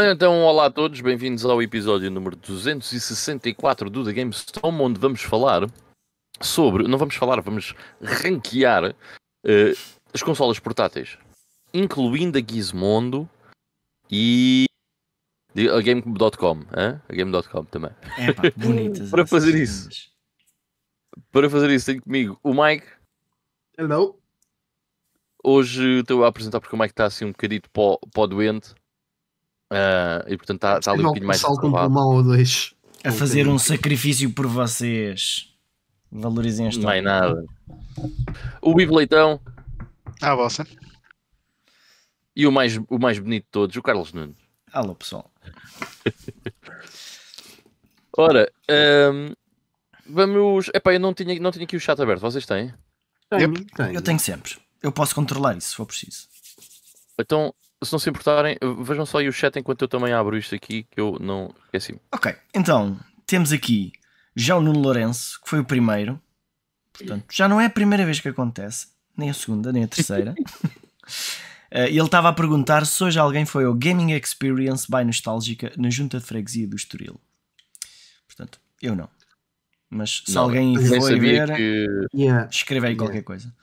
Olha, então, olá a todos, bem-vindos ao episódio número 264 do The Game Stone, onde vamos falar sobre, não vamos falar, vamos ranquear uh, as consolas portáteis, incluindo a Gizmondo e a Game.com, a Game.com também. É pá, bonitas. Para fazer isso, para fazer isso, tenho comigo o Mike. Hello. Hoje estou a apresentar porque o Mike está assim um bocadito pó, pó doente. Uh, e portanto está tá ali um bocadinho mais salto um pulmão ou dois. A fazer um sacrifício por vocês. Valorizem esta. Não é nada. O Ivo Leitão. Ah, vossa. E o mais, o mais bonito de todos, o Carlos Nunes. Alô, pessoal. Ora, um, vamos. Epá, eu não tinha, não tinha aqui o chat aberto, vocês têm? Tenho, tenho. Eu tenho sempre. Eu posso controlar isso se for preciso. Então, se não se importarem, vejam só aí o chat enquanto eu também abro isto aqui, que eu não esqueci. Ok, então temos aqui já o Nuno Lourenço, que foi o primeiro. Portanto, já não é a primeira vez que acontece, nem a segunda, nem a terceira. uh, ele estava a perguntar se hoje alguém foi ao Gaming Experience by Nostálgica na junta de freguesia do Estoril. Portanto, eu não. Mas se não, alguém foi ver, que... escreva aí yeah. qualquer coisa.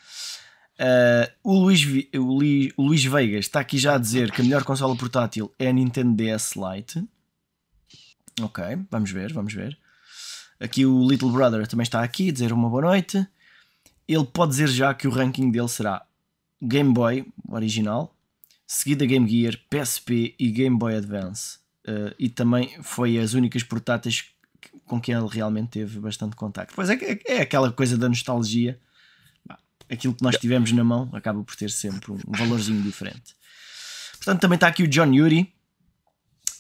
Uh, o, Luís, o, o Luís Veigas está aqui já a dizer que a melhor consola portátil é a Nintendo DS Lite. Ok, vamos ver, vamos ver. Aqui o Little Brother também está aqui a dizer uma boa noite. Ele pode dizer já que o ranking dele será Game Boy original, seguida Game Gear, PSP e Game Boy Advance. Uh, e também foi as únicas portáteis com quem ele realmente teve bastante contacto. Pois é, é, é aquela coisa da nostalgia aquilo que nós tivemos na mão acaba por ter sempre um valorzinho diferente. Portanto, também está aqui o John Yuri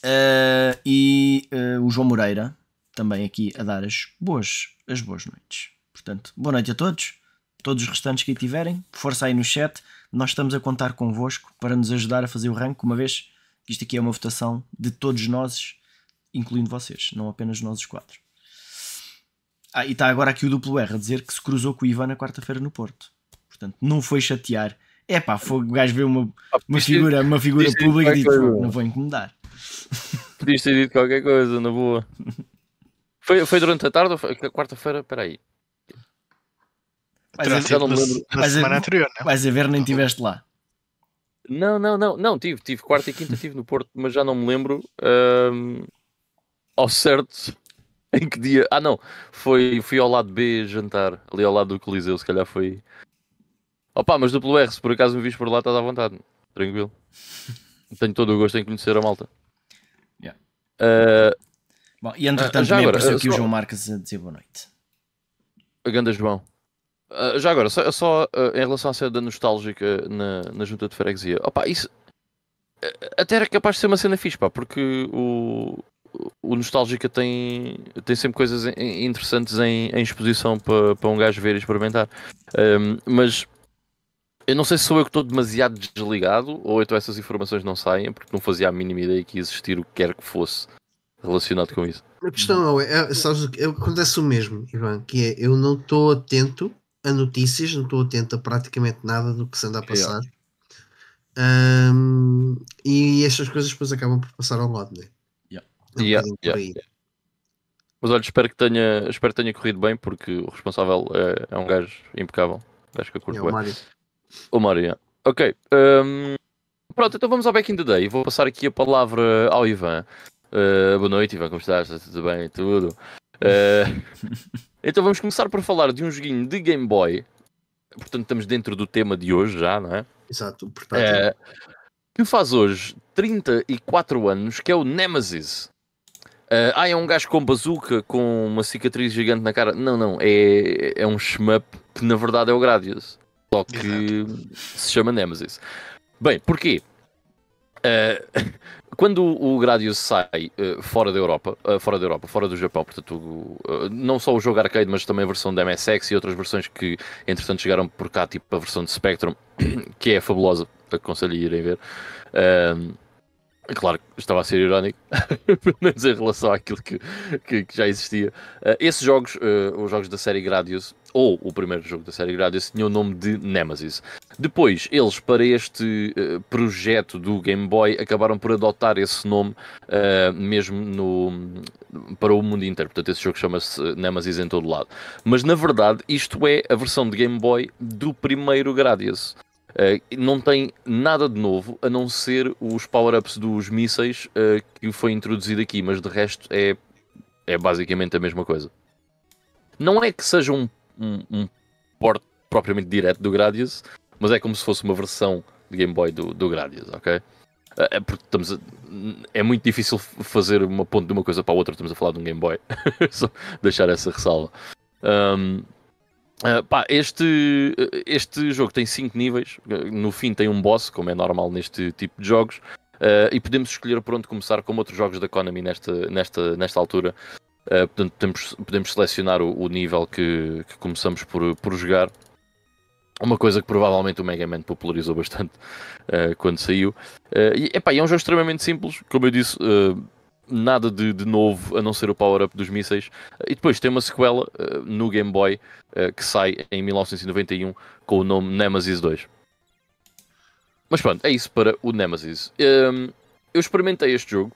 uh, e uh, o João Moreira, também aqui a dar as boas, as boas noites. Portanto, boa noite a todos, todos os restantes que tiverem, força aí no chat, nós estamos a contar convosco para nos ajudar a fazer o rank, uma vez que isto aqui é uma votação de todos nós, incluindo vocês, não apenas nós os quatro. Ah, e está agora aqui o duplo R a dizer que se cruzou com o Ivan na quarta-feira no Porto. Portanto, não foi chatear. É pá, o gajo vê uma, ah, uma figura, uma figura pública e diz: não vou incomodar. Podias ter dito qualquer coisa, na boa. Foi, foi durante a tarde ou foi quarta-feira? Espera aí. A, ver, não lembro. Na semana anterior, não? Vais a ver, nem estiveste lá. Não, não, não, não, tive, tive quarta e quinta, tive no Porto, mas já não me lembro um, ao certo em que dia. Ah, não, foi, fui ao lado B jantar, ali ao lado do Coliseu, se calhar foi, Opa, mas duplo R, se por acaso me vis por lá, estás à vontade. Tranquilo. Tenho todo o gosto em conhecer a malta. Yeah. Uh, Bom, e entretanto uh, também agora, apareceu aqui só... o João Marques a dizer boa noite. A ganda João. Uh, já agora, só, só em relação à cena da nostálgica na, na junta de freguesia. Opa, isso até era capaz de ser uma cena fixe, pá, porque o, o Nostálgica tem, tem sempre coisas interessantes em, em exposição para, para um gajo ver e experimentar. Um, mas eu não sei se sou eu que estou demasiado desligado ou então essas informações não saem, porque não fazia a mínima ideia que ia existir o que quer que fosse relacionado com isso. A questão é, é, sabes, é, acontece o mesmo, Ivan, que é eu não estou atento a notícias, não estou atento a praticamente nada do que se anda a passar. Yeah. Um, e estas coisas depois acabam por passar ao lado, né? Yeah. Yeah, yeah, Mas olha, espero que, tenha, espero que tenha corrido bem, porque o responsável é, é um gajo impecável. Acho que eu curto é, bem. O Mario, ok. Um, pronto, então vamos ao Back in the Day. Vou passar aqui a palavra ao Ivan. Uh, boa noite, Ivan, como estás? Está tudo bem? Tudo. Uh, então vamos começar por falar de um joguinho de Game Boy. Portanto, estamos dentro do tema de hoje já, não é? Exato, portanto. Uh, que faz hoje 34 anos, que é o Nemesis. Uh, ah, é um gajo com bazuca, com uma cicatriz gigante na cara. Não, não, é, é um shmup que na verdade é o Gradius. Só que Exato. se chama Nemesis. Bem, porquê? Uh, quando o Gradius sai uh, fora da Europa, uh, fora da Europa, fora do Japão, portanto, não só o jogo arcade, mas também a versão da MSX e outras versões que entretanto chegaram por cá, tipo a versão de Spectrum, que é fabulosa, aconselho a irem ver. Claro, estava a ser irónico, pelo menos em relação àquilo que, que, que já existia. Uh, esses jogos, uh, os jogos da série Gradius, ou o primeiro jogo da série Gradius, tinham o nome de Nemesis. Depois, eles, para este uh, projeto do Game Boy, acabaram por adotar esse nome mesmo no, para o mundo inteiro. Portanto, esse jogo chama-se Nemesis em todo lado. Mas, na verdade, isto é a versão de Game Boy do primeiro Gradius. Uh, não tem nada de novo a não ser os power-ups dos mísseis uh, que foi introduzido aqui, mas de resto é, é basicamente a mesma coisa. Não é que seja um, um, um port propriamente direto do Gradius, mas é como se fosse uma versão de Game Boy do, do Gradius, ok? Uh, é porque estamos a, é muito difícil fazer uma ponte de uma coisa para a outra, estamos a falar de um Game Boy. Só deixar essa ressalva. Um, Uh, pá, este, este jogo tem 5 níveis, no fim tem um boss, como é normal neste tipo de jogos, uh, e podemos escolher por onde começar, como outros jogos da Konami nesta, nesta, nesta altura. Uh, portanto, podemos, podemos selecionar o, o nível que, que, começamos por, por jogar. Uma coisa que provavelmente o Mega Man popularizou bastante quando saiu. e epá, é um jogo extremamente simples, como eu disse nada de, de, novo a não ser o power-up dos mísseis. E depois tem uma sequela uh, no Game Boy uh, que sai em 1991 com o nome Nemesis 2. Mas pronto, é isso para o Nemesis. Um, ehm, eu experimentei este jogo.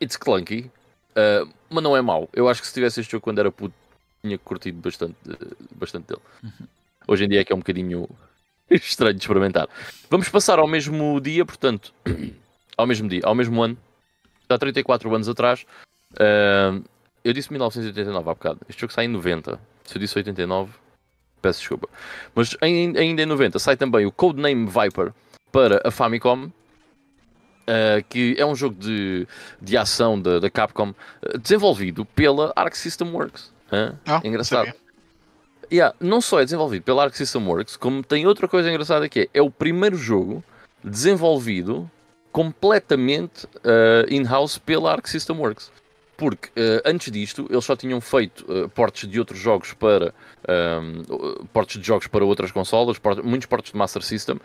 It's clunky, uh, mas não é mau. Eu acho que se tivesse este jogo quando era puto, tinha curtido bastante, bastante dele. Uhum. Hoje em dia é que é um bocadinho estranho de experimentar. Vamos passar ao mesmo dia, portanto, ao mesmo dia, ao mesmo ano, há 34 anos atrás. Uh, eu disse 1989 há bocado. Este jogo sai em 90. Se eu disse 89, peço desculpa. Mas em, ainda em 90 sai também o Codename Viper para a Famicom. Uh, que é um jogo de, de ação da, da Capcom uh, desenvolvido pela Arc System Works. Oh, engraçado. Yeah, não só é desenvolvido pela Arc System Works, como tem outra coisa engraçada que é, é o primeiro jogo desenvolvido completamente uh, in-house pela Arc System Works. Porque uh, antes disto eles só tinham feito uh, portes de outros jogos para um, portes de jogos para outras consolas, portes, muitos portes de Master System,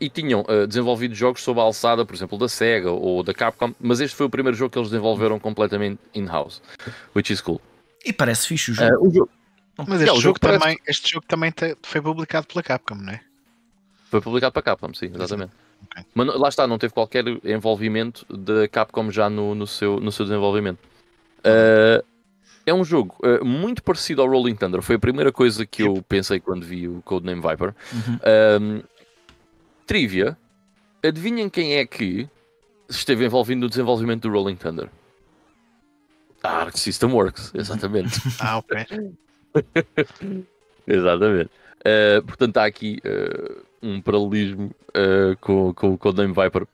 e tinham desenvolvido jogos sob a alçada, por exemplo, da Sega ou da Capcom, mas este foi o primeiro jogo que eles desenvolveram completamente in-house, which is cool. E parece fixe o jogo. o jogo... Mas este, jogo, também, parece... este jogo também foi publicado pela Capcom, não é? Foi publicado para a Capcom, sim, exatamente. Okay. Mas lá está, não teve qualquer envolvimento da Capcom já no, no, seu, no seu desenvolvimento. Uh, é um jogo uh, muito parecido ao Rolling Thunder. Foi a primeira coisa que eu pensei quando vi o Codename Viper. Uhum. trivia: adivinhem quem é que esteve envolvido no desenvolvimento do Rolling Thunder? A Arc System Works, exatamente. ah, ok. exatamente. Uh, portanto, há aqui um paralelismo uh, com, com, com o Dame Viper.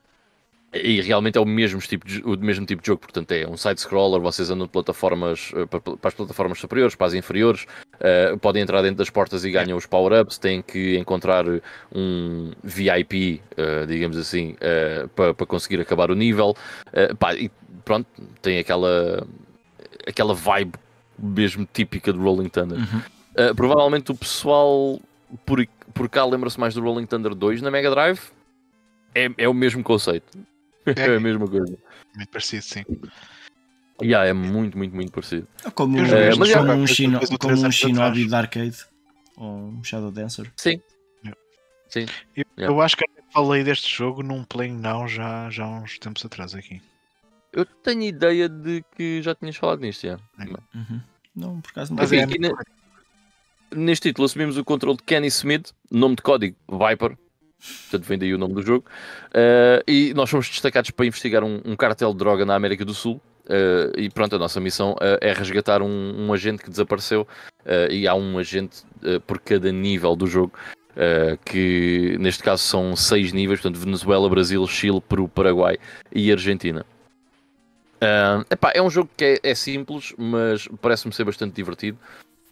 E realmente é o mesmo tipo de, o mesmo tipo de jogo, portanto é um side-scroller, vocês andam de plataformas uh, para, para, as plataformas superiores, para as inferiores, uh, podem entrar dentro das portas e ganham os power-ups, têm que encontrar um VIP, uh, digamos assim, para, para conseguir acabar o nível. Pá, e pronto, tem aquela, aquela vibe mesmo típica de Rolling Thunder. Uhum. provavelmente o pessoal por por cá lembra-se mais do Rolling Thunder 2 na Mega Drive. É, é o mesmo conceito. É. é a mesma coisa. Muito parecido, sim. Yeah, é muito, muito, muito parecido. É como, é, mas como, um, shino, como um Shinobi de arcade ou um Shadow Dancer. Sim. Sim. Eu, yeah. eu, acho que falei deste jogo num Play Now já, já há uns tempos atrás aqui. Eu tenho ideia de que já tinhas falado nisto, já. Uhum. Não, por acaso não. Mas, é, neste título assumimos o controle de Kenny Smith, nome de código Viper, portanto vem daí o nome do jogo, uh, e nós fomos destacados para investigar um, um cartel de droga na América do Sul. Uh, e pronto, a nossa missão uh, é resgatar um, um, agente que desapareceu e há um agente por cada nível do jogo, que neste caso são seis níveis, portanto Venezuela, Brasil, Chile, Peru, Paraguai e Argentina. Epá, é um jogo que é, é simples, mas parece-me ser bastante divertido.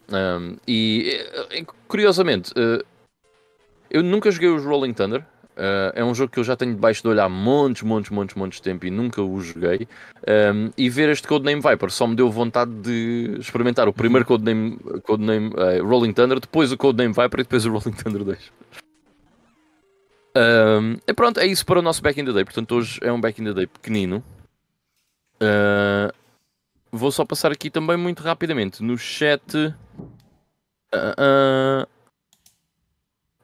Um, e eh, curiosamente, uh, eu nunca joguei os Rolling Thunder. Uh, é um jogo que eu já tenho debaixo de olho há montes, montes, montes, montes de tempo e nunca o joguei. Um, e ver este Codename Viper só me deu vontade de experimentar o primeiro Codename, Codename uh, Rolling Thunder, depois o Codename Viper e depois o Rolling Thunder 2. Ahm, e pronto, é isso para o nosso Back in the Day. Portanto, hoje é um Back in the Day pequenino. Ah, vou só passar aqui também muito rapidamente no chat. ah, ah,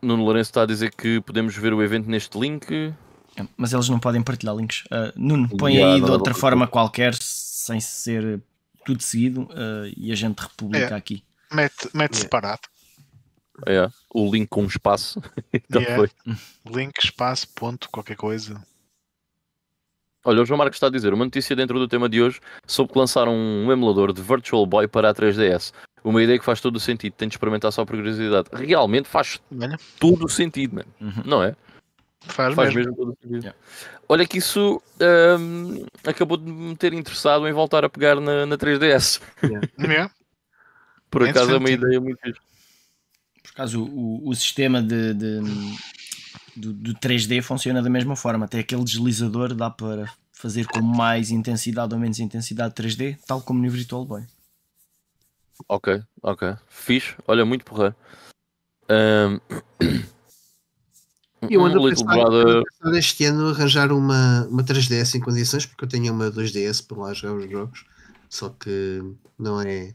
Nuno Lourenço está a dizer que podemos ver o evento neste link. É, Mas eles não podem partilhar links. Uh, Nuno, põe Já, aí não de outra forma qualquer, sem ser tudo seguido, uh, e a gente republica É. aqui. Mete, mete separado. É, o link com espaço. então Yeah. foi. Link, espaço, ponto, qualquer coisa. Olha, o João Marcos está a dizer uma notícia dentro do tema de hoje soube que lançaram um emulador de Virtual Boy para a 3DS. Uma ideia que faz todo o sentido. Tenho de experimentar só por curiosidade. Realmente faz Olha, todo o sentido, mano. Uhum. Não é? faz, Faz mesmo. mesmo todo o sentido. Yeah. Olha que isso hum, acabou de me ter interessado em voltar a pegar na, na 3DS. Yeah. Por É acaso é uma ideia muito. Por acaso, o, o sistema de, de- do, do 3D funciona da mesma forma. Até aquele deslizador dá para fazer com mais intensidade ou menos intensidade 3D, tal como no Virtual Boy. Ok, ok. Fixe. Olha, muito porreiro. Hum, Eu ando um a pensar, ando Brother. a pensar este ano arranjar uma, uma 3DS em condições, porque eu tenho uma 2DS para lá jogar os jogos, só que não é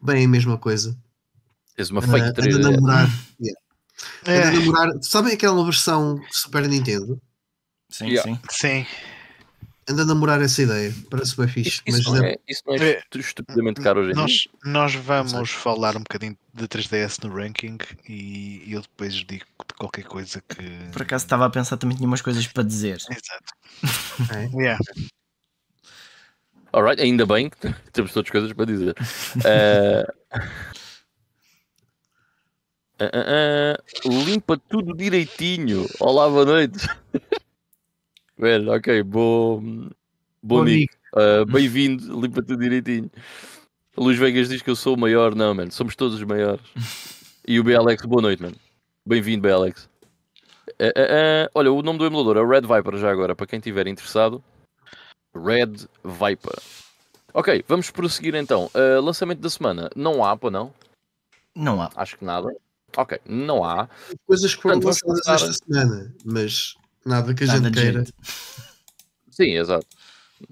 bem a mesma coisa. Tens uma Ah, fake ando a 3D. namorar, yeah. É, a namorar. Sabem aquela versão Super Nintendo? Sim, Yeah. sim. sim. Ando a namorar essa ideia, parece bem fixe. Isso, mas não é, isso não é É. estu- estupidamente caro hoje em dia. Nós, nós vamos falar um bocadinho de 3DS no ranking e eu depois digo de qualquer coisa que. Por acaso estava a pensar também tinha umas coisas para dizer. Exato. É. Yeah. Alright, ainda bem que temos todas coisas para dizer. Eh, ah, ah, ah, limpa tudo direitinho. Olá, boa noite. Velho, ok, bom, bom Bom Nick. Bem-vindo, limpa tudo direitinho. Luís Vegas diz que eu sou o maior. Não, mano, somos todos os maiores. E o BLX, boa noite, mano. Bem-vindo, BLX. Olha, o nome do emulador é Red Viper, já agora, para quem estiver interessado. Red Viper. Ok, vamos prosseguir então. Lançamento da semana. Não há, pô, não? Não há. Acho que nada. Ok, não há. coisas que foram lançadas começar- esta semana, mas nada que a Nada gente queira. jeito. Sim, exato.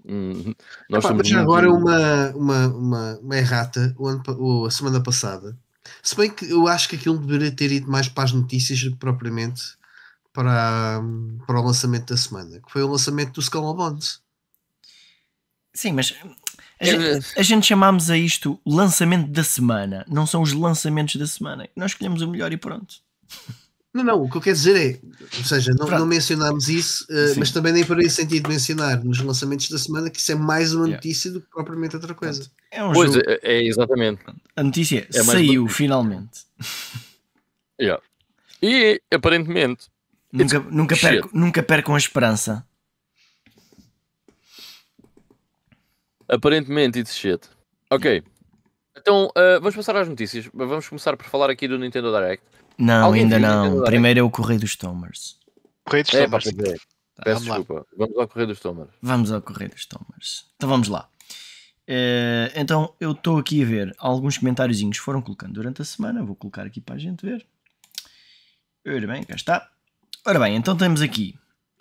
Hum, nós Epá, mas muito- agora uma, uma, uma, uma errata o ano o- a semana passada. Se bem que eu acho que aquilo deveria ter ido mais para as notícias do que propriamente para, para o lançamento da semana, que foi o lançamento do Skull Bones. Sim, mas a É, gente, a gente chamámos a isto lançamento da semana, não são os lançamentos da semana. Nós escolhemos o melhor e pronto. Não, não, o que eu quero dizer é, ou seja, não, não mencionámos isso, Sim. mas também nem faria sentido mencionar nos lançamentos da semana que isso é mais uma Yeah. notícia do que propriamente outra coisa. É um Pois jogo. é, é, exatamente. A notícia é saiu uma- finalmente. Yeah. E aparentemente, Nunca, nunca, perco, nunca percam a esperança. Aparentemente it's shit. Ok. Então, ah, vamos passar às notícias. Vamos começar por falar aqui do Nintendo Direct. Não, Alguém ainda não. Primeiro é o Correio dos Tomers. Correio dos É, pá, Tomers. é. Peço Vamos lá. desculpa. Vamos ao Correio dos Tomers. Vamos ao Correio dos Tomers. Então vamos lá. Eh, então eu estou aqui a ver alguns comentáriozinhos que foram colocando durante a semana. Vou colocar aqui para a gente ver. Ora bem, cá está. Ora bem, então temos aqui,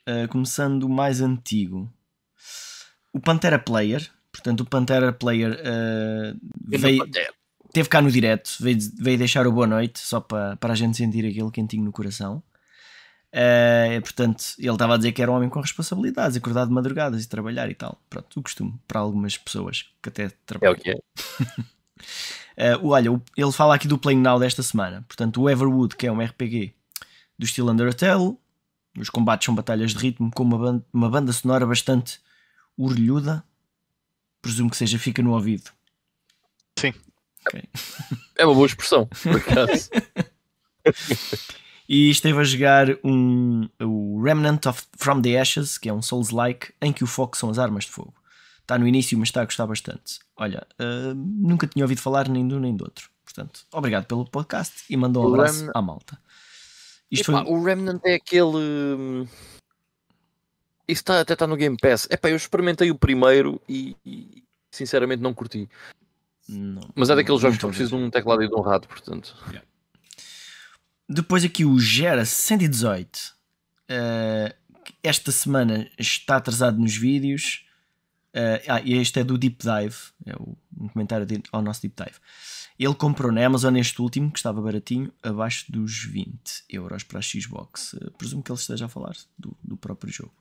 eh, começando o mais antigo, o Pantera Player. Portanto, o Pantera Player eh, veio, teve cá no direto, veio, veio deixar o boa noite, só para, para a gente sentir aquele quentinho no coração. Eh, portanto, ele estava a dizer que era um homem com responsabilidades, acordar de madrugadas e trabalhar e tal. Pronto, o costume para algumas pessoas que até É trabalham. o que é. Eh, olha, ele fala aqui do Playing Now desta semana. Portanto, o Everwood, que é um RPG do estilo Undertale. Os combates são batalhas de ritmo com uma banda, uma banda sonora bastante orelhuda. Presumo que seja fica no ouvido. Sim. Ok. É uma boa expressão, por acaso. E esteve a jogar um, o Remnant of, from the Ashes, que é um Souls-like, em que o foco são as armas de fogo. Está no início, mas está a gostar bastante. Olha, ah, nunca tinha ouvido falar nem de um nem do outro. Portanto, obrigado pelo podcast e mandou um abraço Remnant- à malta. Isto Epá, foi... O Remnant é aquele. Isso tá- até está no Game Pass. Epá, eu experimentei o primeiro e, e, sinceramente não curti. Não, Mas é daqueles jogos que precisam de um teclado e de um rato, portanto. Depois aqui o Gera 118 Uh, esta semana está atrasado nos vídeos. Uh, ah, e este é do Deep Dive, é o, um comentário de, ao nosso Deep Dive. Ele comprou na Amazon este último, que estava baratinho, abaixo dos 20 euros para a Xbox. Uh, presumo que ele esteja a falar do, do próprio jogo.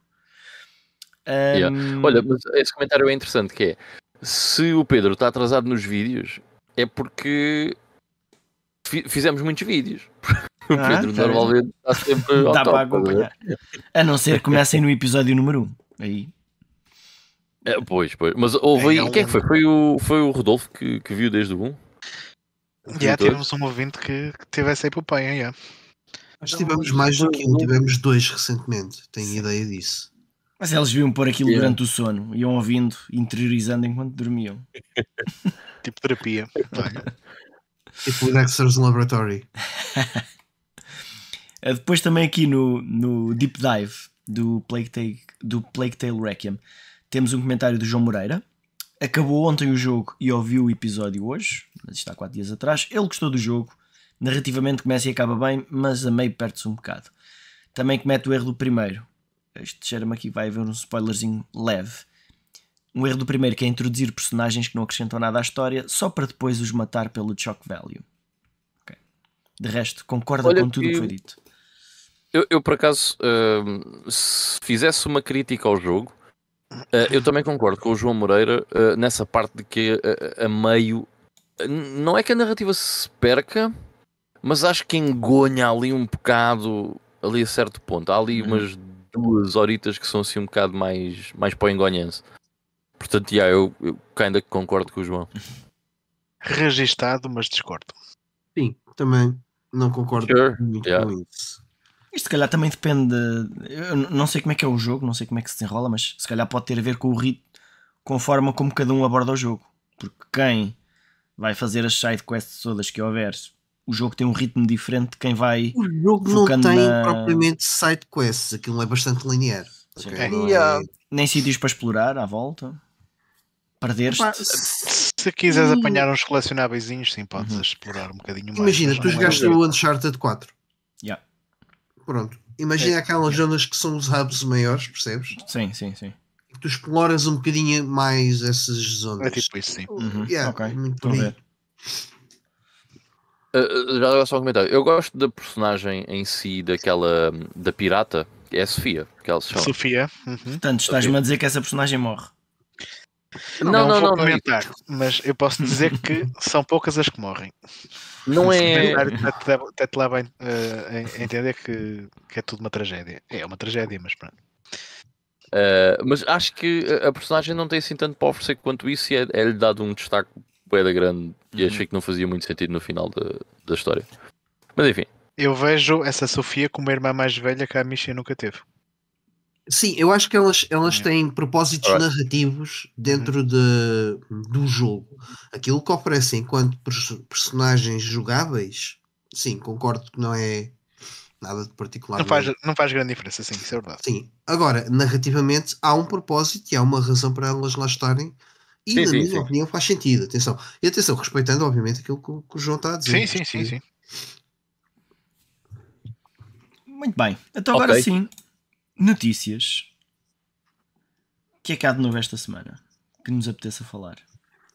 Um... Yeah. Olha, mas esse comentário é interessante, que é se o Pedro está atrasado nos vídeos, é porque fizemos muitos vídeos. O ah, Pedro tá normalmente está sempre Dá para acompanhar. A não ser que comecem no episódio número 1. Aí. É, pois, pois. Mas houve é, aí. Quem é que foi? Foi o, foi o Rodolfo que, que viu desde o 1? Já tivemos um ouvinte que, que teve essa epopeia. Yeah. Mas tivemos mais do que um, tivemos dois recentemente. Tenho ideia disso. Mas eles viam pôr aquilo yeah. durante o sono, iam ouvindo, interiorizando enquanto dormiam. tipo terapia. tipo o Dexter's Laboratory. Eh, depois também aqui no, no Deep Dive do Plague Tale, do Plague Tale Requiem temos um comentário do João Moreira. Acabou ontem o jogo e ouviu o episódio hoje, mas está há 4 dias atrás. Ele gostou do jogo, narrativamente começa e acaba bem, mas a meio perde-se um bocado. Também comete o erro do primeiro. Este cheira-me aqui vai haver um spoilerzinho leve. Um erro do primeiro que é introduzir personagens que não acrescentam nada à história só para depois os matar pelo shock value. Okay. De resto, concorda Olha, com tudo o que foi dito. Eu, eu por acaso, uh, se fizesse uma crítica ao jogo, uh, eu também concordo com o João Moreira uh, nessa parte de que a meio não é que a narrativa se perca, mas acho que engonha ali um bocado ali a certo ponto. Há ali uhum. umas duas horitas que são assim um bocado mais, mais para o engonhense. Portanto, yeah, eu, eu ainda concordo com o João. Registado, mas discordo. Sim, também não concordo sure. muito yeah. com isso. Isto se calhar também depende. Eu não sei como é que é o jogo, não sei como é que se desenrola, mas se calhar pode ter a ver com o ritmo, com a forma como cada um aborda o jogo. Porque quem vai fazer as side quests todas que houver, o jogo tem um ritmo diferente de quem vai. O jogo não tem na... propriamente side quests, aquilo é bastante linear. Okay? É. Nem sítios para explorar à volta. Perder-te. Se quiseres apanhar uns colecionáveis, sim, podes uhum. explorar um bocadinho mais. Imagina, tu jogaste o Uncharted 4. Yeah. Pronto. Imagina é. aquelas zonas que são os hubs maiores, percebes? Sim, sim, sim. E tu exploras um bocadinho mais essas zonas. É tipo isso, sim. Uhum. Yeah, ok, muito bem. Uh, já agora só um comentário. Eu gosto da personagem em si, daquela da pirata, que é a Sofia. Que ela se chama. Sofia. Uhum. Portanto, estás-me a dizer que essa personagem morre. Não, não, não, não, não comentar, não. mas eu posso dizer que são poucas as que morrem. Não é. Até te leva a, entender que, que é tudo uma tragédia. É uma tragédia, mas pronto. Uh, mas acho que a personagem não tem assim tanto para oferecer quanto isso e é-lhe é dado um destaque da grande e achei uhum. que não fazia muito sentido no final da, da história. Mas enfim. Eu vejo essa Sofia como a irmã mais velha que a Misha nunca teve. Sim, eu acho que elas, elas é. têm propósitos right. narrativos dentro uhum. de, do jogo. Aquilo que oferecem enquanto personagens jogáveis, sim, concordo que não é nada de particular. Não faz, não faz grande diferença, sim, isso é verdade. Sim, agora, narrativamente, há um propósito e há uma razão para elas lá estarem. E, sim, na sim, minha sim. opinião, faz sentido. Atenção. E atenção, respeitando, obviamente, aquilo que, que o João está a dizer. Sim, sim, sim, sim. Muito bem. Então, okay. agora sim, Notícias. O que é que há de novo esta semana? Que nos apeteça falar.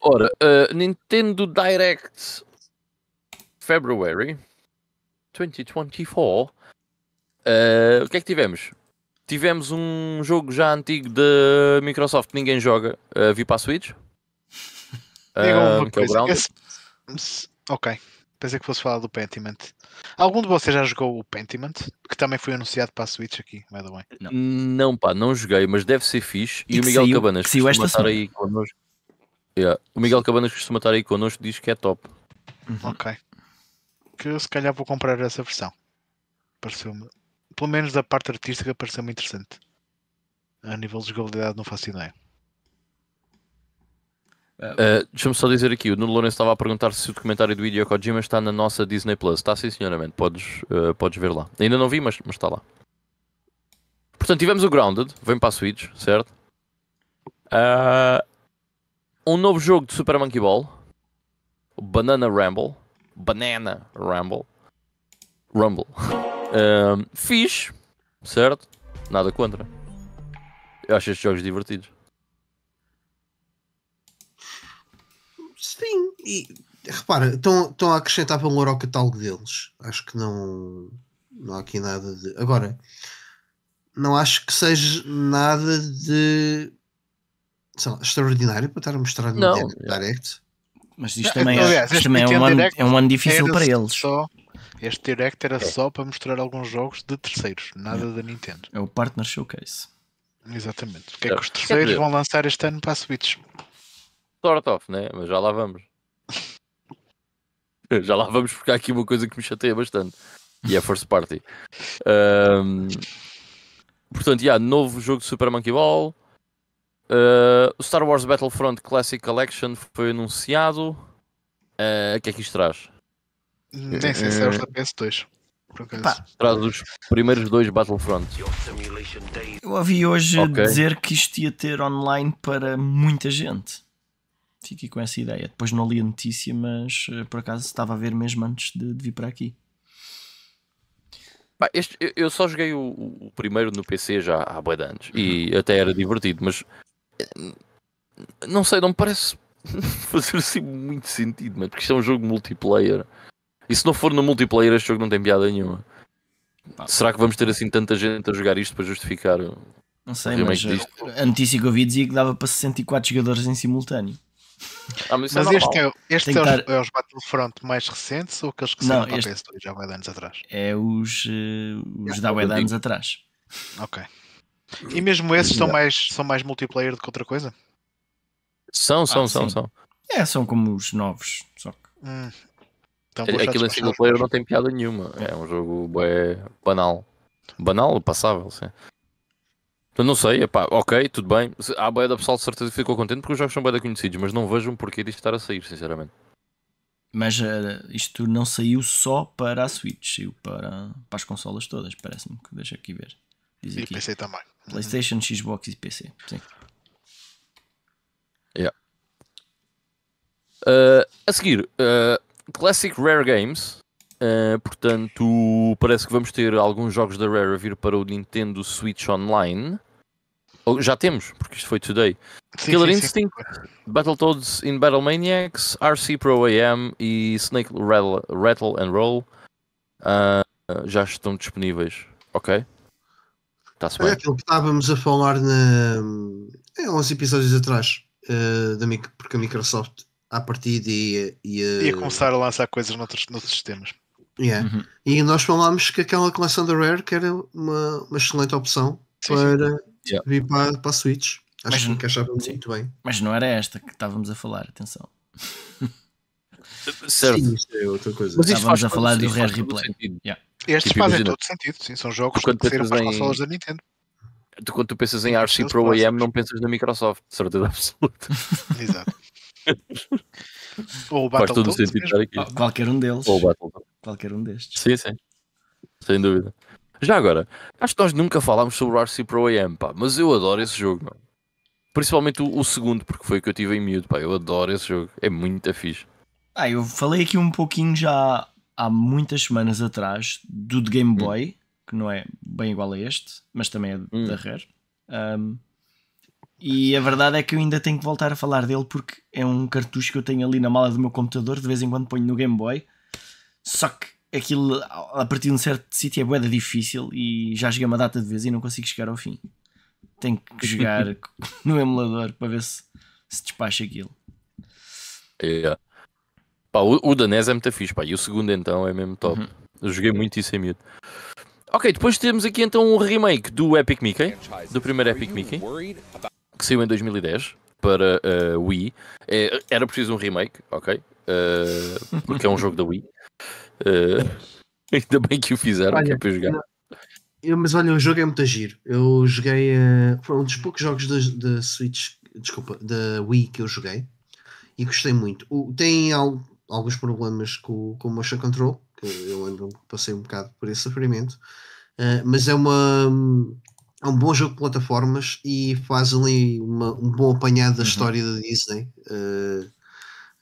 Ora, uh, Nintendo Direct February 2024. Uh, o que é que tivemos? Tivemos um jogo já antigo da Microsoft que ninguém joga, uh, vi para a Switch. Uh, que é o Esse... Ok, pensei que fosse falar do Pentiment. Algum de vocês já jogou o Pentiment? Que também foi anunciado para a Switch aqui, by the way. Não, não pá, não joguei, mas deve ser fixe. E, e o Miguel saiu, Cabanas que costuma estar aí connosco. Yeah. O Miguel Cabanas que costuma estar aí connosco diz que é top. Uhum. Ok. Que eu se calhar vou comprar essa versão. Pareceu-me. Pelo menos da parte artística pareceu-me interessante. A nível de jogabilidade não faço ideia. Uh, Deixa-me só dizer aqui, o Nuno Lourenço estava a perguntar se o documentário do Hideo Kojima está na nossa Disney Plus. Está sim, senhoramente, podes, uh, podes ver lá. Ainda não vi, mas, mas está lá. Portanto, tivemos o Grounded, vem para a Switch, certo? Uh, um novo jogo de Super Monkey Ball, Banana Ramble. Banana Ramble. Rumble. Uh, fixe, certo? Nada contra. Eu acho estes jogos divertidos. Sim, e repara, estão, estão a acrescentar valor ao catálogo deles. Acho que não, não há aqui nada de. Agora, não acho que seja nada de lá, extraordinário para estar a mostrar no não, Direct. Mas isto também, é, Aliás, isto também é, um ano, é um ano difícil para eles. Só, este Direct era é. só para mostrar alguns jogos de terceiros, nada é. da Nintendo. É o Partner Showcase. Exatamente. O que é que os terceiros vão lançar este ano para a Switch? Sort of, né? Mas já lá vamos. já lá vamos porque há aqui uma coisa que me chateia bastante. E é First Party. Um, portanto, já, yeah, novo jogo de Super Monkey Ball. Uh, o Star Wars Battlefront Classic Collection foi anunciado. Uh, o que é que isto traz? Nem sei se é os da PS2. Traz os primeiros dois Battlefront. Eu ouvi hoje okay. dizer que isto ia ter online para muita gente. Fiquei com essa ideia. Depois não li a notícia, mas uh, por acaso estava a ver mesmo antes de, de vir para aqui. este, eu só joguei o, o, primeiro no PC já há boa anos uhum. e até era divertido, mas não sei, não me parece fazer assim muito sentido, porque isto é um jogo multiplayer. E se não for no multiplayer, este jogo não tem piada nenhuma. Será que vamos ter assim tanta gente a jogar isto para justificar? Não sei, mas disto? a notícia que eu vi dizia que dava para 64 jogadores em simultâneo. Ah, mas, é mas é este, é, este é, os, é, os, Battlefront mais recentes ou aqueles que saíram para este... PS2 já há anos atrás? É os, uh, os é, da anos atrás. Ok. E mesmo esses são mais, são mais multiplayer do que outra coisa? São, são, ah, são, são. É, são como os novos, só que. Hum. Então, Aquilo em single player não tem piada nenhuma. É um jogo é, banal. Banal, passável, sim. Então não sei, epá, ok, tudo bem. A boia da pessoal de certeza ficou contente porque os jogos são bem conhecidos, mas não vejo um porquê disto estar a sair, sinceramente. Mas uh, isto não saiu só para a Switch, saiu para, para as consolas todas, parece-me que deixa aqui ver. Diz e aqui. PC também. PlayStation, Xbox e PC. Sim. Yeah. Uh, a seguir, uh, Classic Rare Games. Uh, portanto, parece que vamos ter alguns jogos da Rare a vir para o Nintendo Switch Online. Já temos, porque isto foi today. Sim, Killer sim, Instinct, sim. Battletoads in Battle Maniacs, RC Pro AM e Snake Rattle, Rattle and Roll já estão disponíveis. Ok? Está-se bem. É aquilo que estávamos a falar na, é, uns episódios atrás, uh, da, porque a Microsoft à partida ia, ia... ia começar a lançar coisas noutros, noutros sistemas. Yeah. Uhum. E nós falámos que aquela coleção da Rare que era uma, uma excelente opção sim, para sim. vir para, para a Switch. Acho mas, que encaixava muito bem. Mas não era esta que estávamos a falar, atenção. certo. Sim, isto é outra coisa. Mas estávamos a falar do Rare Replay. Yeah. Estes tipo, fazem todo sentido, sim, são jogos que saíram para as consolas da Nintendo. Tu, quando tu pensas em RC Pro AM, não pensas na Microsoft, de certeza absoluta. Exato. Ou o Faz todo o sentido estar aqui. Qualquer um deles. Ou o Qualquer um destes. Sim, sim. Sem dúvida. Já agora, acho que nós nunca falámos sobre o RC Pro AM, pá, mas eu adoro esse jogo, mano. Principalmente o, o, segundo, porque foi o que eu tive em miúdo, pá. Eu adoro esse jogo. É muito fixe. Ah, eu falei aqui um pouquinho já há muitas semanas atrás do de Game hum. Boy, hum. que não é bem igual a este, mas também é hum. da Rare. Um, e a verdade é que eu ainda tenho que voltar a falar dele porque é um cartucho que eu tenho ali na mala do meu computador, de vez em quando ponho no Game Boy. Só que aquilo a partir de um certo sítio é boeda difícil e já joguei uma data de vez e não consigo chegar ao fim. Tenho que jogar no emulador para ver se, se despacha aquilo. Yeah. Pá, o, o da NES é muito fixe, pá, e o segundo então é mesmo top. Uhum. Eu joguei muito isso em miúdo. Ok, depois temos aqui então um remake do Epic Mickey, do primeiro Epic Mickey, que saiu em 2010 para uh, Wii. É, era preciso um remake, ok? Uh, porque é um jogo da Wii. Uh, ainda bem que o fizeram, olha, que é para jogar. Eu, mas olha, o jogo é muito giro. Eu joguei. Foi um dos poucos jogos da Switch, desculpa, da Wii que eu joguei e gostei muito. O, tem algo alguns problemas com, com o motion control, que eu lembro passei um bocado por esse sofrimento, mas é uma é um bom jogo de plataformas e faz ali uma, um bom apanhado da uhum. história da Disney uh,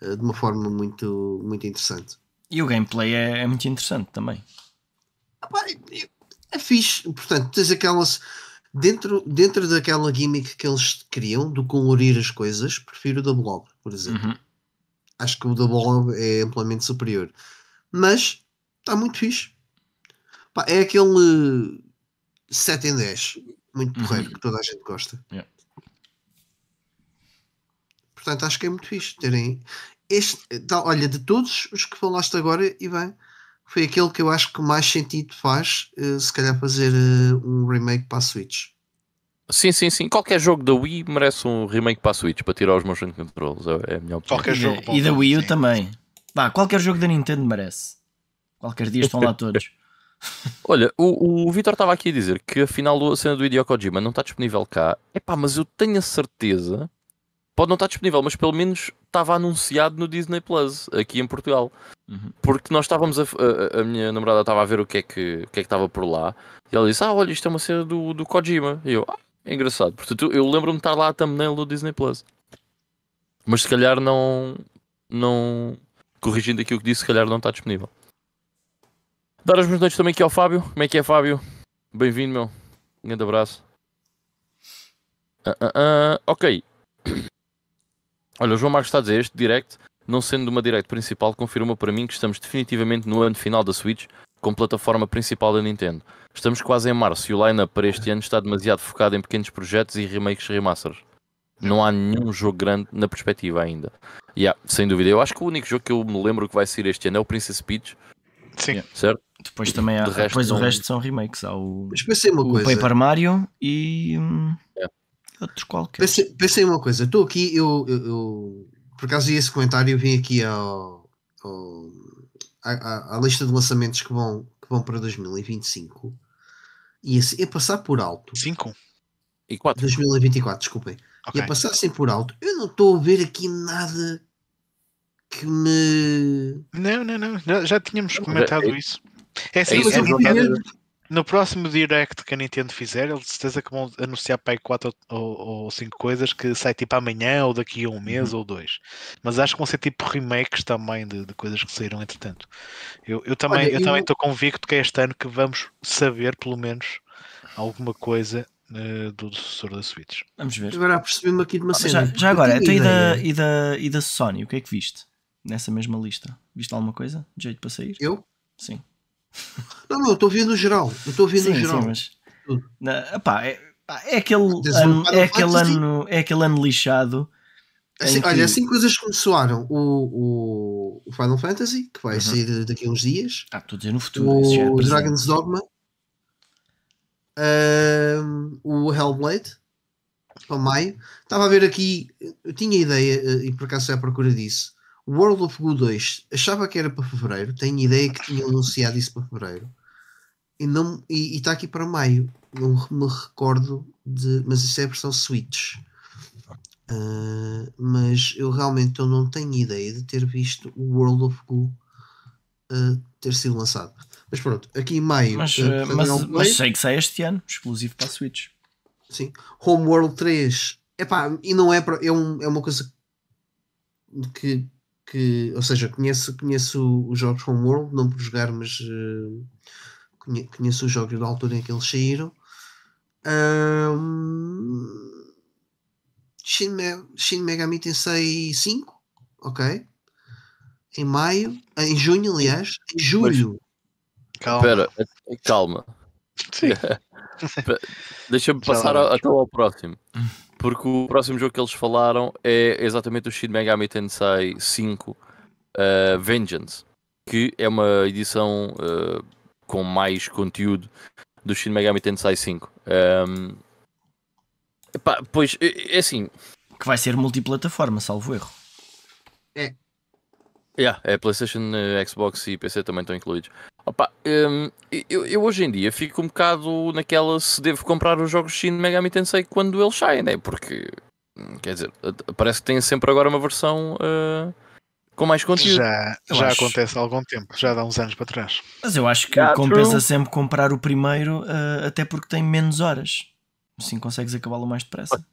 uh, de uma forma muito, muito interessante. E o gameplay é, é muito interessante também. Ah, é fixe. Portanto, tens aquelas. Dentro, dentro daquela gimmick que eles criam do colorir as coisas, prefiro o da blog, por exemplo. Uhum. Acho que o da blog é amplamente superior. Mas está muito fixe. Pá, é aquele 7 em 10, muito uhum. porreiro, uhum. que toda a gente gosta. Yeah. Portanto, acho que é muito fixe terem este. Olha, de todos os que falaste agora, Ivan, foi aquele que eu acho que mais sentido faz, uh, se calhar, fazer uh, um remake para a Switch. Sim, sim, sim. Qualquer jogo da Wii merece um remake para a Switch para tirar os motion controls. É, é a minha opinião. Qualquer jogo. E, e da Wii U sim. também. Bah, qualquer jogo da Nintendo merece. Qualquer dia estão lá todos. Olha, o, o Vitor estava aqui a dizer que afinal a cena do Hideo Kojima não está disponível cá. Epá, mas eu tenho a certeza pode não estar disponível, mas pelo menos estava anunciado no Disney Plus aqui em Portugal. Uhum. Porque nós estávamos a, a, a, minha namorada estava a ver o que é que, o que, é estava por lá e ela disse: Ah, olha, isto é uma cena do, do Kojima. E eu, ah, é engraçado. Portanto, eu lembro-me de estar lá a thumbnail do Disney Plus. Mas se calhar não. não corrigindo aqui o que disse, se calhar não está disponível. Dar as boas noites também aqui ao Fábio. Como é que é, Fábio? Bem-vindo, meu. Um grande abraço. Uh, uh, uh, ok. Olha, o João Marcos está a dizer este direct, não sendo uma direct principal, confirma para mim que estamos definitivamente no ano final da Switch com plataforma principal da Nintendo. Estamos quase em março e o line-up para este ano está demasiado focado em pequenos projetos e remakes remasters. Não há nenhum jogo grande na perspectiva ainda. Yeah, sem dúvida. Eu acho que o único jogo que eu me lembro que vai sair este ano é o Princess Peach. Sim. Certo? Depois também há, de depois o resto são remakes. Há o, Mas pensei uma o coisa. Paper Mario e. Hum, yeah outros qualquer. Pensei, pensei uma coisa, estou aqui, eu, eu, eu, por acaso vi esse comentário, eu vim aqui ao, ao à, à, lista de lançamentos que vão, que vão para 2025 e assim, ia passar por alto. 5 e 4. 2024, desculpem. Okay. Ia passar assim por alto. Eu não estou a ver aqui nada que me. Não, não, não. Já, já tínhamos comentado é, isso. É assim, é, é, é, no próximo direct que a Nintendo fizer, eles de certeza que vão anunciar para aí 4 ou 5 coisas que sai tipo amanhã ou daqui a um mês uhum. ou dois. Mas acho que vão ser tipo remakes também de, de coisas que saíram entretanto. Eu, eu também Olha, eu, eu também estou convicto que é este ano que vamos saber pelo menos alguma coisa uh, do sucessor da Switch. Vamos ver. Agora percebi-me aqui de uma cena. Já, já agora, então, e, da, e, da, e da Sony, o que é que viste nessa mesma lista? Viste alguma coisa de jeito para sair? Eu? Sim. Não, não, eu estou no geral. Eu estou sim, no geral. Sim, mas. Na, epá, é, é aquele, ano, é, aquele ano, é aquele ano lixado. Assim, que... Olha, assim coisas que soaram o, o, Final Fantasy, que vai uhum. sair daqui a uns dias. Ah, estou a dizer no futuro. O é Dragon's Dogma. Um, o Hellblade para maio. Estava a ver aqui, eu tinha ideia, eh, e por acaso é à procura disso. World of Goo 2 achava que era para fevereiro, tenho ideia que tinha anunciado isso para fevereiro e não e está aqui para maio. Não me recordo de, mas isso é a versão Switch. Uh, mas eu realmente eu não tenho ideia de ter visto o World of Goo uh, ter sido lançado. Mas pronto, aqui em maio. Mas, uh, mas, é mas sei que sai este ano, exclusivo para a Switch. Sim. Homeworld 3. Epá, e não é, pra, é, um, é uma coisa que que, ou seja, conheço, conheço os jogos Homeworld, não por jogar, mas uh, conheço os jogos da altura em que eles saíram. Um, Shin, Me Shin Megami Tensei 5, ok? Em maio, em junho, aliás, em julho. calma. Espera, eh, calma. Deixa-me passar até ao próximo. Porque o próximo jogo que eles falaram é exatamente o Shin Megami Tensei 5 uh, eh, Vengeance, que é uma edição uh, com mais conteúdo do Shin Megami Tensei 5. Um, ehm, epá, pois, é, é assim. Que vai ser multiplataforma, salvo erro. É. Yeah, é PlayStation, eh, Xbox e PC também estão incluídos. Opa, um, eu, eu, hoje em dia fico um bocado naquela se devo comprar os jogos Shin Megami Tensei quando eles saem, né? Porque, hum, quer dizer, parece que tem sempre agora uma versão uh, com mais conteúdo. Já, já acho... acontece há algum tempo, já dá uns anos para trás. Mas eu acho que yeah, compensa true. sempre comprar o primeiro, uh, até porque tem menos horas. Assim consegues acabá-lo mais depressa.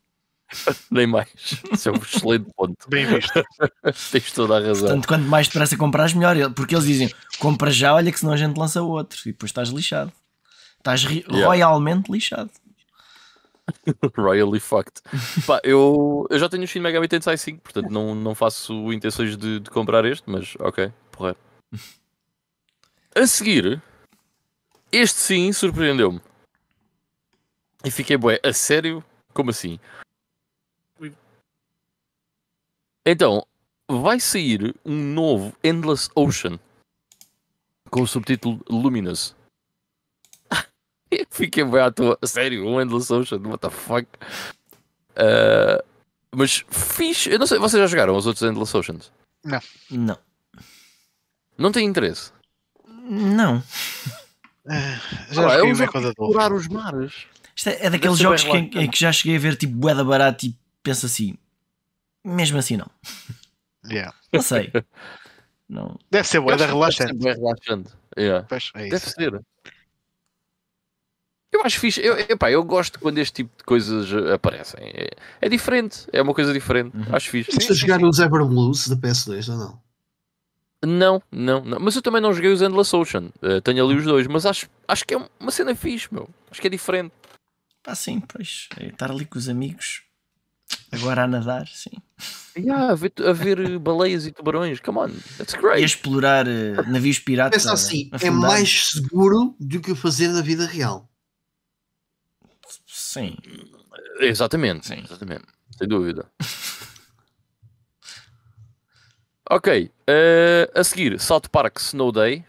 Nem mais. Isso é um excelente ponto. Bem visto. Tens toda a razão. Portanto, quanto mais depressa compras, melhor. Porque eles dizem, compra já, olha que senão a gente lança outro. E depois estás lixado. Estás Yeah. royalmente lixado. Royally fucked. Pá, eu, eu já tenho o Shin Megami Tensei 5, portanto não, não faço intenções de, de comprar este, mas ok, porra. A seguir, este sim surpreendeu-me. E fiquei bué, a sério? Como assim? Então, vai sair um novo Endless Ocean com o subtítulo Luminous. Eu Fiquei bem à toa. Sério, um Endless Ocean, what the fuck? Ah, mas fixe. Eu não sei, vocês já jogaram os outros Endless Oceans? Não. Não tem interesse. Não. Ah, Ah, Já é joguei um o jogo de explorar os mares. Isto é, é daqueles jogos que, em que já cheguei a ver tipo bué barato e penso assim, mesmo assim não. Yeah. Não sei. não. Deve ser boa, Eu da acho que relaxante. deve ser relaxante. Yeah. Pois, é Deve ser. Eu acho fixe. Eu, epá, eu gosto quando este tipo de coisas aparecem. É, é diferente. É uma coisa diferente. Uhum. Acho fixe. Estás a jogar os Ever Blues da PS2 ou não? Não, não, não. Mas eu também não joguei os Endless Ocean. Eh, tenho ali os dois. Mas acho, acho que é uma cena fixe, meu. Acho que é diferente. Pá, sim, pois. é estar ali com os amigos, agora a nadar, sim. Yeah, a, ver, a ver baleias e tubarões. Come on. That's E a great. explorar eh, navios piratas. Pensa a- assim, é mais seguro do que o fazer na vida real. Sim. Exatamente. Sim. Exatamente. Sem dúvida. ok. eh, a seguir, South Park Snow Day.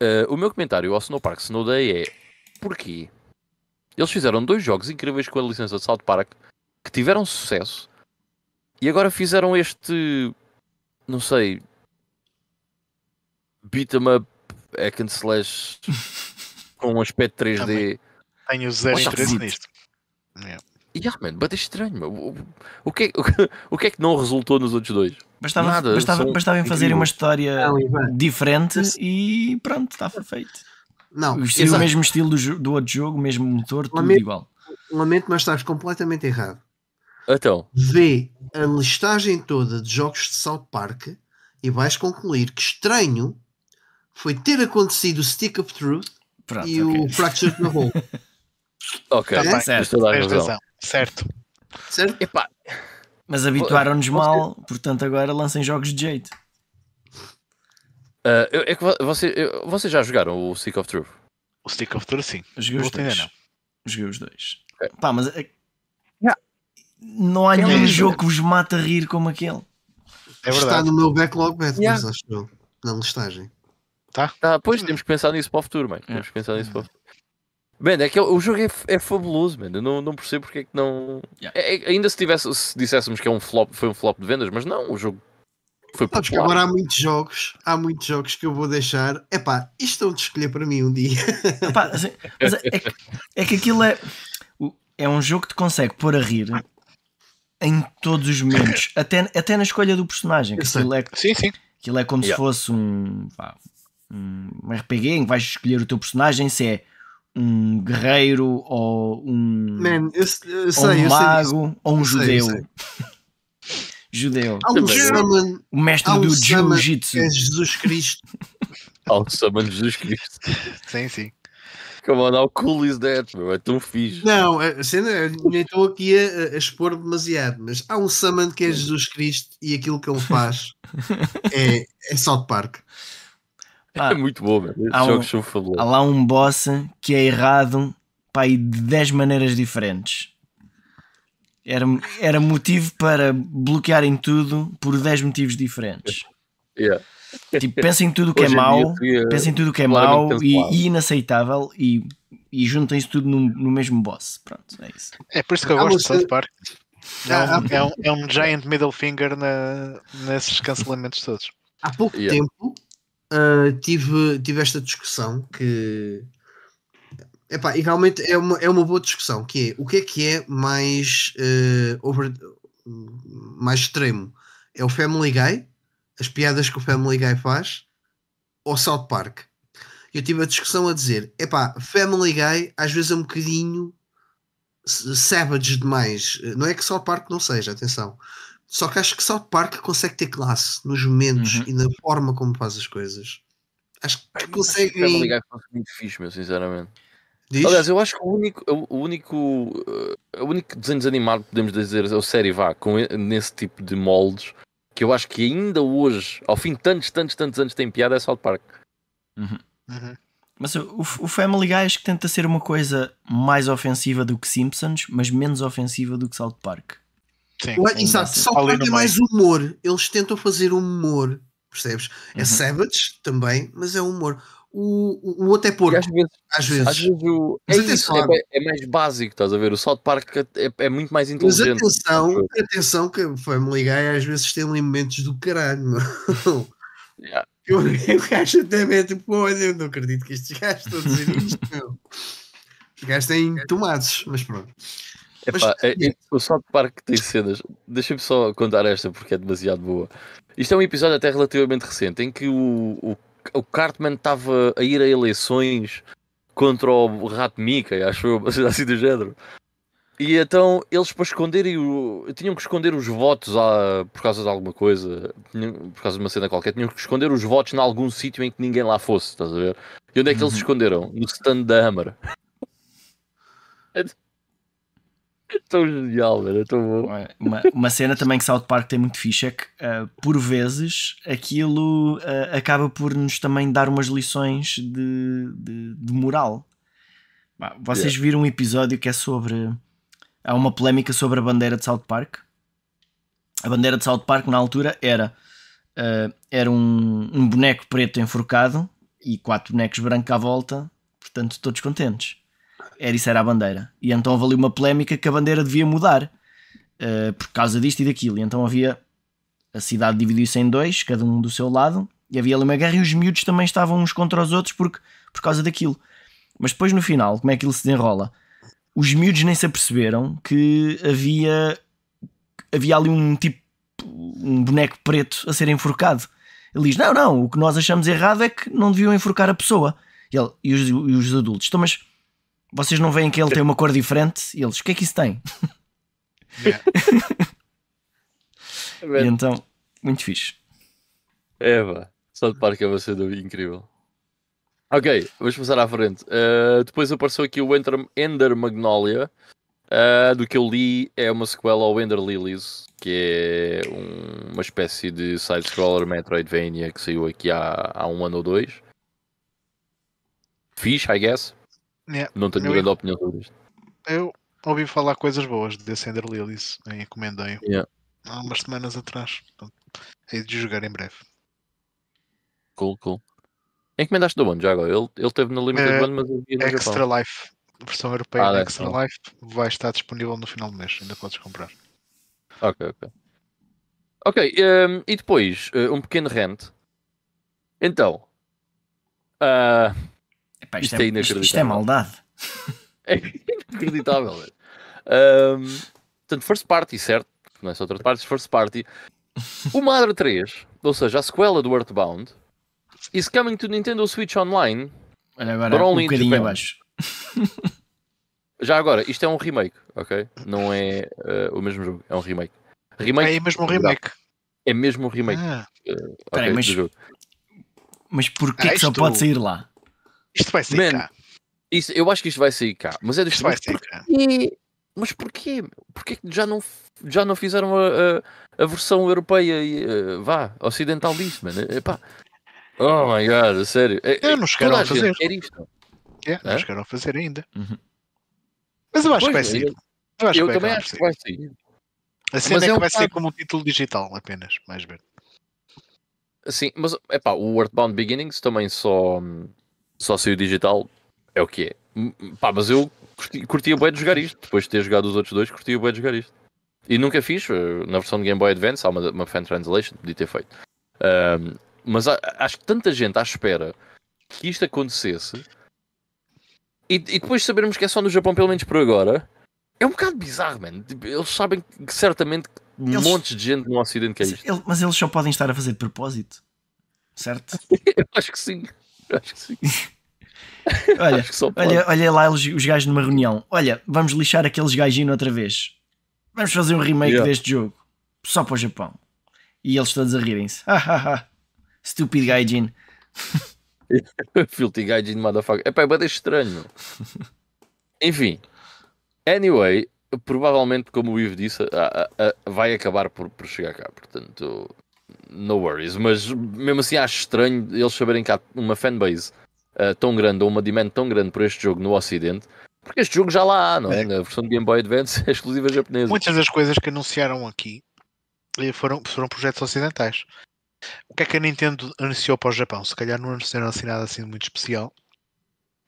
Eh, o meu comentário ao Snow Park Snow Day é porquê? Eles fizeram dois jogos incríveis com a licença de South Park que tiveram sucesso e agora fizeram este não sei beat 'em up hack and slash com um aspecto 3D Tenho zero interesse nisto. Yeah. Yeah, man, but é estranho, meu. O, o- o, que é, o, que- o que é que não resultou nos outros dois? Bastava, Nada, bastava, são bastava em fazer uma história Não, Ivan. diferente e pronto, estava feito. Não, O, estilo, o mesmo estilo do, do outro jogo, o mesmo motor, tudo Lamento. igual. Lamento, mas estás completamente errado. Então, Vê a listagem toda de jogos de South Park e vais concluir que estranho foi ter acontecido o Stick of Truth Pronto, e ok. o Fractured the Hole, ok. Tá bem, certo. Tens toda a Tens razão. razão. Certo. certo? Epá, Mas habituaram-nos Você- mal, portanto agora lancem jogos de jeito. eu- é que vo- você, eu- vocês já jogaram o Stick of Truth? O Stick of Truth, sim. Joguei os outro ainda dois. não. Joguei os dois. Pá, mas é- Yeah. Não há É nenhum um jogo que vos mata a rir como aquele. É Está no meu backlog Yeah. acho eu, na listagem. Tá, pois temos que pensar nisso para o futuro, mano. Temos É. que pensar nisso para o futuro. Man, é que o jogo é, é fabuloso, man. Eu não, não percebo porque é que não. Yeah. É- é- ainda se, tivesse, se disséssemos que é um flop, foi um flop de vendas, mas não, o jogo foi Sabes que popular. agora há muitos jogos, há muitos jogos que eu vou deixar. Epá, isto é de escolher para mim um dia. Pá, assim, mas é, é que, é que aquilo é, é um jogo que te consegue pôr a rir em todos os momentos, até, até na escolha do personagem. Que aquilo, é, Sim, sim. aquilo é como se Yeah. fosse um, pá, um RPG em que vais escolher o teu personagem se é um guerreiro ou um, Man, eu, eu ou sei, um eu sei. disso. mago ou um sei, judeu. sei. Judeu. Há um O mestre há um do summon jiu-jitsu. é Jesus Cristo. Ao Summon de Jesus Cristo. Sim, sim. Come on, how cool is that, meu? É tão fixe. Não, a cena, eu nem estou aqui a, a expor demasiado, mas há um summon que é Jesus Cristo e aquilo que ele faz é, é South Park. Pá, é muito bom. Esses há um- jogos são há lá um boss que é errado pá, de 10 maneiras diferentes. Era, era motivo para bloquearem tudo por 10 motivos diferentes. Yeah. Tipo, pensem em tudo o que é dia mau, seria pensem em tudo o que é mau e, e inaceitável e, e juntem isso tudo no, no mesmo boss. Pronto, é isso. É por isso que eu Há gosto de South cena- Park. É um, é um, é um giant middle finger na, nesses cancelamentos todos. Há pouco Yeah. tempo ah, tive, tive esta discussão que epá, e realmente é uma, é uma boa discussão que é o que é que é mais eh, over- mais extremo é o Family Guy as piadas que o Family Guy faz ou South Park eu tive a discussão a dizer epá, Family Guy às vezes é um bocadinho savage demais não é que South Park não seja, atenção só que acho que South Park consegue ter classe nos momentos Uhum. e na forma como faz as coisas. Acho que Family conseguem. Guy fosse muito fixe, meu, sinceramente. Diz? Aliás, eu acho que o único, o único, uh, o único desenho desanimado, podemos dizer, é o série vá, com nesse tipo de moldes, que eu acho que ainda hoje, ao fim de tantos, tantos, tantos anos, tem piada, é South Park. Uhum. Mas o, o Family Guy acho que tenta ser uma coisa mais ofensiva do que Simpsons, mas menos ofensiva do que South Park. Sim. Ué, Exato, que no é mais humor. Eles tentam fazer humor, percebes? É Uhum. savage também, mas é humor. O, o, outro é E porco, às vezes, às vezes. às vezes o, é, Mas isso, é, é mais básico, estás a ver? O South Park é, é muito mais Mas inteligente. atenção, atenção que o Family Guy às vezes tem momentos do caralho. Yeah. Eu, o gajo até mete, pô, eu não acredito que estes gajos estão a dizer isto. Os gajos têm tomates, mas pronto. Epá, Mas- é- é- o South Park tem cenas. Deixa-me só contar esta porque é demasiado boa. Isto é um episódio até relativamente recente em que o, o, o Cartman estava a ir a eleições contra o Rato Mickey, acho eu, assim do género. E então eles para esconderem o. tinham que esconder os votos ah, por causa de alguma coisa, tinham- por causa de uma cena qualquer, tinham que esconder os votos em algum sítio em que ninguém lá fosse, estás a ver? E onde é que eles se Uhum. esconderam? No stand da Hammer. É tão genial, velho, é tão bom. Uma, uma cena também que South Park tem muito fixe é que, ah, por vezes, aquilo ah, acaba por nos também dar umas lições de, de, de moral. Bah, vocês viram um episódio que é sobre. Há uma polémica sobre a bandeira de South Park. A bandeira de South Park, na altura, era, ah, era um, um boneco preto enforcado e quatro bonecos brancos à volta, portanto, todos contentes. Era isso, era a bandeira. E então houve ali uma polémica que a bandeira devia mudar uh, por causa disto e daquilo. E então havia a cidade dividiu-se em dois, cada um do seu lado, e havia ali uma guerra e os miúdos também estavam uns contra os outros porque, por causa daquilo. Mas depois no final, como é que ele se desenrola? Os miúdos nem se aperceberam que havia havia ali um tipo um boneco preto a ser enforcado. Ele diz: Não, não, o que nós achamos errado é que não deviam enforcar a pessoa. E, ele- e os, e os adultos, então, mas vocês não veem que ele tem uma cor diferente? E eles: O que é que isso tem? Yeah. E então, muito fixe. É, pá. South Park é uma cena incrível. Ok, vamos passar à frente. Uh, depois apareceu aqui o Ender, Ender Magnolia. Uh, do que eu li, é uma sequela ao Ender Lilies, que é um- uma espécie de side-scroller Metroidvania que saiu aqui há, há um ano ou dois. Fixe, I guess. Yeah. Não tenho Eu- grande opinião sobre isto. Eu ouvi falar coisas boas desse Ender Lilies e encomendei Yeah. há umas semanas atrás. Portanto, hei de jogar em breve. Cool, cool. Encomendaste do onde já agora? Ele, ele teve no Limited Eh, Run, mas eu vi no Extra Japão. Life, versão europeia Ah, da deve Extra ser. Life vai estar disponível no final do mês. Ainda podes comprar. Ok, ok. Ok, ehm, e depois, eh, um pequeno rant. Então, ah, Epá, isto, Isto é é, isto, isto é inacreditável. maldade. é inacreditável. Ahm, portanto, first party, certo? Não é só third party, first party. O Madre 3, ou seja, a sequela do Earthbound, is coming to Nintendo Switch Online. Olha agora But um only in bocadinho Japan. abaixo. Já agora, isto é um remake, ok? Não é eh, o mesmo jogo, é um remake. Remake É aí mesmo um remake. é mesmo um remake Ah, ok, Peraí, mas- do jogo. Mas porquê Ah, que só isto- pode sair lá? Isto vai ser Man, cá. Isso, eu acho que isto vai sair cá, mas é do Isto vai porquê? cá. Mas porquê? Porquê que já não, já não fizeram a, a, a versão europeia e eh, vá, ocidental disso, mano? Epá. Oh my god, sério. É- é- não chegaram a fazer. quer isto. Yeah, não Hã? chegaram a fazer ainda. Uhum. Mas eu acho que vai Pois, ser. eu- Eu, eu também acho que vai sair. sair. A cena Mas é é que um vai ser bocado- como um título digital apenas, mais ver. Sim, mas epá, o Earthbound Beginnings também só, só saiu digital, é o que é. Pá, mas eu curti, curtia bem de jogar isto, depois de ter jogado os outros dois, curtia bem de jogar isto. E nunca fiz, eh, na versão de Game Boy Advance, há uma, uma fan translation, podia ter feito. Ahm, mas acho que tanta gente à espera que isto acontecesse e, e depois sabermos que é só no Japão, pelo menos por agora, é um bocado bizarro, mano. Tipo, Eles sabem que certamente um Eles- monte de gente no Ocidente quer Mas, isto. mas eles só podem estar a fazer de propósito. Certo? Eu acho que sim. Eu acho que sim. Olha, Acho que só pode. olha, olha lá os, os gajos numa reunião. Olha, vamos lixar aqueles gajinhos outra vez. Vamos fazer um remake Yeah. deste jogo. Só para o Japão. E eles todos a rirem-se. Stupid gaijin. Filthy Gaijin motherfucker. Epá, é bem estranho. Enfim. Anyway, provavelmente, como o Ivo disse, a, a, a, vai acabar por, por chegar cá. Portanto, no worries. Mas mesmo assim acho estranho eles saberem que há uma fanbase uh, tão grande ou uma demand tão grande por este jogo no Ocidente. Porque este jogo já lá há, não é? Na versão de Game Boy Advance é exclusiva japonesa. Muitas das coisas que anunciaram aqui eh, foram, foram projetos ocidentais. O que é que a Nintendo anunciou para o Japão? Se calhar não anunciaram assim nada assim muito especial.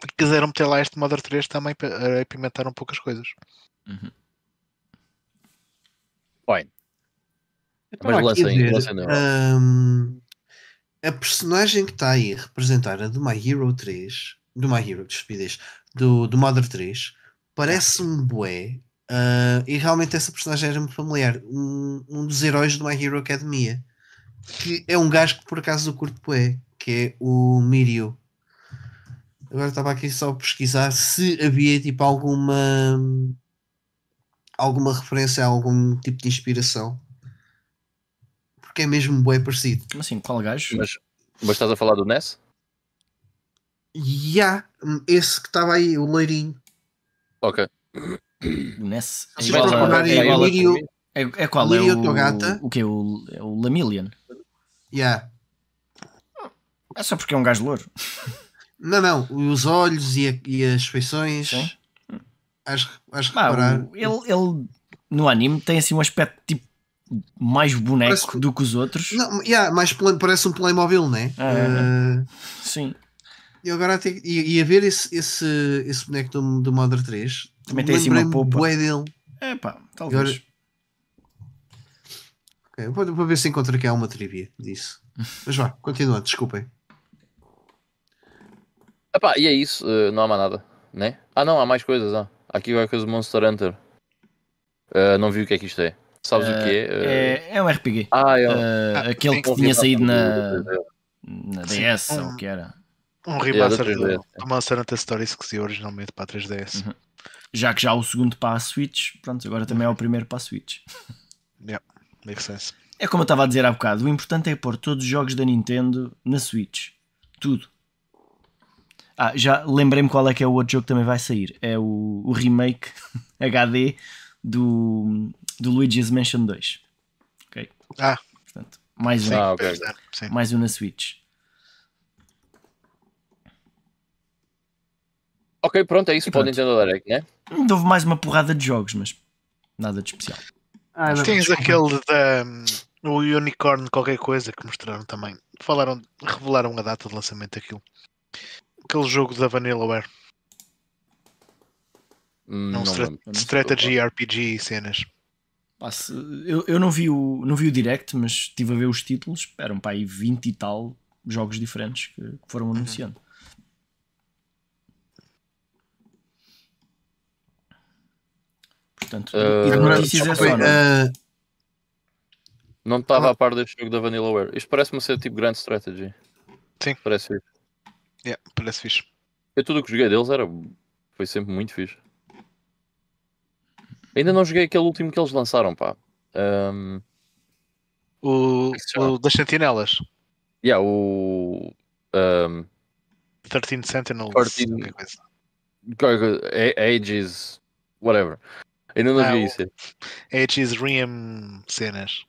E quiseram meter lá este Mother 3 também para implementar um poucas coisas. Uhum. Mas lancem, lancem um, a personagem que está aí representada do My Hero 3, do My Hero, de estupidez, do, do Mother 3, parece-me bué. Uh, e realmente essa personagem era-me familiar. Um, um dos heróis do My Hero Academia que é um gajo que por acaso do curto bué, que é o Mirio. Agora estava aqui só a pesquisar se havia tipo alguma alguma referência a algum tipo de inspiração. Porque é mesmo bué parecido. Assim, qual gajo? Mas, mas estás a falar do Ness? Já, yeah, esse que estava aí, o loirinho. Ok. O Ness. É igual, a, é, igual a, é, é qual? é o, Togata. o que? O, é o Lamillion? Yeah. É só porque é um gajo louro. Não, não. Os olhos e, a, e as feições. Sim. Acho, acho que ah, ele, ele no anime tem assim um aspecto tipo mais boneco parece, do que os outros. Não, yeah, mais parece um Playmobil, né? Uh, sim. E agora até, a ver esse, esse, esse boneco do, do Mother 3 também tem assim uma polpa. dele. É pá, talvez. Agora, Okay, vou, vou ver se encontro aqui uma trivia disso. Mas vá, continua, desculpem. Epá, e é isso, uh, não há mais nada, né? Ah não, há mais coisas, ah. Aqui qualquer coisa do Monster Hunter. Uh, não vi o que é que isto é. Sabes uh, o que é? é? É um RPG. Ah, é um... Ah, aquele que tinha saído na, na DS, ou o que era. Um remaster yeah, do, do Monster Hunter Stories que se originalmente para a 3DS. Uhum. Já que já o segundo para a Switch, pronto, agora também é o primeiro para a Switch. Yeah. Makes sense. É como eu estava a dizer há bocado, o importante é pôr todos os jogos da Nintendo na Switch. Tudo. Ah, já lembrei-me qual é que é o outro jogo que também vai sair. É o, o remake HD do, do Luigi's Mansion 2. Ok? Ah. Portanto, mais um. Ah, okay. Mais um na Switch. Ok, pronto, é isso para o Nintendo Direct, né? Houve mais uma porrada de jogos, mas nada de especial. Ah, não, Tens desculpa. aquele da o Unicorn qualquer coisa que mostraram também. Falaram, revelaram a data de lançamento daquilo. Aquele jogo da Vanillaware. Hum, não, não strategy RPG e cenas. Eu, eu não vi o não vi o direct, mas estive a ver os títulos. Eram para aí 20 e tal jogos diferentes que, que foram uhum. anunciando. Portanto, uh, e de notícias é só, não é? Uh, não estava ah. a par deste jogo da Vanillaware. Isto parece-me ser tipo grande strategy. Sim. Parece fixe. Yeah, parece fixe. Eu tudo o que joguei deles era. Foi sempre muito fixe. Ainda não joguei aquele último que eles lançaram, pá. Um... O, o das sentinelas. Yeah, o. Um... 13 Sentinels. 13... Ages. Whatever. Ainda não ah, vi isso. Ages Riem cenas.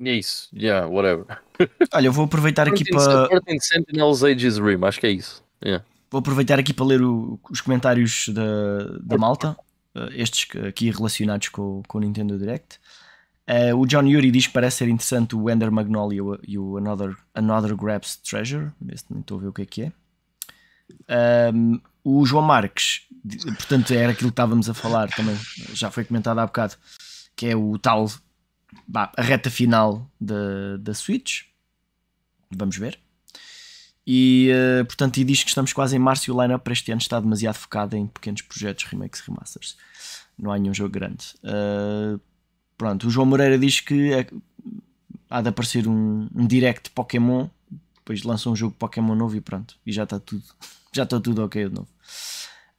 É isso, yeah, whatever. Olha, eu vou aproveitar aqui para. Sentinels Ages Rim, acho que é isso. Yeah. Vou aproveitar aqui para ler o, os comentários da, da malta, estes aqui relacionados com, com o Nintendo Direct. Uh, o John Yuri diz que parece ser interessante o Ender Magnolia e o Another, Another Grabs Treasure. Este nem estou a ver o que é que é. Um, o João Marques, portanto, era aquilo que estávamos a falar também, já foi comentado há bocado, que é o tal bah, a reta final da, da Switch. Vamos ver. E uh, portanto, e diz que estamos quase em março e o lineup para este ano está demasiado focado em pequenos projetos, remakes, remasters. Não há nenhum jogo grande. Uh, pronto, o João Moreira diz que é, há de aparecer um, um direct Pokémon, depois lança um jogo Pokémon novo e pronto, e já está tudo, já está tudo ok de novo.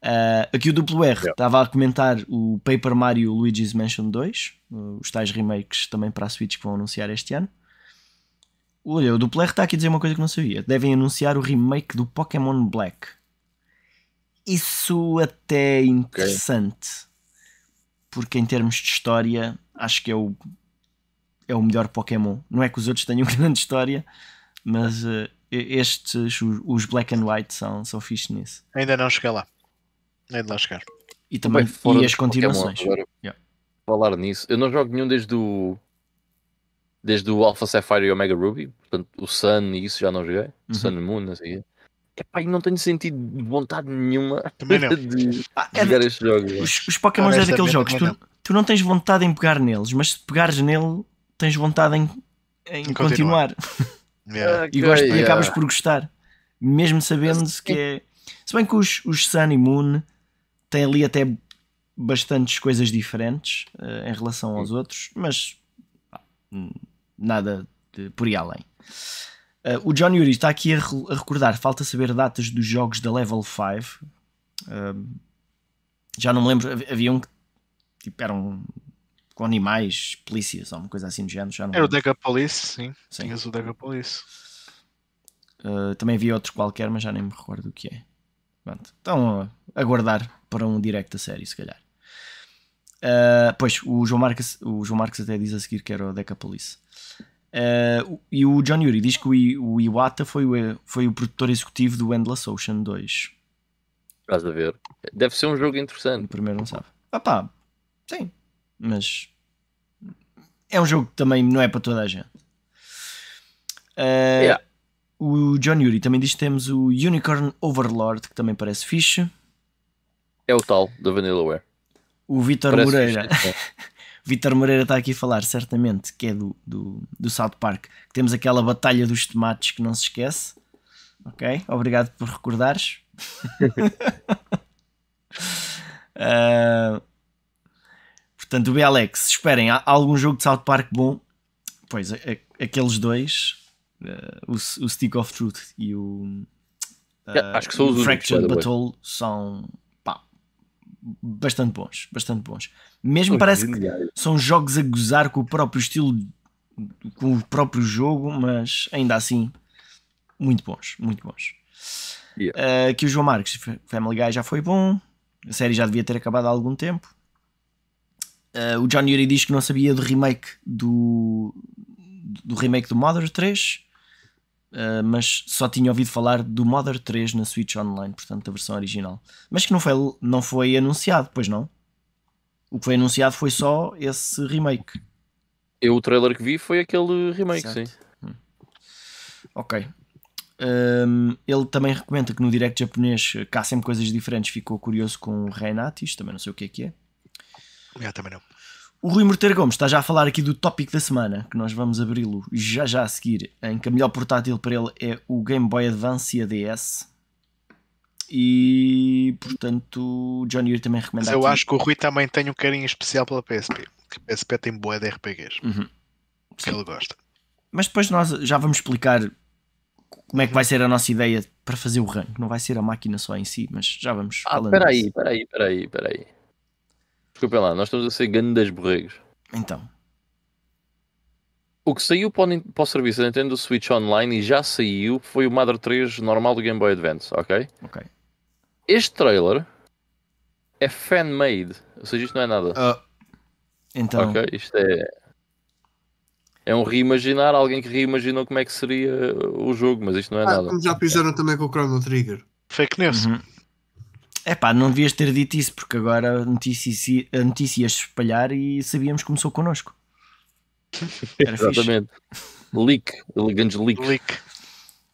Uh, aqui o Duplo R estava yeah. a comentar o Paper Mario Luigi's Mansion 2, os tais remakes também para a Switch que vão anunciar este ano. Olha, o Dupler está aqui a dizer uma coisa que não sabia. Devem anunciar o remake do Pokémon Black. Isso até é interessante. Porque em termos de história, acho que é o, é o melhor Pokémon. Não é que os outros tenham grande história, mas uh, estes, os, Black and White, são, são fixe nisso. Ainda não cheguei lá. Ainda não chegar. E também e as continuações. Pokémon, agora, yeah. Falar nisso, eu não jogo nenhum desde o desde o Alpha Sapphire e Omega Ruby, portanto o Sun e isso já não joguei, uhum. Sun and Moon, assim. Epá, e não tenho sentido vontade nenhuma de ah, é jogar estes jogos. Os, os Pokémon é daqueles jogos, tu, tu não tens vontade em pegar neles, mas se pegares nele, tens vontade em, em continuar. Yeah. e, gosto, yeah. e acabas por gostar, mesmo sabendo que é. Se bem que os, os Sun e Moon têm ali até bastantes coisas diferentes uh, em relação aos outros, mas nada de, por aí além. Uh, o John Yuri está aqui a, a, recordar, falta saber datas dos jogos da Level 5. Uh, ah, já não me lembro, havia um que tipo, eram com animais, polícias, ou uma coisa assim do género. Já não Era lembro. o Degapolis, sim. sim. Tinhas o Degapolis. Uh, também havia outro qualquer, mas já nem me recordo o que é. Pronto. Então, aguardar para um direct a série, se calhar. Uh, pois, o João, Marques, o João Marques até diz a seguir que era o Decapolis. Uh, e o John Yuri diz que o, o Iwata foi o, foi o produtor executivo do Endless Ocean 2. Estás a ver? Deve ser um jogo interessante. O primeiro não sabe. Ah pá, sim, mas é um jogo que também não é para toda a gente. Uh, yeah. O John Yuri também diz que temos o Unicorn Overlord, que também parece fixe. É o tal da Vanillaware. O Vitor Moreira. Vitor Moreira está aqui a falar, certamente, que é do, do, do South Park. Temos aquela batalha dos tomates que não se esquece. Ok? Obrigado por recordares. uh, portanto, o BLX, esperem, há algum jogo de South Park bom? Pois, a, a, aqueles dois, uh, o, o, Stick of Truth e o, uh, acho que são o Fractured Battle, são bastante bons, bastante bons. Mesmo parece que são jogos a gozar com o próprio estilo, com o próprio jogo, mas ainda assim, muito bons, muito bons. Yeah. Uh, que o João Marques, Family Guy já foi bom, a série já devia ter acabado há algum tempo. Uh, o John Yuri diz que não sabia do remake do, do remake do Mother 3. Uh, mas só tinha ouvido falar do Mother 3 na Switch Online, portanto, da versão original. Mas que não foi, não foi anunciado, pois não? O que foi anunciado foi só esse remake. Eu, o trailer que vi foi aquele remake, certo. sim. Hum. Ok. Um, ele também recomenda que no direct japonês cá sempre coisas diferentes. Ficou curioso com o Renatis, também não sei o que é que é. Eu também não. O Rui Morteiro Gomes está já a falar aqui do tópico da semana, que nós vamos abri-lo já já a seguir, em que a melhor portátil para ele é o Game Boy Advance e a DS. E portanto, o John Yuri também recomenda. Mas eu aqui. acho que o Rui também tem um carinho especial pela PSP, que a PSP tem boa de RPGs uhum. que ele gosta. Mas depois nós já vamos explicar como é que vai ser a nossa ideia para fazer o rank. Não vai ser a máquina só em si, mas já vamos ah, falando. Espera aí, espera aí, espera aí, espera aí. Desculpem lá, nós estamos a ser das borregos. Então. O que saiu para o, para o serviço da Nintendo Switch Online e já saiu foi o Mother 3 normal do Game Boy Advance, ok? Ok. Este trailer é fan-made, ou seja, isto não é nada. Uh, então. Ok, isto é. É um reimaginar, alguém que reimaginou como é que seria o jogo, mas isto não é ah, nada. Como já fizeram também com o Chrono Trigger. Fake news. Uhum. É pá, não devias ter dito isso, porque agora a notícia, a notícia ia espalhar e sabíamos que começou connosco. Era Exatamente. Leak, elegante leak. leak.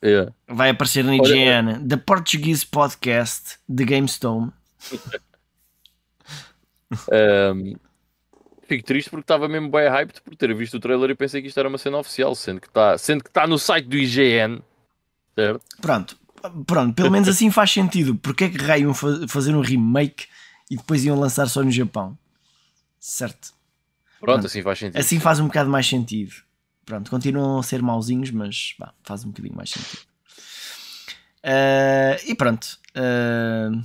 Yeah. Vai aparecer na IGN The Portuguese Podcast The GameStone. um, fico triste porque estava mesmo bem hyped por ter visto o trailer e pensei que isto era uma cena oficial, sendo que está tá no site do IGN. Certo? Pronto, Pronto, pelo menos assim faz sentido. Porque é que raio fazer um remake e depois iam lançar só no Japão? Certo. Pronto, Pronto, assim faz sentido. Assim faz um bocado mais sentido. Pronto, continuam a ser mauzinhos, mas bah, faz um bocadinho mais sentido. Uh, e pronto. Uh,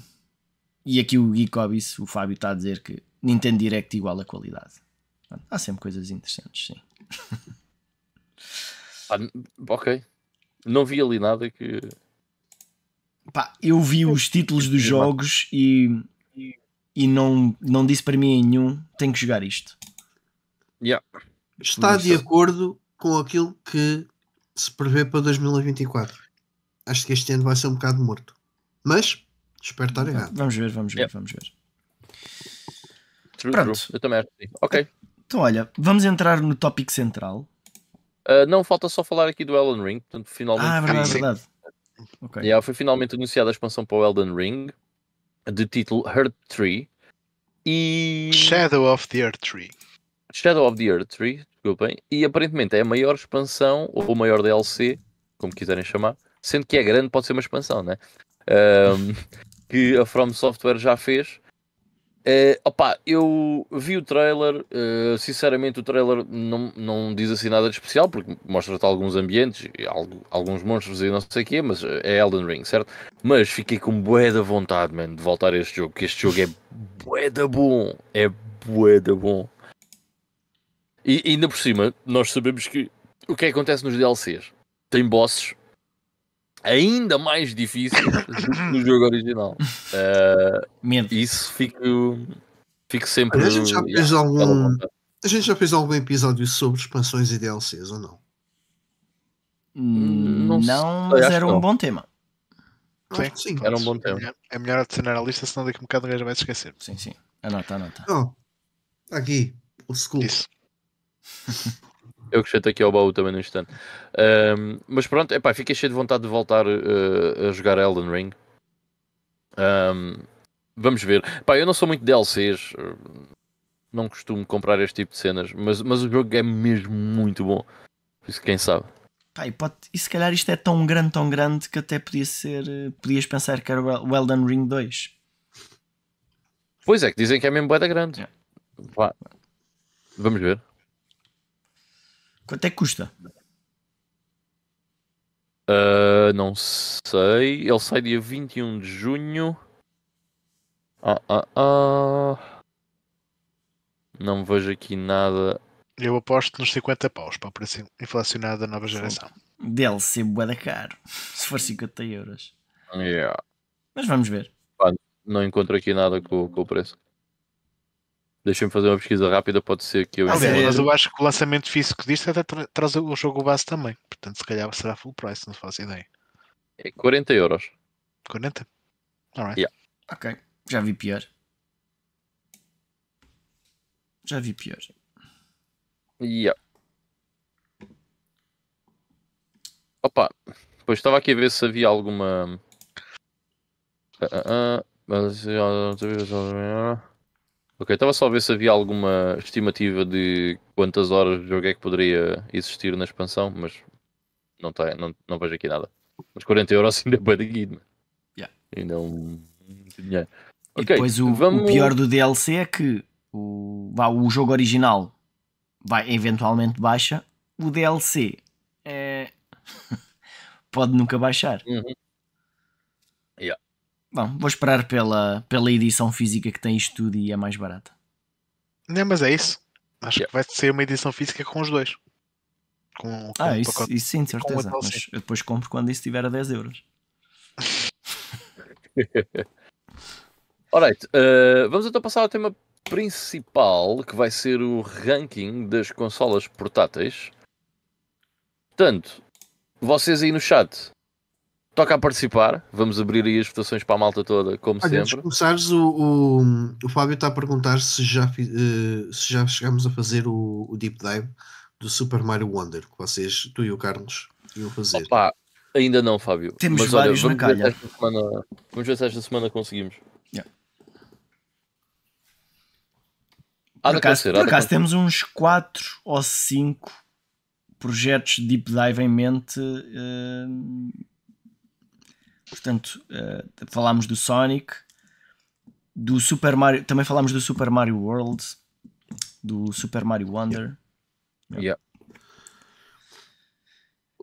e aqui o Geekobis, o Fábio, está a dizer que Nintendo Direct igual a qualidade. Pronto, há sempre coisas interessantes, sim. Ah, ok. Não vi ali nada que. Pá, eu vi os títulos dos jogos e, e não, não disse para mim em nenhum: tenho que jogar isto. Yeah. Está de acordo com aquilo que se prevê para 2024. Acho que este ano vai ser um bocado morto. Mas espero estar errado. Vamos ver, vamos ver, Yeah. vamos ver. True, Pronto. true. Eu também acho que sim. Ok. Então, olha, vamos entrar no tópico central. Ah, não, falta só falar aqui do Elden Ring. Portanto, finalmente Ah, é verdade, é Sim. verdade. Ok. Yeah, foi finalmente anunciada a expansão para o Elden Ring de título Heart Tree e Shadow of the Earth Tree. Shadow of the Earth Tree, desculpem, e aparentemente é a maior expansão ou o maior DLC, como quiserem chamar, sendo que é grande, pode ser uma expansão, né? Ahm, que a From Software já fez. Eh, opa, eu vi o trailer, eh, sinceramente o trailer não, não diz assim nada de especial, porque mostra-te alguns ambientes, e algu- alguns monstros e não sei o quê, mas é Elden Ring, certo? Mas fiquei com bué da vontade, man, de voltar a este jogo, que este jogo é bué da bom, é bué da bom. E ainda por cima, nós sabemos que o que é que acontece nos DLCs? Tem bosses ainda mais difíceis do jogo original. Medo. isso fico, fico sempre. Olha, a gente já yeah, fez aquela algum. A gente já fez algum episódio sobre expansões e DLCs ou não? Não, não mas era um não. bom tema. Que sim. Era um bom É tema. melhor, é melhor adicionar a lista, senão daqui a um bocado o gajo vai se esquecer. Sim, sim. Anota, anota. Oh, está aqui. O school. Isso. Eu acrescento aqui ao baú também no instante. Ahm, mas pronto, epá, fiquei cheio de vontade de voltar eh, a jogar Elden Ring. Ahm, vamos ver. Pá, eu não sou muito DLCs, eh, não costumo comprar este tipo de cenas, mas, mas o jogo é mesmo muito bom. Por isso, quem sabe? E, pode... e se calhar isto é tão grande, tão grande que até podia ser. eh, Podias pensar que era o Elden Ring 2. Pois é, que dizem que é mesmo bué da grande. Vá. Vamos ver. Quanto é que custa? Ah, não sei. Ele sai dia 21 de junho. Ah, ah, ah. Não vejo aqui nada. Eu aposto nos 50 paus para o preço inflacionado da nova geração. DLC bué da caro. Se for 50 euros. Yeah. Mas vamos ver. Não encontro aqui nada com, com o preço. Deixa-me fazer uma pesquisa rápida. Pode ser que eu. Ah, é- mas eu acho que o lançamento físico disto até tra- traz o jogo base também. Portanto, se calhar será full price, não faço ideia. É 40 euros. 40? Alright. Yeah. Ok. Já vi pior. Já vi pior. Yeah. Opa, pois estava aqui a ver se havia alguma. Ah, ah, ah, mas- Ok, estava só a ver se havia alguma estimativa de quantas horas de jogo é que poderia existir na expansão, mas não, tá, não, não vejo aqui nada. Mas 40 euros ainda é bué de guido. Yeah. Ainda é um dinheiro. E Ok, depois o, vamos- o pior do DLC é que o, vá, o jogo original vai eventualmente baixa, o DLC é... pode nunca baixar. Uhum. Yeah. Bom, vou esperar pela, pela edição física que tem isto tudo e é mais barata. Não, mas é isso. Acho Yeah. que vai ser uma edição física com os dois. Com, com Ah, o isso, pacote. isso sim, de certeza. Mas eu depois compro quando isso estiver a 10 euros. Alright, eh, vamos então passar ao tema principal, que vai ser o ranking das consolas portáteis. Portanto, vocês aí no chat, toca a participar. Vamos abrir aí as votações para a malta toda, como Olha, sempre. começares, o, o, o Fábio está a perguntar se já, eh, se já chegámos a fazer o, o deep dive do Super Mario Wonder, que vocês, tu e o Carlos, iam fazer. Opa, ainda não, Fábio. Temos Mas olha, vários na vamos ver, se calha. esta semana, vamos ver se esta semana conseguimos. Yeah. Há Por de acaso, por acaso temos uns 4 ou 5 projetos de deep dive em mente. hum, portanto, eh, falámos do Sonic, do Super Mario, também falámos do Super Mario World, do Super Mario Wonder. Yeah.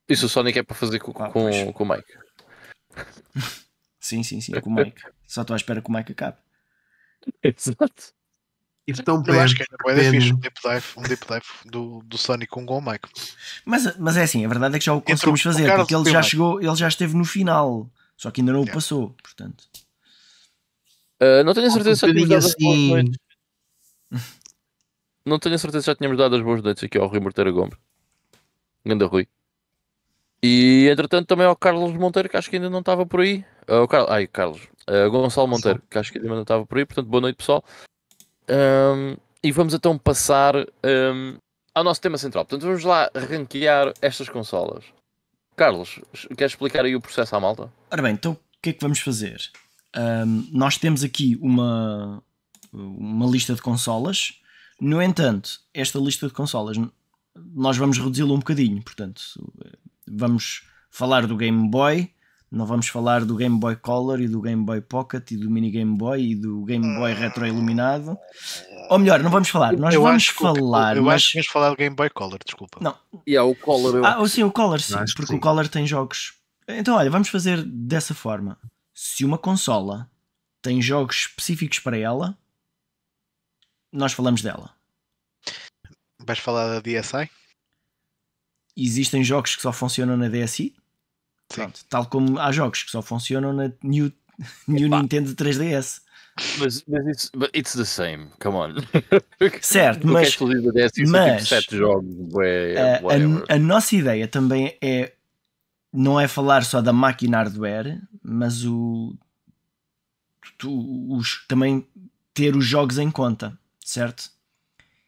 Isso o Sonic é para fazer com, Ah, com, com o Mike. Sim, sim, sim, com o Mike. Só estou à espera que o Mike acabe. Exato. E tão Eu acho que ainda pode é fixe um deep dive, um deep dive do, do Sonic com o Mike. Mas, mas é assim, a verdade é que já o conseguimos fazer, porque ele já chegou, ele já esteve no final, só que ainda não o Yeah. passou, portanto. Uh, não tenho a certeza se já tínhamos dado as boas assim. noites. Não tenho a certeza se já tínhamos dado as boas noites aqui ao Rui Morteira Gomes. Ganda Rui. E entretanto também ao Carlos Monteiro, que acho que ainda não estava por aí. Uh, o Carlos, ai, Carlos. Uh, Gonçalo Monteiro, que acho que ainda não estava por aí. Portanto, boa noite, pessoal. Um, e vamos então passar um, ao nosso tema central. Portanto, vamos lá ranquear estas consolas. Carlos, queres explicar aí o processo à malta? Ora bem, então o que é que vamos fazer? Ahm, nós temos aqui uma, uma lista de consolas. No entanto, esta lista de consolas nós vamos reduzi-la um bocadinho. Portanto, vamos falar do Game Boy, não vamos falar do Game Boy Color e do Game Boy Pocket e do Mini Game Boy e do Game Boy retroiluminado. Ou melhor, não vamos falar, nós eu vamos acho que falar. Eu mas... acho que vamos falar do Game Boy Color, desculpa. Não, E há o Collar. Eu... ah, sim, o Collar, sim, porque sim. o Collar tem jogos. Então, olha, vamos fazer dessa forma. Se uma consola tem jogos específicos para ela, nós falamos dela. Vais falar da DSi? Existem jogos que só funcionam na DSi, Pronto, tal como há jogos que só funcionam na New, New. Nintendo 3DS. Mas, mas it's, but it's the same, come on. Certo, é mas DS são mas- tipo 7 jogos, a, a- a nossa ideia também é não é falar só da máquina hardware, mas o tu- os, também ter os jogos em conta, certo?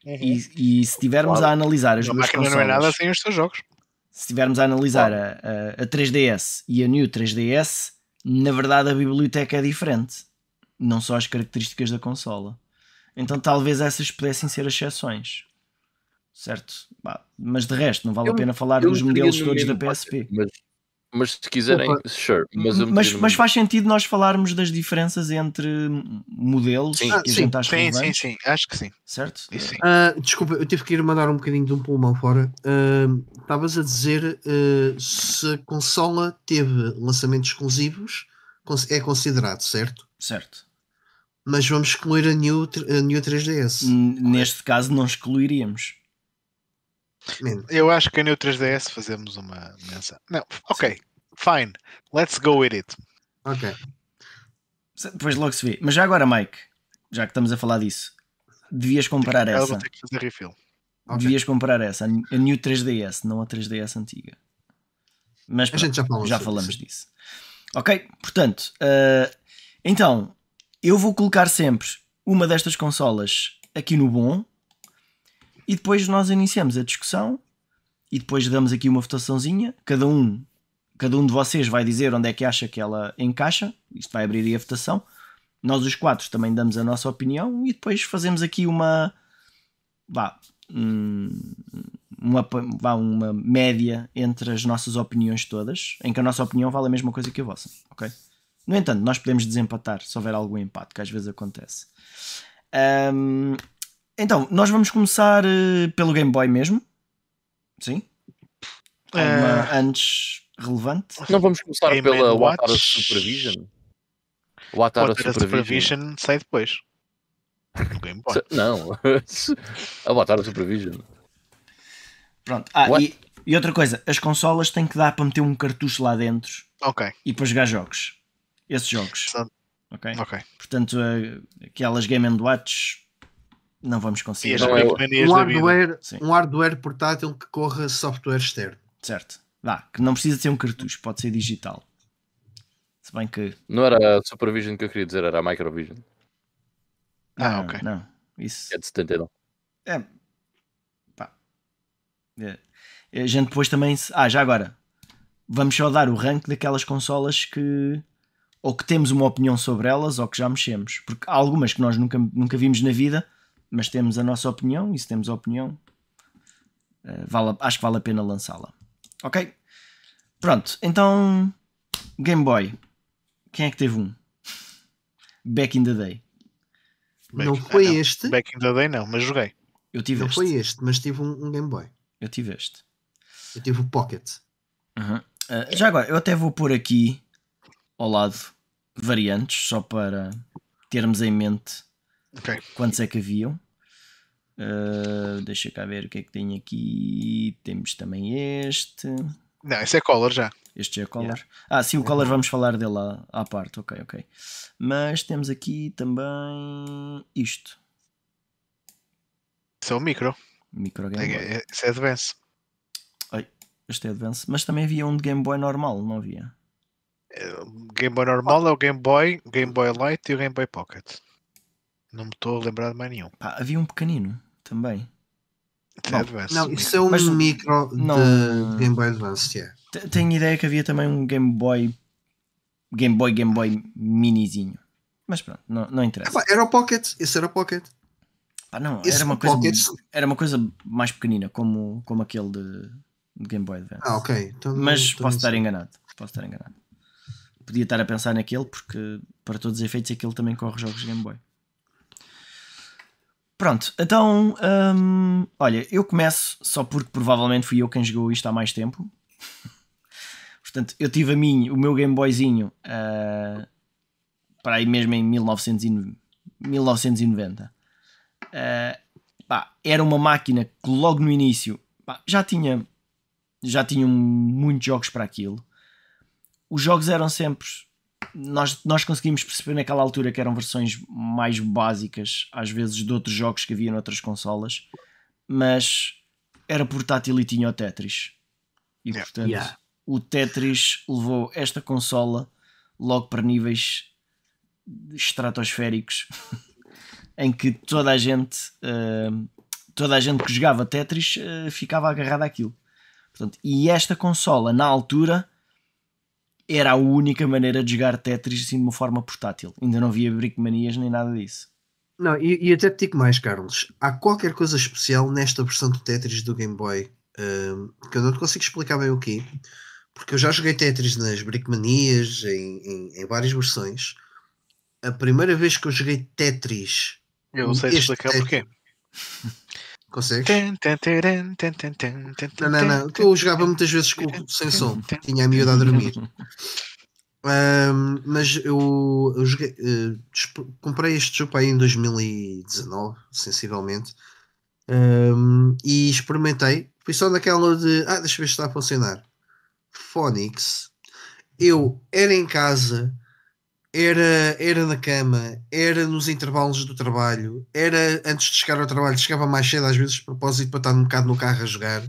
E, e se estivermos Claro. a analisar as a duas máquina consolas, não é nada sem os seus jogos. Se estivermos a analisar a, a, a 3DS e a New 3DS, na verdade a biblioteca é diferente, não só as características da consola. Então talvez essas pudessem ser exceções, certo? Bah, mas de resto, não vale Eu- a pena falar dos modelos todos da PSP. Mas, mas se quiserem, Opa. sure. Mas, Mas, mas faz sentido nós falarmos das diferenças entre modelos Sim. que Ah, sim. Sim, sim, sim. Acho que sim. certo? Sim. Ah, desculpa, eu tive que ir mandar um bocadinho de um pulmão fora. Ah, Estavas a dizer ah, se a consola teve lançamentos exclusivos, é considerado, certo? Certo. Mas vamos excluir a New, a New 3DS. N- Neste caso não excluiríamos. Eu acho que a New 3DS fazemos uma menção. Não, ok. Fine. Let's go with it. ok. Depois logo se vê. Mas já agora, Mike, já que estamos a falar disso, devias comparar Ela essa. vai ter que fazer refill. ok. Devias comparar essa, a New 3DS, não a 3DS antiga. Mas A pronto, gente já falou já falamos isso. disso. Ok, portanto, eh, então eu vou colocar sempre uma destas consolas aqui no bom e depois nós iniciamos a discussão e depois damos aqui uma votaçãozinha. Cada um, cada um de vocês vai dizer onde é que acha que ela encaixa. Isto vai abrir aí a votação. Nós os quatro também damos a nossa opinião e depois fazemos aqui uma vá, uma, vá, uma média entre as nossas opiniões todas, em que a nossa opinião vale a mesma coisa que a vossa, ok? No entanto, nós podemos desempatar se houver algum empate, que às vezes acontece. Ahm, então, nós vamos começar eh, pelo Game Boy mesmo. Sim? Alguma Ah, antes relevante? Não vamos começar Game pela Watara. Supervision? Watara Supervision. Supervision sai depois. Game Boy. Não, a Watara Supervision. Pronto. Ah, e, e outra coisa, as consolas têm que dar para meter um cartucho lá dentro Ok, e para jogar jogos. Esses jogos. Portanto, Ok? ok. Portanto, eh, aquelas Game Watch não vamos considerar. Não é Um hardware, um hardware portátil que corra software externo. Certo. Vá, que não precisa de ser um cartucho, pode ser digital. Se bem que. Não era a Supervision que eu queria dizer, era a Microvision. Ah, não, ok. Não, isso. É de 79. É. Pá. É. A gente depois também. se- Ah, já agora. Vamos só dar o rank daquelas consolas que. Ou que temos uma opinião sobre elas ou que já mexemos. Porque há algumas que nós nunca, nunca vimos na vida, mas temos a nossa opinião e se temos a opinião, eh, vale, acho que vale a pena lançá-la. Ok? Pronto, então. Game Boy. Quem é que teve um? Back in the day. não Back- foi ah, não. este, Back in the day não, mas joguei. Eu tive não este. foi este, mas tive um, um Game Boy. Eu tive este. Eu tive o Pocket. Uhum. Uh, já agora, eu até vou pôr aqui ao lado variantes, só para termos em mente Ok. quantos é que haviam. Uh, deixa cá ver o que é que tem aqui. Temos também este. Não, esse é Color já. Este é Color. Yeah. Ah, sim, o Color vamos falar dele à, à parte. Ok, ok. Mas temos aqui também isto. Esse é o micro. Micro Game Boy. É, esse é Advance. Ai, este é Advance. Mas também havia um de Game Boy normal, não havia? É, Game Boy normal é o Game Boy, Game Boy Light e o Game Boy Pocket. Não me estou a lembrar de mais nenhum. Pá, havia um pequenino também. Bom, Advance. Não, isso é um Mas, micro não, de Game Boy Advance, yeah. Tenho ideia que havia também um Game Boy Game Boy, Game Boy minizinho. Mas pronto, não, não interessa. era o Pocket, esse era o Pocket. Ah, não, era uma, coisa, era uma coisa mais pequenina, como, como aquele de, de Game Boy Advance. Ah, ok. Então, Mas então posso estar enganado. Posso estar enganado. Podia estar a pensar naquele, porque para todos os efeitos aquele também corre jogos de Game Boy. Pronto, então hum, olha, eu começo só porque provavelmente fui eu quem jogou isto há mais tempo. Portanto, eu tive a mim, o meu Game Boyzinho uh, para aí mesmo em 1990. Uh, pá, era uma máquina que logo no início pá, já tinha já tinham muitos jogos para aquilo. Os jogos eram sempre nós, nós conseguimos perceber naquela altura que eram versões mais básicas, às vezes, de outros jogos que havia noutras consolas, mas era portátil e tinha o Tetris. E yeah. portanto, yeah. o Tetris levou esta consola logo para níveis estratosféricos em que toda a gente uh, toda a gente que jogava Tetris uh, ficava agarrada àquilo. Portanto, e esta consola, na altura, era a única maneira de jogar Tetris assim de uma forma portátil. Ainda não havia brickmanias nem nada disso. Não, e, e, até te digo mais, Carlos. Há qualquer coisa especial nesta versão do Tetris do Game Boy uh, que eu não te consigo explicar bem o quê. Porque eu já joguei Tetris nas Brickmanias, em, em, em várias versões. A primeira vez que eu joguei Tetris. Eu não sei explicar Tetris, porquê. Consegues? Não, não, não. Eu jogava muitas vezes com, sem som. Tinha a miúda a dormir. Um, mas eu, eu joguei, uh, comprei este jogo aí em 2019, sensivelmente. Um, e experimentei. Fui só naquela de. Ah, deixa eu ver se está a funcionar. Phonics. Eu era em casa era, era na cama, era nos intervalos do trabalho, era antes de chegar ao trabalho, chegava mais cedo, às vezes de propósito, para estar um bocado no carro a jogar.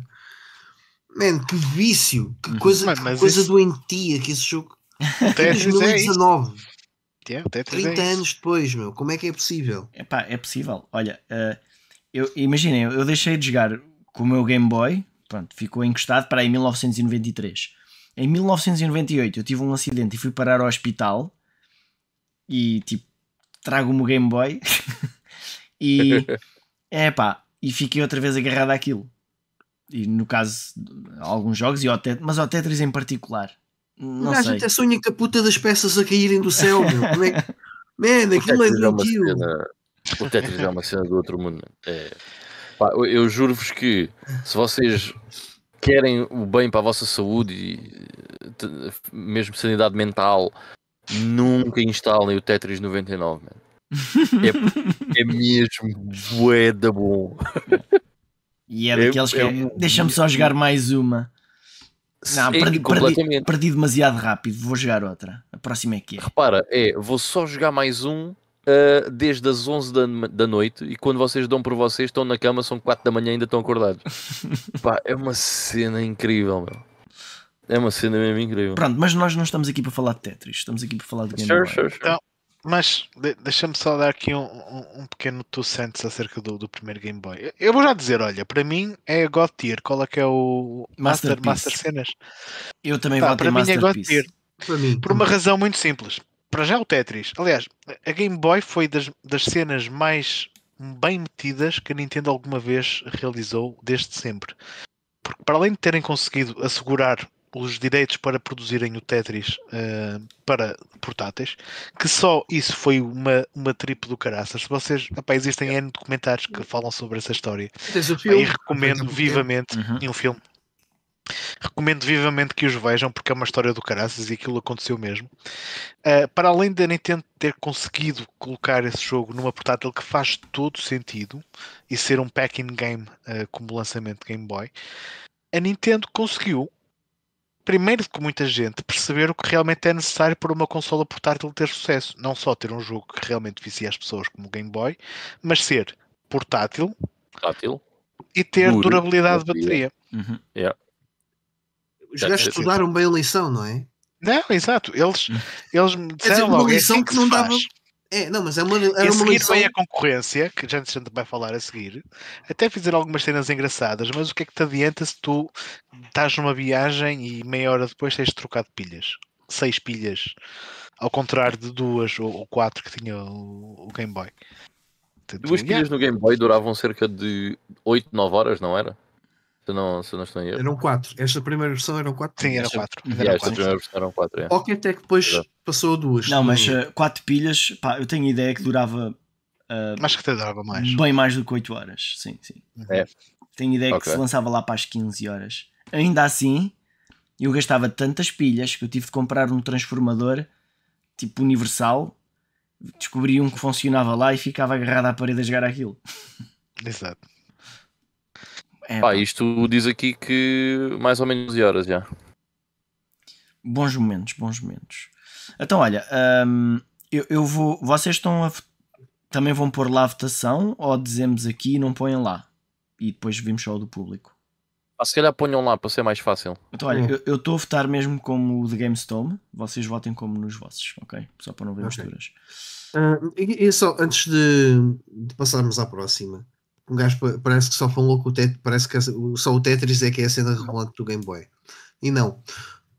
Man, que vício, que uhum. coisa, mas, mas que coisa isso... doentia que esse jogo. 2019. É 30 é anos depois, meu, como é que é possível? Epá, é possível. Olha, uh, eu, imaginem, eu deixei de jogar com o meu Game Boy, pronto, ficou encostado para aí 1993. Em 1998 eu tive um acidente e fui parar ao hospital e tipo, trago-me o Game Boy e é pá, e fiquei outra vez agarrado àquilo. E no caso, alguns jogos, e ao Tetris, mas ao Tetris em particular. Não a gente é a única puta das peças a caírem do céu, meu. Como é que... Man, aquilo é doentio. O Tetris é uma cena do outro mundo. É... Pá, eu juro-vos que se vocês querem o bem para a vossa saúde e mesmo sanidade mental Nunca instalem o Tetris 99, man. É, é mesmo bué da bom. E é, é daqueles é, que. É, Deixa-me só jogar mais uma. Não, perdi, perdi, perdi, demasiado rápido. Vou jogar outra. A próxima é que é. Repara, é, vou só jogar mais um uh, desde as 11 da, da noite e quando vocês dão por vocês, estão na cama, são 4 da manhã e ainda estão acordados. Pá, é uma cena incrível, meu. É uma cena mesmo incrível. Pronto, mas nós não estamos aqui para falar de Tetris, estamos aqui para falar de Game sure, Boy. Sure, sure. Então, mas de deixa-me só dar aqui um, um, um pequeno two cents acerca do, do, primeiro Game Boy. Eu vou já dizer, olha, para mim é God Tier. Qual é que é o Master, Master Cenas? Eu também tá, vou para mim é God Tier. Mim, por uma razão muito simples. Para já o Tetris. Aliás, a Game Boy foi das, das cenas mais bem metidas que a Nintendo alguma vez realizou desde sempre. Porque para além de terem conseguido assegurar os direitos para produzirem o Tetris uh, para portáteis, que só isso foi uma, uma trip do caraças. Se vocês, epá, existem N documentários que falam sobre essa história. Filme, e recomendo vivamente uhum. um filme. recomendo vivamente que os vejam porque é uma história do caraças e aquilo aconteceu mesmo. Uh, para além da Nintendo ter conseguido colocar esse jogo numa portátil que faz todo sentido e ser um pack-in game uh, como lançamento de Game Boy, a Nintendo conseguiu primeiro que muita gente perceber o que realmente é necessário para uma consola portátil ter sucesso. Não só ter um jogo que realmente vicia as pessoas como o Game Boy, mas ser portátil, portátil. e ter Duro, durabilidade de bateria. Uhum. Yeah. Os gajos estudaram bem a lição, não é? Não, exato. Eles, eles me disseram logo, é lição assim que, não faz. É, não, mas é uma, era a uma seguir lição. vem a concorrência, que já a gente vai falar a seguir, até fizer algumas cenas engraçadas, mas o que é que te adianta se tu estás numa viagem e meia hora depois tens de trocar de pilhas? Seis pilhas, ao contrário de duas ou, ou quatro que tinha o, o Game Boy. Duas yeah, pilhas no Game Boy duravam cerca de 8, 9 horas, não era? Se não, se não estou em erro. Eram quatro. Esta primeira versão eram quatro. Sim, era pilhas. quatro. Yeah, Yeah, Era esta quatro. primeira versão eram 4. É. Pocket é que depois Exato. passou a duas. Não, mas Não, uh, 4 pilhas, pá, eu tenho ideia que durava uh, Mas que te dava mais. bem mais do que 8 horas. Sim, sim. É. Tenho ideia Ok. que se lançava lá para as 15 horas. Ainda assim, eu gastava tantas pilhas que eu tive de comprar um transformador tipo universal. Descobri um que funcionava lá e ficava agarrado à parede a jogar aquilo. Exato. É, Pá, pá, isto diz aqui que mais ou menos 11 horas já. bons momentos, bons momentos. Então, olha, hum, eu, eu vou. Vocês estão a. Também vão pôr lá a votação ou dizemos aqui e não põem lá? E depois vimos só o do público. Ah, se calhar ponham lá para ser mais fácil. Então, olha, Hum. eu- estou a votar mesmo como o de GameStone. Vocês votem como nos vossos, ok? Só para não ver Ok. misturas. Ah, e, e só, antes de, de passarmos à próxima, um gajo pa- parece que só falou que o Tetris, parece que só o Tetris é que é a cena relevante do Game Boy. E não.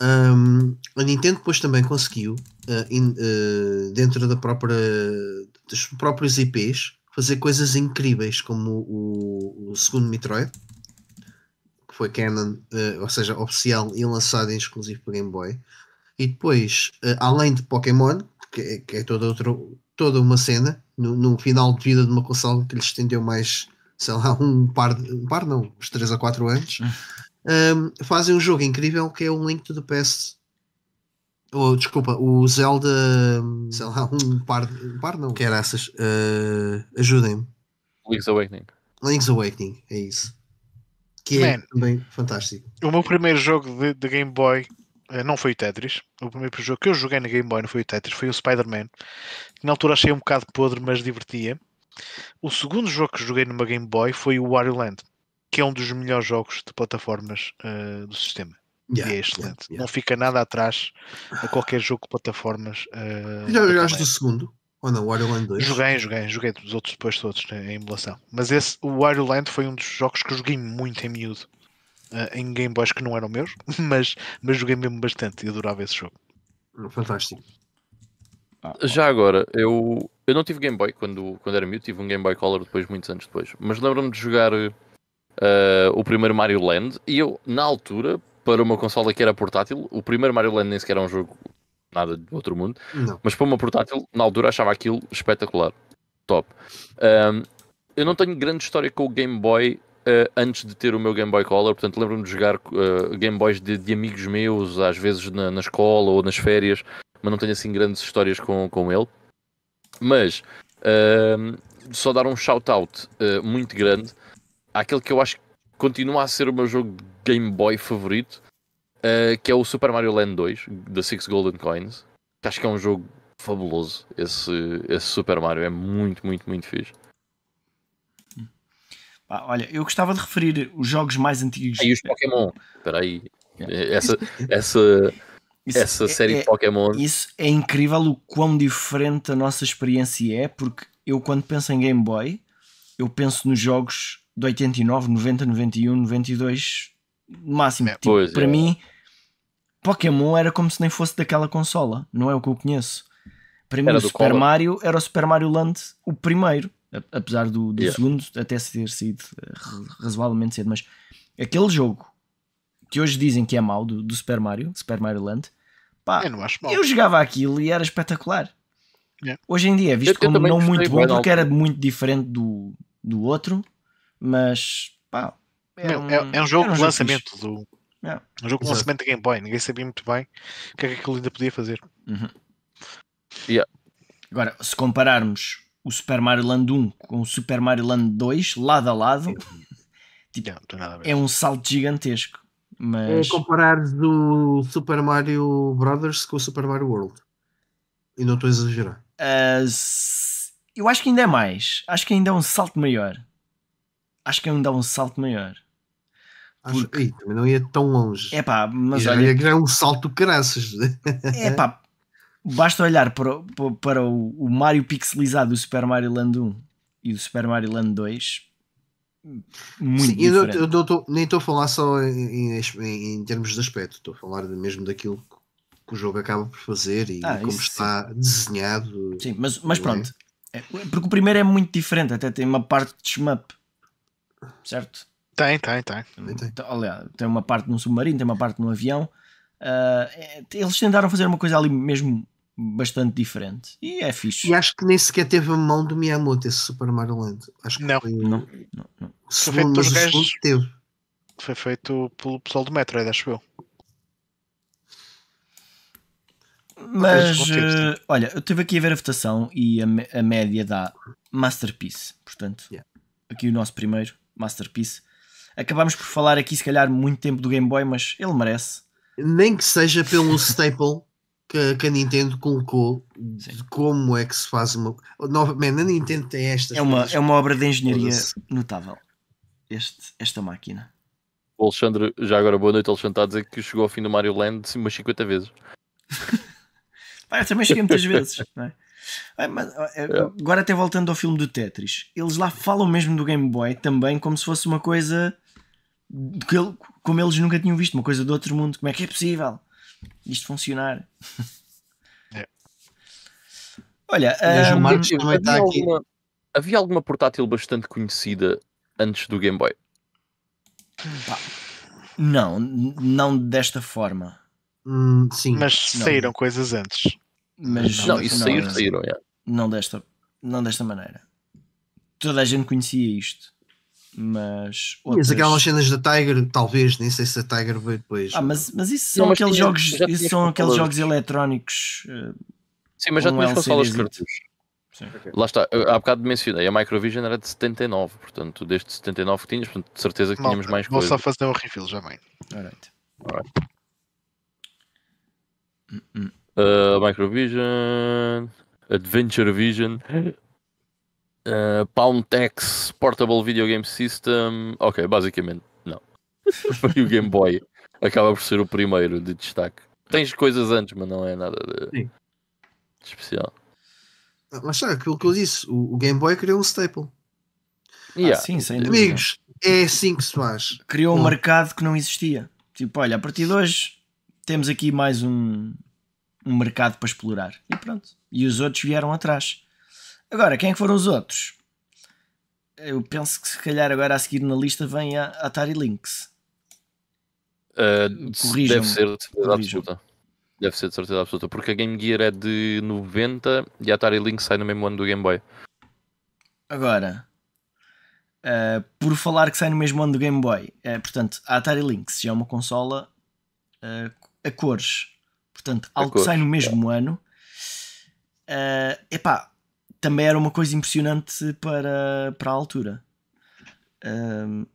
Ahm, a Nintendo depois também conseguiu, ah, in- ah, dentro da própria, dos próprios IPs, fazer coisas incríveis, como o, o segundo Metroid, que foi canon, ah, ou seja, oficial e lançado em exclusivo para Game Boy. E depois, além de Pokémon, que é, que é toda, outra, toda uma cena, no, no final de vida de uma consola que lhe estendeu mais, sei lá, um par, de- um par não, uns 3 a 4 anos, um, fazem um jogo incrível que é o Link to the Past. Ou, desculpa, o Zelda, hum, sei lá, um par, de- um par não, que era essas, uh, ajudem-me. Link's Awakening. Link's Awakening, é isso. Que é Man. também fantástico. O meu primeiro jogo de, de Game Boy eh, não foi o Tetris. O primeiro jogo que eu joguei na Game Boy não foi o Tetris, foi o Spider-Man. Que na altura achei um bocado podre, mas divertia. O segundo jogo que joguei numa Game Boy foi o Wario Land, que é um dos melhores jogos de plataformas eh, do sistema. Yeah, e é excelente. yeah, yeah. Não fica nada atrás a qualquer jogo de plataformas. eh, Já jogaste do segundo? Ou não? Wario Land 2? Joguei, joguei, joguei dos outros depois todos né, em emulação. Mas esse, o Wario Land foi um dos jogos que eu joguei muito em miúdo. eh, em Game Boys que não eram meus, mas, mas joguei mesmo bastante e adorava esse jogo. Fantástico. Ah, Já agora, eu, eu não tive Game Boy quando, quando era miúdo, tive um Game Boy Color depois, muitos anos depois. Mas lembro-me de jogar eh, o primeiro Mario Land e eu, na altura, para uma consola que era portátil, o primeiro Mario Land nem sequer era um jogo nada de outro mundo, Não. mas para uma portátil, na altura achava aquilo espetacular. Top. Ahm, eu não tenho grande história com o Game Boy eh, antes de ter o meu Game Boy Color, portanto lembro-me de jogar eh, Game Boys de, de amigos meus, às vezes na, na escola ou nas férias, mas não tenho assim grandes histórias com, com ele. Mas ahm, só dar um shout-out eh, muito grande àquele que eu acho que continua a ser o meu jogo de Game Boy favorito, eh, que é o Super Mario Land 2, da Six Golden Coins. Que acho que é um jogo fabuloso. Esse, esse Super Mario é muito, muito, muito fixe. Olha, eu gostava de referir os jogos mais antigos. E os Pokémon. Espera aí. Yeah. Essa, essa, Isso essa é- série é- Pokémon. Isso é incrível o quão diferente a nossa experiência é, porque eu quando penso em Game Boy, eu penso nos jogos de 89, 90, 91, 92, no máximo. É, Tipo, para é. mim, Pokémon era como se nem fosse daquela consola, não é o que eu conheço. Para mim, Era o Super Color. Mario era o Super Mario Land o primeiro, apesar do, do Yeah. segundo até ter saído eh, ra- razoavelmente cedo, mas aquele jogo que hoje dizem que é mau do, do Super Mario, Super Mario Land, pá, Eu não acho mal. eu jogava aquilo e era espetacular. Yeah. Hoje em dia é visto Eu- eu como também não muito bom porque era muito diferente do, do outro, mas pá, era Meu, é, é um jogo de lançamento do, Yeah. Um jogo com Exato. lançamento da Game Boy, ninguém sabia muito bem o que é que aquilo ainda podia fazer. Agora, se compararmos o Super Mario Land 1 com o Super Mario Land 2, lado a lado, Yeah, não tem nada a ver. é um salto gigantesco. É Mas comparar do Super Mario Brothers com o Super Mario World. E não estou a exagerar. se- eu acho que ainda é mais. Acho que ainda é um salto maior. Acho que ainda é um salto maior. Acho Porque- também não ia tão longe. É pá, mas já, olha, já é um salto caraças. é pá, basta olhar para, o- para o, o Mario pixelizado do Super Mario Land 1 e do Super Mario Land 2. Muito Sim, eu, eu não tô- nem estou a falar só em, em- em termos de aspecto, estou a falar mesmo daquilo que o jogo acaba por fazer e Ah, como está desenhado. Sim, mas, mas é? pronto. É, porque o primeiro é muito diferente, até tem uma parte de shmup. Certo? Tem, tem, tem. Tem. Então, Aliás, tem uma parte num submarino, tem uma parte num avião. É- eles tentaram fazer uma coisa ali mesmo bastante diferente. E é fixe. E acho que nem sequer teve a mão do Miyamoto esse Super Mario Land. Acho que Não. foi Não, não, não. o Foi segundo, feito mas teve. Foi feito pelo pessoal do Metroid, acho eu. Mas, eh, olha, eu estive aqui a ver a votação e a, a média dá Masterpiece. Portanto, Yeah. aqui o nosso primeiro, Masterpiece. Acabámos por falar aqui, se calhar, muito tempo do Game Boy, mas ele merece. Nem que seja pelo staple que, que a Nintendo colocou de como é que se faz uma. Novamente, a Nintendo tem estas. É uma, é uma obra de engenharia notável. Este, esta máquina. O Alexandre, já agora boa noite, Alexandre está a dizer que chegou ao fim do Mario Land sim, umas 50 vezes. Pá, eu também cheguei muitas vezes. não é? Mas, eh, Agora até voltando ao filme do Tetris, eles lá falam mesmo do Game Boy também como se fosse uma coisa que ele- como eles nunca tinham visto, uma coisa do outro mundo. Como é que é possível isto funcionar? É. Olha, Marcos também havia, aqui. alguma, havia alguma portátil bastante conhecida antes do Game Boy? não, n- não desta forma. Hum, sim, Mas Não. saíram coisas antes. Mas Não, isso saíram, não, saíram. é. não desta, não desta maneira. Toda a gente conhecia isto, mas outras- aquelas cenas da Tiger, talvez, nem sei se a Tiger veio depois. Ah, mas, mas isso Não, são mas aqueles tinha- jogos, isso são aqueles jogos eletrónicos. eh, Sim, mas já tinhas consolas de LCDzito. cartucho. Sim. Lá está, eu há bocado mencionei, a Microvision era de 79, portanto, desde 79 que tinhas, portanto, de certeza que tínhamos Malta, mais Vou coisas. só fazer um refill já bem. alright. Uh, Microvision, Adventure Vision, uh, Poundtex Portable Video Game System. Ok, basicamente, não. Foi o Game Boy. Acaba por ser o primeiro de destaque. Tens coisas antes, mas não é nada de, Sim. de especial. Ah, Mas está, aquilo que eu disse, o, o Game Boy criou um staple. Yeah. Ah, sim, sem dúvida. Amigos, é assim que se faz. Criou um Bom. mercado que não existia. Tipo, olha, a partir de hoje temos aqui mais um, um mercado para explorar. E pronto. E os outros vieram atrás. Agora, quem é que foram os outros? Eu penso que se calhar agora a seguir na lista vem a Atari Lynx. Uh, deve ser de certeza absoluta. Deve ser de certeza absoluta, porque a Game Gear é de 90 e a Atari Lynx sai no mesmo ano do Game Boy. Agora, uh, por falar que sai no mesmo ano do Game Boy, uh, portanto, a Atari Lynx já é uma consola uh, a cores. Portanto, A algo cores, que sai no mesmo ano. Uh, epá, também era uma coisa impressionante para, para a altura. Um,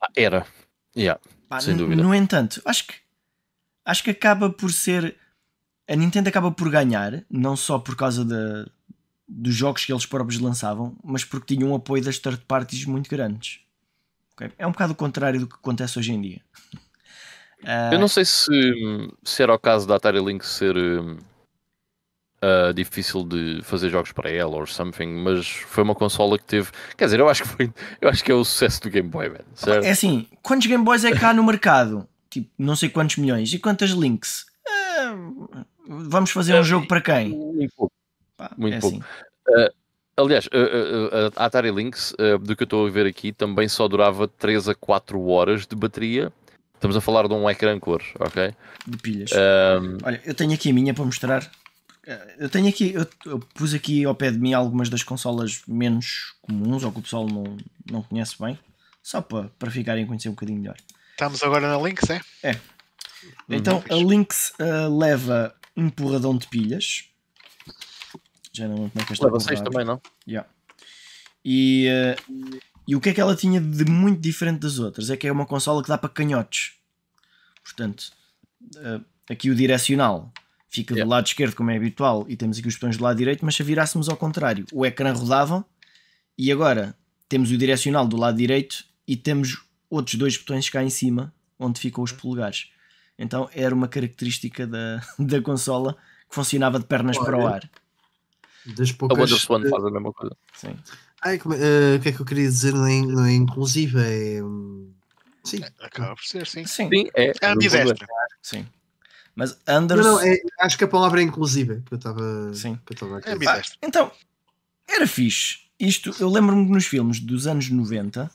Ah, era. Yeah. pá, Sem dúvida. No entanto, acho que acho que acaba por ser a Nintendo acaba por ganhar, não só por causa da, dos jogos que eles próprios lançavam, mas porque tinham um apoio das third parties muito grandes. Ok? É um bocado o contrário do que acontece hoje em dia. Ah, Eu não sei se, se era o caso da Atari Lynx ser ah, difícil de fazer jogos para ela ou something, mas foi uma consola que teve. Quer dizer, eu acho que foi. Eu acho que é o sucesso do Game Boy, man, certo? É assim, quantos Game Boys é que há no mercado? Tipo, não sei quantos milhões. E quantas Links? Ah, vamos fazer um jogo para quem? Muito pouco. Pá, Muito é pouco. assim. Aliás, a- Atari Lynx, do que eu estou a ver aqui, também só durava 3 a 4 horas de bateria. Estamos a falar de um ecrã cor, ok? de pilhas. Ahm, Olha, eu tenho aqui a minha para mostrar. Eu tenho aqui, eu, eu pus aqui ao pé de mim algumas das consolas menos comuns ou que o pessoal não, não conhece bem, só para, para ficarem a conhecer um bocadinho melhor. Estamos agora na Lynx, é? É. Então a Lynx uh, leva um porradão de pilhas. Já não como é que esta Leva 6 também, não? Yeah. E, uh, e o que é que ela tinha de muito diferente das outras? É que é uma consola que dá para canhotes. Portanto, uh, aqui o direcional fica yeah. do lado esquerdo, como é habitual, e temos aqui os botões do lado direito, mas se virássemos ao contrário, o ecrã rodava e agora temos o direcional do lado direito e temos outros dois botões cá em cima, onde ficam os polegares. Então era uma característica da, da consola que funcionava de pernas Olha, para o ar. Das poucas... A Wonder Swan faz a mesma coisa. Sim. Ai, como, uh, o que é que eu queria dizer? Não é, não é inclusive, é. Hum, sim. Acaba por ser, sim. Sim, sim é. É ambidestra. Sim. Mas Anders. Não, não, é, acho que a palavra é inclusiva que eu estava. Sim. Que eu é ambidestra. Ah, então, era fixe. Isto, eu lembro-me nos filmes dos anos 90,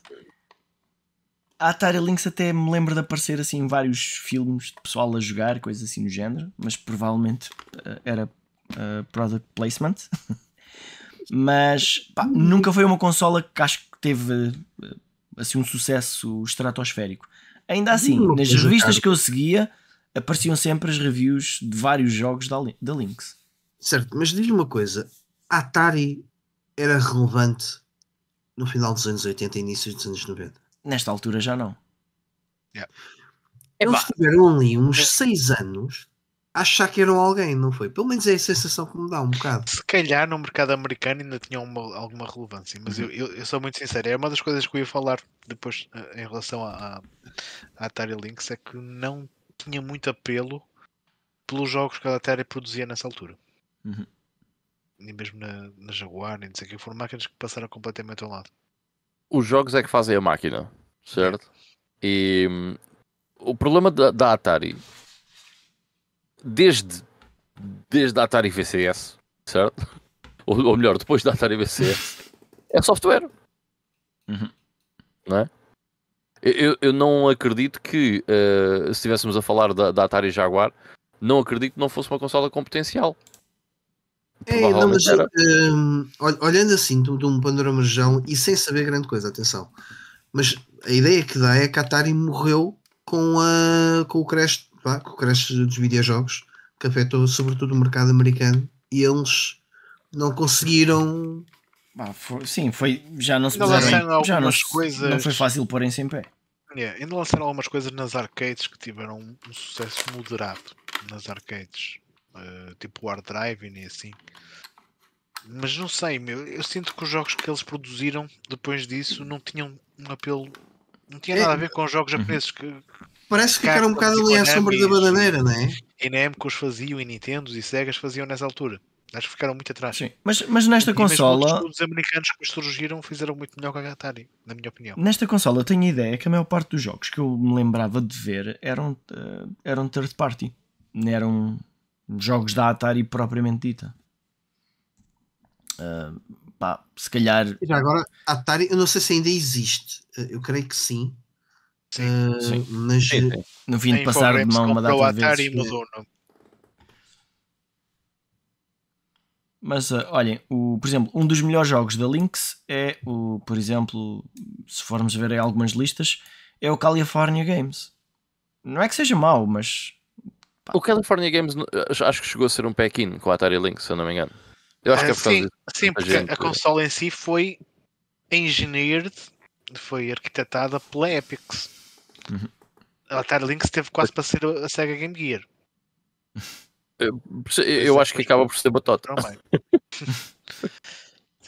a Atari Lynx até me lembro de aparecer assim em vários filmes de pessoal a jogar, coisas assim no género, mas provavelmente uh, era uh, product placement. mas pá, nunca foi uma consola que acho que teve uh, assim um sucesso estratosférico. Ainda assim, nas revistas que eu seguia, apareciam sempre as reviews de vários jogos da, da Lynx. Certo, mas diz-me uma coisa: a Atari era relevante no final dos anos 80 e início dos anos 90? Nesta altura já não. Yeah. Eles tiveram ali uns 6 anos a achar que eram alguém, não foi? Pelo menos é a sensação que me dá um bocado. Se calhar no mercado americano ainda tinham uma, alguma relevância, mas uhum. eu, eu, eu, sou muito sincero, é uma das coisas que eu ia falar depois eh, em relação à, à Atari Lynx é que não tinha muito apelo pelos jogos que a Atari produzia nessa altura. Uhum. Nem mesmo na, na Jaguar, nem sei o que. Foram máquinas que passaram completamente ao lado. Os jogos é que fazem a máquina, certo? E hum, o problema da, da, Atari, desde, desde a Atari VCS, certo? Ou, ou melhor, depois da Atari VCS, é software. Uhum. Não é? Eu, eu não acredito que, uh, se estivéssemos a falar da, da, Atari Jaguar, não acredito que não fosse uma consola com potencial. É, não, mas, um, olhando assim de, de um panorama geral e sem saber grande coisa, atenção, mas a ideia que dá é que a Atari morreu com, a, com, o, crash, pá, com o crash dos videojogos que afetou sobretudo o mercado americano e eles não conseguiram. Ah, foi, sim, foi, já não se puseram, já não, coisas... não foi fácil porem-se em pé. Yeah, ainda lançaram algumas coisas nas arcades que tiveram um, sucesso moderado nas arcades, uh, tipo Hard Drive e assim. Mas não sei, meu, eu sinto que os jogos que eles produziram depois disso não tinham um apelo, não tinha é, nada a ver com os jogos japoneses que parece que ficaram um bocado ali à sombra da bananeira, não é? E Namco os faziam e Nintendos e Segas faziam nessa altura. Acho que ficaram muito atrás. Sim. Mas, mas nesta e consola. Os americanos que surgiram fizeram muito melhor que a Atari, na minha opinião. Nesta consola, eu tenho a ideia que a maior parte dos jogos que eu me lembrava de ver eram, uh, eram third party, não eram jogos da Atari propriamente dita. Uh, pá, se calhar. E agora, a Atari, eu não sei se ainda existe, eh, eu creio que sim. Sim, uh, sim. Mas sim, sim. no fim de passar de mão uma data de vezes. Mudou, não? Mas uh, olhem, o, por exemplo, um dos melhores jogos da Lynx é o, por exemplo, se formos ver em algumas listas, é o California Games. Não é que seja mau, mas. Pá. O California Games acho que chegou a ser um pack-in com a Atari Lynx, se eu não me engano. Eu acho que é por sim, sim, porque gente... a consola em si foi engineered, foi arquitetada pela Epix. Uhum. A Atari Lynx teve quase para ser a Sega Game Gear. Eu, eu acho que acaba por ser batota.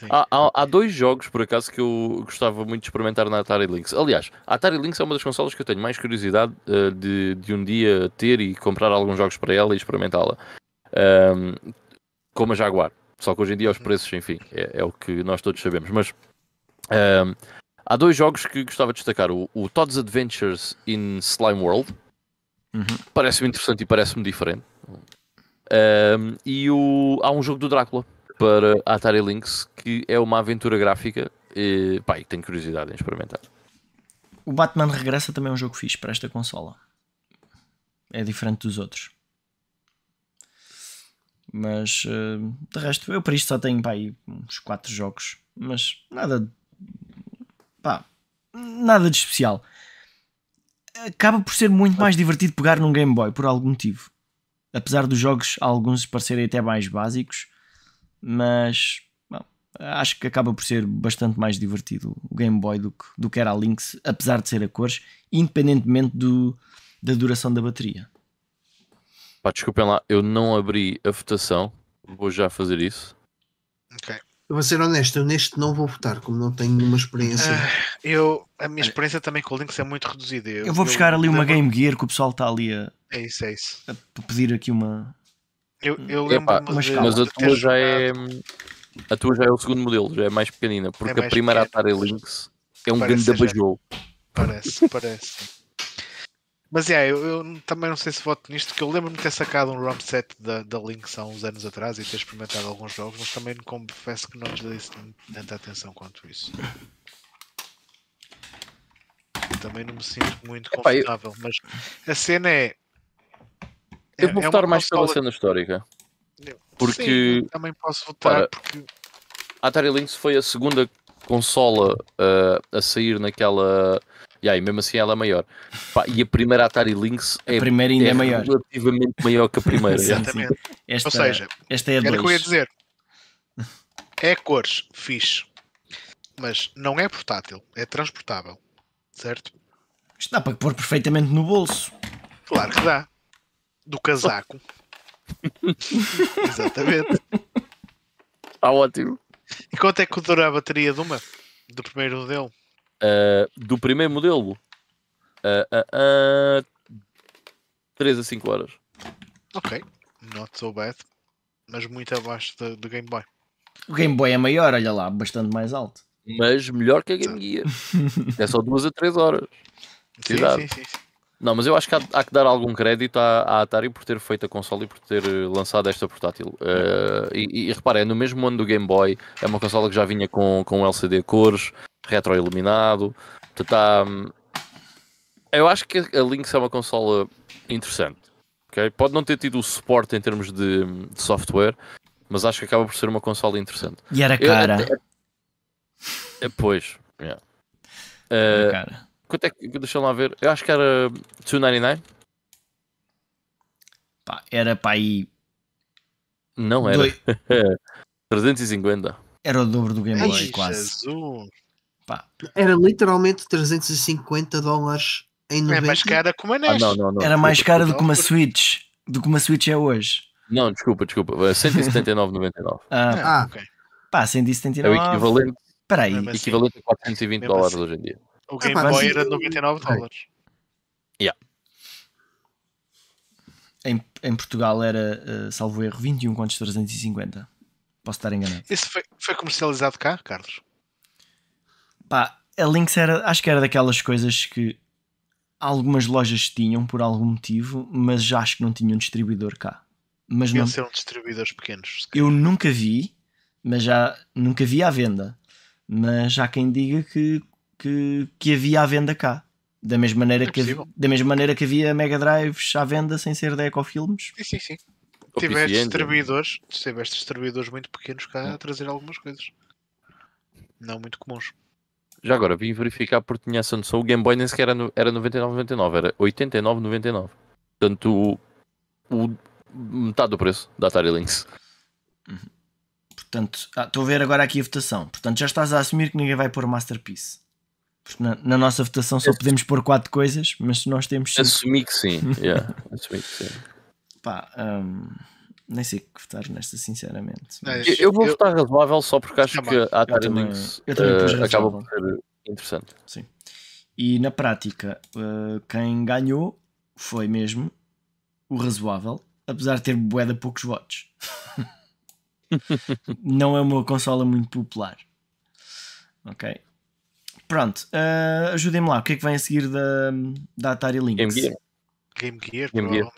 há, há, há, dois jogos, por acaso, que eu gostava muito de experimentar na Atari Lynx. Aliás, a Atari Lynx é uma das consolas que eu tenho mais curiosidade uh, de, de um dia ter e comprar alguns jogos para ela e experimentá-la. Um, como a Jaguar. Só que hoje em dia os uhum. preços, enfim, é, é o que nós todos sabemos. Mas um, há dois jogos que gostava de destacar: o, o Todd's Adventures in Slime World. Uhum. Parece-me interessante e parece-me diferente. Um, e o, há um jogo do Drácula para Atari Lynx que é uma aventura gráfica e pá, tenho curiosidade em experimentar. O Batman Regressa também é um jogo fixe para esta consola. É diferente dos outros. Mas de resto, eu para isto só tenho pá, uns 4 jogos. Mas nada. Pá, nada de especial. acaba por ser muito mais divertido pegar num Game Boy por algum motivo. Apesar dos jogos, alguns parecerem até mais básicos, mas bom, acho que acaba por ser bastante mais divertido o Game Boy do que, do que era a Lynx, apesar de ser a cores, independentemente do, da duração da bateria. Pá, desculpem lá, eu não abri a votação, vou já fazer isso. Ok. Eu vou ser honesto, eu neste não vou votar, como não tenho nenhuma experiência. Ah, eu, a minha experiência também com o Lynx é muito reduzida. Eu vou buscar ali uma lembro- Game Gear que o pessoal está ali a, É isso, é isso. a pedir aqui uma. Eu, eu Epá, lembro-me mas de. Mas a tua já é. A tua já é o segundo modelo, já é mais pequenina, porque mais a primeira pequena. Atari Lynx é um Parece grande ser já- bajou. Parece, parece. Mas é, eu, eu também não sei se voto nisto, que eu lembro-me de ter sacado um ROM set da, da Lynx há uns anos atrás e ter experimentado alguns jogos, mas também confesso que não lhes dei assim tanta atenção quanto isso. Também não me sinto muito Epá, eu- confortável, mas a cena é. Eu é- vou é votar mais pela cena histórica. porque- Sim, eu também posso votar Ora, porque A Atari Lynx foi a segunda consola uh, a sair naquela. E aí, mesmo assim ela é maior. Pá, e a primeira Atari Lynx é, A primeira ainda é, maior. relativamente maior que a primeira. Sim, já. Exatamente. Esta, Ou seja, esta é a Era o que eu ia 2. dizer. É cores, fixe. Mas não é portátil, é transportável. Certo? Isto dá para pôr perfeitamente no bolso. Claro que dá. Do casaco. Exatamente. Está ótimo. E quanto é que dura a bateria de uma? Do primeiro modelo? Uh, do primeiro modelo, uh, uh, 3 a 5 horas. Ok. Not so bad. Mas muito abaixo da- do Game Boy. O Game Boy é maior, olha lá, bastante mais alto. Mas melhor que a Game Gear. é só 2 a 3 horas. Sim, sim, sim, sim. Não, mas eu acho que há, há que dar algum crédito à, à Atari por ter feito a console e por ter eh, lançado esta portátil. Eh, e, e repara, é no mesmo ano do Game Boy, é uma consola que já vinha com, com LCD cores, retroiluminado. Portanto, há, hum, eu acho que a Lynx é uma consola interessante. ok? Pode não ter tido o suporte em termos de, de software, mas acho que acaba por ser uma consola interessante. E era Eu- cara. até- é, pois, yeah. Era Eh, cara. quanto é que, deixa lá ver, eu acho que era 299. Pá, era para aí. Não era. doi- 350. Era o dobro do Game Boy, Ai, quase. Jesus. Pá, Era literalmente 350 dólares em 90. É mais cara que uma Ah, NES. não, não, não. era mais cara do que uma. Switch. Do que uma Switch é hoje. Não, desculpa, desculpa. É 179,99. Ah, Ah, Ah. ok. pá, É o 179. equivalente, Espera aí. Mesmo assim. equivalente a 420 Mesmo dólares assim. hoje em dia. O Game pá, Boy era 99 Ai. dólares. Em, em Portugal era, eh, salvo erro, 21 contos 350. Posso estar enganado. Isso foi, foi comercializado cá, Carlos? Pá, a Lynx era, acho que era daquelas coisas que algumas lojas tinham por algum motivo, mas já acho que não tinham distribuidor cá. Mas não, ser um distribuidores pequenos. eu nunca vi, mas já nunca vi à venda. Mas há quem diga que, que, que havia à venda cá. Da mesma, maneira É que, hav- possível. da mesma maneira que havia Mega Drives à venda sem ser da Ecofilmes. Sim, sim, sim. Tiveste Engine. distribuidores, tiveste distribuidores muito pequenos cá a trazer algumas coisas. Não muito comuns. Já agora, vim verificar porque tinha essa noção. O Game Boy nem sequer era, no- era 99,99, era 89,99. Portanto, o, o- metade do preço da Atari Lynx. Portanto, ah, estou a ver agora aqui a votação. Portanto, já estás a assumir que ninguém vai pôr Masterpiece. Na, na nossa votação só podemos pôr quatro coisas, mas se nós temos cinco, Assumi que sim. yeah, assumi que sim. pá, hum, nem sei que votar nesta, sinceramente. Mas- Eu, eu vou votar razoável só porque acho Também. que a Atari também- Lynx eu também eh, acaba por ser interessante. E na prática, uh, quem ganhou foi mesmo o razoável, apesar de ter de poucos votos. Não é uma consola muito popular. Ok. Pronto, uh, ajudem-me lá. O que é que vem a seguir da, da Atari Lynx? Game Gear. Game Gear, Game Gear.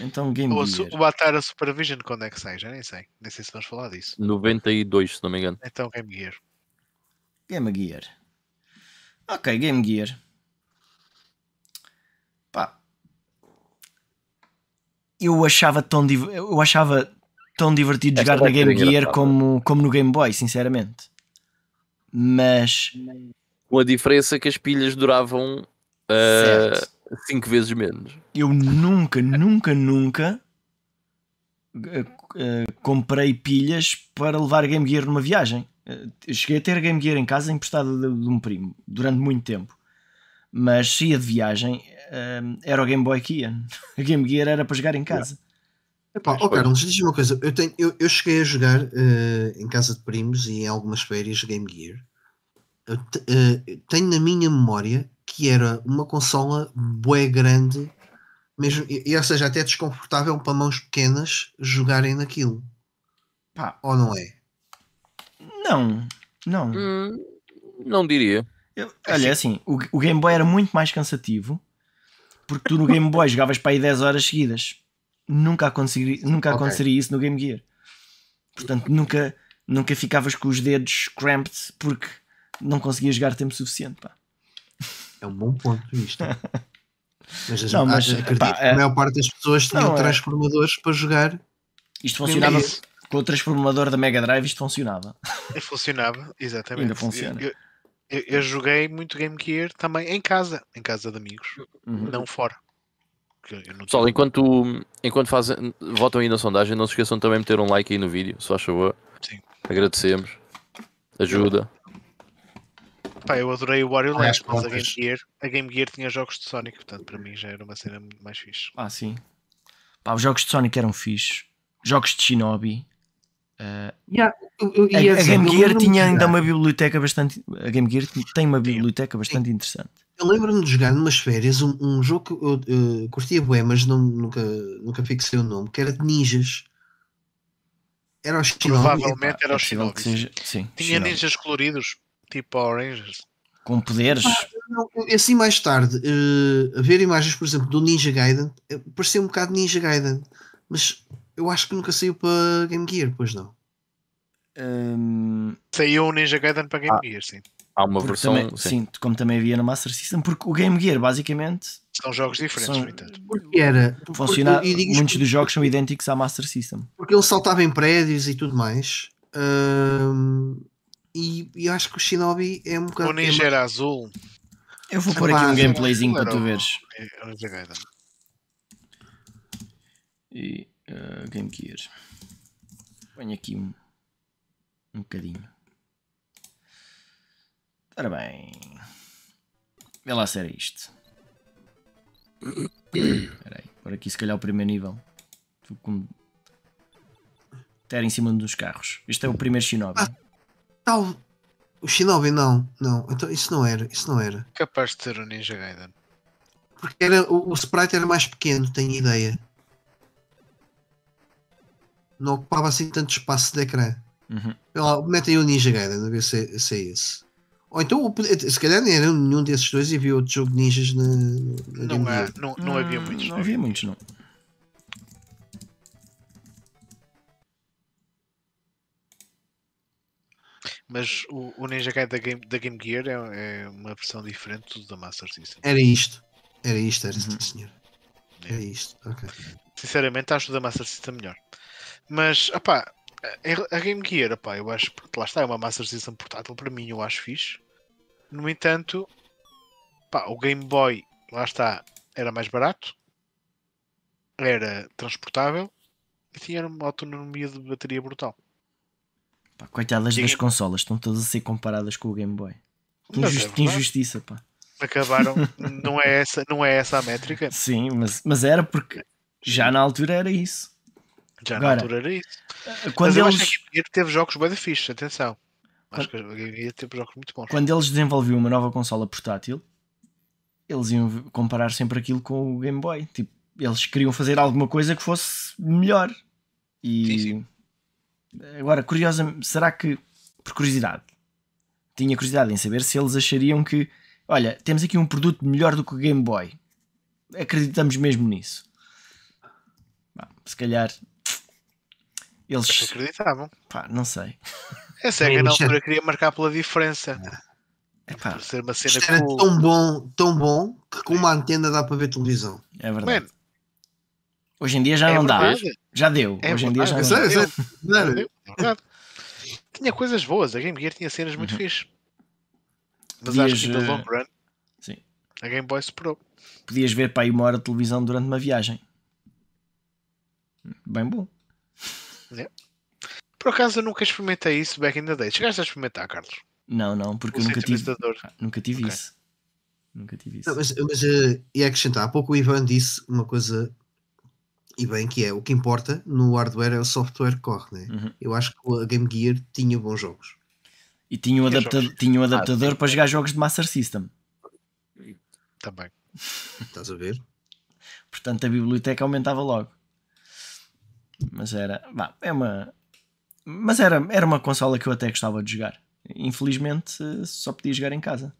Então, Game Ou Gear. o Atari Supervision quando é que sai? Já nem sei. Nem sei se vamos falar disso. 92, se não me engano. Então Game Gear. Game Gear. Ok, Game Gear. Pá. Eu achava tão, div- eu achava tão divertido Esta jogar na Game Gear como, como no Game Boy, sinceramente. Mas Com a diferença que as pilhas duravam Uh, Certo. Cinco vezes menos. Eu nunca, nunca, nunca eh, eh, comprei pilhas para levar Game Gear numa viagem. Eh, cheguei a ter Game Gear em casa emprestada de, de um primo durante muito tempo. Mas se ia de viagem, era o Game Boy que ia. A Game Gear era para jogar em casa. Epá, ó Carlos, diz-me uma coisa. Eu, tenho, eu, eu cheguei a jogar eh, em casa de primos e em algumas férias Game Gear. Eu te- eh, tenho na minha memória que era uma consola bué grande, mesmo, e, e, ou seja, até desconfortável para mãos pequenas jogarem naquilo. Pá, Ou não é? não, não. Hum, não diria. Eu- olha, assim, o, o Game Boy era muito mais cansativo porque tu no Game Boy jogavas para aí 10 horas seguidas. Nunca aconteceria, nunca Ok. aconteceria isso no Game Gear. Portanto, nunca, nunca ficavas com os dedos cramped porque não conseguias jogar tempo suficiente. Pá. É um bom ponto isto. Mas, Não, mas, a- acredito pá, que é- a maior parte das pessoas tinham Não, é- transformadores para jogar. Isto funcionava com o transformador da Mega Drive, isto funcionava. E funcionava, exatamente. Ainda funciona. Eu, eu- eu joguei muito Game Gear também em casa, em casa de amigos, Uhum. não fora. Não Pessoal, tenho- enquanto, enquanto fazem, votam aí na sondagem, não se esqueçam também de meter um like aí no vídeo, se faz favor. Sim. Agradecemos. Ajuda. Pá, eu adorei o Wario Land, as mas a. Game, Gear, a Game Gear tinha jogos de Sonic, portanto para mim já era uma cena muito mais fixe. Ah, sim. Pá, os jogos de Sonic eram fixe. Jogos de Shinobi. Eh, Yeah, eu- eu- A, a Game eu Gear tinha ainda uma biblioteca bastante. A Game Gear tem uma biblioteca bastante interessante. Eu lembro-me de jogar numas férias um, um jogo que eu, eu curtia bué, mas não, nunca, nunca fixei o nome, que era de ninjas. Era o Shinobi. Provavelmente era o Shinobi. seja- sim, Tinha Shinobi. ninjas coloridos, tipo Power Rangers. Com poderes. Não, assim mais tarde, a ver imagens, por exemplo, do Ninja Gaiden, eh, parecia um bocado Ninja Gaiden, mas eu acho que nunca saiu para Game Gear, pois não. Hum, Saiu o Ninja Gaiden para Game Gear, sim. Há uma porque versão. também- sim. sim, como também havia na Master System, porque o Game Gear basicamente São jogos diferentes, São- no entanto. Porque era. porque- funciona. e digo isto Muitos dos jogos são idênticos à Master System. porque ele saltava em prédios e tudo mais. Ahm, e, e acho que o Shinobi é um bocado. O Ninja era azul, Eu vou pôr aqui um gameplayzinho para tu veres. é Gaiden. E, uh, Game Gear. Ponho aqui um, um bocadinho. Ora bem. Vê lá se era isto. Espera aí. Por aqui se calhar o primeiro nível. Tu com... Até era em cima dos carros. Este é o primeiro Shinobi. Ah. Tal. O Shinobi não, não. Então isso não era, isso não era. Capaz de ser o Ninja Gaiden. Porque era, o, o sprite era mais pequeno, tenho ideia. Não ocupava assim tanto espaço de ecrã. Uhum. Lá, mete aí o Ninja Gaiden a ver se, é- se é esse. Ou então, se calhar nem era nenhum desses dois e havia outro jogo de ninjas na, na Não, Gear. não, não havia Hum, muitos. Não havia muitos, não. Mas o, o Ninja Gaiden da Game, da Game Gear é, é uma versão diferente do da Master System. Era isto. Era isto, era Uhum. sim, senhor. Era isto. Ok. Sinceramente, acho o da Master System melhor. Mas, opá, a, a Game Gear, opá, eu acho que lá está, é uma Master System portátil, para mim eu acho fixe. No entanto, pá, o Game Boy, lá está, era mais barato, era transportável e tinha uma autonomia de bateria brutal. Pá, coitadas Diga- das consolas, estão todas a ser comparadas com o Game Boy. Que, Mas é injusti- que injustiça, pá. Acabaram, não é essa, não é essa a métrica, Sim, mas, mas era porque já na altura era isso. já Agora, na altura era isso. Quando Mas eu eles, acho que a Game Gear teve jogos bem fixe, atenção. Acho que a Game Gear teve jogos muito bons. quando eles desenvolviam uma nova consola portátil, eles iam comparar sempre aquilo com o Game Boy. Tipo, eles queriam fazer alguma coisa que fosse melhor. E Sim, sim. Agora, curiosa, será que, por curiosidade, tinha curiosidade em saber se eles achariam que, olha, temos aqui um produto melhor do que o Game Boy. Acreditamos mesmo nisso. Bah, se calhar Eles eles, acreditavam. pá, não sei. A SEGA na altura queria marcar pela diferença. Epá, Por ser uma cena Isto era cool. tão bom, tão bom que com uma antena dá para ver televisão. é verdade. Mano, Hoje em dia já é não dá. Já deu. É Hoje em dia já não verdade. dá. Sério, sério, sério. É verdade. Tinha coisas boas. A Game Gear tinha cenas muito fixe. Mas Podias, acho que no eh, long run, Sim. A Game Boy superou. Podias ver para aí uma hora de televisão durante uma viagem. Bem bom. Por acaso eu nunca experimentei isso back in the day. Chegaste a experimentar, Carlos? Não, não, porque O eu nunca tive. Ah, nunca tive Ok. isso. Nunca tive isso. Não, mas, mas eh, ia acrescentar, há pouco o Ivan disse uma coisa, e bem, que é o que importa no hardware é o software que corre, né? Uhum. Eu acho que a Game Gear tinha bons jogos. E tinha um, adapta- jogos. tinha um adaptador para jogar jogos de Master System. Também. Estás a ver? Portanto, a biblioteca aumentava logo. Mas era. vá, é uma. Mas era, era uma consola que eu até gostava de jogar. Infelizmente, só podia jogar em casa.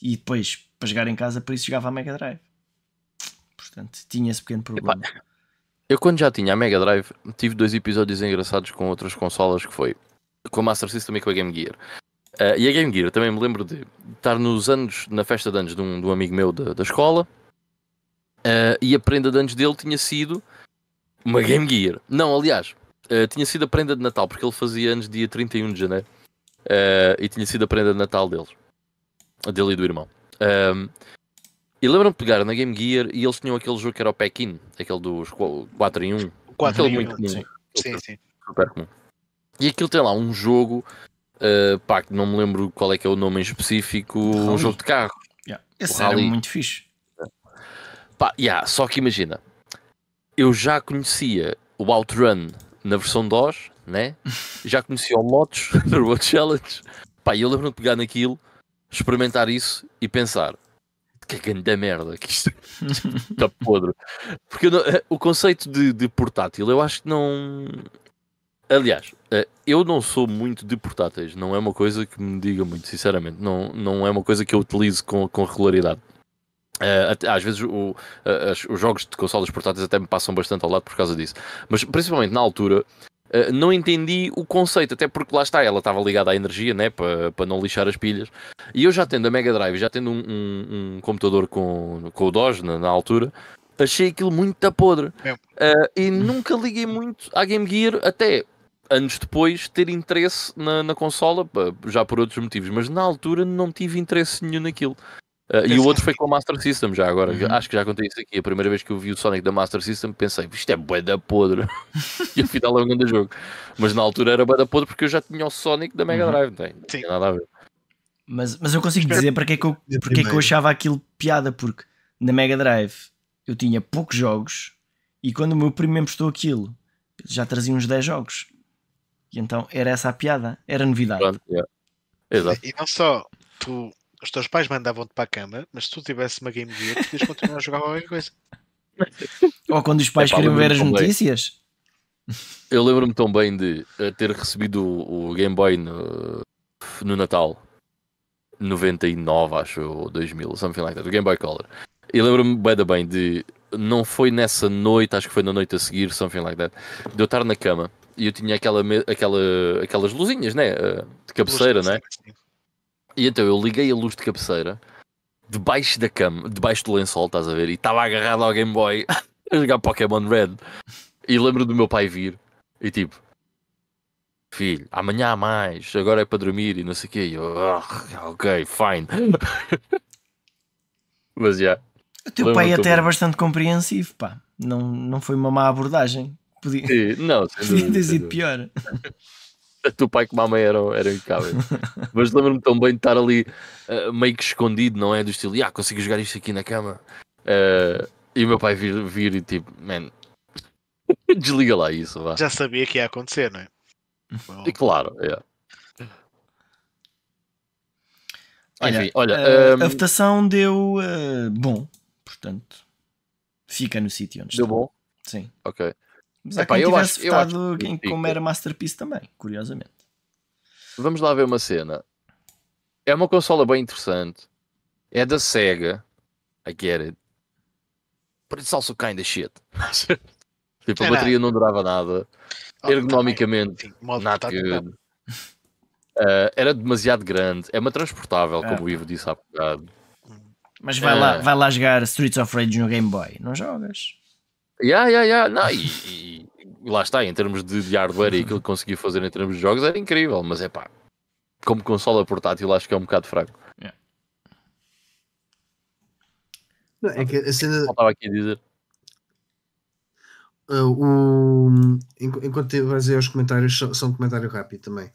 E depois, para jogar em casa, por isso jogava a Mega Drive. Portanto, tinha esse pequeno problema. Eu quando já tinha a Mega Drive, tive dois episódios engraçados com outras consolas que foi com a Master System e com a Game Gear. Ah, e a Game Gear, também me lembro de estar nos anos, na festa de anos de um, de um amigo meu da, da escola, ah, e a prenda de anos dele tinha sido uma Game Gear. Não, aliás, ah, tinha sido a prenda de Natal, porque ele fazia anos dia 31 de janeiro, e tinha sido a prenda de Natal deles, dele e do irmão. E lembram-me de pegar na Game Gear e eles tinham aquele jogo que era o Pack-In, aquele dos 4 em 1, O 4 aquele em muito um. comum, sim. Sim, sim. super comum. E aquilo tem lá um jogo, uh, pá, que não me lembro qual é que é o nome em específico, um jogo de carro. Yeah. Esse era muito fixe. Pá, yeah, só que imagina, eu já conhecia o Outrun na versão DOS, né? Já conhecia o Motos no Road Challenge. Pá, e eu lembro-me de pegar naquilo, experimentar isso e pensar que grande merda que isto está podre. Porque não- eh, o conceito de, de portátil, eu acho que não. Aliás, eh, eu não sou muito de portáteis, não é uma coisa que me diga muito, sinceramente. Não, não é uma coisa que eu utilizo com, com regularidade. Eh, às vezes o- os jogos de consolas portáteis até me passam bastante ao lado por causa disso. Mas principalmente na altura, eh, não entendi o conceito, até porque lá está, ela estava ligada à energia, né, para não lixar as pilhas. E eu já tendo a Mega Drive, já tendo um, um- um computador com, com o DOS na, na altura, achei aquilo muito podre. Eh, e nunca liguei muito à Game Gear, até anos depois ter interesse na, na consola, já por outros motivos, mas na altura não tive interesse nenhum naquilo. Uh, e o outro assim. foi com a Master System já agora. Uhum. Acho que já contei isso aqui. A primeira vez que eu vi o Sonic da Master System pensei, isto é bué da podre. e afinal é um grande jogo. Mas na altura era bué da podre porque eu já tinha o Sonic da Mega Uhum. Drive. Não tem, não tinha nada a ver. Mas, mas eu consigo dizer porque é, que eu, porque é que eu achava aquilo piada, porque na Mega Drive eu tinha poucos jogos e quando o meu primo me emprestou aquilo, já trazia uns 10 jogos. E então era essa a piada, era novidade. Pronto, yeah. Exato. E não só tu, os teus pais mandavam-te para a cama, mas se tu tivesse uma Game Gear, podias continuar a jogar qualquer coisa. Ou quando os pais Epá, queriam ver as notícias. Eu lembro-me tão bem de eh, ter recebido o, o Game Boy no, no Natal 99, acho, ou 2000, something like that, o Game Boy Color. E lembro-me bem, da bem de. Não foi nessa noite, acho que foi na noite a seguir, something like that, de eu estar na cama e eu tinha aquela, aquela, aquelas luzinhas, né? eh, De cabeceira, né? Sim. E então eu liguei a luz de cabeceira debaixo da cama, debaixo do lençol, estás a ver? E estava agarrado ao Game Boy a jogar Pokémon Red. E lembro do meu pai vir e tipo, filho, amanhã há mais, agora é para dormir e não sei o quê. E eu, "Ah, ok, fine. Mas já, O teu pai até era bastante compreensivo, pá. Não, não foi uma má abordagem. Podia, Sim, não, podia ter sido pior. Tanto o pai como a mãe eram, eram impecáveis. Mas lembro-me tão bem de estar ali eh, meio que escondido, não é? Do estilo, ah, consigo jogar isto aqui na cama. Eh, e o meu pai vir, vir e tipo, man, desliga lá isso, vá. Já sabia que ia acontecer, não é? E claro, é. Olha, Enfim, olha, eh, ehm, a votação deu eh, bom, portanto, fica no sítio onde deu está. bom? Sim. Ok. Mas há Epá, quem eu tivesse acho- eu acho quem, como era Masterpiece também, curiosamente. Vamos lá ver uma cena. É uma consola bem interessante. É da Sega. I get it. But it's also kind of shit. tipo, a É bateria não durava nada. oh, Ergonomicamente, não. good. Uh, era demasiado grande. É uma transportável, É. como o Ivo disse há bocado. Mas vai, É. lá, vai lá jogar Streets of Rage no Game Boy. Não jogas? Yeah, yeah, yeah. Não, e, e- lá está, em termos de, de hardware e aquilo que conseguia fazer em termos de jogos era incrível, mas é pá, como consola portátil acho que é um bocado fraco. Não, é que a cena. Faltava aqui a dizer. Uh, o, enquanto vais ver os comentários, só, só um comentário rápido também.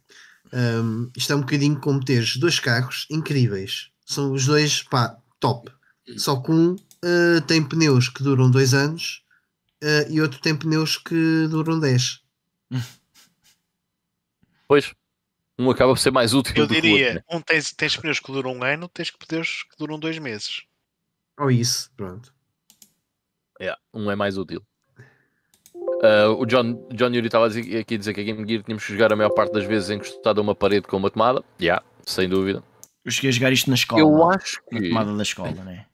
Um, isto é um bocadinho como teres dois carros incríveis. São os dois, pá, top. Só que um uh, tem pneus que duram dois anos uh, e outro tem pneus que duram 10. Pois, um acaba por ser mais útil. Eu do que o diria, outro, né? um tens, tens pneus que duram um ano, tens pneus que duram dois meses. Ou isso, pronto. Yeah, um é mais útil. Uh, o John, John Yuri estava a dizer- aqui a dizer que a Game Gear tínhamos que jogar a maior parte das vezes encostado a uma parede com uma tomada. Yeah, sem dúvida. Eu cheguei a jogar isto na escola. Eu acho Na que tomada da escola, né?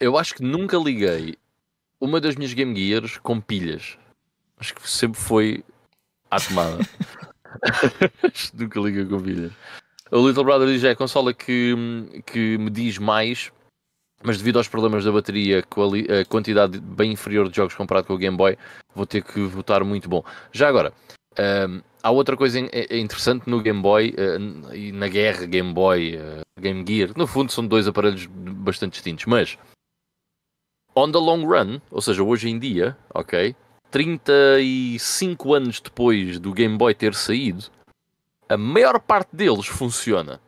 eu acho que nunca liguei uma das minhas Game Gears com pilhas. Acho que sempre foi à tomada. Nunca liguei com pilhas. O Little Brother diz é a consola que, que me diz mais, mas devido aos problemas da bateria, a quantidade bem inferior de jogos comparado com o Game Boy, vou ter que votar muito bom. Já agora, hum, há outra coisa é- é interessante no Game Boy eh, e na guerra Game Boy, eh, Game Gear. No fundo, são dois aparelhos bastante distintos, mas on the long run, ou seja, hoje em dia, ok, 35 anos depois do Game Boy ter saído, a maior parte deles funciona,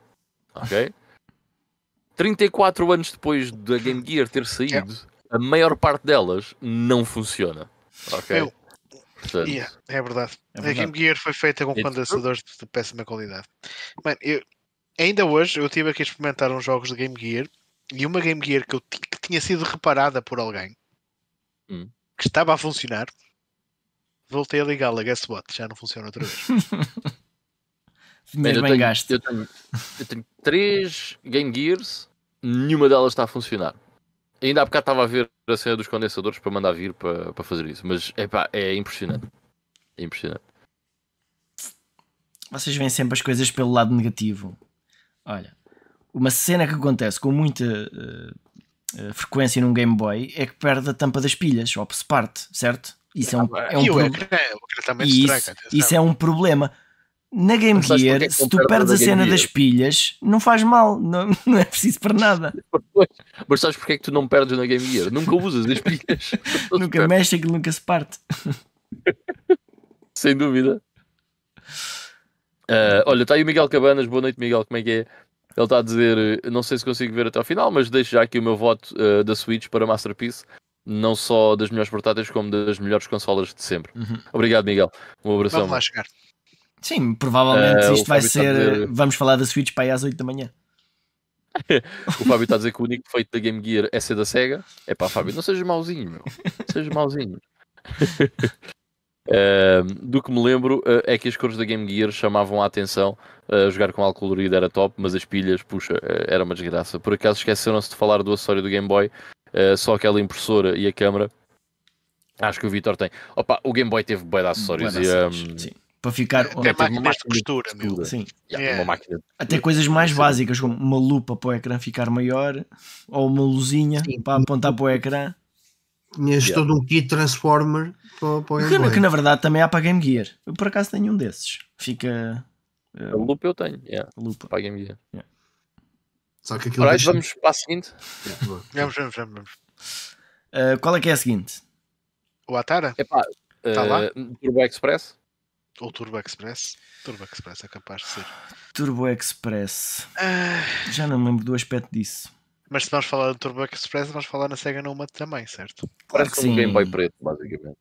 ok? 34 anos depois da Game Gear ter saído, a maior parte delas não funciona, ok? Eu- Yeah, é verdade. É A verdade. Game Gear foi feita com condensadores de péssima qualidade. Mano, eu, ainda hoje eu tive aqui a experimentar uns jogos de Game Gear e uma Game Gear que, eu que tinha sido reparada por alguém Hum. que estava a funcionar. Voltei a ligá-la, guess what? Já não funciona outra vez. Dinheiro eu, tenho, gasto. eu, tenho, eu tenho três Game Gears, nenhuma delas está a funcionar. Ainda há bocado estava a ver a cena dos condensadores para mandar vir para, para fazer isso, mas epá, é impressionante. É impressionante. Vocês veem sempre as coisas pelo lado negativo. Olha, uma cena que acontece com muita eh, frequência num Game Boy é que perde a tampa das pilhas, ou se parte, certo? Isso é um, é um e o pro- ecrã, o ecrã também e se isso, isso é um problema. Na Game Gear, que se tu perde perdes a cena Gear? das pilhas, não faz mal, não, não é preciso para nada. Mas sabes porque é que tu não perdes na Game Gear? Nunca usas as pilhas. nunca mexe, aquilo nunca se parte. Sem dúvida. Ah, olha, está aí o Miguel Cabanas. Boa noite, Miguel. Como é que é? Ele está a dizer: eh, Não sei se consigo ver até ao final, mas deixo já aqui o meu voto eh, da Switch para Masterpiece. Não só das melhores portáteis, como das melhores consolas de sempre. Uhum. Obrigado, Miguel. Um abração. Vamos lá chegar. Sim, provavelmente Eh, isto vai a ser. dizer- Vamos falar da Switch para aí às 8 da manhã. O Fábio está a dizer que o único feito da Game Gear é ser da SEGA. É pá, Fábio, não sejas mauzinho, meu. Não sejas mauzinho. Ahm, do que me lembro ah, é que as cores da Game Gear chamavam a atenção. Ah, jogar com álcool colorido era top, mas as pilhas, puxa, ah, era uma desgraça. Por acaso esqueceram-se de falar do acessório do Game Boy, só aquela impressora e a câmera. Acho que o Vitor tem. Opa, o Game Boy teve bué de acessórios. De e, acessórios, ahm, Sim. Para ficar. Até uma de máquina de costura, meu. costura. Sim. yeah, É. uma máquina de Até coisas mais Sim. básicas, como uma lupa para o ecrã ficar maior, ou uma luzinha Sim. para apontar para o ecrã. Tinhas Yeah. todo um kit Transformer para, para o Game Que, que na verdade também há para Game Gear. Eu por acaso tenho um desses. Fica. eh, A lupa eu tenho, yeah, lupa. para a Game Gear. Só que aquilo Alright, deixa- vamos para a seguinte. Yeah. Vamos, vamos, vamos. vamos. Eh, qual é que é a seguinte? O Atara Epá, Tá lá? eh, Turbo Express. ou Turbo Express? Turbo Express é capaz de ser. Turbo Express. Ah, Já não me lembro do aspecto disso. Mas se vamos falar do Turbo Express, vamos falar na Sega Nomad também, certo? Claro Parece que um sim. Game Boy preto, basicamente.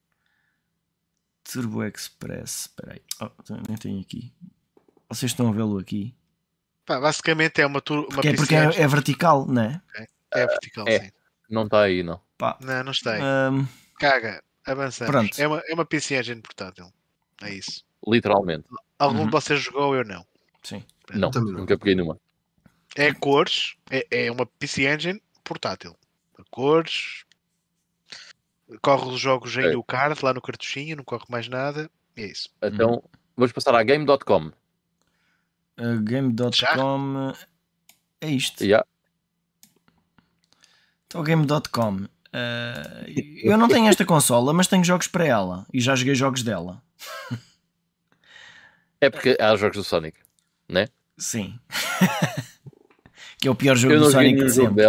Turbo Express. Espera aí. Oh, nem tenho aqui. Vocês estão a vê-lo aqui. Pá, basicamente é uma, tur- uma Porque, é, porque PC é, é vertical, não é? é vertical, é. sim. Não está aí, não. Pá. Não, não está aí. Ahm, Caga, avançamos. Pronto. É uma, é uma PC Engine portátil. É isso. Literalmente. Algum Uhum. de vocês jogou, eu não. sim. Não, Também não. nunca peguei numa. É cores, é, é uma PC Engine portátil. Cores, corre os jogos em É. o card, lá no cartuchinho, não corre mais nada. E é isso. Então, vamos passar à Game.com. Uh, Game.com é isto. Yeah. Então, Game.com. Uh, eu não tenho esta consola, mas tenho jogos para ela e já joguei jogos dela. É porque há jogos do Sonic. Sim. que é o pior jogo Eu do Sonic de sempre.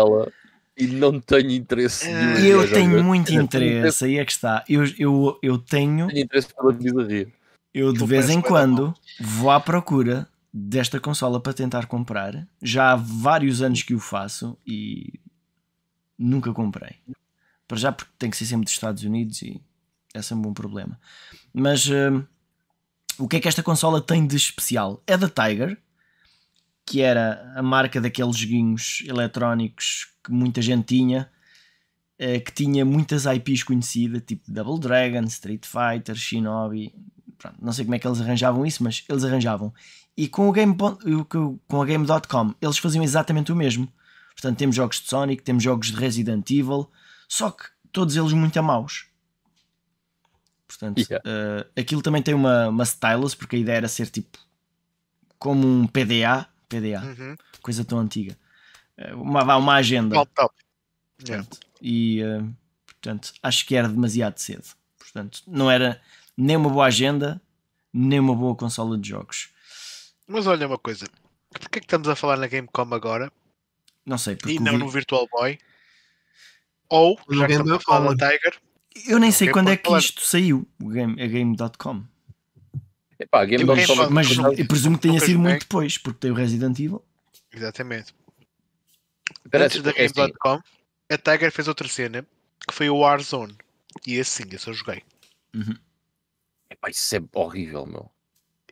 e não tenho interesse nenhum em Eu jogar tenho muito Eu interesse, aí é que está. Eu, eu, eu tenho, Tenho interesse pela bizarria. eu de vez em quando vou à procura desta consola para tentar comprar. Já há vários anos que o faço e nunca comprei. Para já porque tem que ser sempre dos Estados Unidos e é sempre um problema. Mas hum, o que é que esta consola tem de especial? É da Tiger, que era a marca daqueles joguinhos eletrónicos que muita gente tinha, eh, que tinha muitas IPs conhecidas, tipo Double Dragon, Street Fighter, Shinobi. Pronto, não sei como é que eles arranjavam isso, mas eles arranjavam. E com o Game, com a Game.com eles faziam exatamente o mesmo. Portanto, temos jogos de Sonic, temos jogos de Resident Evil, só que todos eles muito a maus. Portanto, Yeah. eh, aquilo também tem uma, uma stylus, porque a ideia era ser tipo como um PDA, PDA, Uhum. coisa tão antiga. Eh, Uma, uma agenda. Laptop. Yeah. Portanto, e eh, portanto, acho que era demasiado cedo. Portanto, não era nem uma boa agenda, nem uma boa consola de jogos. Mas olha uma coisa. Porquê que estamos a falar na Gamecom agora Não sei, porque e não vi- no Virtual Boy? Ou, No já que estamos a falar da. Tiger, eu nem sei quando é que Color. isto saiu, o game, a Game.com. Epá, Game Game Boy Boy- Mas eu presumo que tenha sido muito depois, porque tem o Resident Evil. exatamente. Parece- Antes da é assim, Game.com, a Tiger fez outra cena que foi o Warzone. E esse sim, esse eu joguei. epá, isso é horrível, meu.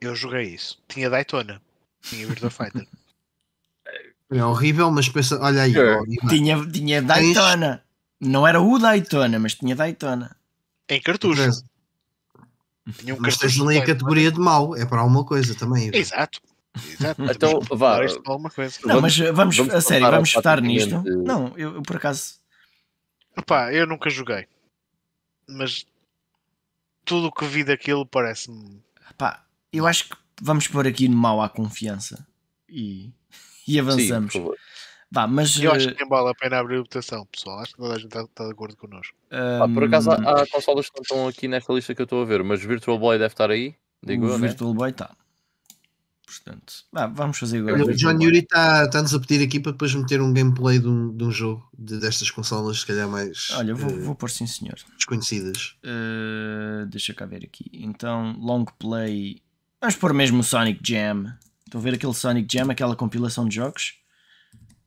Eu joguei isso. Tinha Daytona. Tinha Virtua Fighter. É horrível, mas pensa, olha aí, É. Tinha, tinha Daytona. Não era o Daytona, mas tinha Daytona. Em cartucho. Tinha um mas tens ali a de categoria de mau, é para alguma coisa também. Exato. Exato. Então, vá. alguma coisa. Não, Vamos- mas vamos, vamos a sério, vamos estar nisto. praticamente- Não, eu, eu por acaso. Epá, eu nunca joguei. Mas tudo o que vi daquilo parece-me. Pá, eu acho que vamos pôr aqui no mal à confiança e, e Sim, avançamos. por favor. Vá, mas. Eu acho uh, que nem vale a pena abrir a votação, pessoal. Acho que toda a gente está, está de acordo connosco. Pá, por acaso há, há consolas que não estão aqui nesta lista que eu estou a ver, mas Virtual Boy deve estar aí, digo o eu, né? Virtual Boy está. Portanto, vá, vamos fazer agora. O John. Yuri está-nos a pedir aqui para depois meter um gameplay de um, de um jogo de, destas consolas, se calhar mais Olha, vou, eh, vou pôr sim, senhor. desconhecidas. Uh, deixa cá ver aqui. Então, long play. Vamos pôr mesmo o Sonic Jam. Estão a ver aquele Sonic Jam, aquela compilação de jogos?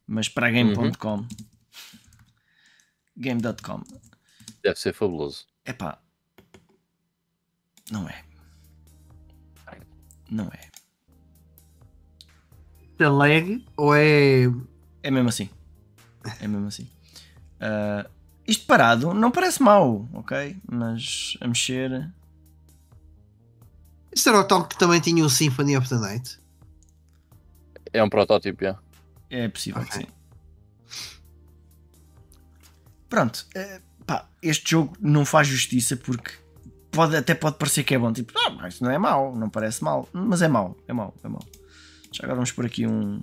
Mas para a game.com. Game.com. Deve ser fabuloso. Epá. Não é. Não é. É lag ou é. É mesmo assim. É mesmo assim. Uh, isto parado não parece mau, ok? Mas a mexer. Este era o tal que também tinha o Symphony of the Night. É um protótipo, já. É possível que Ok. sim. Pronto, eh, pá, este jogo não faz justiça porque pode, até pode parecer que é bom. Tipo, ah, mas não é mau, não parece mau. Mas é mau, é mau, é mau. Já agora vamos por aqui um.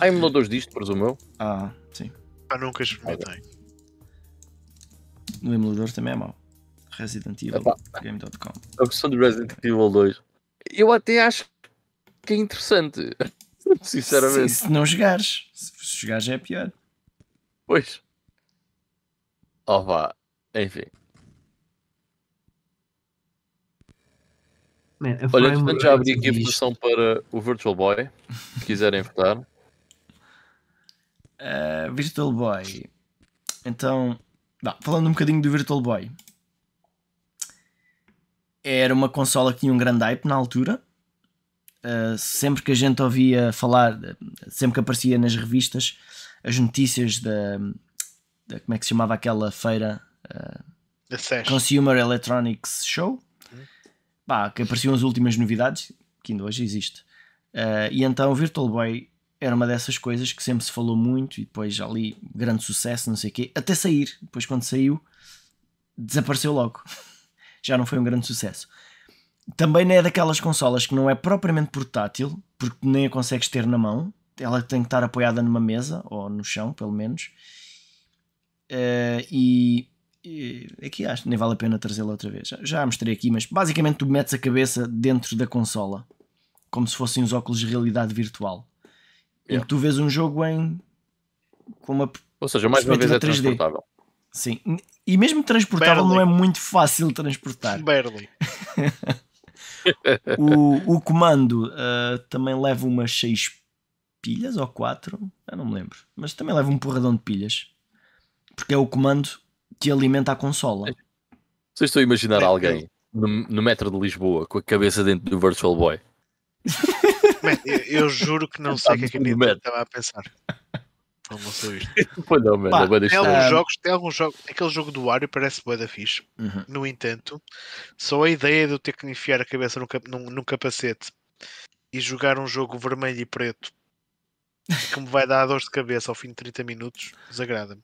Há emuladores disto, presumo eu. Ah, sim. Pá, nunca experimentei. No emulador também é mau. Resident Evil. Game.com. A versão do Resident Evil 2. Eu até acho que é interessante. Sinceramente. Se, se não jogares, se jogares é pior. Pois. Oh vá. Enfim. Man, Olha, entretanto já abri aqui a votação para o Virtual Boy. Se quiserem votar. Uh, Virtual Boy. Então, vá, falando um bocadinho do Virtual Boy. Era uma consola que tinha um grande hype na altura. Uh, sempre que a gente ouvia falar, sempre que aparecia nas revistas, as notícias da, da como é que se chamava aquela feira SES. Consumer Electronics Show, pá, que apareciam as últimas novidades, que ainda hoje existe. Uh, e então o Virtual Boy era uma dessas coisas que sempre se falou muito e depois ali grande sucesso, não sei o quê, até sair. Depois quando saiu, desapareceu logo. Já não foi um grande sucesso. Também não é daquelas consolas que não é propriamente portátil, porque nem a consegues ter na mão. Ela tem que estar apoiada numa mesa, ou no chão, pelo menos. Uh, e, e aqui acho que nem vale a pena trazê-la outra vez. Já, já a mostrei aqui, mas basicamente tu metes a cabeça dentro da consola, como se fossem os óculos de realidade virtual. Em Yeah. que tu vês um jogo em com uma Ou seja, mais uma vez é Perspectiva 3D. transportável. Sim, e mesmo transportável Barely. não é muito fácil transportar. Barely. O, o comando ah, também leva umas 6 pilhas ou 4, eu não me lembro, mas também leva um porradão de pilhas, porque é o comando que alimenta a consola. Vocês estão a imaginar Bem, alguém no, no metro de Lisboa com a cabeça dentro do Virtual Boy? Man, eu, eu juro que não sei o que é que a Nintendo estava a pensar. Não sei isto. Pô, não, mano, Pá, Tem alguns jogos, tem alguns jogos. Aquele jogo do Wario parece bué da fixe. Uhum. No entanto, só a ideia de eu ter que enfiar a cabeça num, num- num capacete e jogar um jogo vermelho e preto que me vai dar dor de cabeça ao fim de 30 minutos desagrada-me.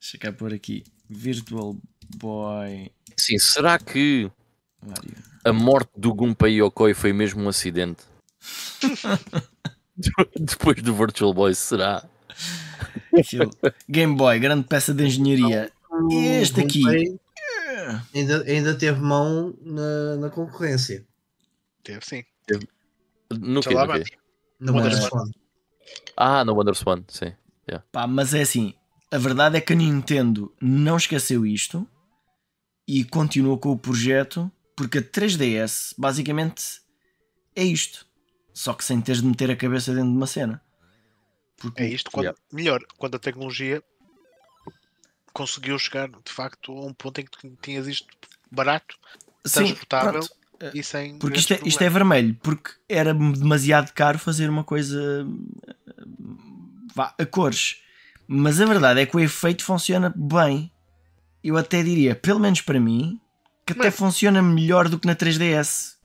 Deixa cá pôr aqui Virtual Boy Sim, será que Mario. a morte do Gunpei Yokoi foi mesmo um acidente? Depois do Virtual Boy, será? Aquilo. Game Boy, grande peça de engenharia. Este aqui. Ainda, ainda teve mão na, na concorrência. Teve sim. No Já quê? lá no quê? Mas- WonderSwan. Ah, no WonderSwan, sim. Pá, mas é assim, a verdade é que a Nintendo não esqueceu isto e continua com o projeto porque a 3DS basicamente é isto. Só que sem teres de meter a cabeça dentro de uma cena. Porque É isto, quando, Yeah. melhor, quando a tecnologia conseguiu chegar de facto a um ponto em que tinhas isto barato Sim, transportável pronto. e sem. Porque isto é, isto é vermelho, porque era demasiado caro fazer uma coisa vá, a cores. Mas a verdade é que o efeito funciona bem. Eu até diria, pelo menos para mim, que até Mas- funciona melhor do que na 3DS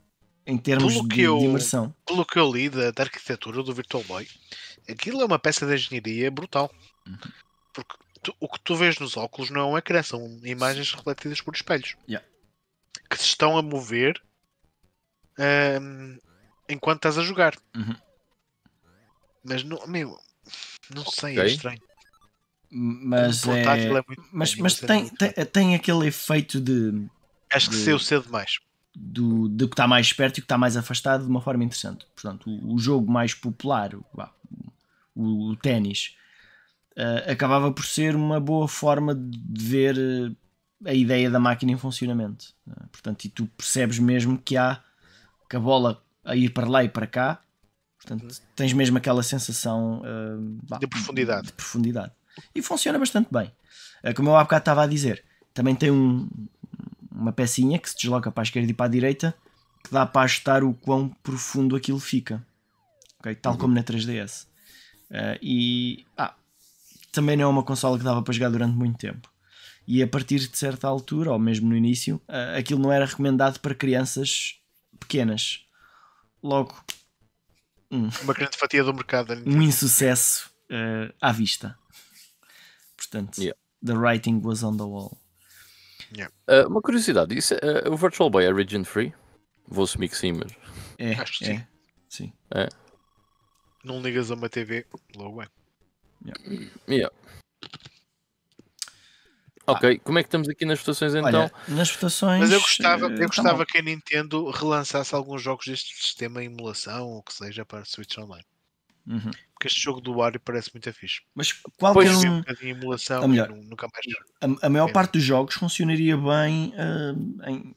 em termos de, que eu- de imersão. Pelo que eu li da, da arquitetura do Virtual Boy, aquilo é uma peça de engenharia brutal. Uhum. Porque tu- o que tu vês nos óculos não é um ecrã, são imagens refletidas por espelhos Yeah. que se estão a mover ahm, enquanto estás a jogar. Uhum. Mas não, meu, não sei, Ok. é estranho. Mas, O é, é muito- mas, mas ser tem, tem, tem aquele efeito de, Acho que de- saiu cedo demais. do, do que está mais perto e o que está mais afastado de uma forma interessante. Portanto, o, o jogo mais popular, o, o, o ténis, eh, acabava por ser uma boa forma de ver eh, a ideia da máquina em funcionamento. Eh, portanto, e tu percebes mesmo que há que a bola a ir para lá e para cá. Portanto, tens mesmo aquela sensação vá, De profundidade. de profundidade. E funciona bastante bem. Como eu há bocado estava a dizer, também tem um, uma pecinha que se desloca para a esquerda e para a direita que dá para ajustar o quão profundo aquilo fica. Ok? Tal como na 3DS. Eh, e ah, também não é uma consola que dava para jogar durante muito tempo. E a partir de certa altura, ou mesmo no início, eh, aquilo não era recomendado para crianças pequenas. Logo, Uma grande fatia do mercado. um insucesso eh, à vista. Portanto, Yeah. the writing was on the wall. Ah, uma curiosidade, isso, é- o Virtual Boy é region free? Vou assumir que sim, mas. É, Acho que é, sim. Não ligas a uma TV, logo é. Yeah. Ok, como é que estamos aqui nas votações então? Olha, nas votações. Mas eu gostava, eh, eu tá gostava mal. que a Nintendo relançasse alguns jogos deste sistema em emulação ou que seja para Switch Online. Uhum. Porque este jogo do Wario parece muito fixe. Mas qualquer Pois, Vi um, um emulação Ou melhor, e nu- nunca mais. a, a maior É. parte dos jogos funcionaria bem eh, em,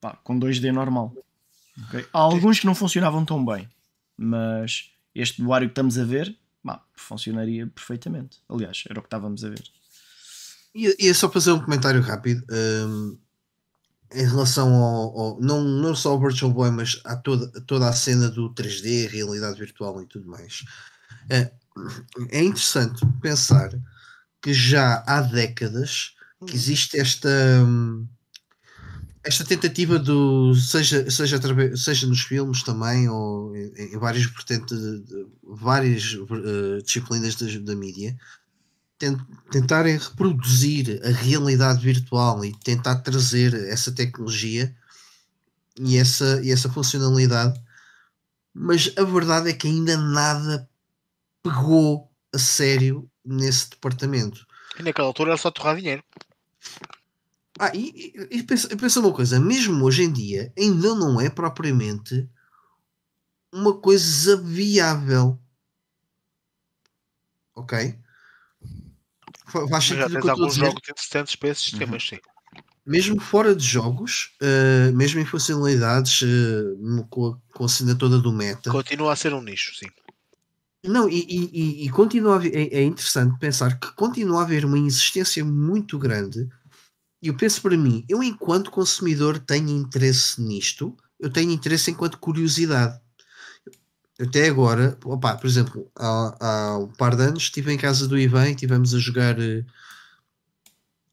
pá, com 2D normal. ok? Há alguns que não funcionavam tão bem, mas este do Wario que estamos a ver pá, funcionaria perfeitamente. Aliás, era o que estávamos a ver. E, é só fazer um comentário rápido hum, em relação ao, ao- não, não só ao Virtual Boy, mas a toda, a toda a cena do 3D, realidade virtual e tudo mais. É, é interessante pensar que já há décadas que existe esta hum, esta tentativa do seja seja seja nos filmes também ou em, em de, de- várias eh, disciplinas da, da mídia ten- tentarem reproduzir a realidade virtual e tentar trazer essa tecnologia e essa, e essa funcionalidade, mas a verdade é que ainda nada pegou a sério nesse departamento. E naquela altura era só torrar dinheiro. Ah, e, e, e pensa, pensa uma coisa, mesmo hoje em dia, ainda não é propriamente uma coisa viável. Ok? Faz já sentido o tens alguns jogos interessantes para esses Uhum. sistemas, sim. Mesmo fora de jogos, eh, mesmo em funcionalidades, no- com, a, com a cena toda do meta. Continua a ser um nicho, sim. Não, e, e- e- continua a é, é interessante pensar que continua a haver uma insistência muito grande. E eu penso para mim, eu enquanto consumidor tenho interesse nisto, eu tenho interesse enquanto curiosidade. Até agora, opá, por exemplo, há, há um par de anos estive em casa do Ivan e estivemos a jogar eh,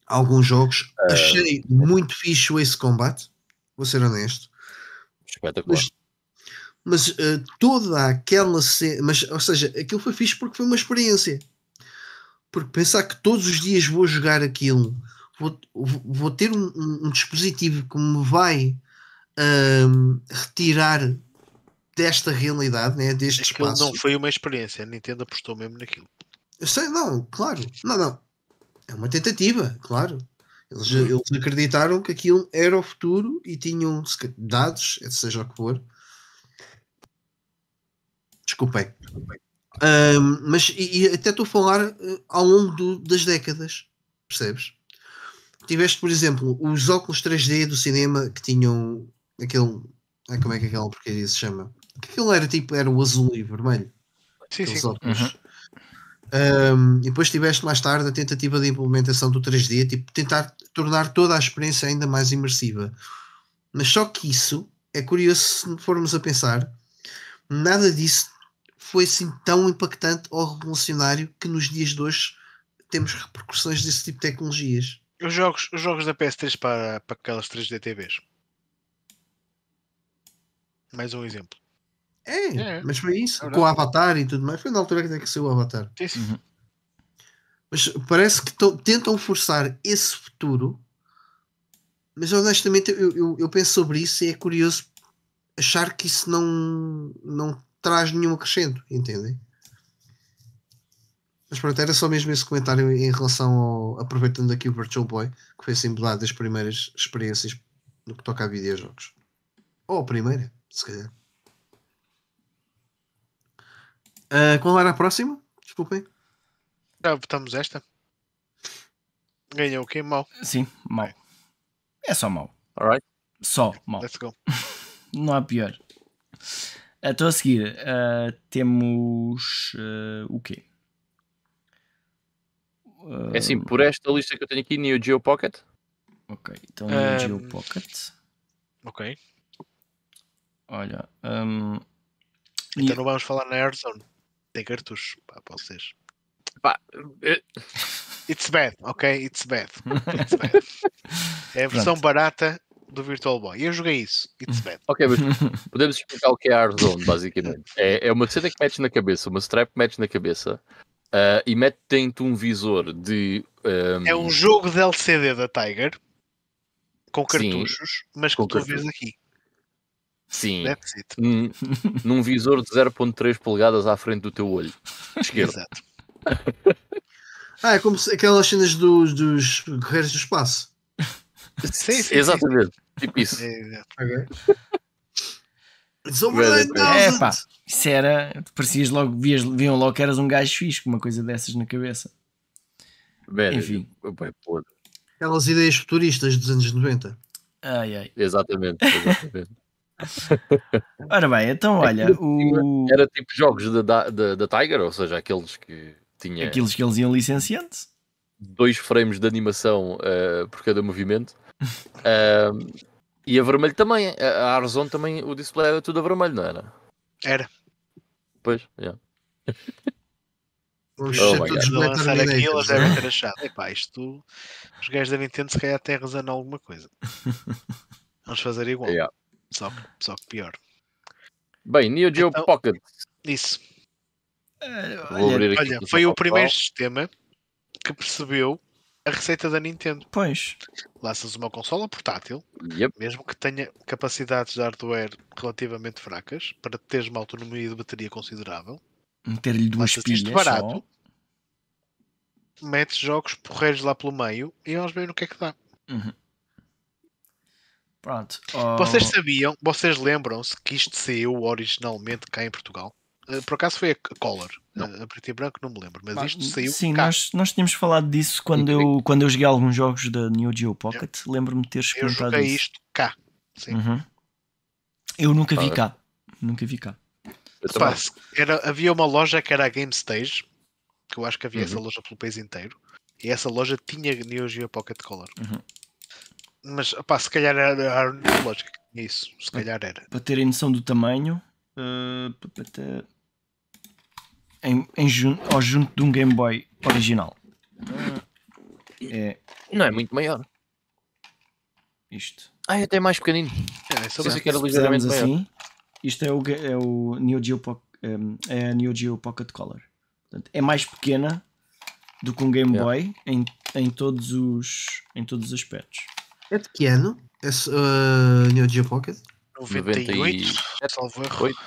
alguns jogos. Achei muito fixe o Ace Combat, vou ser honesto. Espetacular. Mas, mas eh, toda aquela cena, mas, ou seja, aquilo foi fixe porque foi uma experiência. Porque pensar que todos os dias vou jogar aquilo, vou, vou- ter um, um- um dispositivo que me vai ahm, retirar desta realidade, né, deste Aquilo espaço. não foi uma experiência. A Nintendo apostou mesmo naquilo. Eu sei, não, claro, não, não. É uma tentativa, claro. Eles, eles acreditaram que aquilo era o futuro e tinham dados, eh, seja o que for. Desculpem. Ahm, mas e, e até estou a falar eh, ao longo do- das décadas, percebes? Tiveste, por exemplo, os óculos 3D do cinema que tinham aquele. ai, como é que aquela porcaria se chama? Que aquilo era tipo, era o azul e vermelho Sim, aqueles sim. óculos. Uhum. Um, e depois tiveste mais tarde a tentativa de implementação do 3D, tipo, tentar tornar toda a experiência ainda mais imersiva. Mas só que isso é curioso se formos a pensar, nada disso foi assim tão impactante ou revolucionário que nos dias de hoje temos repercussões desse tipo de tecnologias. Os jogos, os jogos da PS3 para, para aquelas 3D TVs. Mais um exemplo. É, É, mas foi isso, é com o Avatar e tudo mais. Foi na altura que saiu o Avatar. Sim, sim. Uhum. Mas parece que tentam forçar esse futuro. Mas honestamente, eu, eu, eu penso sobre isso e é curioso achar que isso não, não traz nenhum acrescento, entendem? Mas pronto, era só mesmo esse comentário em relação ao. aproveitando aqui o Virtual Boy, que foi assim mudado das primeiras experiências no que toca a videojogos. Ou a primeira, se calhar. Ah, qual era a próxima? Desculpem. Já votamos esta. Ganhou o quê? Mal. Sim, mau. É só mau. Alright. Só mau. Let's go. Não há pior. Então a seguir ah, temos ah, o quê? Ah, É assim, por esta lista que eu tenho aqui, Neo Geo Pocket. Ok, então Neo Geo. Pocket. Ok. Olha, hum, Então não vamos falar na Airzone. Tem cartuchos pá, para vocês. Pá, eh, It's bad, ok? It's bad. It's bad. É a versão Pronto. barata do Virtual Boy. Eu joguei isso. It's bad. ok, mas podemos explicar o que é a Airzone, basicamente. É, é uma cena que metes na cabeça, uma strap que metes na cabeça ah, e mete-te um visor de. ahm, É um jogo de LCD da Tiger com Sim. cartuchos, mas que tu cartuchos. vês aqui. Sim, num, num visor de 0.3 polegadas à frente do teu olho esquerdo. Exato. Ah, é como se, aquelas cenas dos, dos guerreiros do espaço. Sim, sim, sim. Exatamente, tipo isso. É, exato. It's over Well, 9000. é pá, isso era. Parecias logo, vias, viam logo que eras um gajo fixe com uma coisa dessas na cabeça. Man, Enfim. bem, podre. Aquelas ideias futuristas dos anos 90. Ai ai. Exatamente, exatamente. Ora bem, então olha, o, Era tipo jogos da, da, da, Tiger, ou seja, aqueles que tinha aqueles que eles iam licenciando. dois frames de animação eh, por cada movimento. Ahm, e a vermelho também. A Arzon também, o display era tudo a vermelho, não era? Era. Pois, yeah. Vamos Oh todos de lançar aquilo, eles devem é? ter achado. Epá, isto. Os gajos da Nintendo se calhar razão em alguma coisa. Vamos fazer igual. Yeah. Só, que, só que pior. Bem, Neo Geo Então- Pocket. Isso. Vou abrir aqui Olha, o foi o primeiro sistema que percebeu a receita da Nintendo. Pois, Lanças uma consola portátil, Yep. mesmo que tenha capacidades de hardware relativamente fracas, para teres uma autonomia de bateria considerável, meter-lhe duas lanças isto pilhas barato, só. metes jogos porreiros lá pelo meio e vamos ver no que é que dá. Pronto. Oh, Vocês sabiam, vocês lembram-se que isto saiu originalmente cá em Portugal? Uh, por acaso foi a Color, a, a preto e branco, não me lembro, mas isto saiu. Sim, cá. nós, nós tínhamos falado disso quando eu, quando eu joguei alguns jogos da Neo Geo Pocket. Lembro-me de ter Eu experimentado joguei isso. isto cá. Sim. Uhum. Eu nunca vi Ah, cá. Nunca vi cá. Eu Pá, era, havia uma loja que era a Game Stage, que eu acho que havia essa Uhum. loja pelo país inteiro, e essa loja tinha Neo Geo Pocket Color. Uhum. Mas pá, se calhar era a única loja que tinha isso, se calhar era. Para terem noção do tamanho, uh, em, em jun- ao junto de um Game Boy original. É Não é muito maior. isto. Ah, é até mais pequenino. É, essa Pensei mesmo. que era ligeiramente maior. assim, isto é o, ga- é o Neo Geo, Po- um, é a Neo Geo Pocket Color. Portanto, é mais pequena do que um Game Yeah. Boy em, em, todos os, em todos os aspectos. É de que ano? Esse uh, Neo Geo Pocket? 98, 97, salvo erro. Oito.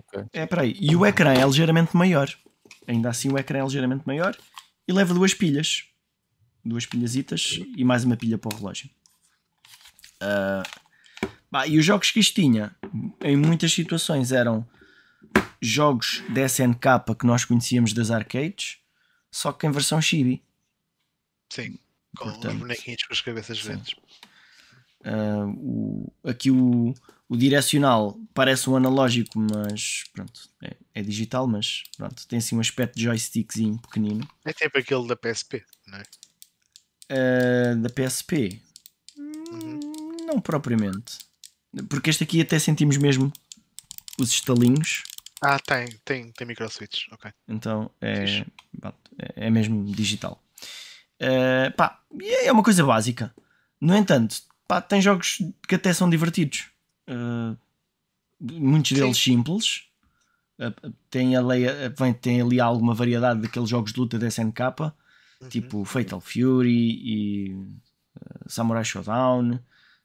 Ok. É para aí. E o ecrã é ligeiramente maior. Ainda assim, o ecrã é ligeiramente maior e leva duas pilhas. Duas pilhasitas e mais uma pilha para o relógio. Ah, pá, e os jogos que isto tinha, em muitas situações, eram jogos da SNK que nós conhecíamos das arcades, só que em versão chibi. Sim, com Portanto, os bonequinhos com as cabeças sim. grandes. Ah, o- aqui o, o direcional parece um analógico, mas pronto, é, é digital, mas pronto, tem assim um aspecto de joystickzinho pequenino. É tipo aquele da PSP, não é? Ah, da PSP, Uhum. não propriamente, porque este aqui até sentimos mesmo os estalinhos, Ah, tem, tem, tem micro switch, ok. então é, é é mesmo digital. Ah, pá, é uma coisa básica. No entanto, pá, tem jogos que até são divertidos. Ah, muitos deles simples. Ah, tem, ali, ah, vem, tem ali alguma variedade daqueles jogos de luta da SNK, Uhum. tipo Fatal Fury e ah, Samurai Showdown.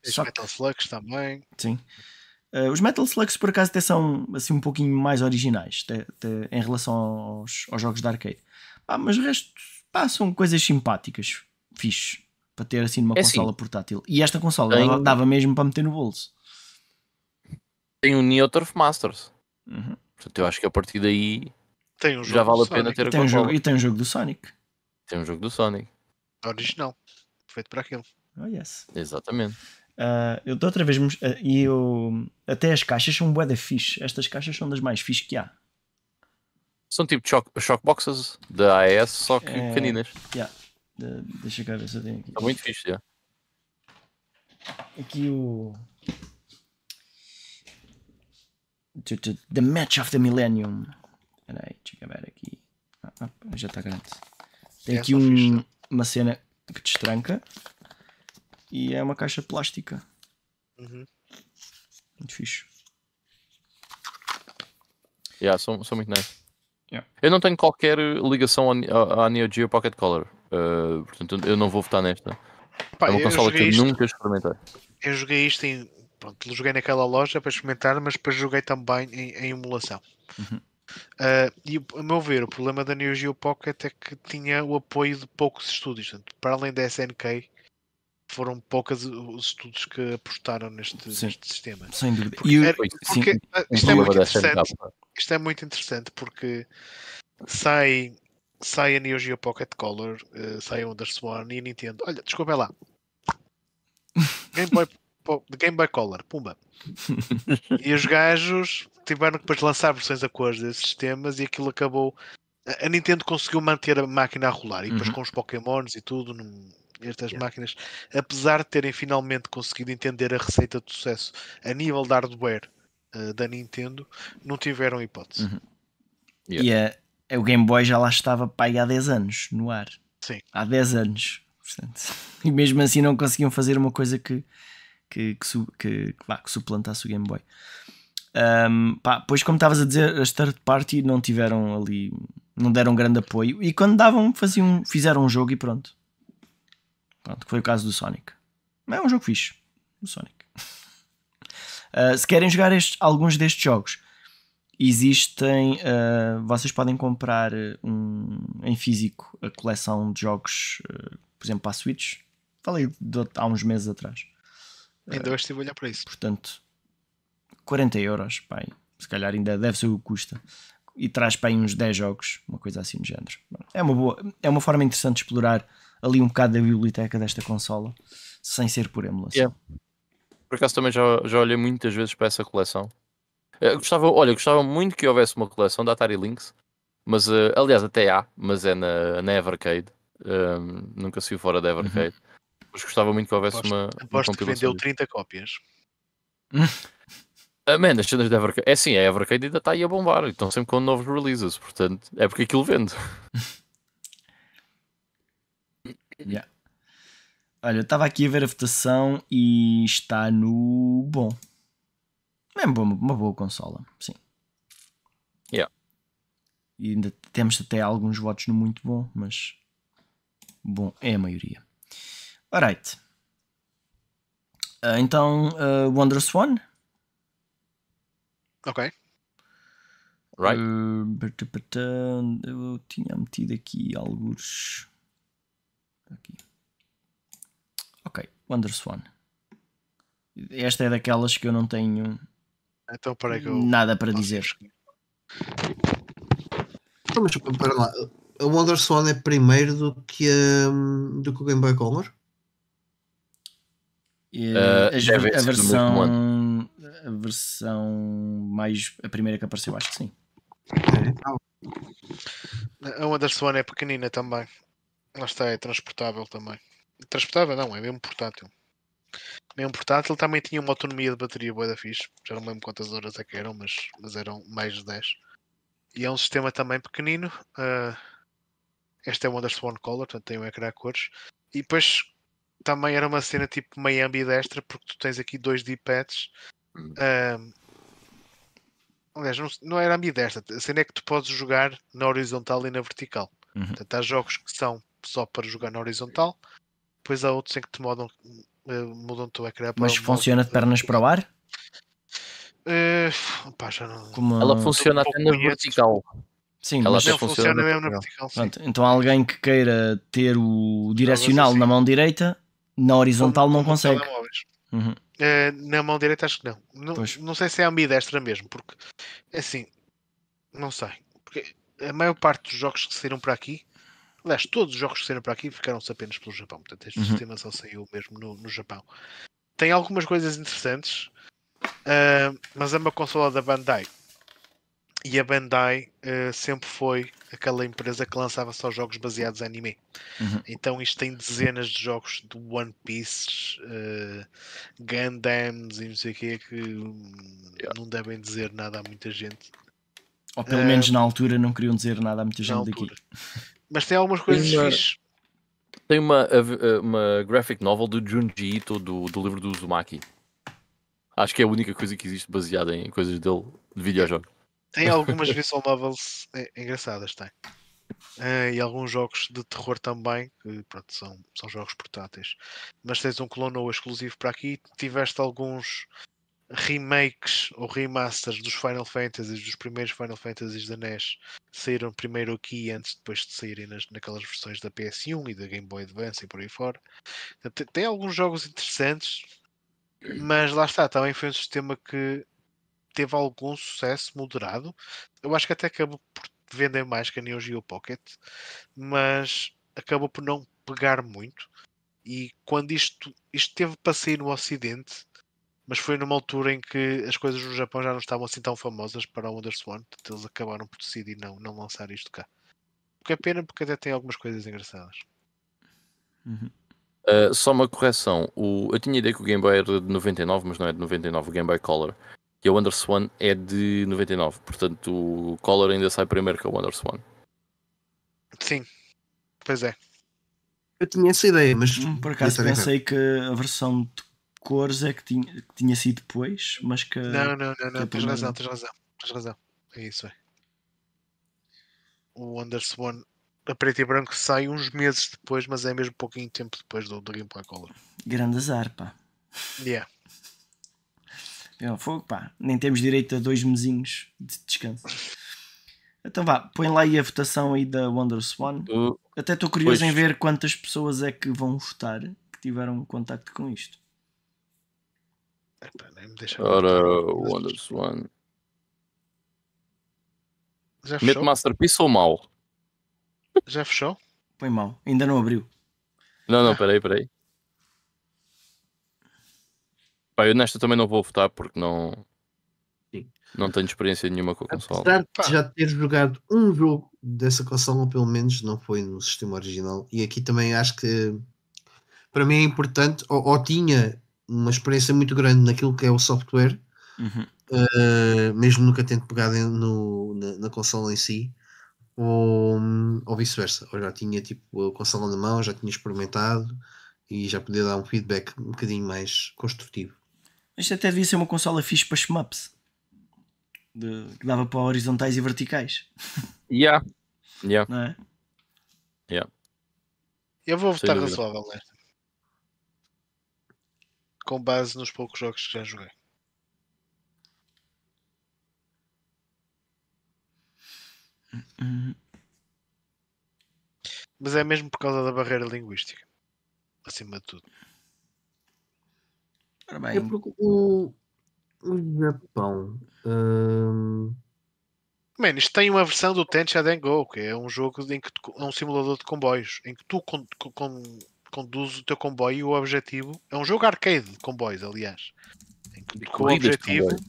Os Só que- Metal Slugs também. Sim. Uh, os Metal Slugs por acaso até são assim um pouquinho mais originais até- até em relação aos, aos jogos de arcade. Pá, mas o resto pá, são coisas simpáticas, fixe, para ter assim numa É assim, consola portátil. E esta consola tem- dava mesmo para meter no bolso. Tem o Neo Turf Masters. Uhum. Portanto, eu acho que a partir daí Tem um jogo já vale a pena Sonic, ter a tem, um jogo, e tem um jogo do Sonic. Tem um jogo do Sonic. original, feito para aquilo. Oh, yes. Exatamente. Uh, eu de outra vez uh, e eu até as caixas são bué da fixe. Estas caixas são das mais fixe que há. São tipo shock, shockboxes da AES, só que É. pequeninas. Yeah. De- deixa cá ver se eu tenho aqui. São muito fixe, já. Aqui o. Tu- tu- The Match of the Millennium. Espera aí, deixa eu ver aqui. Ah, ah, já está grande. Tem É aqui só um- uma cena que destranca e é uma caixa plástica. Uhum. Muito fixe. Yeah, são, são muito nice. Yeah. Eu não tenho qualquer ligação à, Neo Geo Pocket Color. Uh, portanto, eu não vou votar nesta. Pá, é uma eu, consola que eu isto, nunca experimentei. eu joguei isto em. Pronto, joguei naquela loja para experimentar, mas depois joguei também em, em emulação. Uhum. Ah, e a meu ver, o problema da Neo Geo Pocket é que tinha o apoio de poucos estúdios. Portanto, para além da SNK, foram poucos os estúdios que apostaram neste, Sim. neste sistema. Sem dúvida. Porque E o- sim, Porque um isto é muito interessante. Isto é muito interessante porque sai, sai a Neo Geo Pocket Color, eh, sai a Wonderswan e a Nintendo. Olha, desculpa é lá. Game Boy, Game Boy Color, pumba. e os gajos tiveram que depois lançar versões a cores desses sistemas e aquilo acabou. A Nintendo conseguiu manter a máquina a rolar e depois Uhum. com os Pokémons e tudo, num- estas Yeah. máquinas, apesar de terem finalmente conseguido entender a receita de sucesso a nível de hardware eh, da Nintendo, não tiveram hipótese. Uhum. Yeah. E a- é o Game Boy já lá estava aí há 10 anos no ar. Sim. Há 10 anos. Portanto, e mesmo assim não conseguiam fazer uma coisa que, que, que, su- que, que, que suplantasse o Game Boy. Ahm, pá, pois, como estavas a dizer, as third party não tiveram ali, não deram grande apoio e quando davam, faziam, fizeram um jogo e pronto. Pronto, que foi o caso do Sonic. Mas é um jogo fixe, o Sonic. Ah, se querem jogar alguns destes jogos, existem. ah, vocês podem comprar ah, um, em físico a coleção de jogos, ah, por exemplo, para a Switch. Falei de, há uns meses atrás. Ainda hoje estive a olhar para isso. Portanto, 40 euros, pai. Se calhar ainda deve ser o que custa. e traz para aí uns 10 jogos, uma coisa assim do género. É uma, boa, é uma forma interessante de explorar ali um bocado da biblioteca desta consola, sem ser por emulação. Yeah. Por acaso também já, já olhei muitas vezes para essa coleção. Eu gostava, olha, eu gostava muito que houvesse uma coleção da Atari Lynx, mas uh, aliás até há, mas é na, na Evercade. Um, nunca se fora da Evercade. Uhum. Mas gostava muito que houvesse aposto, uma. Aposto uma que vendeu 30 cópias. Ah, man, as cenas da Evercade. É sim, a Evercade ainda está aí a bombar. Estão sempre com novos releases. Portanto, é porque aquilo vende. yeah. Olha, eu estava aqui a ver a votação e está no bom. É uma boa, uma boa consola, sim. Yeah. E ainda temos até alguns votos no muito bom, mas bom é a maioria. Alright. Uh, então, uh, Wonder Swan. Ok. Right. Uh, eu tinha metido aqui alguns. Aqui. Ok, Wonder Swan. Esta é daquelas que eu não tenho então, para que eu... nada para dizer. Então, mas para lá, a Wonder Swan é primeiro do que, a, do que o Game Boy Color? Uh, a, a versão a versão mais a primeira que apareceu acho que sim. É. a Wonder Swan é pequenina também. Lá está, é transportável também. Transportável não, é mesmo portátil. Mesmo portátil também tinha uma autonomia de bateria boa da fixe. Já não lembro quantas horas é que eram mas, mas eram mais de 10 e é um sistema também pequenino uh, este é o Wonder Swan Color portanto tem um ecrã a cores. E depois também era uma cena tipo meio ambidestra, porque tu tens aqui dois D-pads. Hum. Um, aliás, não, não, era ambidestra. A cena é que tu podes jogar na horizontal e na vertical. Uhum. Portanto, há jogos que são só para jogar na horizontal, depois há outros em que te mudam, uh, mudam o teu ecrã para Mas funciona de pernas para o ar? Uh, pá, não... Como... Ela funciona até na vertical. Sim, ela mas não funciona, mesmo na vertical. Pronto, então alguém que queira ter o direcional na mão direita na horizontal não consegue. Uhum. Uh, na mão direita acho que não. Não, não sei se é ambidestra mesmo, porque assim, não sei. Porque a maior parte dos jogos que saíram para aqui, aliás, todos os jogos que saíram para aqui ficaram-se apenas pelo Japão. Portanto, este uhum. sistema só saiu mesmo no, no Japão. Tem algumas coisas interessantes, uh, mas é uma consola da Bandai e a Bandai uh, sempre foi aquela empresa que lançava só jogos baseados em anime. Uhum. Então isto tem dezenas de jogos de One Piece, uh, Gundams e não sei o que que não devem dizer nada a muita gente. Ou pelo uh, menos na altura não queriam dizer nada a muita gente daqui. Mas tem algumas coisas tem uma, fixes. Tem uma, uma graphic novel do Junji Ito do, do livro do Uzumaki. Acho que é a única coisa que existe baseada em coisas dele de videojogo. Tem algumas visual novels engraçadas, tem. Uh, e alguns jogos de terror também, que pronto, são, são jogos portáteis. Mas tens um clono exclusivo para aqui. Tiveste alguns remakes ou remasters dos Final Fantasies, dos primeiros Final Fantasies da NES, saíram primeiro aqui antes depois de saírem nas, naquelas versões da PS1 e da Game Boy Advance e por aí fora. Tem, tem alguns jogos interessantes, mas lá está, também foi um sistema que teve algum sucesso moderado. Eu acho que até acabou por vender mais que a Neo Geo Pocket, mas acabou por não pegar muito. E quando isto, isto teve para sair no Ocidente, mas foi numa altura em que as coisas no Japão já não estavam assim tão famosas para o Wonderswan, portanto eles acabaram por decidir não, não lançar isto cá. O que é pena porque até tem algumas coisas engraçadas. Uhum. Uh, só uma correção, o, eu tinha ideia que o Game Boy era de 99, mas não é de 99, o Game Boy Color e o Swan é de 99. Portanto, o Color ainda sai primeiro que o Swan. Sim, pois é. Eu tinha essa ideia, mas hum, por acaso pensei que a versão de cores é que tinha, que tinha sido depois, mas que. Não, não, não, não. tens razão, tens razão, tens razão. É isso, é. O Swan a preto e branco sai uns meses depois, mas é mesmo pouquinho tempo depois do, do Game Boy Color. Grande azar, pá. Yeah. Eu, fogo, pá, nem temos direito a dois mesinhos de descanso. Então vá, põe lá aí a votação aí da Wonder Swan. Uh, Até estou curioso pois. em ver quantas pessoas é que vão votar que tiveram contacto com isto. Ora, Wonder Swan. Já Mete fechou? Masterpiece ou mau? Já fechou? Põe mal. Ainda não abriu. Não, não, peraí, peraí. Pá, eu nesta também não vou votar porque não. Sim. Não tenho experiência nenhuma com a consola. Apesar Pá. de já ter jogado um jogo dessa consola, pelo menos não foi no sistema original. E aqui também acho que para mim é importante, ou, ou tinha uma experiência muito grande naquilo que é o software, Uhum. eh, mesmo nunca tendo pegado no, na, na consola em si, ou, ou vice-versa. Ou já tinha tipo a consola na mão, já tinha experimentado e já podia dar um feedback um bocadinho mais construtivo. Isto até devia ser uma consola fixe para shmups. De- que dava para horizontais e verticais. Yeah. Yeah. Não é? Eu vou Sem votar razoável nesta. Com base nos poucos jogos que já joguei. Uhum. Mas é mesmo por causa da barreira linguística. Acima de tudo. Ora É bem, porque o, o Japão. hum, Man, isto tem uma versão do Tencha Go, que é um jogo em que tu- é um simulador de comboios, em que tu con, con- con- conduzes o teu comboio e o objetivo é um jogo arcade de comboios, aliás. Em que, De o objetivo,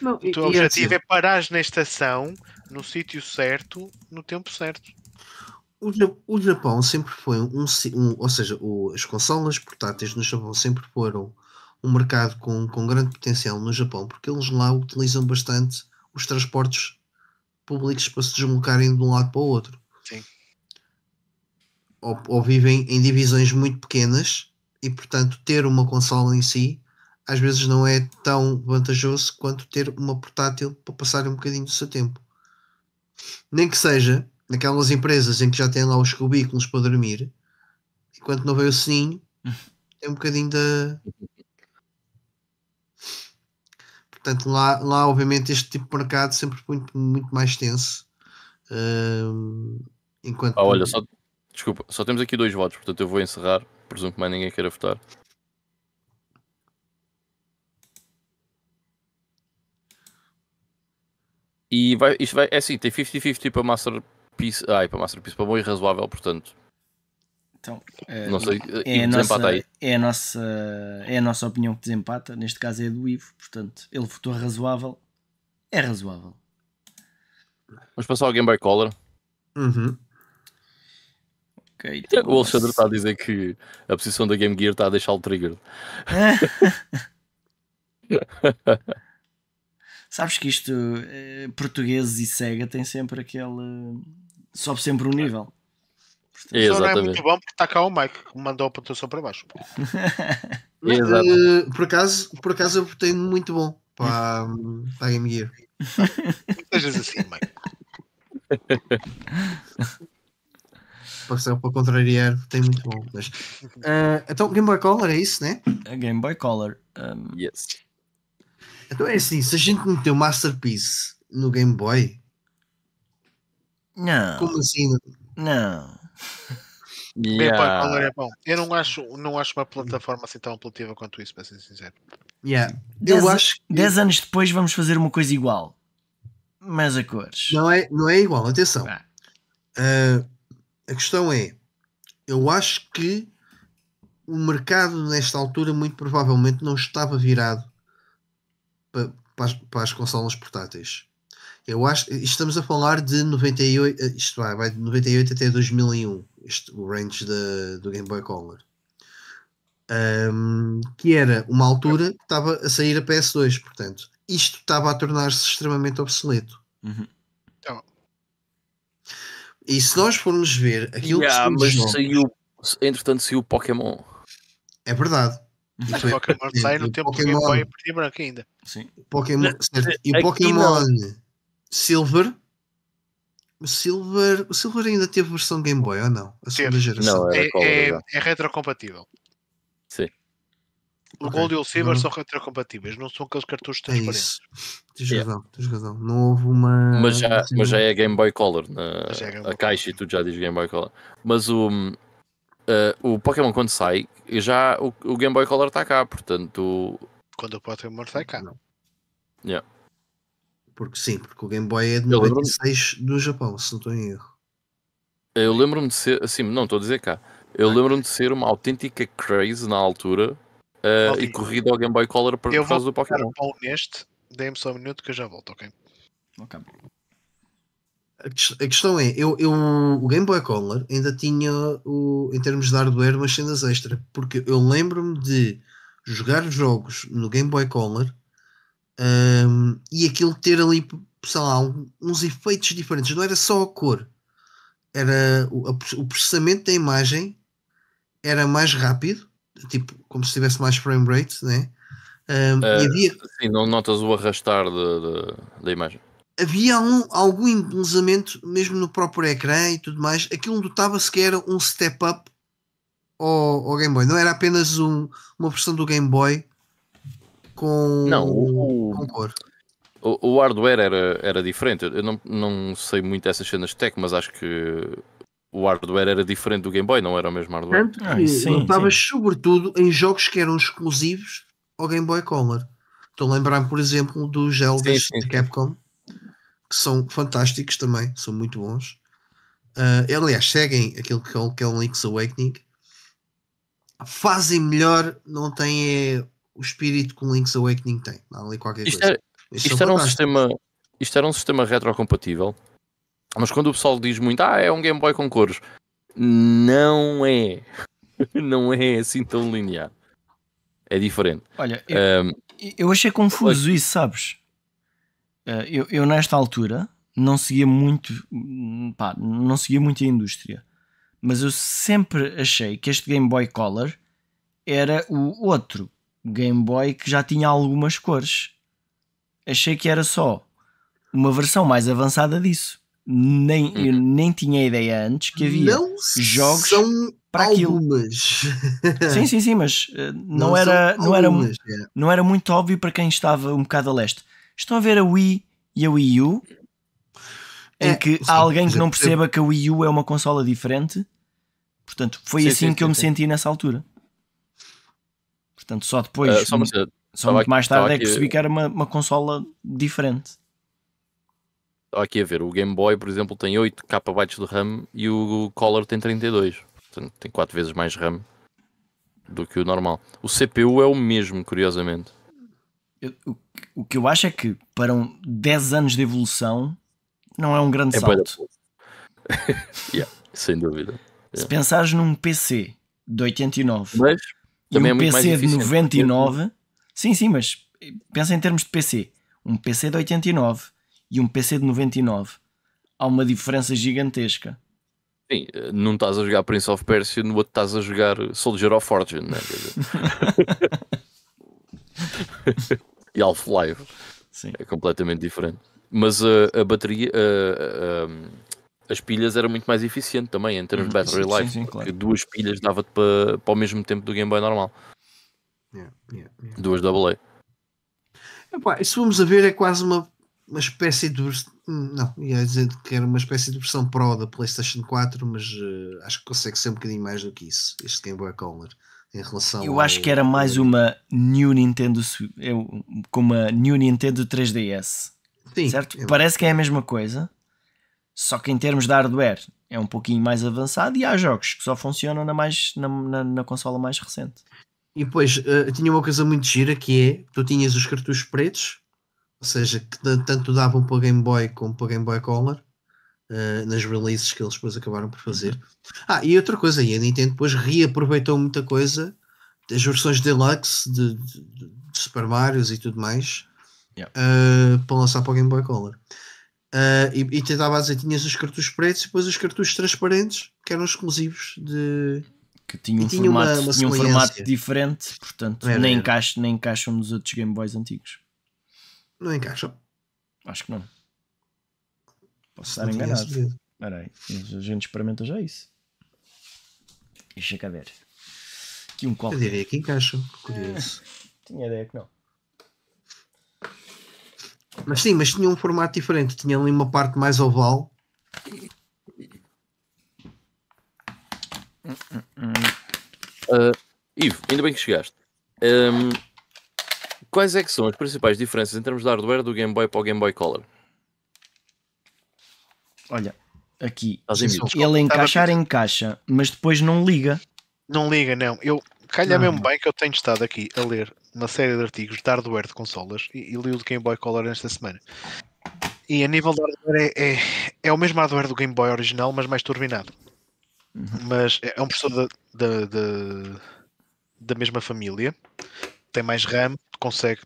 não, o teu e- e objetivo assim, é parar na estação, no sítio certo, no tempo certo. o, o Japão sempre foi um, um- ou seja, o- as consolas portáteis no Japão sempre foram um mercado com, com grande potencial no Japão, porque eles lá utilizam bastante os transportes públicos para se deslocarem de um lado para o outro. Sim. Ou, ou vivem em divisões muito pequenas e, portanto, ter uma consola em si às vezes não é tão vantajoso quanto ter uma portátil para passar um bocadinho do seu tempo. Nem que seja naquelas empresas em que já têm lá os cubículos para dormir, enquanto não veio o sininho, é um bocadinho da. Portanto, lá, lá obviamente este tipo de mercado sempre foi muito, muito mais tenso. Ahm, enquanto Ah, olha, só, desculpa, só temos aqui dois votos, portanto eu vou encerrar. Presumo que mais ninguém queira votar. E vai, isto vai, é assim, tem 50-50 para Masterpiece, ai, para Masterpiece, para bom e razoável, portanto, então, eh, não sei, é, a nossa, aí. é, a nossa, é a nossa opinião que desempata. Neste caso é a do Ivo. Portanto, ele votou razoável. É razoável. Vamos passar ao Game Boy Color. Uhum. Ok, então O Alexandre está a dizer que a posição da Game Gear está a deixar o trigger. Sabes que isto, eh, portugueses e Sega tem sempre aquele. Sobe sempre um nível. Só não é Exatamente. muito bom porque está cá o Mike que mandou a pontuação para baixo. Exato. Eh, por, acaso, por acaso eu votei muito bom para, para a Game Gear. Sejas assim, Mike. Para, contrariar, votei muito bom. Mas, eh, então, Game Boy Color é isso, né? A Game Boy Color. um, Yes. Então é assim: se a gente meteu Masterpiece no Game Boy, não, como assim? não. Yeah. Color é bom. Eu não acho, não acho uma plataforma assim tão apelativa quanto isso, para ser sincero. Yeah. Dez, Eu acho que 10 anos depois vamos fazer uma coisa igual. Mas a cores. não é, não é igual. Atenção. Ah. Uh, a questão é: eu acho que o mercado, nesta altura, muito provavelmente não estava virado pa- para, as, para as consolas portáteis. Eu acho estamos a falar de 98, eh, isto vai, vai de 98 até 2001, este, o range da- do Game Boy Color. Um, que era uma altura que estava a sair a PS2, portanto, isto estava a tornar-se extremamente obsoleto. Uhum. E se nós formos ver aquilo Yeah, que mas jogos- saiu, entretanto saiu o Pokémon. é verdade. E Mas foi- Pokémon sai no o tempo do Game Pokémon- Boy preto e branco ainda. Sim. Pokémon, certo, e o aqui Pokémon Silver. O Silver, o Silver ainda teve versão Game Boy ou não? A segunda Teve. geração. Não, É, é, é retrocompatível. Sim. O Ok. Gold e o Silver Não. são retrocompatíveis, não são aqueles cartuchos É transparentes. isso. Tens Yeah. razão, tens razão. Não houve uma. Mas já, mas já é Game Boy Color. Na, é Game a Boy caixa e tu já dizes Game Boy Color. Mas o, eh, o Pokémon quando sai, já o, o Game Boy Color está cá, portanto. Quando o Pokémon sai cá. Não. Yeah. Porque sim, porque o Game Boy é de Eu lembro-me- 96 do Japão, se não estou em erro. Eu lembro-me de ser, assim, não estou a dizer cá, eu lembro-me de ser uma autêntica craze na altura Ok. e corrida ao Game Boy Color por, Eu por causa vou do Pokémon. um pau neste. Dê-me só um minuto que eu já volto, ok? Ok. A questão é, eu, eu, o Game Boy Color ainda tinha, o, em termos de hardware, umas cenas extra, porque eu lembro-me de jogar jogos no Game Boy Color hum, e aquilo ter ali, sei lá, um- uns efeitos diferentes, não era só a cor, era o, a o processamento da imagem era mais rápido, tipo, como se tivesse mais frame rate, né? Hum, Eh, e havia, Sim, não notas o arrastar da imagem. havia um- algum embelezamento mesmo no próprio ecrã e tudo mais. Aquilo notava-se que era um step up ao, ao Game Boy, não era apenas um- uma versão do Game Boy com, Não, o- com cor. O, o hardware era, era diferente. Eu não, não sei muito dessas cenas de tech, mas acho que o hardware era diferente do Game Boy, não era o mesmo hardware. Tanto Ah, notavas sobretudo em jogos que eram exclusivos ao Game Boy Color. Estou a lembrar, por exemplo, dos sim, de. Capcom, que são fantásticos também, são muito bons. Ah, aliás, seguem aquilo que é, o- que é o Link's Awakening. Fazem melhor, não têm o espírito que o Link's Awakening tem. Ali qualquer Isto, coisa. era, isto era um sistema, isto era um sistema retrocompatível, mas quando o pessoal diz muito, ah, é um Game Boy com cores, não é. Não é assim tão linear. É diferente. Olha, eu, Ahm, eu achei confuso isso, sabes? Eh, eu, eu nesta altura não seguia muito, hum, pá, não seguia muito a indústria, mas eu sempre achei que este Game Boy Color era o outro Game Boy que já tinha algumas cores. Achei que era só uma versão mais avançada disso. Nem, eu nem tinha ideia antes que havia. não jogos são para aquilo. algumas. Sim, sim, sim, mas eh, não, são era, não, era, algumas, é. não era muito óbvio para quem estava um bocado a leste. Estão a ver a Wii e a Wii U, em É, que sim, há alguém que não eu perceba que a Wii U é uma consola diferente. Portanto, foi Sim, assim sim, que eu sim, me sim. senti nessa altura. Portanto, só depois, ah, só cena, só muito aqui- mais tarde é que percebi que era uma, uma consola diferente. Estava aqui a ver, o Game Boy, por exemplo, tem 8 KB de RAM e o Color tem 32. Portanto, tem 4 vezes mais RAM do que o normal. O CPU é o mesmo, curiosamente. Eu- o, o que eu acho é que para um 10 anos de evolução não é um grande É salto. yeah, sem dúvida. Se pensares num PC de 89 Mas também é um mais PC de eficiente. 99, sim, sim, mas pensa em termos de PC. Um PC de 89 e um PC de 99, há uma diferença gigantesca. Sim, não estás a jogar Prince of Persia, no outro estás a jogar Soldier of Fortune, né? E Half-Life. Sim. É completamente diferente. Mas uh, a bateria, uh, um, as pilhas era muito mais eficiente também em termos de Uhum, battery sim, life. sim, porque claro. duas pilhas dava-te para, para o mesmo tempo do Game Boy normal. Yeah, yeah, yeah. Duas AA. Epá, se formos a ver, é quase uma, uma espécie de. Não, ia dizer que era uma espécie de versão Pro da PlayStation 4, mas eh, acho que consegue ser um bocadinho mais do que isso, este Game Boy Color, em relação Eu acho ao- que era mais uma New Nintendo, como a New Nintendo 3DS. Sim, certo? é- Parece que é a mesma coisa, só que em termos de hardware é um pouquinho mais avançado e há jogos que só funcionam na, mais, na, na, na consola mais recente. E depois eh, tinha uma coisa muito gira que é: tu tinhas os cartuchos pretos, ou seja, que tanto davam para Game Boy como para Game Boy Color, eh, nas releases que eles depois acabaram por fazer. Ah, e outra coisa, e a Nintendo depois reaproveitou muita coisa das versões deluxe de, de, de Super Marios e tudo mais Yeah. eh, para lançar para o Game Boy Color. Eh, e, e tentava dizer: tinhas os cartuchos pretos e depois os cartuchos transparentes que eram exclusivos de. Que tinha um, tinha uma- formato, uma tinha um formato diferente, portanto Era, nem, era. encaixa, nem encaixam nos outros Game Boys antigos. Não encaixam. Acho que não. Posso Não estar enganado. certeza. Espera aí, a gente experimenta já isso. Deixa cá ver. Aqui um Eu copo. diria que encaixam. Curioso. Tinha ideia que não. Mas sim, mas tinha um formato diferente. Tinha ali uma parte mais oval. Uh, Ivo, ainda bem que chegaste. Um, quais é que são as principais diferenças em termos de hardware do Game Boy para o Game Boy Color? Olha, aqui. Em. Ele encaixar encaixa, mas depois não liga. Não liga, não. Eu calha Não. mesmo bem que eu tenho estado aqui a ler uma série de artigos de hardware de consolas e, e li o do Game Boy Color esta semana. E a nível de hardware é, é, é o mesmo hardware do Game Boy original, mas mais turbinado. Mas é é um processador da, da, da, mesma família. Tem mais RAM, consegue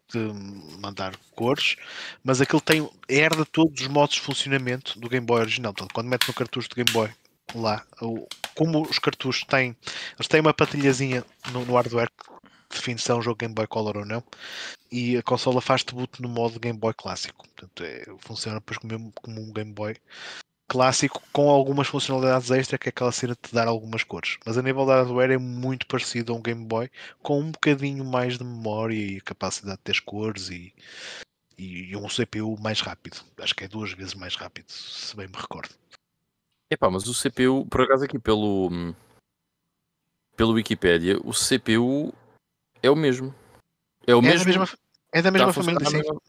mandar cores, mas aquilo tem herda todos os modos de funcionamento do Game Boy original. Portanto, quando mete no cartucho do Game Boy lá, o- como os cartuchos têm, eles têm uma patilhazinha no, no hardware que define se é um jogo Game Boy Color ou não, e a consola faz-te boot no modo Game Boy clássico. Portanto, é- funciona depois como, como um Game Boy clássico com algumas funcionalidades extra que é aquela cena de te dar algumas cores. Mas a nível de hardware é muito parecido a um Game Boy com um bocadinho mais de memória e capacidade de ter cores e, e um CPU mais rápido. Acho que é duas vezes mais rápido, se bem me recordo. Epá, mas o CPU, por acaso aqui pelo, pelo Wikipedia, o CPU é o mesmo. É o É da mesmo. mesma, é da está a mesma funcionar família, sim. mesma-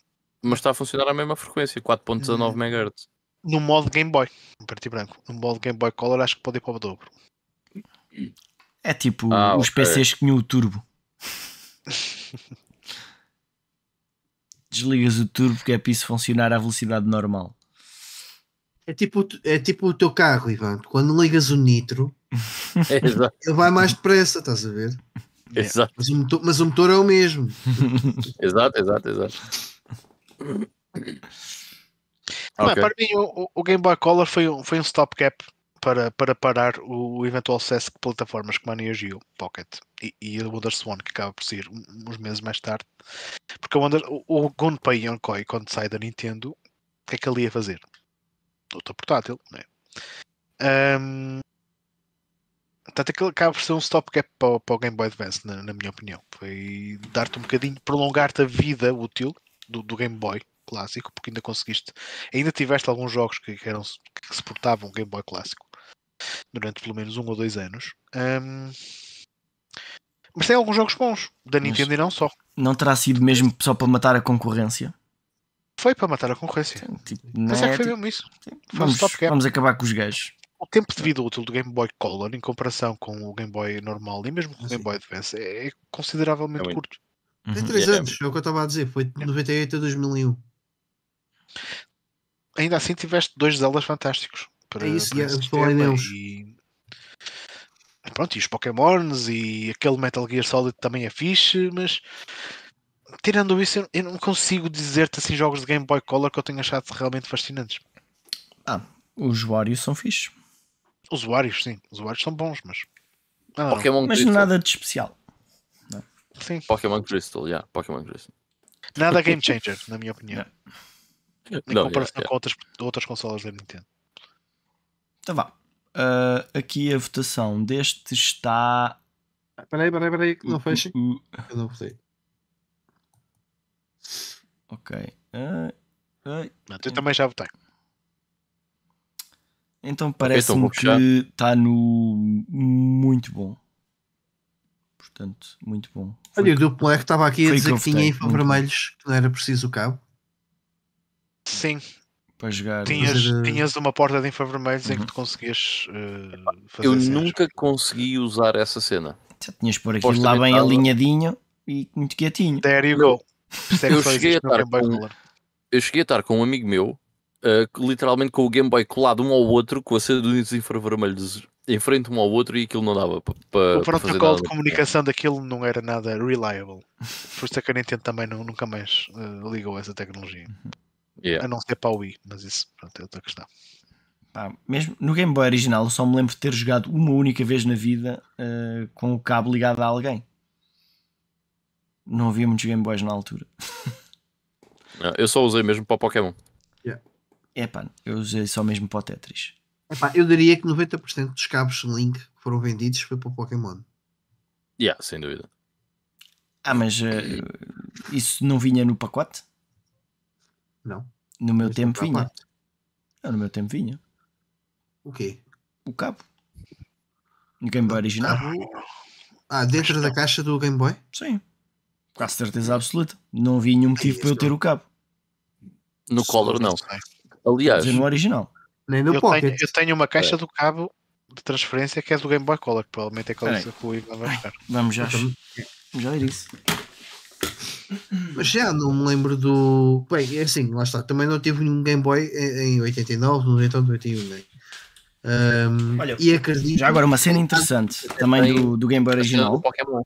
mas está a funcionar à mesma frequência, 4.19 Hum. MHz. No modo Game Boy, em preto e branco. No modo Game Boy Color acho que pode ir para o dobro. É tipo Ah, os ok. PCs que tinham o turbo. Desligas o turbo que é para isso funcionar à velocidade normal. É tipo, é tipo o teu carro, Ivan. Quando ligas o nitro, É, ele vai mais depressa, estás a ver? Exato, Mas o motor, mas o motor é o mesmo. exato, exato, exato. Não, é, para mim, o, o Game Boy Color foi um, foi um stopgap para, para parar o, eventual sucesso de plataformas como a Neo Geo Pocket e, e a Wonder Swan, que acaba por sair um- uns meses mais tarde. Porque a Wonder, o, o Gunpei Yokoi, quando sai da Nintendo, o que é que ele ia fazer? Outra portátil, não é? Ahm, Portanto, aquilo acaba por ser um stopgap para, o- para o Game Boy Advance, na, na minha opinião. Foi dar-te um bocadinho, prolongar-te a vida útil do, do Game Boy clássico, porque ainda conseguiste, ainda tiveste alguns jogos que, que eram, que suportavam o Game Boy clássico durante pelo menos um ou dois anos. Ahm, mas tem alguns jogos bons da Nintendo e não só. Não terá sido mesmo só para matar a concorrência? Foi para matar a concorrência. Tipo, Mas é é, que foi tipo, mesmo isso. Foi um vamos, stopgap. vamos acabar com os gajos. O tempo de vida útil do Game Boy Color em comparação com o Game Boy normal e mesmo com o. Game Boy Advance é consideravelmente É curto. Tem Uhum. 3 É. anos, é o que eu estava a dizer. Foi de 98 a 2001. Ainda assim tiveste dois Zeldas fantásticos. Para, É isso, para é, sistema. E... Pronto, e os Pokémons e aquele Metal Gear Solid também é fixe, mas tirando isso, eu- eu não consigo dizer-te assim jogos de Game Boy Color que eu tenho achado realmente fascinantes. Ah, os Warriors são fixes. Usuários, sim, usuários são bons, mas. Ah, não. Pokémon Mas Crystal. nada de especial. Sim, Pokémon Crystal, yeah, Pokémon Crystal. nada game changer, na minha opinião. Em Não, comparação yeah, com outras, outras consolas da Nintendo. Então vá. Ah, aqui a votação deste está. Peraí, peraí, peraí, que não fecha. Uh, uh, Eu não sei. ok. Ah, ai. Pronto, eu também já votei. Então então parece-me fechar. que está no muito bom. Portanto, muito bom. Foi Olha, o duplo R estava aqui a dizer que que tinha infravermelhos, que não era preciso o cabo. Sim, para jogar. tinhas, eh, tinhas uma porta de infravermelhos em que Uhum. tu conseguias eh, fazer Eu cenas. nunca consegui usar essa cena. Já tinhas de pôr aquilo lá bem alinhadinho e muito quietinho. There you go. É que eu cheguei a estar com- Color. Eu cheguei a estar com um amigo meu, uh, literalmente com o Game Boy colado um ao outro, com a cena de unidos infravermelhos em frente um ao outro e aquilo não dava para O protocolo de comunicação daquilo não era nada reliable. Por isso é que a Nintendo também não, nunca mais eh, ligou essa tecnologia. Yeah. A não ser para o Wii, mas isso pronto, é outra questão. Pá, mesmo no Game Boy original, eu só me lembro de ter jogado uma única vez na vida ah, com o cabo ligado a alguém. Não havia muitos Game Boys na altura. Não, Eu só usei mesmo para o Pokémon. É pá, eu usei só mesmo para o Tetris. Epá, eu diria que 90% dos cabos Link que foram vendidos foi para o Pokémon. Yeah, sem dúvida. Ah, mas ah, isso não vinha no pacote? Não. No meu Mas tempo a vinha. parte. Ah, no meu tempo vinha. O quê? O cabo. No Game Boy original? Cabo? Ah, dentro da caixa do Game Boy? Sim. Quase certeza absoluta. Não havia nenhum motivo para eu ter o cabo. No Color não. Aliás, no original. Nem no Eu Pocket. tenho, eu tenho uma caixa do cabo de transferência que é do Game Boy Color, que provavelmente é aquela que o Ivan vai buscar. Vamos já, Então, vamos já ir isso. Mas já não me lembro do. Bem, é assim, lá está. Também não tive nenhum Game Boy em em 89, 90 ou 91, né? Um, Olha, e acredito. Já agora, uma cena interessante também do, do Game Boy original. Pokémon.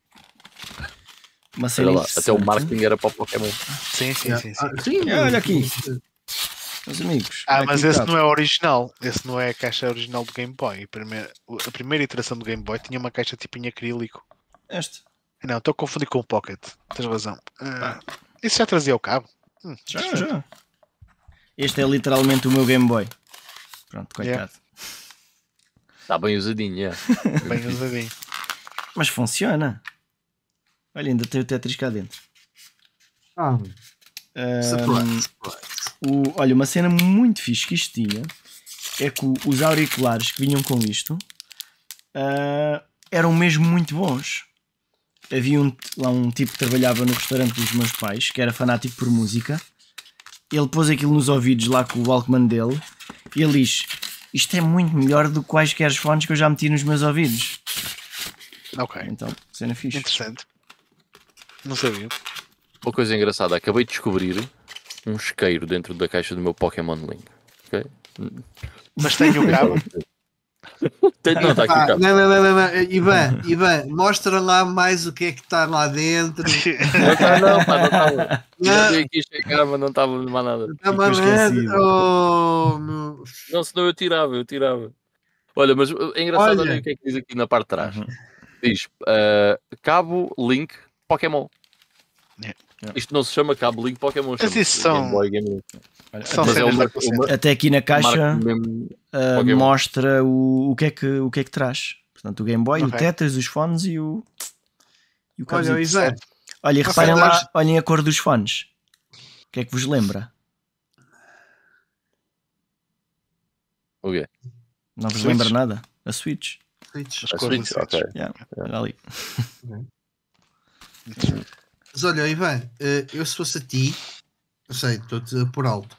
Uma cena Olha lá, até o marketing era para o Pokémon. Sim, sim, sim. sim. Ah, sim, Olha aqui. Meus amigos. Ah, olha mas esse não é original. Esse não é a caixa original do Game Boy. A primeira, a primeira iteração do Game Boy tinha uma caixa tipo em acrílico. Este. Não, estou a confundir com o Pocket. Tens razão. Ah, isso já trazia o cabo? Hum, Já, já. Este é literalmente o meu Game Boy. Pronto, coitado. Yeah. Está bem usadinho, é. Bem usadinho. Mas funciona. Olha, ainda tem o Tetris cá dentro. Ah, Surprise, surprise. o, olha, uma cena muito fixe que isto tinha é que os auriculares que vinham com isto ah, eram mesmo muito bons. Havia um, lá um tipo que trabalhava no restaurante dos meus pais que era fanático por música. Ele pôs aquilo nos ouvidos lá com o Walkman dele e ele diz: Isto é muito melhor do que quaisquer fones que eu já meti nos meus ouvidos. Ok, Então, cena fixe. interessante. Não sabia. Uma coisa engraçada, acabei de descobrir um isqueiro dentro da caixa do meu Pokémon Link. Ok? Mas tenho o cabo. Tem- Não, está aqui o cabo. não, não, não, não, não. Ivan, Ivan, mostra lá mais o que é que está lá dentro. Não, tá, não, pá, não estava. Não. Eu aqui a checar, mas não estava mais nada. Está mais esquecido. nada. Oh, meu. Não, senão eu tirava, eu tirava. Olha, mas uh, é engraçado Olha. olha o que é que diz aqui na parte de trás. Uhum. Diz uh, cabo Link Pokémon. Yeah. Isto não se chama cabo Link Pokémon. Mas isso são- Game Boy, Game São Mas é uma, uma Até aqui na caixa uh, mostra o, o, que é que, o que é que traz. Portanto, o Game Boy, Ok. o Tetris, os fones e o. E o Olha. Ivan, Olha, e reparem lá, olhem a cor dos fones. O que é que vos lembra? O quê? Não vos Switch. lembra nada? A Switch. Switch. As A Switch? Ok. Switch. Yeah, olha ali. Mas olha, Ivan, eh, eu se fosse a ti, eu sei, estou-te por alto.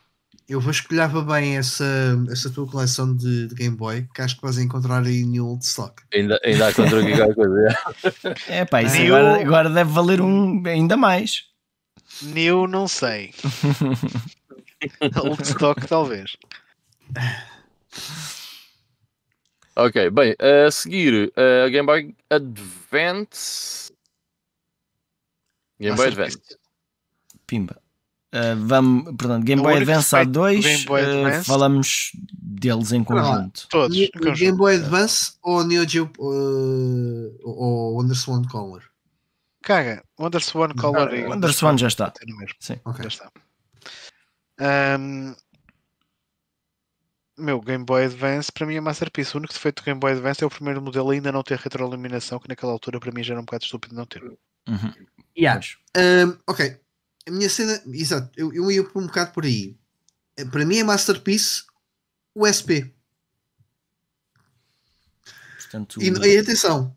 Eu vasculhava bem essa, essa tua coleção de, de Game Boy, que acho que vais encontrar aí em old stock. Ainda, ainda há contra aqui qualquer coisa. é. É pá, isso New- agora, agora deve valer um ainda mais. New, não sei. Old stock, talvez. Ok, bem, a seguir, a Game Boy Advance. Game Boy. Advance. Pimba. Uh, vamos, portanto, Game O Boy Advance respeito do A2, Game Boy uh, Advance- falamos deles em conjunto. Todos. Em conjunto. Game Boy Advance ou Neo Geo eh, ou Wonderswan Color? Caga. WonderSwan Color e WonderSwan já está. Tem no mesmo. Sim. Ok. Já está. Ahm, meu Game Boy Advance para mim é Masterpiece. O único defeito do Game Boy Advance é o primeiro modelo ainda não ter retroiluminação, que naquela altura para mim já era um bocado estúpido não ter. Uhum. Yeah. Pois. Um, ok, a minha cena, exato, eu, eu ia por um bocado por aí. Eh, Para mim é Masterpiece USP. Portanto, E, e atenção,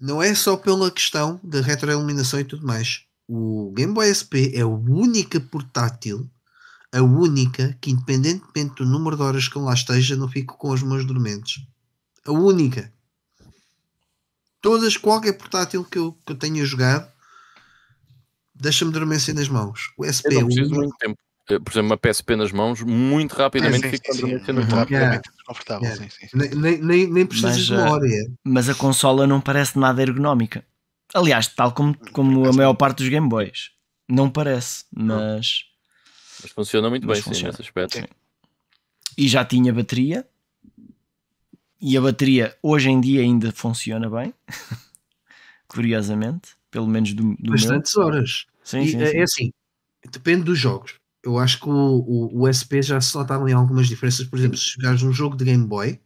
não é só pela questão da retroiluminação e tudo mais. O Game Boy SP é a única portátil, a única que, independentemente do número de horas que eu lá esteja, não fico com os meus dormentes. A única. Todas, qualquer portátil que eu, que eu tenha jogado, deixa-me dormência nas mãos. O SP Eu é não preciso único. muito tempo. Eh, Por exemplo, uma PSP nas mãos, muito rapidamente sim, fico sim, com sim, dormência muito nas mãos. rapidamente desconfortável. Yeah. Sim, sim, sim. Nem, nem, nem, precisas Mas, de eh, memória. mas a consola não parece nada ergonómica. Aliás, tal como, como a maior parte dos Game Boys. Não parece, mas. Mas funciona muito Mas bem, sim, funciona. nesse aspecto. Sim. E já tinha bateria. E a bateria hoje em dia ainda funciona bem. Curiosamente. Pelo menos do, do meu. Bastantes horas. Sim, E, sim, é sim. é assim, depende dos jogos. Eu acho que o, o, o SP já se notaram em algumas diferenças. Por exemplo, se jogares um jogo de Game Boy,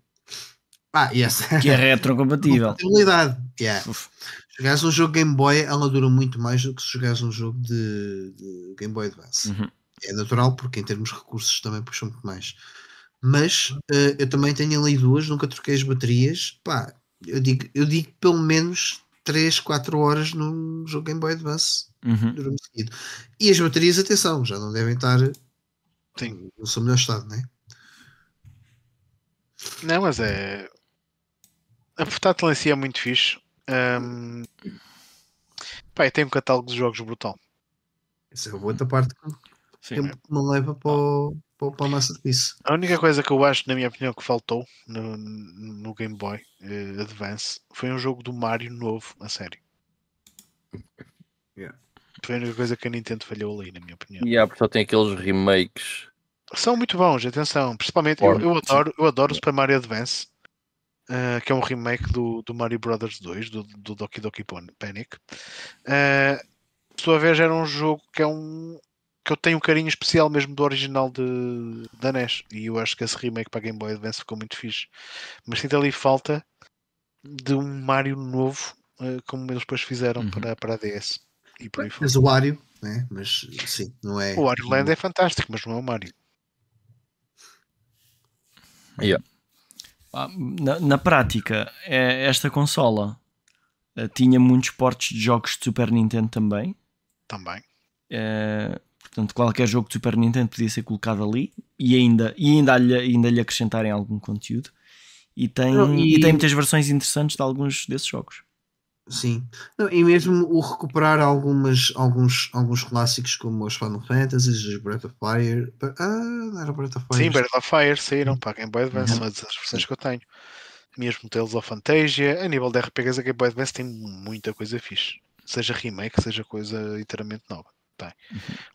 ah, yes. Que é retrocompatível. Compatibilidade. Yeah. Uf. Se jogares um jogo Game Boy, ela dura muito mais do que se jogares um jogo de, de Game Boy Advance. Uhum. É natural, porque em termos de recursos também puxam muito mais. Mas eh, eu também tenho ali duas, nunca troquei as baterias. Pá, eu digo, eu digo pelo menos 3, 4 horas num jogo Game Boy Advance Uhum. durante seguido. E as baterias, atenção, já não devem estar Sim. no seu melhor estado, né? Não, mas é. A portátil em si é muito fixe. E tem um catálogo de jogos brutal. Essa é a outra parte que Sim. que me leva para o, para, o- para o Masterpiece. A única coisa que eu acho, na minha opinião, que faltou no, no Game Boy eh, Advance foi um jogo do Mario novo, a sério. Yeah. Foi a única coisa que a Nintendo falhou ali, na minha opinião. E há, porque só tem aqueles remakes. São muito bons, atenção. Principalmente, eu, eu adoro, eu adoro o Super Mario Advance, eh, que é um remake do, do Mario Brothers 2, do, do Doki Doki Panic. Uh, por sua vez, era um jogo que é um que eu tenho um carinho especial mesmo do original de, da NES. E eu acho que esse remake para Game Boy Advance ficou muito fixe. Mas sinto ali falta de um Mario novo, eh, como eles depois fizeram Uhum. para, para a DS. E por aí. Mas o Wario, né? mas sim, não é. O Wario Land é fantástico, mas não é o Mario. Ah, Na, na prática, é- esta consola eh, tinha muitos portes de jogos de Super Nintendo também. Também. Eh, portanto, qualquer jogo de Super Nintendo podia ser colocado ali e ainda, e ainda, lhe, ainda lhe acrescentarem algum conteúdo. E tem, Não, e... e- tem muitas versões interessantes de alguns desses jogos. Sim. Não, e mesmo o recuperar algumas, alguns, alguns clássicos como os Final Fantasies, os Breath of Fire. Ah, não era Breath of Fire. Sim, Breath of Fire saíram para a Game Boy Advance, são as as versões que eu tenho. Mesmo Tales of Fantasia, a nível de RPGs, a Game Boy Advance tem muita coisa fixe. Seja remake, seja coisa inteiramente nova. Tem.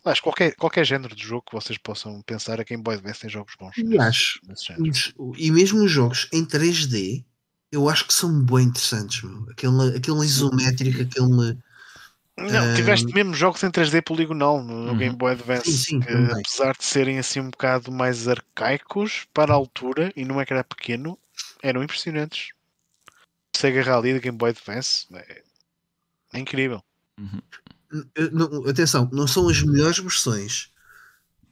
Aliás, qualquer, qualquer género de jogo que vocês possam pensar, a Game Boy Advance tem jogos bons. E acho-. Os- E mesmo os jogos em 3D, eu acho que são bem interessantes. Meu. Aquele, aquele isométrico, aquele. Não, tiveste mesmo jogos em 3D poligonal no, Uhum. Game Boy Advance, Sim, sim, que, apesar de serem assim um bocado mais arcaicos para a altura e não é que era pequeno, eram impressionantes. Sega Rally da Game Boy Advance é, é incrível. Eh, não, atenção, não são as melhores versões,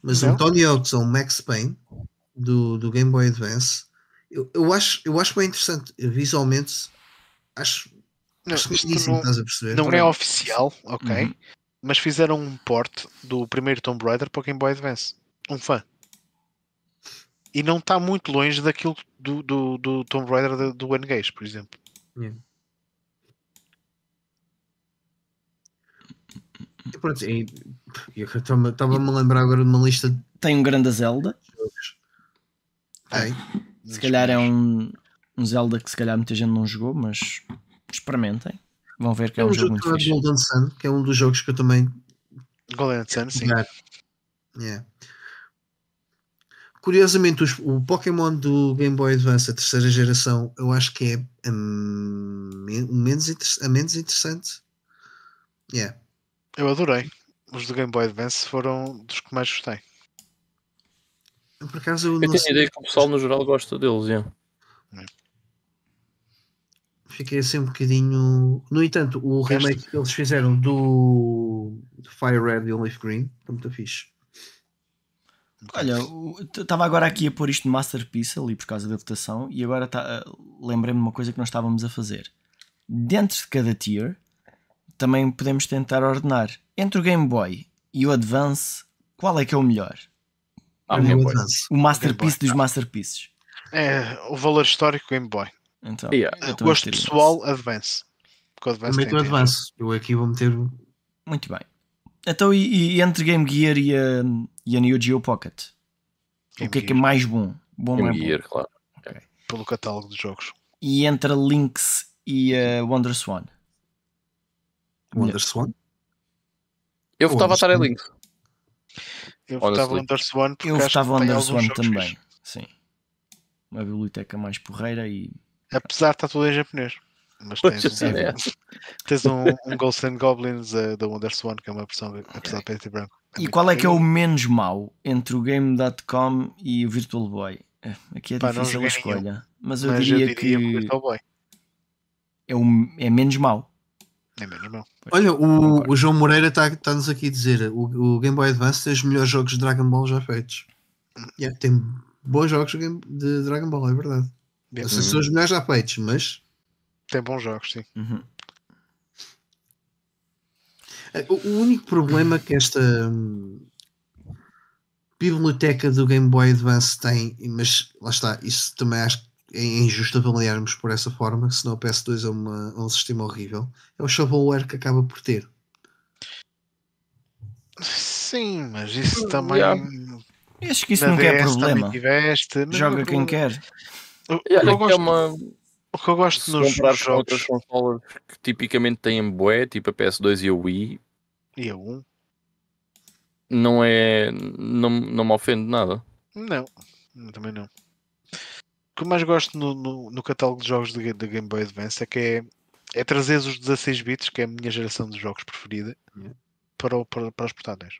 mas Não? o Tony Hawk's ou o Max Payne do, do Game Boy Advance, eu, eu, acho, eu acho bem interessante. Eu, visualmente, acho. Não, acho não, estás a perceber? não é oficial, ok? Uhum. Mas fizeram um port do primeiro Tomb Raider para o Game Boy Advance. Um fã. E não está muito longe daquilo do, do, do Tomb Raider do, do N-Gage, por exemplo. E pronto, eu Estava-me a lembrar agora de uma lista de Tem um grande Zelda, tem. se calhar é um, um Zelda que se calhar muita gente não jogou, mas experimentem. Vão ver que é, É um um jogo jogo muito fixe. Golden Sun, que é um dos jogos que eu também Golden Sun, sim. Yeah. Curiosamente, os- o Pokémon do Game Boy Advance, a terceira geração, eu acho que é o menos, a menos interessante. Yeah. Eu adorei. Os do Game Boy Advance foram dos que mais gostei. Por acaso eu Eu não tenho a sei, ideia que o pessoal no geral gosta deles. yeah. fiquei assim um bocadinho. No entanto, o remake que eles fizeram do, do Fire Red e o Leaf Green está muito fixe. Olha, estava agora aqui a pôr isto no Masterpiece ali por causa da votação e agora tá, uh, lembrei-me de uma coisa que nós estávamos a fazer. Dentro de cada tier também podemos tentar ordenar entre o Game Boy e o Advance qual é que é o melhor? Ah, mim, Game o Boy. Advance. O Masterpiece Boy, dos Masterpieces. É o valor histórico Game Boy. Então, Yeah. Gosto pessoal, Advance. Porque o Advance Também tem o. Advance. Eu aqui vou meter. Muito bem. Então, e, e entre Game Gear e a, e a Neo Geo Pocket? Game o que é que é Gear, mais bom? Bom Game bom? Gear, claro. Pelo catálogo de jogos. E entre a Lynx e a Wonder Swan? Wonder Swan. Eu votava a Links. Eu votava Under Swan porque Eu votava que tem Wonder alguns Swan jogos também. Sim. Uma biblioteca mais porreira e. Apesar de estar tudo em japonês. Mas tens, um, é. tens um, um Ghosts and Goblins uh, da Wonder Swan, que é uma versão, apesar de preto e branco. E muito qual é que é o menos mau entre o Game.com e o Virtual Boy? É, Aqui é Pá, difícil a nenhum. escolha. Mas eu Mas diria, eu diria que Virtual Boy. é, o, é menos mau. É menos mal. Olha, o, o João Moreira está-nos aqui a dizer: o, o Game Boy Advance tem os melhores jogos de Dragon Ball já feitos. Yeah, tem bons jogos de Dragon Ball, é verdade. Bem, Não sei se são os melhores já feitos, mas Tem bons jogos, sim. Uhum. O, o único problema que esta hum, biblioteca do Game Boy Advance tem, mas lá está, isso também acho que é injusto avaliarmos por essa forma, senão o PS2 é, uma, é um sistema horrível. É o shovelware que acaba por ter. Sim, mas isso também. Yeah. Acho que isso nunca é problema. tiveste, Joga quem quer. Que eu é que é gosto, uma, o que eu gosto se nos com outras jogos consolas que tipicamente têm bué, tipo a PS2 e a Wii, e a 1, não é. não, não me ofende nada. não, também não. O que eu mais gosto no, no, no catálogo de jogos da Game Boy Advance é que é, é trazer os 16 bits, que é a minha geração de jogos preferida, Yeah. para, o- para, para os portáteis.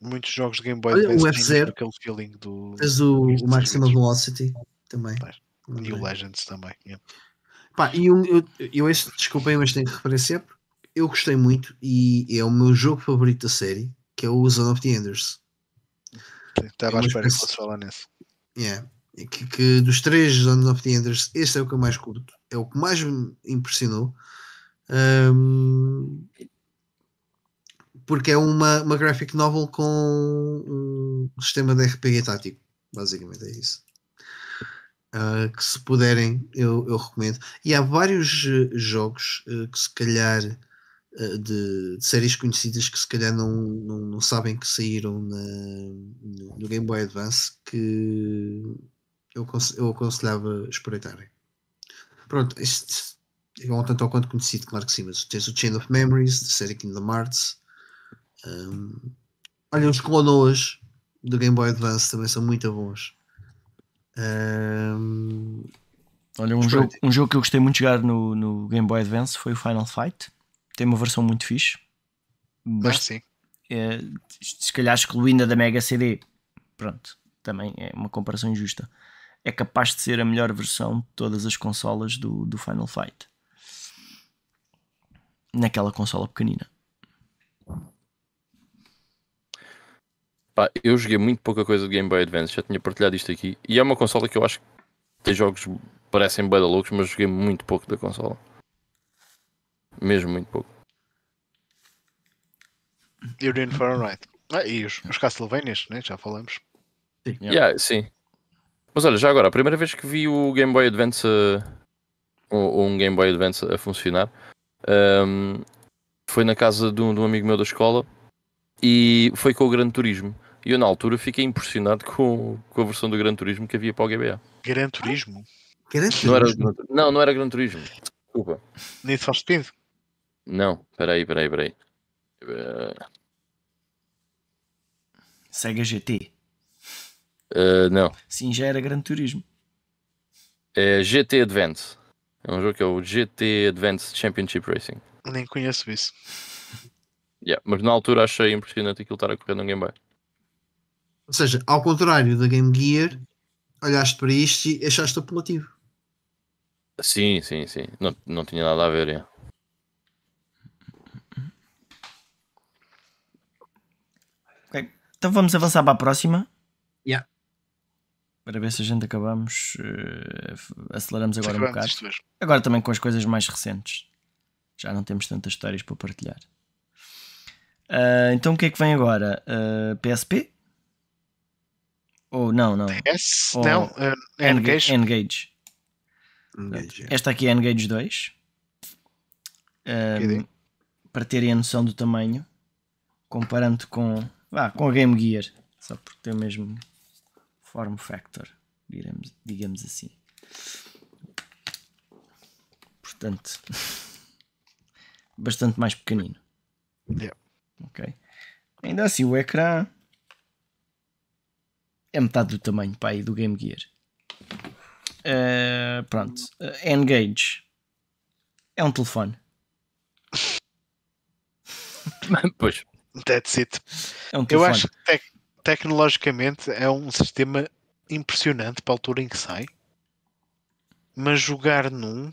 Muitos jogos de Game Boy Olha, o Advance têm F-Zero. mesmo aquele feeling do. Tens o, o Maximum. Velocity também. E o Legends também. yeah. Pá, e um, eu, eu este, desculpem, mas tenho que referenciar eu gostei muito e é o meu jogo favorito da série, que é o Zone of the Enders. Estava à uma espera que fosse falar nesse. Yeah. Que, que dos três Zone of the Enders, este é o que eu mais curto, é o que mais me impressionou. Ahm, porque é uma, uma graphic novel com um sistema de RPG tático, basicamente é isso. Ah, que se puderem, eu, eu recomendo. E há vários eh, jogos eh, que se calhar eh, de, de séries conhecidas que se calhar não, não, não sabem que saíram na, no, no Game Boy Advance que eu, eu aconselhava espreitarem. Pronto, este é um tanto ou quanto conhecido, claro que sim, mas tens o Chain of Memories, da série Kingdom Hearts. Um, olha, os Clonoas do Game Boy Advance também são muito bons. Um, Olha, um jogo, um jogo que eu gostei muito de jogar no, no Game Boy Advance foi o Final Fight. Tem uma versão muito fixe. Ah, Bast- sim. é, se calhar excluindo a da Mega CD, pronto, também é uma comparação injusta. É capaz de ser a melhor versão de todas as consolas do, do Final Fight. Naquela consola pequenina. Pá, eu joguei muito pouca coisa de Game Boy Advance, já tinha partilhado isto aqui. E é uma consola que eu acho que tem jogos que parecem bem loucos, mas joguei muito pouco da consola. Mesmo muito pouco. You're in for a ride. Ah, e os, os Castlevanias, né? já falamos. Yeah. Yeah, sim. Mas olha, já agora, a primeira vez que vi o Game Boy Advance a- ou, um Game Boy Advance a funcionar ahm, foi na casa de um, de um amigo meu da escola e foi com o Gran Turismo. E eu na altura fiquei impressionado com, com a versão do Gran Turismo que havia para o GBA. Gran Turismo, Garanto Não era, não, não era Gran Turismo. Desculpa. Need for Speed. Não, peraí, peraí, peraí. Eh, Sega GT. Eh, não, Sim, já era Gran Turismo. é GT Advance. É um jogo que é o GT Advance Championship Racing. Nem conheço isso. Yeah, mas na altura achei impressionante aquilo estar a correr no Game Boy. Ou seja, ao contrário da Game Gear, olhaste para isto e achaste apelativo. Sim, sim, sim. Não, não tinha nada a ver. Então vamos avançar para a próxima. Yeah. Para ver se a gente acabamos. eh, aceleramos agora um bocado. Agora também com as coisas mais recentes. Já não temos tantas histórias para partilhar. Ah, então o que é que vem agora? Ah, PSP? Ou não, não. S? Oh, Não, uh, N-Gage. N-Gage. Engage. Esta aqui é a N-Gage 2. Ah, ideia. para terem a noção do tamanho, comparando com, vá, com a Game Gear, só porque tem o mesmo form factor, digamos, digamos assim. Portanto, bastante mais pequenino. Yeah. Ok. Ainda assim, o ecrã é metade do tamanho pá, aí do Game Gear. Eh, pronto, Eh, N-Gage é um telefone. pois, That's it. É um Eu telefone. acho que tecnologicamente é um sistema impressionante para a altura em que sai, mas jogar num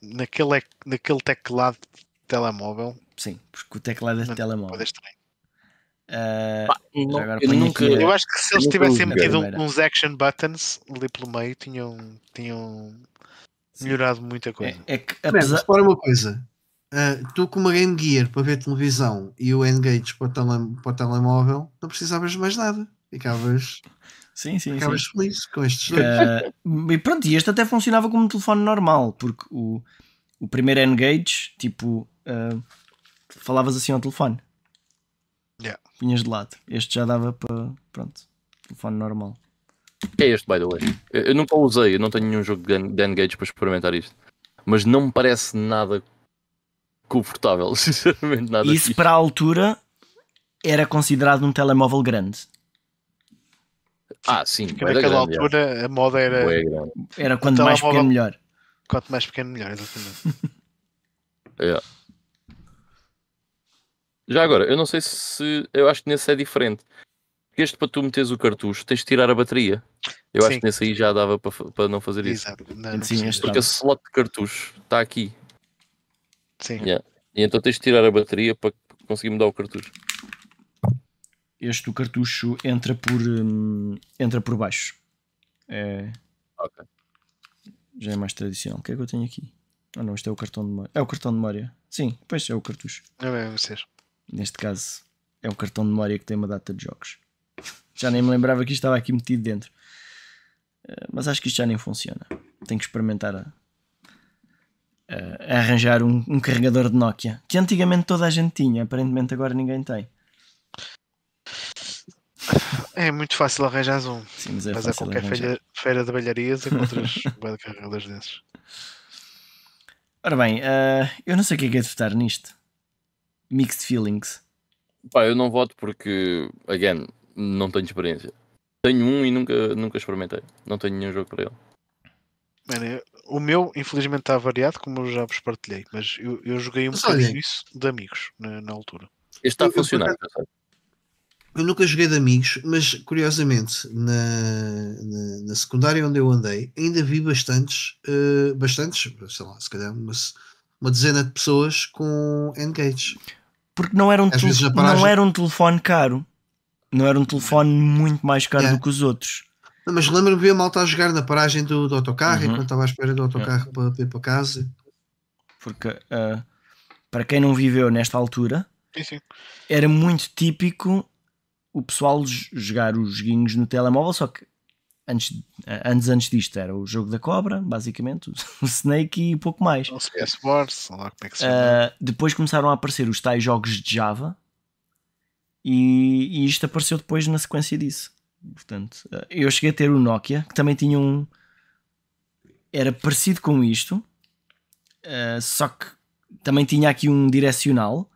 naquele, naquele teclado de telemóvel Sim, porque o teclado é de telemóvel. pode estranho. Não, agora eu nunca. aqui Eu acho que se eles tivessem metido uns action buttons ali pelo meio, tinham, tinham melhorado muita coisa. é, é que mas apesar. repara uma coisa. Uh, tu com uma Game Gear para ver televisão e o N-Gage para, o tele, para o telemóvel, não precisavas de mais nada. Ficavas, sim, sim, ficavas sim. feliz com estes dois. Uh, e pronto, e este até funcionava como um telefone normal, porque o, o primeiro N-Gage, tipo, uh, falavas assim ao telefone. Yeah. Punhas de lado. Este já dava para, pronto, telefone normal. Que é este, by the way? Eu, eu nunca usei, eu não tenho nenhum jogo de N- de N-Gage para experimentar isto. Mas não me parece nada confortável, sinceramente, nada Isso fixe. para a altura era considerado um telemóvel grande. Ah, sim, Porque naquela grande, altura a moda era. Era quanto mais telemóvel- pequeno melhor. quanto mais pequeno melhor, exatamente. É. Já agora, eu não sei se. Eu acho que nesse é diferente. Porque este para tu meteres o cartucho tens de tirar a bateria. Eu acho Sim. que nesse aí já dava para, para não fazer isso. Exato. Não, não Sim, Porque a slot de cartucho está aqui. Sim. Yeah. E então tens de tirar a bateria para conseguir mudar o cartucho. Este o cartucho entra por, hum, entra por baixo. É, Ok. já é mais tradicional. O que é que eu tenho aqui? Ah não, isto é o cartão de memória. É o cartão de memória. Sim, pois é o cartucho. Não é mesmo ser. Neste caso é o cartão de memória que tem uma data de jogos. Já nem me lembrava que isto estava aqui metido dentro. Eh, Mas acho que isto já nem funciona. Tenho que experimentar a, arranjar um, um carregador de Nokia. Que antigamente toda a gente tinha, aparentemente agora ninguém tem. É muito fácil arranjar um. Sim, mas é Mas a fácil qualquer arranjar. feira, feira de balharias encontras de carregadores desses. Ora bem, eh, eu não sei o que é que é de votar nisto. Mixed feelings. Pá, eu não voto porque, again, não tenho experiência. Tenho um e nunca, nunca experimentei. Não tenho nenhum jogo para ele. Mano, eu- o meu, infelizmente, está variado, como eu já vos partilhei, mas eu, eu joguei um Mas bocadinho olhem. isso de amigos na, na altura. Este está Eu- a eu funcionar. sei. Eu nunca joguei de amigos, mas curiosamente na, na, na secundária onde eu andei ainda vi bastantes, eh, bastantes, sei lá, se calhar uma, uma dezena de pessoas com N-Gage. Porque não era um, não era um telefone caro. Não era um telefone muito mais caro Yeah. do que os outros. Não, mas lembro-me de ver a malta a jogar na paragem do, do autocarro, Uhum. enquanto estava à espera do autocarro para, para ir para casa. Porque ah, para quem não viveu nesta altura, Sim, sim. era muito típico o pessoal jogar os joguinhos no telemóvel, só que antes, antes, antes disto era o jogo da cobra, basicamente, o, Snake e pouco mais. O CS Wars, lá como é que se chama. Ah, depois começaram a aparecer os tais jogos de Java e, e isto apareceu depois na sequência disso. Portanto, ah, eu cheguei a ter o Nokia que também tinha um. Era parecido com isto, ah, só que também tinha aqui um direcional,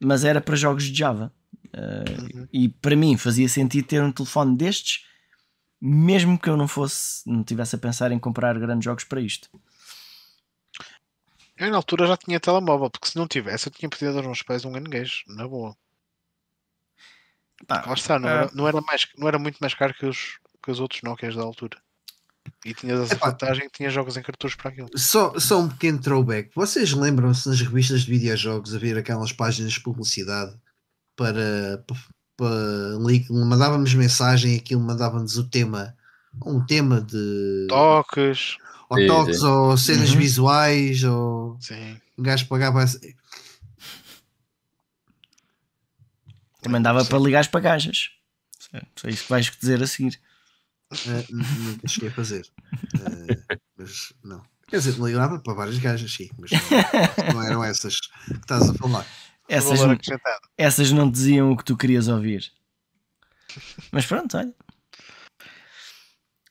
mas era para jogos de Java. Ah, Uhum. e para mim fazia sentido ter um telefone destes, mesmo que eu não fosse, não tivesse a pensar em comprar grandes jogos para isto. Eu na altura já tinha telemóvel, porque se não tivesse, eu tinha pedido aos meus pais um N-Gage, na boa. Pá, Lá está, não, era, não, era mais, não era muito mais caro que os, que os outros Nokias da altura. E tinhas essa Epá. vantagem que tinha jogos em cartuchos para aquilo. Só, só um pequeno throwback. Vocês lembram-se nas revistas de videojogos haver aquelas páginas de publicidade para, para, mandávamos mensagem e aquilo mandava-nos o tema, um tema de Toques, ou Sim, toques sim. ou cenas Uhum. visuais ou sim. um gajo pagava assim. Também dava para ligar para gajas. É isso que vais dizer a seguir. Eh, n- nunca cheguei a fazer. Eh, mas não. Quer dizer, ligava para várias gajas, sim, mas não, não eram essas que estás a falar. Essas, acrescentado. essas não diziam o que tu querias ouvir. Mas pronto, olha.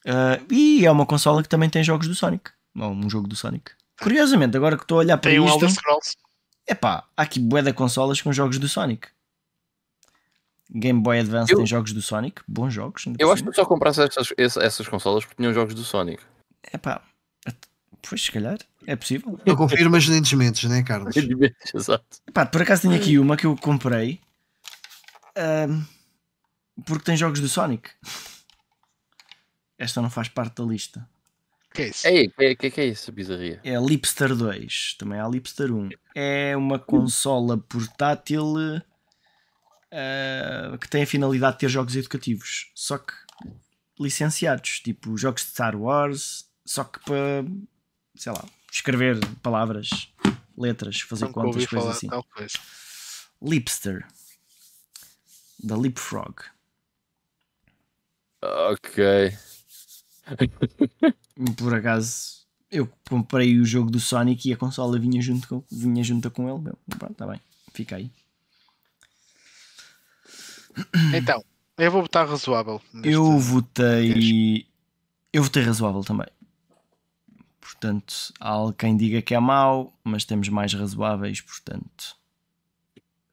Ah, e é uma consola que também tem jogos do Sonic. Ou um jogo do Sonic. Curiosamente, agora que estou a olhar para Tem um Elder isto, Scrolls. epá, há aqui bué de consolas com jogos do Sonic. Game Boy Advance Eu- tem jogos do Sonic, bons jogos. Eu acho que só comprasse essas, essas, essas consolas porque tinham jogos do Sonic. Epá, pois se calhar, é possível. Não confirmas nem desmentes, né, Carlos? Exato. Pá, por acaso tenho aqui uma que eu comprei ahm, porque tem jogos do Sonic. Esta não faz parte da lista. Que é isso? Ei, o que, que, que é isso, bizarria? É a Lipster 2, também há a Lipster 1. É uma consola portátil ah, que tem a finalidade de ter jogos educativos, só que licenciados, tipo jogos de Star Wars, só que para, sei lá, escrever palavras letras, fazer Nunca contas, coisas assim. coisa. Lipster. Da Leapfrog. Ok. Por acaso, eu comprei o jogo do Sonic e a consola vinha junto com, vinha junto com ele. Meu. Pronto, tá bem. Fica aí. Então, eu vou botar razoável. Eu votei. Eu votei razoável também. Portanto, há quem diga que é mau, mas temos mais razoáveis, portanto.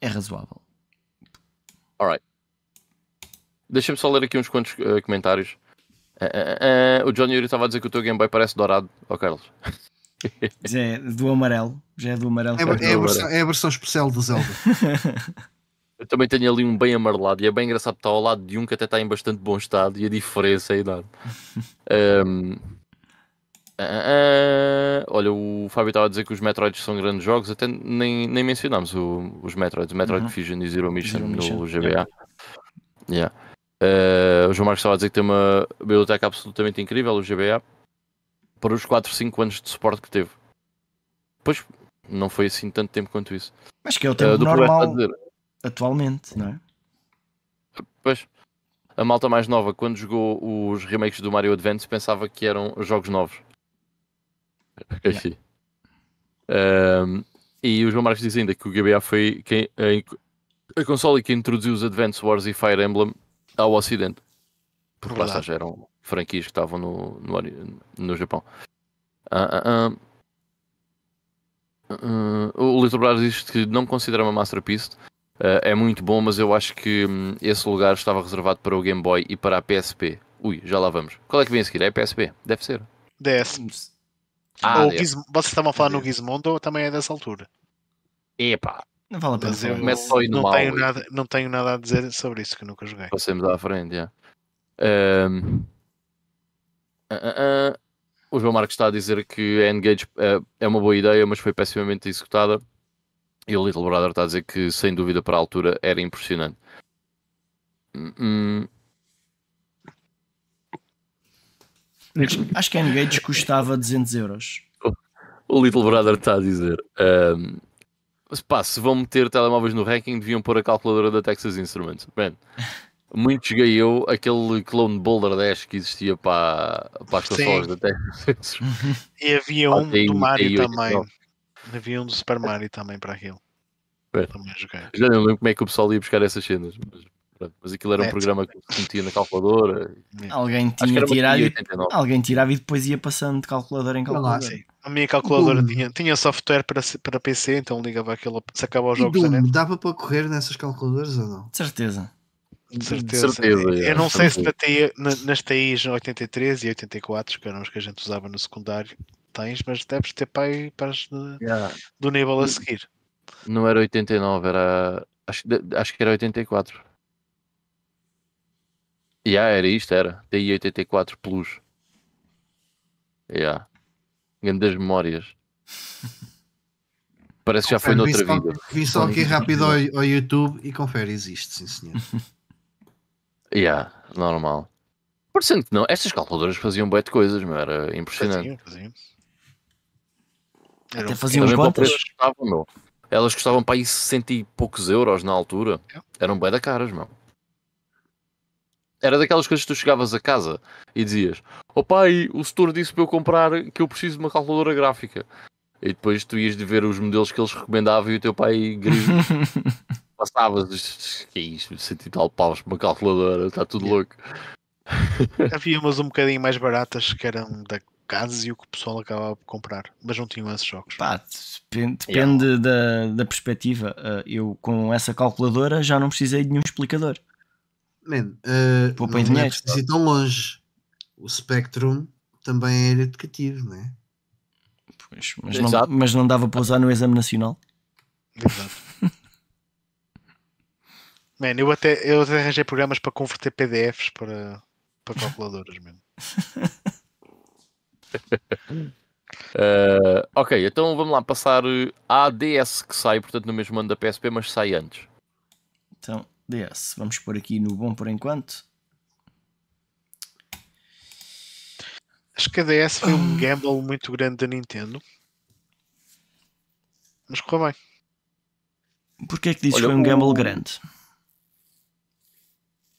É razoável. Deixa-me só ler aqui uns quantos eh, comentários. Eh, eh, o John Yuri estava a dizer que o teu Game Boy parece dourado. Ó Carlos. Já é do amarelo. Já é do amarelo. É, que é a versão, é a versão especial do Zelda. Eu também tenho ali um bem amarelado e é bem engraçado estar ao lado de um que até está em bastante bom estado e a diferença é enorme. Ah, ah, olha, o Fábio estava a dizer que os Metroids são grandes jogos, até nem, nem mencionámos o- os Metroids, Metroid Uhum. Fusion e Zero Mission Zero no Mission, GBA. Yeah. Eh, o João Marcos estava a dizer que tem uma biblioteca absolutamente incrível, o GBA, para os 4, 5 anos de suporte que teve. Pois, não foi assim tanto tempo quanto isso. Acho que é o tempo a normal dizer, atualmente, não é? Pois. A malta mais nova, quando jogou os remakes do Mario Advance, pensava que eram jogos novos. Enfim. Ahm, e o João Marcos diz ainda que o GBA foi quem, a, a console que introduziu os Advance Wars e Fire Emblem ao Ocidente. Porque lá já eram franquias que estavam no, no, no Japão. Ah, ah. Ah, o Little Brother diz que não considera uma masterpiece. Ah, é muito bom, mas eu acho que hum, esse lugar estava reservado para o Game Boy e para a PSP. Ui, já lá vamos. Qual é que vem a seguir? É a PSP? Deve ser. DS. Ah, Ou. Giz- Vocês estavam a falar no Gizmondo, também é dessa altura. Epá, Não vale a pena. Eu no não, mal, tenho nada, não tenho nada a dizer sobre isso, que eu nunca joguei. passemos à frente, já. Ahm, ah, ah, ah. O João Marcos está a dizer que a Engage eh, é uma boa ideia, mas foi pessimamente executada. E o Little Brother está a dizer que, sem dúvida, para a altura era impressionante. Hum, Acho que a N-Gage custava 200 euros. O Little Brother está a dizer: ahm, pá, se vão meter telemóveis no ranking, deviam pôr a calculadora da Texas Instruments. Man, muito joguei eu aquele clone Boulder Dash que existia para, para as consolas da Texas Instruments. E havia Ah, um tem- do Mario também. Havia um do Super Mario também para aquilo. É. Também joguei. Já não lembro como é que o pessoal ia buscar essas cenas. Mas, pronto, mas aquilo era um Net. programa que se metia na calculadora. Alguém tinha tirado, e- 89. alguém tirava e depois ia passando de calculadora em lá, calculadora. Sim. A minha calculadora Doom. tinha, tinha software para, para PC, então ligava aquilo, sacava os jogos. Doom, dava para correr nessas calculadoras ou não? De certeza. De certeza. certeza, eu é, não sei se certeza. na TI, na- nas TIs 83 e 84, que eram os que a gente usava no secundário, tens, mas deves ter pai para de- do nível a seguir. Não era 89, era. Acho, que- acho que era 84. Yeah, era isto, era. TI 84 Plus. Yeah. Grandes memórias. Parece que já foi noutra vim só- vida. Vim só aqui rápido ao, ao YouTube e confere, existe, sim senhor. Yeah, normal. Parecendo que não, estas calculadoras faziam bem de coisas, meu, era impressionante. Faziam, faziam. Até faziam o contas. custavam, meu. Elas custavam para aí 60 e poucos euros na altura. Yeah. Eram bem da caras, meu. Era daquelas coisas que tu chegavas a casa e dizias: Oh pai, o setor disse para eu comprar que eu preciso de uma calculadora gráfica. E depois tu ias de ver os modelos que eles recomendavam e o teu pai grita, passavas, que é isto, 100 e tal paus para uma calculadora, está tudo louco. Havia umas um bocadinho mais baratas que eram da casa e o que o pessoal acabava por comprar, mas não tinham esses jogos. Pá, depende, depende da, da perspectiva. Uh, Eu com essa calculadora já não precisei de nenhum explicador. Man, uh, não é dinheiro. preciso ir tão longe. O Spectrum também era educativo, não é? Pois, mas, não, mas não dava para usar no exame nacional. Exato. Man, eu até, eu até arranjei programas para converter PDFs para, para calculadoras mesmo. Eh, ok, então vamos lá passar eh, à DS que sai, portanto, no mesmo ano da PSP, mas sai antes. Então, DS, vamos pôr aqui no bom por enquanto. Acho que a DS foi um gamble muito grande da Nintendo. mas correu bem. Porquê é que dizes que foi um gamble o- grande?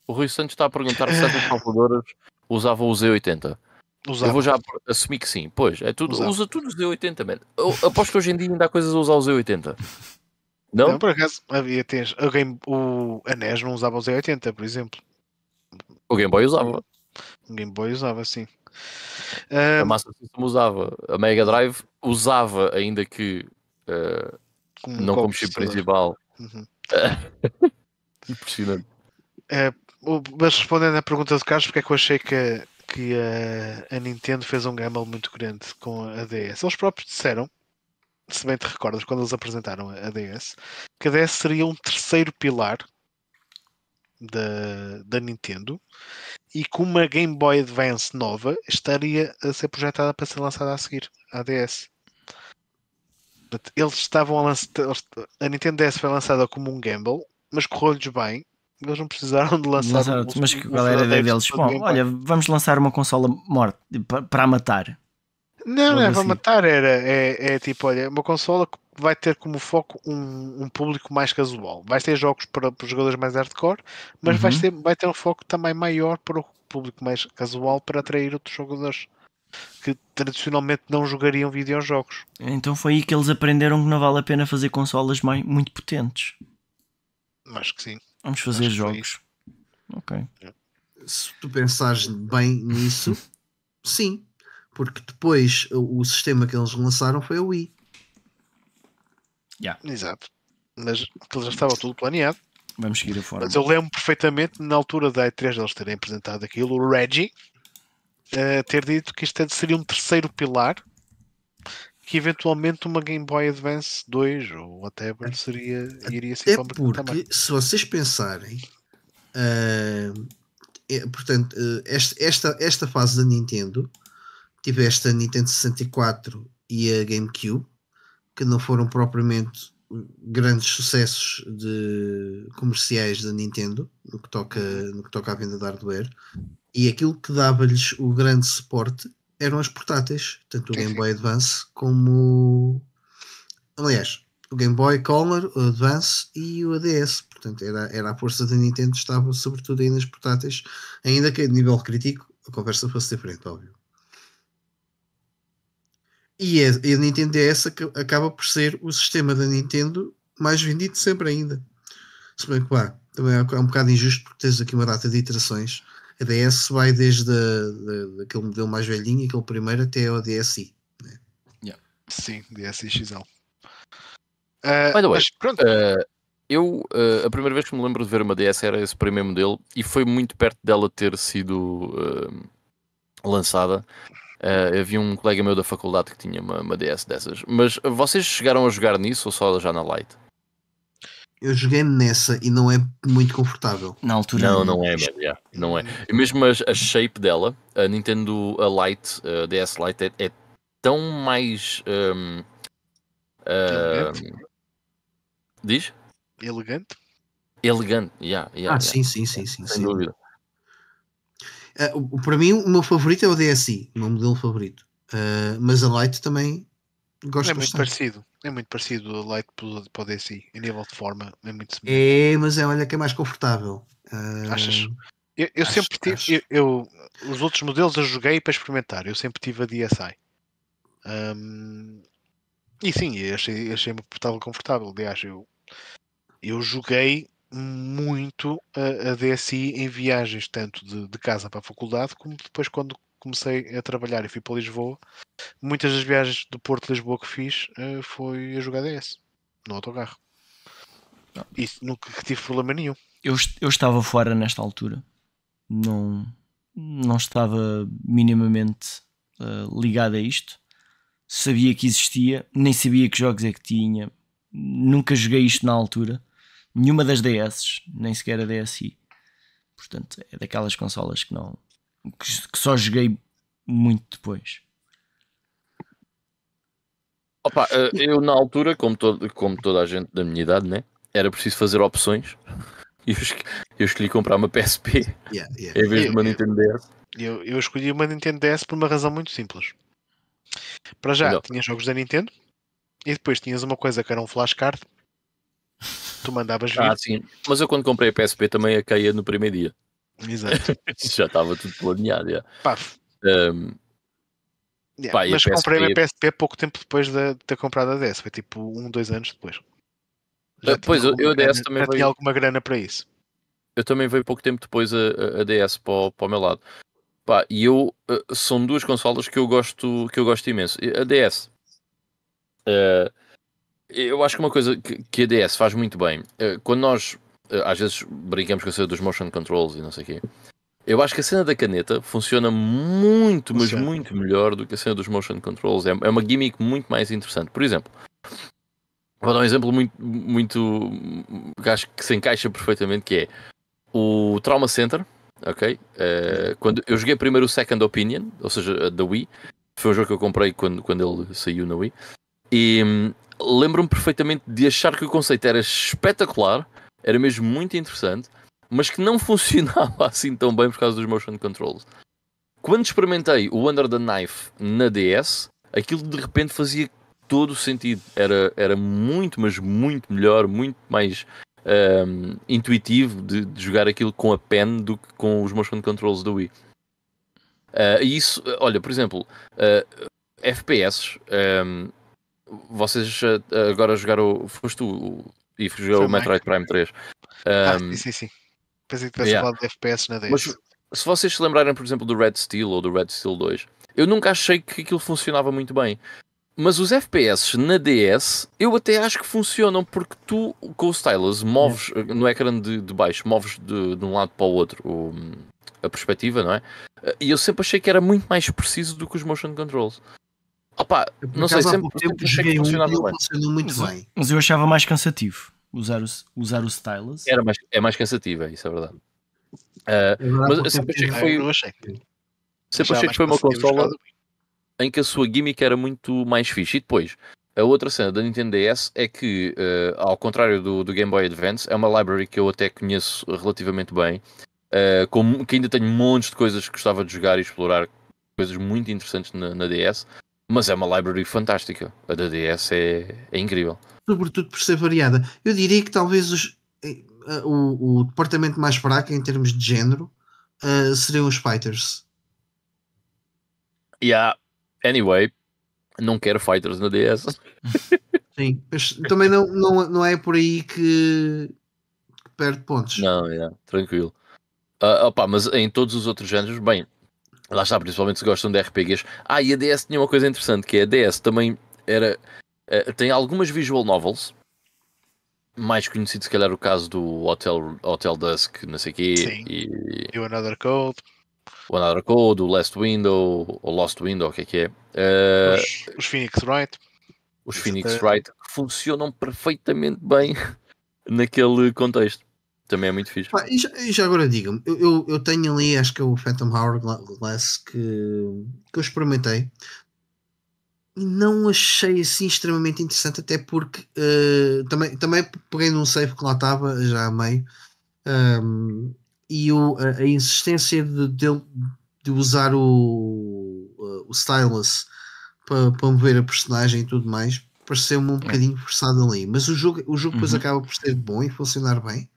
O Rui Santos está a perguntar se essas calculadoras usavam o Z80. Usava. Eu vou já assumir que sim. Pois, é tudo, usa tudo o Z80, man. Eu aposto que hoje em dia ainda há coisas a usar o Z80. Não? Não, por acaso, havia tens, a, Game, o, a NES não usava o Z80, por exemplo. O Game Boy usava. O Game Boy usava, sim. A Master System usava. A Mega Drive usava, ainda que um não como chip principal. Uhum. Impressionante. O- Mas respondendo à pergunta de Carlos, porque é que eu achei que, que a, a Nintendo fez um gamble muito grande com a DS? Eles próprios disseram, se bem te recordas, quando eles apresentaram a DS, que a DS seria um terceiro pilar da, da Nintendo e que uma Game Boy Advance nova estaria a ser projetada para ser lançada a seguir à DS. Eles estavam a lançar. A Nintendo DS foi lançada como um gamble, mas correu-lhes bem. Eles não precisaram de lançar. Um- mas que qual era a ideia deles? Bom, olha, vamos lançar uma consola morte pa- para matar. Não, não é para assim. matar, era, é, é tipo, olha, uma consola que vai ter como foco um, um público mais casual. Vai ter jogos para, para os jogadores mais hardcore, mas vai, Uhum. ter, vai ter um foco também maior para o público mais casual para atrair outros jogadores que tradicionalmente não jogariam videojogos. Então foi aí que eles aprenderam que não vale a pena fazer consolas mai- muito potentes. Acho que sim. Vamos fazer Acho jogos. Ok. Se tu pensares bem nisso, sim. Porque depois o sistema que eles lançaram foi o Wii. Exato. Mas aquilo já estava tudo planeado. Vamos seguir a forma. Mas eu lembro perfeitamente, na altura da E3 deles terem apresentado aquilo, o Reggie eh, ter dito que isto seria um terceiro pilar que eventualmente uma Game Boy Advance 2 ou whatever seria, iria ser É o mercado também. porque, se vocês pensarem, ah, é, portanto, ah, esta, esta, esta fase da Nintendo, tiveste a Nintendo 64 e a GameCube, que não foram propriamente grandes sucessos de comerciais da Nintendo no que toca, no que toca à venda de hardware, e aquilo que dava-lhes o grande suporte eram as portáteis, tanto o Game. Boy Advance como aliás, o Game Boy Color, o Advance e o ADS. Portanto, era, era a força da Nintendo, estava sobretudo aí nas portáteis, ainda que a nível crítico a conversa fosse diferente, óbvio. E a, e a Nintendo DS aca- acaba por ser o sistema da Nintendo mais vendido sempre ainda. Se bem que pá, também é é um bocado injusto porque tens aqui uma data de iterações. A DS vai desde a, da, daquele modelo mais velhinho, aquele primeiro, até ao DSi. Sim, DSXL. Uh, By the way, mas pronto, Eh, eu, eh, a primeira vez que me lembro de ver uma DS era esse primeiro modelo e foi muito perto dela ter sido eh, lançada. Eh, havia um colega meu da faculdade que tinha uma, uma DS dessas. Mas vocês chegaram a jogar nisso ou só já na Lite? Eu joguei nessa e não é muito confortável. Na altura. Não, não é, yeah, não é. E mesmo a, a shape dela, a Nintendo a Lite, a DS Lite, é, é tão mais. ehm, Elegante. ehm, diz? elegante. Elegante, yeah, yeah, Ah, yeah, sim, sim, sim, sim. sem sim. dúvida. O- para mim, o meu favorito é o DSi, o meu modelo favorito. Ah, mas a Lite também gosto é muito bastante. parecido. É muito parecido a Light para o- o DSi. Em nível de forma, é muito semelhante. É, mas é, olha que é mais confortável. Ah, Achas? Eu, eu Acho- sempre tive. Eu, eu- os outros modelos eu joguei para experimentar. Eu sempre tive a DSi. Ahm, e sim, eu achei, achei-me portável confortável. Aliás, eu, eu joguei muito a, a DSi em viagens, tanto de, de casa para a faculdade, como depois quando comecei a trabalhar e fui para Lisboa. Muitas das viagens do Porto de Lisboa que fiz eh, foi a jogar DS no autocarro. E nunca tive problema nenhum. Eu, eu estava fora nesta altura. Não, não estava minimamente eh, ligado a isto. Sabia que existia, nem sabia que jogos é que tinha. Nunca joguei isto na altura. Nenhuma das DS, nem sequer a DSi. Portanto, é daquelas consolas que não. Que, que só joguei muito depois. Opa, eh, eu na altura, como, todo, como toda a gente da minha idade, né? Era preciso fazer opções. E eu, eu escolhi comprar uma PSP yeah, yeah. em vez de uma Eu- eu- Nintendo DS. Eu, eu escolhi uma Nintendo DS por uma razão muito simples. Para já, Não. tinha jogos da Nintendo, E depois tinhas uma coisa que era um flashcard. Tu mandavas vir. Ah, sim. Mas eu quando comprei a PSP também a caía no primeiro dia. Exato. Já estava tudo planeado. já. Pá, Um, yeah, Pá, mas comprei a PSP? pouco tempo depois de ter comprado a DS. Foi tipo um, dois anos depois. Ah, pois, tinha eu- a DS grana- também já veio- tinha alguma grana para isso. eu também veio pouco tempo depois a, a- DS para o, para o meu lado. Pá, e eu uh, são duas consolas que eu gosto que eu gosto imenso. A DS. uh, eu acho que uma coisa que, que a DS faz muito bem, uh, quando nós às vezes brincamos com a cena dos motion controls e não sei o quê. Eu acho que a cena da caneta funciona muito, mas Funciona. muito melhor do que a cena dos motion controls. É, é uma gimmick muito mais interessante. Por exemplo, vou dar um exemplo muito, muito que acho que se encaixa perfeitamente, que é o Trauma Center, ok? Eh, quando eu joguei primeiro o Second Opinion, ou seja, da Wii, foi um jogo que eu comprei quando, quando ele saiu na Wii, e hum, lembro-me perfeitamente de achar que o conceito era espetacular, era mesmo muito interessante, mas que não funcionava assim tão bem por causa dos motion controls. Quando experimentei o Under the Knife na DS, aquilo de repente fazia todo o sentido. Era, era muito, mas muito melhor, muito mais um, intuitivo de, de jogar aquilo com a pen do que com os motion controls do Wii. Uh, e isso, olha, por exemplo, uh, FPS, um, vocês uh, agora jogaram, foste o- e Foi o Metroid Prime 3. Ah, Um, sim, sim, sim. Pensei que tivesse yeah. falado de FPS na mas se vocês se lembrarem, por exemplo, do Red Steel ou do Red Steel 2, eu nunca achei que aquilo funcionava muito bem. Mas os FPS na DS, eu até acho que funcionam porque tu, com o stylus, moves no ecrã de, de baixo, moves de, de um lado para o outro o- a perspectiva, não é? E eu sempre achei que era muito mais preciso do que os motion controls. Opa, Eu, não sei, sempre, sempre achei que um funcionava ele bem. funcionou muito Mas- bem. Mas eu achava mais cansativo usar o, usar o stylus. Era mais, é mais cansativo, é isso é verdade. Há Mas eu sempre achei que foi- eu achei. sempre achei que foi uma consola em que a sua gimmick era muito mais fixe. E depois, a outra cena da Nintendo DS é que, eh, ao contrário do, do Game Boy Advance, é uma library que eu até conheço relativamente bem, eh, com, que ainda tenho montes de coisas que gostava de jogar e explorar, coisas muito interessantes na, na DS, mas é uma library fantástica. A da DS é, é incrível. sobretudo por ser variada. Eu diria que talvez os- eh, eh, o, o departamento mais fraco em termos de género eh, seriam os fighters. Yeah. Anyway, não quero fighters na DS. Sim, mas também não, não, não é por aí que, que perde pontos. Não, yeah, tranquilo. Ah, opa, mas em todos os outros géneros, bem, lá está, principalmente se gostam de RPGs. Ah, e a DS tinha uma coisa interessante, que é a DS também era. eh, tem algumas visual novels, mais conhecido se calhar o caso do Hotel, Hotel Dusk, não sei o quê, Sim. e E o Another Code. o Another Code, o Last Window, ou Lost Window, o que é que é. Eh, Os, os Phoenix Wright. os Phoenix Wright, funcionam perfeitamente bem naquele contexto. Também é muito fixe. E, já, e já agora digam-me, eu, eu, eu tenho ali, acho que é o Phantom Hourglass que, que eu experimentei e não achei assim extremamente interessante, até porque eh, também, também peguei num save que lá estava já a meio ehm, e o, a, a insistência de, de, de usar o, eh, o stylus para, para mover a personagem e tudo mais pareceu-me um bocadinho forçado ali, mas o jogo, o jogo depois Uhum. acaba por ser bom e funcionar bem.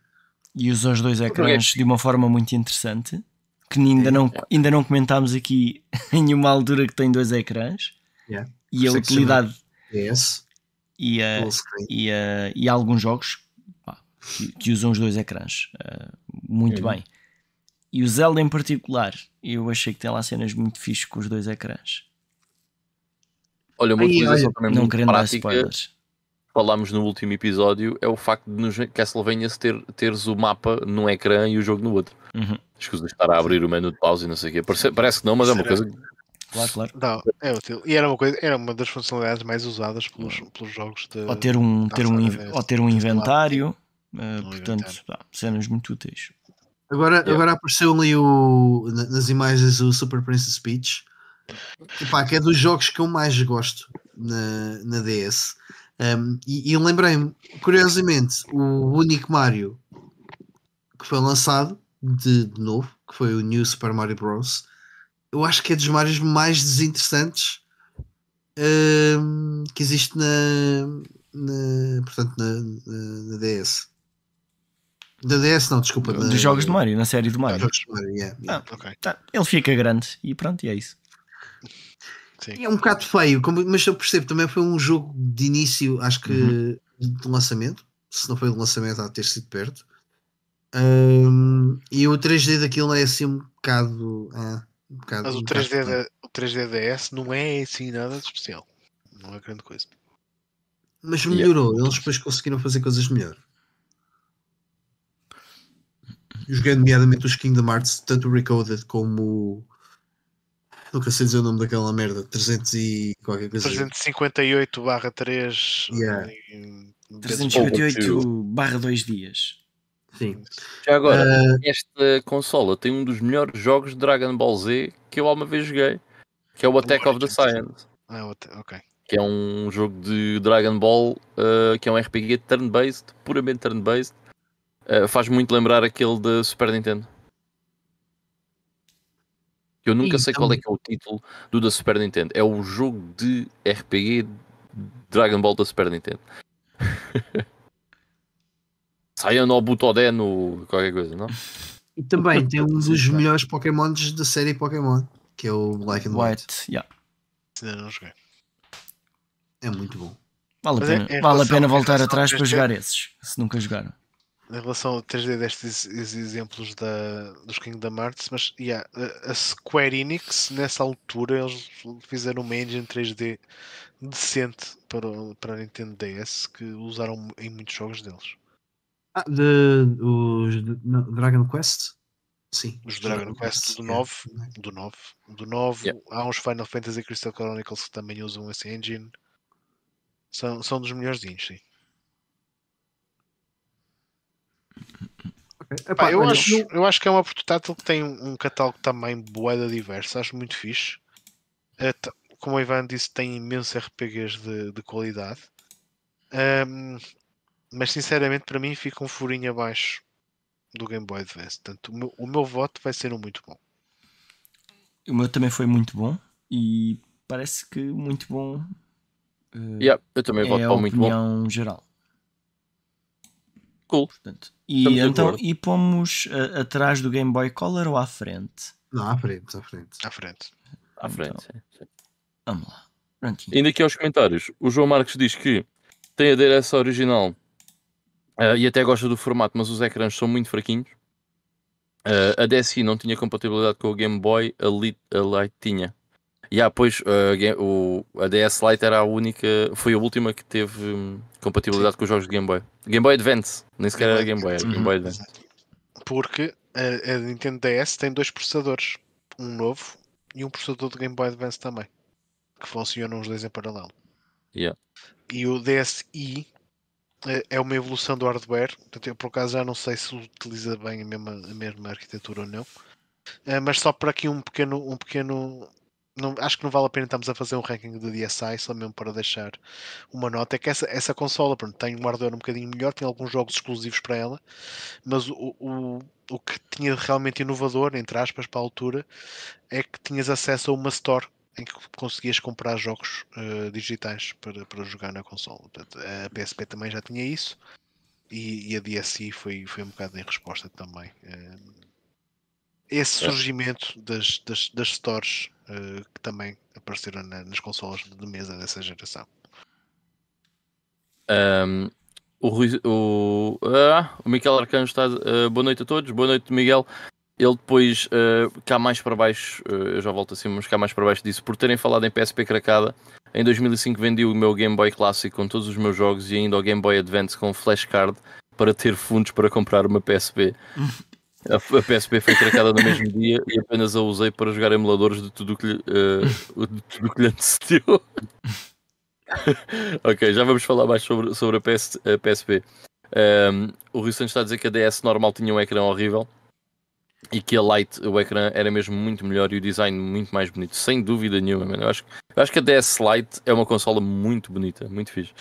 E usa os dois ecrãs de uma forma muito interessante. Que ainda não, ainda não comentámos aqui em uma altura que tem dois ecrãs. Yeah. E a é utilidade PS, e, e, a, e há alguns jogos pá, que, que usam os dois ecrãs ah, muito Uhum. bem. E o Zelda em particular, eu achei que tem lá cenas muito fixes com os dois ecrãs. Olha, uma Aí, utilização olha, também não muito querendo dar prática, spoilers. Falámos no último episódio, é o facto de nos Castlevania ter, teres o mapa num ecrã e o jogo no outro. Uhum. Escusa de estar a abrir o menu de pausa e não sei o quê. Parece, parece que não, mas é uma Será? coisa. Claro, claro. Não, é útil. E era uma, coisa, era uma das funcionalidades mais usadas pelos, pelos jogos de. Ou ter um, ter um, ou ter um inventário. Um portanto, inventário. pá, cenas muito úteis. Agora, Yeah. agora apareceu ali o, na- nas imagens o Super Princess Peach, Epá, que é dos jogos que eu mais gosto na, na DS. Um, e e lembrei-me, curiosamente, o único Mario que foi lançado de, de novo, que foi o New Super Mario Bros. Eu acho que é dos Marios mais desinteressantes hum, que existe na, na portanto, na, na, na DS. Da DS, não, desculpa. Dos jogos de Mario, na série do Ah, Mario. jogos de Mario, yeah, yeah. Ah, Ok. tá, ele fica grande e pronto, e é isso. Sim. É um bocado feio, como- mas eu percebo também foi um jogo de início, acho que Uhum. de lançamento. Se não foi de lançamento, há de ter sido perto. Hum, e o 3D daquilo é assim um bocado. ah, um bocado Mas o um bocado 3D, feio. da, o 3D DS não é assim nada de especial. Não é grande coisa. Mas melhorou, eles depois conseguiram fazer coisas melhor. Joguei nomeadamente os Kingdom Hearts, tanto o Recoded como o. Nunca sei dizer o nome daquela merda, 300 e qualquer coisa. 358 barra 3 Yeah. 358 barra 2 dias. Sim. Já agora, Ah, esta consola tem um dos melhores jogos de Dragon Ball Z que eu alguma vez joguei, que é o Attack of the. Science, Ah, ok. que é um jogo de Dragon Ball uh, que é um RPG turn-based, puramente turn-based. Uh, faz muito lembrar aquele da Super Nintendo. Eu nunca Ih, sei qual é que é o título do da Super Nintendo. É o jogo de RPG Dragon Ball da Super Nintendo. Saia no Butodé no qualquer coisa, não? E também tem um dos melhores Pokémons da série Pokémon, que é o Black and White. White, yeah. Ainda não joguei. É muito bom. Vale a é- pena, em vale a pena voltar atrás para 3D, jogar esses, se nunca jogaram. Em relação ao 3D destes ex- exemplos da, dos Kingdom Hearts, mas yeah, a- Square Enix, nessa altura, eles fizeram uma engine 3D decente para, o- para a Nintendo DS que usaram em muitos jogos deles. Ah, de, os de- não, Dragon Quest? Sim. Os Dragon Quest do yeah. 9, do 9, do 9 Yeah. há uns Final Fantasy Crystal Chronicles que também usam esse engine. São, são dos melhorzinhos, sim. Ok. Pá, Epá, eu, acho, eu acho que é uma portátil que tem um um catálogo também boeda diverso, acho muito fixe. É, como o Ivan disse, tem imensos RPGs de, de qualidade. Ahm, mas sinceramente, para mim, fica um furinho abaixo do Game Boy Advance. Portanto, o meu, o meu voto vai ser um muito bom. O meu também foi muito bom e parece que muito bom eh, Yeah, eu também voto é a para o muito bom. opinião geral. Cool. Portanto, e então e pomos eh, atrás do Game Boy Color ou à frente? Não, à frente, à frente. À frente. À frente, Então. sim, sim. Vamos lá. Prontinho. Indo aqui aos comentários, o João Marques diz que tem a DRS original ah, e até gosta do formato, mas os ecrãs são muito fraquinhos. Ah, a DSi não tinha compatibilidade com o Game Boy, a Lite, a Lite tinha. E ah, pois a, Ga- o, a DS Lite era a única, foi a última que teve hum, compatibilidade com os jogos de Game Boy. Game Boy Advance, nem sequer era Game Boy, era Game Uhum. Boy Advance. Porque a, a Nintendo DS tem dois processadores. Um novo e um processador de Game Boy Advance também. Que funcionam os dois em paralelo. Yeah. E o DSi eh, é uma evolução do hardware. Portanto, eu por acaso já não sei se utiliza bem a mesma, a mesma arquitetura ou não. Eh, mas só para aqui um pequeno. Um pequeno não, acho que não vale a pena estarmos a fazer um ranking de DSi, só mesmo para deixar uma nota. É que essa, essa consola pronto, tem um hardware um bocadinho melhor, tem alguns jogos exclusivos para ela, mas o, o, o que tinha realmente inovador, entre aspas, para a altura, é que tinhas acesso a uma store em que conseguias comprar jogos eh, digitais para, para jogar na consola. Portanto, a PSP também já tinha isso e, e a DSi foi, foi um bocado em resposta também. Eh, esse É. surgimento das, das, das stores eh, que também apareceram na- nas consolas de mesa dessa geração. Um, o, Rui- o, ah, o Miquel Arcanjo está. ah, boa noite a todos, boa noite, Miguel. Ele depois, ah, cá mais para baixo, ah, eu já volto assim, mas cá mais para baixo disse: por terem falado em PSP cracada, em 2005 vendi o meu Game Boy Classic com todos os meus jogos e ainda o Game Boy Advance com flashcard para ter fundos para comprar uma PSP. A, PSP foi cracada no mesmo dia e apenas a usei para jogar emuladores de tudo o o que lhe antecedeu. ok, já vamos falar mais sobre, sobre a, PS, a PSP. Um, o Rui Santos está a dizer que a DS normal tinha um ecrã horrível e que a Lite, o ecrã, era mesmo muito melhor e o design muito mais bonito, sem dúvida nenhuma. mano. Eu, acho, eu acho que a DS Lite é uma consola muito bonita, muito fixe.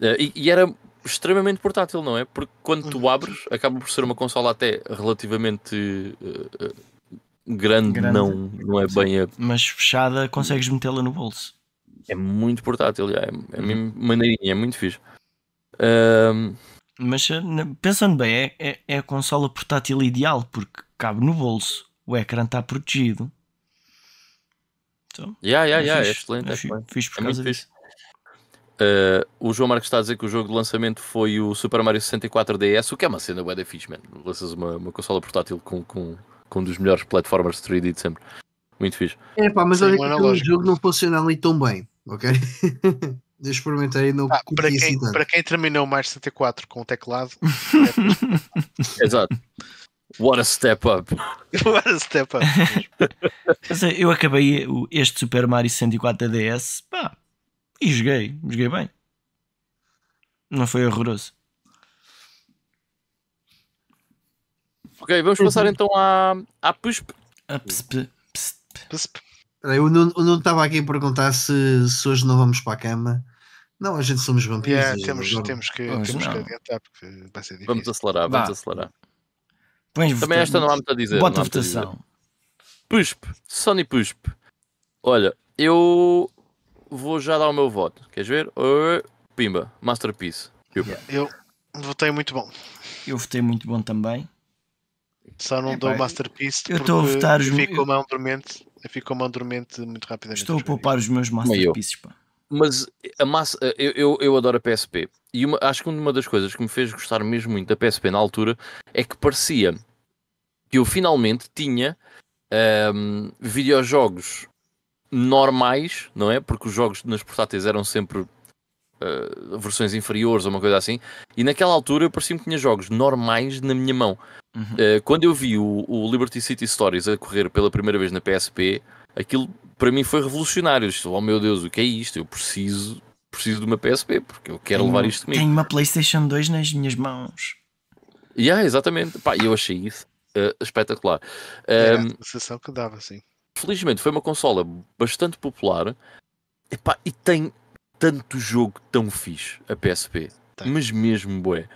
Uh, e, e era extremamente portátil, não é? Porque quando tu Uhum. abres, acaba por ser uma consola até relativamente uh, uh, grande, Grande. Não, não é bem a Mas fechada consegues metê-la no bolso. É muito portátil, já. é, é mesmo maneirinho, é muito fixe. Ahm, Mas eh, pensando bem, é, é, é a consola portátil ideal porque cabe no bolso, o ecrã está protegido. Então, yeah, yeah, é yeah, é fixe, excelente. é é fi- excelente. fixe por É causa disso. Uh, o João Marcos está a dizer que o jogo de lançamento foi o Super Mario 64 DS, o que é uma cena bué da fixe, man. Lanças uma, uma consola portátil com, com, com um dos melhores platformers 3D de sempre. Muito fixe. É pá, mas Sim, olha que analógico. jogo não funciona ali tão bem, ok? Eu experimentei não Ah, para, assim quem, para quem terminou o Mario 64 com o teclado, Exato. What a step up. agora step up. É, eu acabei o- este Super Mario 64 DS pá, e joguei, joguei bem. Não foi horroroso. Ok, vamos passar então à, à PUSP. Ps, Psp. Espera aí, O Nuno o Nuno estava aqui a perguntar se, se hoje não vamos para a cama. Não, a gente somos vampiros. Yeah, temos, agora- temos, que, temos que adiantar porque vai ser difícil. Vamos acelerar, vamos Vá. acelerar. pões Também esta não há muito a dizer. Bota a a dizer. votação. PUSP, Sony PUSP. Olha, eu vou já dar o meu voto. Queres ver? Uh, Pimba, Masterpiece. Eu votei muito bom. Eu votei muito bom também. Só não Epá, dou Masterpiece eu estou a votar os- ficou mão dormente. Ficou mão dormente muito rapidamente. Estou a poupar os meus masterpieces. Pá. Mas a massa, eu, eu, eu adoro a PSP. E uma- acho que uma das coisas que me fez gostar mesmo muito da PSP na altura é que parecia que eu finalmente tinha ahm, videojogos normais, não é? Porque os jogos nas portáteis eram sempre ah, versões inferiores ou uma coisa assim. E naquela altura eu parecia que tinha jogos normais na minha mão. Uhum. Uh, quando eu vi o, o Liberty City Stories a correr pela primeira vez na PSP, aquilo para mim foi revolucionário. Eu disse, oh meu Deus, o que é isto? Eu preciso, preciso de uma PSP porque eu quero levar isto comigo. Tenho uma PlayStation 2 nas minhas mãos. Yeah, exatamente. Pá, eu achei isso uh, espetacular. Era Um, a sensação que dava, assim. Felizmente foi uma consola bastante popular Epá, e tem tanto jogo tão fixe a PSP, Tem. mas mesmo bué.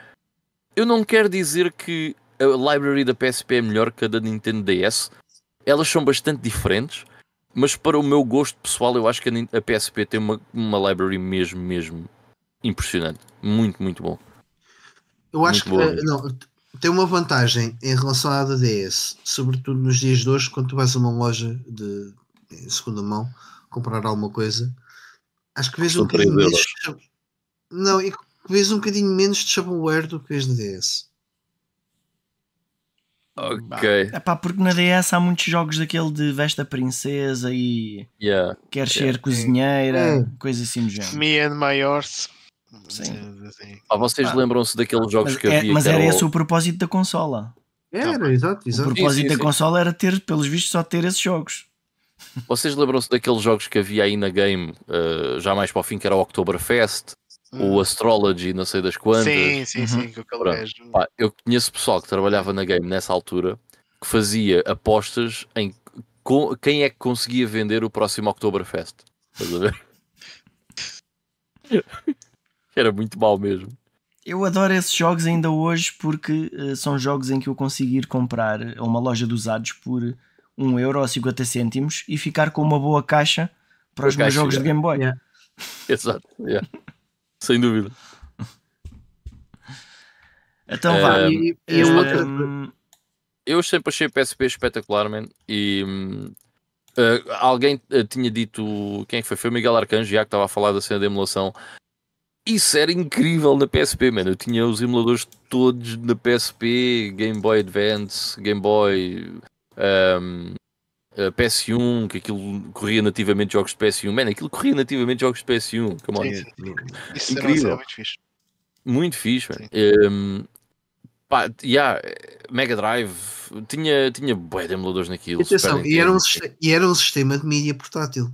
Eu não quero dizer que a library da PSP é melhor que a da Nintendo DS, elas são bastante diferentes, mas para o meu gosto pessoal, eu acho que a PSP tem uma, uma library mesmo, mesmo impressionante. Muito, muito bom. Eu acho Muito que boa. eh, não, tem uma vantagem em relação à DS, sobretudo nos dias de hoje, quando tu vais a uma loja de segunda mão comprar alguma coisa, acho que vês um bocadinho menos. de- Não, e vês um bocadinho menos de shovelware do que vês na DS. Ok. É pá, porque na DS há muitos jogos daquele de veste a princesa e Yeah. quer Yeah. ser cozinheira, Hum. coisa assim do género. Me and my horse. Sim. Assim. Ah, vocês Ah. lembram-se daqueles jogos Mas, que é- havia mas que era o- esse o propósito da consola. Era, exato, O exato. propósito sim, da sim. consola era ter, pelos vistos, só ter esses jogos. Vocês lembram-se daqueles jogos que havia aí na game, uh, já mais para o fim, que era o Oktoberfest, o Astrology, não sei das quantas. Sim, sim, Uhum. sim. Com Pronto. gajo. Pá, eu conheço pessoal que trabalhava na game nessa altura que fazia apostas em co- quem é que conseguia vender o próximo Oktoberfest. Estás a ver? Era muito mal mesmo. Eu adoro esses jogos ainda hoje porque eh, são jogos em que eu consigo ir comprar a uma loja de usados por 1 euro ou 50 cêntimos e ficar com uma boa caixa para os meus caixa, jogos de. Game Boy. Yeah. Exato. yeah. Sem dúvida. Então Eh, vá. E, e a outra- Hum, Eu sempre achei PSP espetacular, man. E hum, eh, alguém eh, tinha dito. Quem é que foi? Foi o Miguel Arcanjo, já que estava a falar da cena de emulação. Isso era incrível na PSP, man. Eu tinha os emuladores todos na PSP, Game Boy Advance, Game Boy, hum, eh, PS1, que aquilo corria nativamente jogos de PS1. Man, aquilo corria nativamente jogos de PS1. Come on. Sim, sim. Isso era, Incrível. era muito fixe. Muito fixe, man. Sim. Hum, pá, yeah, Mega Drive tinha, tinha bué de emuladores naquilo. Atenção, e era, um, e era um sistema de mídia portátil.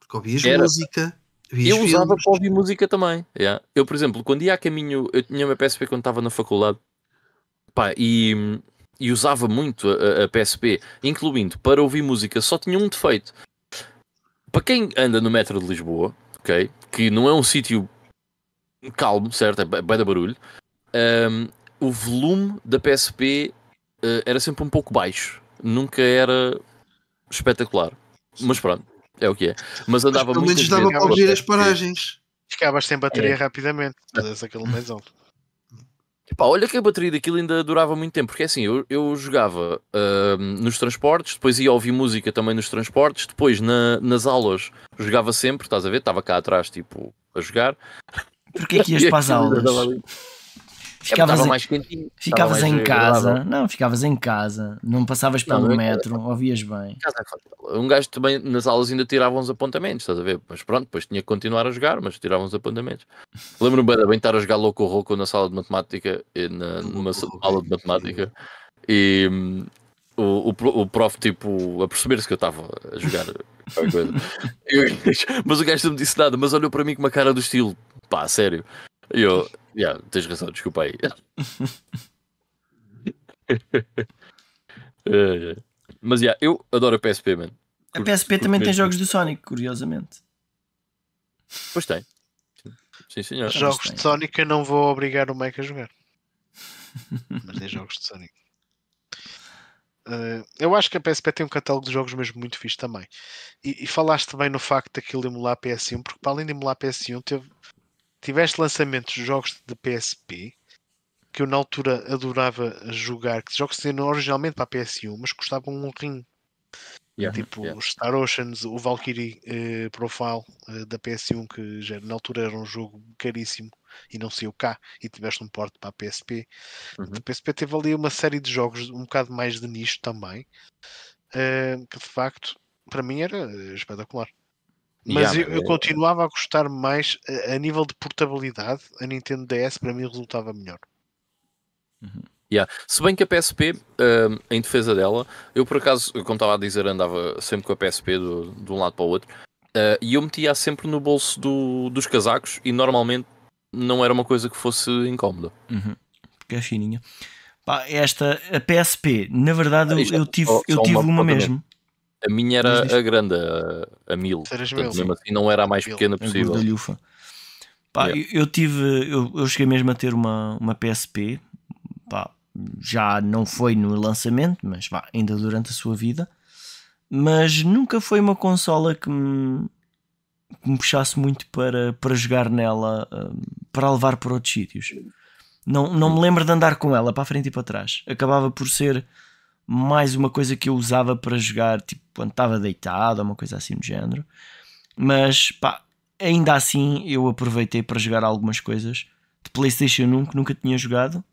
Porque ouvias Era. música, Eu usava filmes. para ouvir música também. yeah. Eu, por exemplo, quando ia a caminho, eu tinha uma PSP quando estava na faculdade pá, e, e usava muito a, a PSP, incluindo para ouvir música, só tinha um defeito. Para quem anda no metro de Lisboa, ok, que não é um sítio calmo, certo? É bem da barulho. hum, o volume da PSP eh, era sempre um pouco baixo, nunca era espetacular. Mas pronto, É o que é. Mas andava Pelo muito menos dava para ouvir as paragens. Ficavas sem bateria É. rapidamente. Mas aquele mais alto. Pá, olha que a bateria daquilo ainda durava muito tempo, porque assim, eu, eu jogava ahm, nos transportes, depois ia ouvir música também nos transportes, depois na- nas aulas jogava sempre, estás a ver? Estava cá atrás, tipo, a jogar. Porquê que ias para as aquilo aulas? É, Ficavas, em, mais quentinho. ficavas estava em mais casa. agradável. Não, ficavas em casa. Não passavas Não, pelo não metro, ouvias bem. É. Um gajo também nas aulas ainda tirava uns apontamentos, estás a ver? Mas pronto, depois tinha que continuar a jogar, mas tirava uns apontamentos. Lembro-me bem estar a jogar louco rouco na sala de matemática, e na, numa aula de matemática, e hum, o, o, o prof, tipo, a perceber-se que eu estava a jogar coisa. Eu- mas o gajo não me disse nada, mas olhou para mim com uma cara do estilo, pá, sério. E eu, yeah, tens razão, desculpa aí. É, é. Mas yeah, eu adoro a PSP, mano. A PSP curto também tem jogos do Sonic, curiosamente. Pois tem. Sim, senhor. Jogos de Sonic eu não vou obrigar o Mike a jogar. Mas tem jogos de Sonic. Eh, eu acho que a PSP tem um catálogo de jogos mesmo muito fixe também. E, e falaste bem no facto daquilo emular PS1, porque para além de emular PS1, teve, tiveste lançamentos de jogos de PSP que eu na altura adorava jogar, que jogos que saíram originalmente para a PS1, mas custavam um rim. Yeah, Tipo yeah. o Star Oceans, o Valkyrie eh, Profile eh, da PS1, que já, na altura era um jogo caríssimo e não saiu cá, e tiveste um porte para a PSP. Uhum. A PSP teve ali uma série de jogos um bocado mais de nicho também, eh, que de facto para mim era espetacular. Mas Yeah, eu, eu é- continuava a gostar mais a, a nível de portabilidade, a Nintendo DS para mim resultava melhor. Yeah. Se bem que a PSP, hum, em defesa dela, eu por acaso, como estava a dizer, andava sempre com a PSP do, de um lado para o outro uh, e eu metia sempre no bolso do- dos casacos e normalmente não era uma coisa que fosse incómoda. Uhum. Porque é fininha. Pá, esta, a PSP, na verdade, Ah, eu, isto eu tive, só- eu só tive uma uma mesmo. A minha era Diz, diz. a grande, a, a mil. Portanto, mesmo assim não era a mais Mil. pequena A possível. Pá, Yeah. eu, eu tive, eu, eu cheguei mesmo a ter uma, uma PSP. Pá, já não foi no lançamento, mas vá, ainda durante a sua vida. Mas nunca foi uma consola que me, que me puxasse muito para, para jogar nela, hum, para levar para outros sítios. Não, não me lembro de andar com ela para a frente e para trás. Acabava por ser mais uma coisa que eu usava para jogar, tipo quando estava deitado, ou uma coisa assim do género. Mas pá, ainda assim eu aproveitei para jogar algumas coisas de PlayStation 1 que nunca tinha jogado.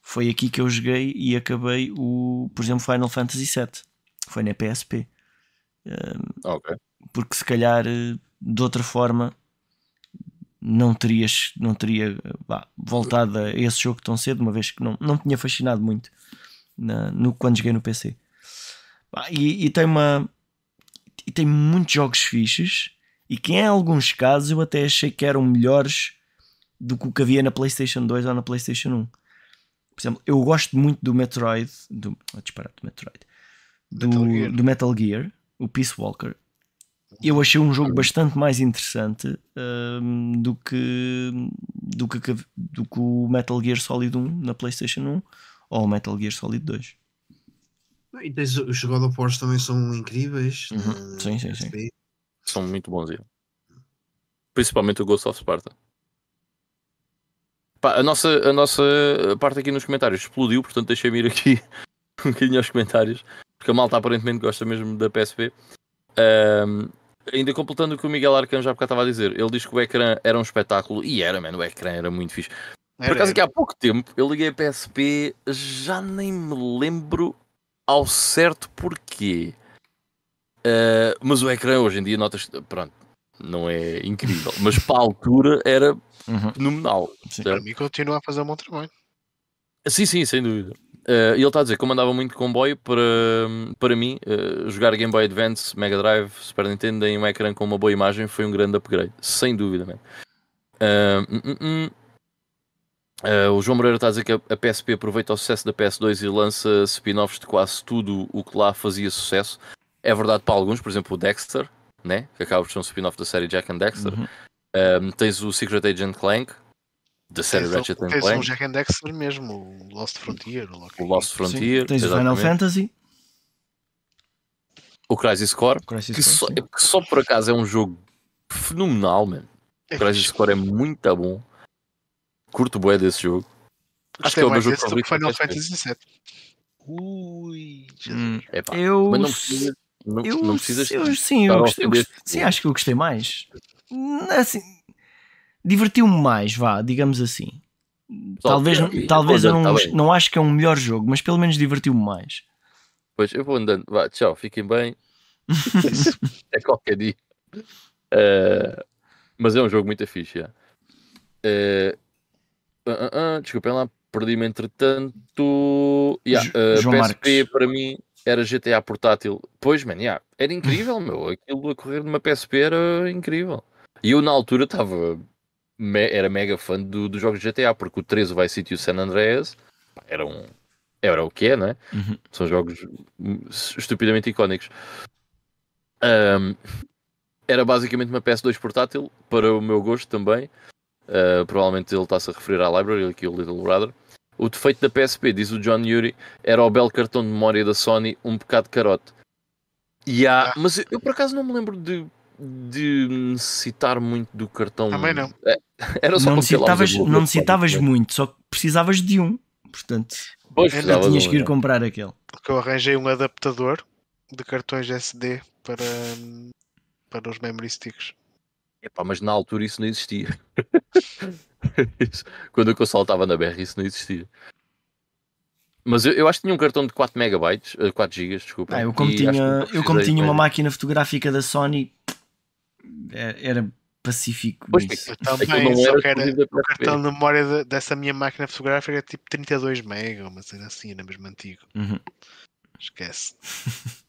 Foi aqui que eu joguei e acabei o, por exemplo, Final Fantasy VII. Foi na PSP. Ok. Porque se calhar eh, de outra forma não terias não teria vá, voltado a esse jogo tão cedo, uma vez que não, não tinha fascinado muito na- no, quando joguei no PC. E, e tem uma e tem muitos jogos fixes e que em alguns casos eu até achei que eram melhores do que o que havia na PlayStation 2 ou na PlayStation 1. Por exemplo, eu gosto muito do Metroid, do, oh, disparate, do Metroid, do Metal Gear. do Metal Gear, o Peace Walker. Eu achei um jogo bastante mais interessante hum, do, que, do, que, do que o Metal Gear Solid 1 na PlayStation 1 ou o Metal Gear Solid 2. E tens os God of War também são incríveis. Uhum. na Sim, sim, sim. São muito bons. yeah. Principalmente o Ghost of Sparta. Pá, a, nossa, a nossa parte aqui nos comentários explodiu, portanto deixei-me ir aqui um bocadinho aos comentários, porque a malta aparentemente gosta mesmo da PSP. Ahm, ainda completando o que o Miguel Arcan já estava a dizer, ele diz que o ecrã era um espetáculo, e era, mano, o ecrã era muito fixe. Por acaso aqui há pouco tempo eu liguei a PSP, já nem me lembro ao certo porquê. Ah, mas o ecrã hoje em dia notas pronto, não é incrível, mas para a altura era Uhum. fenomenal. Sim. Para mim continua a fazer um bom trabalho. Sim, sim, sem dúvida. E ele está a dizer, como andava muito de comboio, para, para mim, ah, jogar Game Boy Advance, Mega Drive, Super Nintendo em um ecrã com uma boa imagem foi um grande upgrade, sem dúvida, man. Ah, hum, Ah, o João Moreira está a dizer que a, PSP aproveita o sucesso da PS2 e lança spin-offs de quase tudo o que lá fazia sucesso. É verdade para alguns, por exemplo o Dexter, né? que acaba por ser um spin-off da série Jack and Dexter. Uhum. Ah, tens o Secret Agent Clank, da série Tens, Ratchet um- and tens um Clank, Jack and Dexter mesmo, o Lost Frontier. o o é. Lost Sim. Frontier. Tens o Final. Fantasy. O Crisis Core, Crisis que Core, só, sim. que só por acaso é um jogo fenomenal, mano. O Crisis Core é muito bom. Curto bué desse jogo. Acho que é o meu jogo esse do que favorito Final. Fantasy VII. Ui. Hum, Epá, eu, mas não precisas, não, eu, não precisas eu- sim, eu gostei, eu sim, acho que eu gostei mais. Hum, Assim, divertiu-me mais, vá, digamos assim. Talvez, eu- talvez eu não, tá não acho que é um melhor jogo, mas pelo menos divertiu-me mais. Pois, eu vou andando. Vá, tchau, fiquem bem. é qualquer dia. Eh, mas é um jogo muito fixe. Eh, ah, ah, ah, desculpem lá, perdi-me entretanto. Yeah, João PSP Marques. para mim era GTA portátil. Pois, man, yeah, era incrível, meu. Aquilo a correr numa PSP era incrível. E eu na altura estava. me- Era mega fã do- dos jogos de GTA, porque o 13, o Vice City e o San Andreas eram. Era o que é, não é? Uhum. São jogos estupidamente icónicos. Ahm, era basicamente uma PS2 portátil, para o meu gosto também. Ah, provavelmente ele está-se a referir à Library, aqui o Little Brother. O defeito da PSP, diz o John Yuri, era o belo cartão de memória da Sony, um bocado carote. E há, Ah. mas eu, eu por acaso não me lembro de, de necessitar muito do cartão. Também não. É, era só Não necessitavas, não necessitavas basicamente. muito, só que precisavas de um. Portanto, Pois, Ainda tinhas que ir é. comprar aquele. Porque eu arranjei um adaptador de cartões SD para, para os memory sticks. Epá, mas na altura isso não existia. Isso- Quando a consola estava na BR, isso não existia. Mas eu, eu acho que tinha um cartão de 4 megabytes, eh, 4 gigas, desculpa. Ah, eu como tinha, eu como tinha uma máquina fotográfica da Sony, é- era pacífico. Pois, nisso. Eu Aquilo também, só era que era, o cartão de memória de- dessa minha máquina fotográfica era tipo 32 mega, uma cena assim, era mesmo antigo. Uhum. Esquece.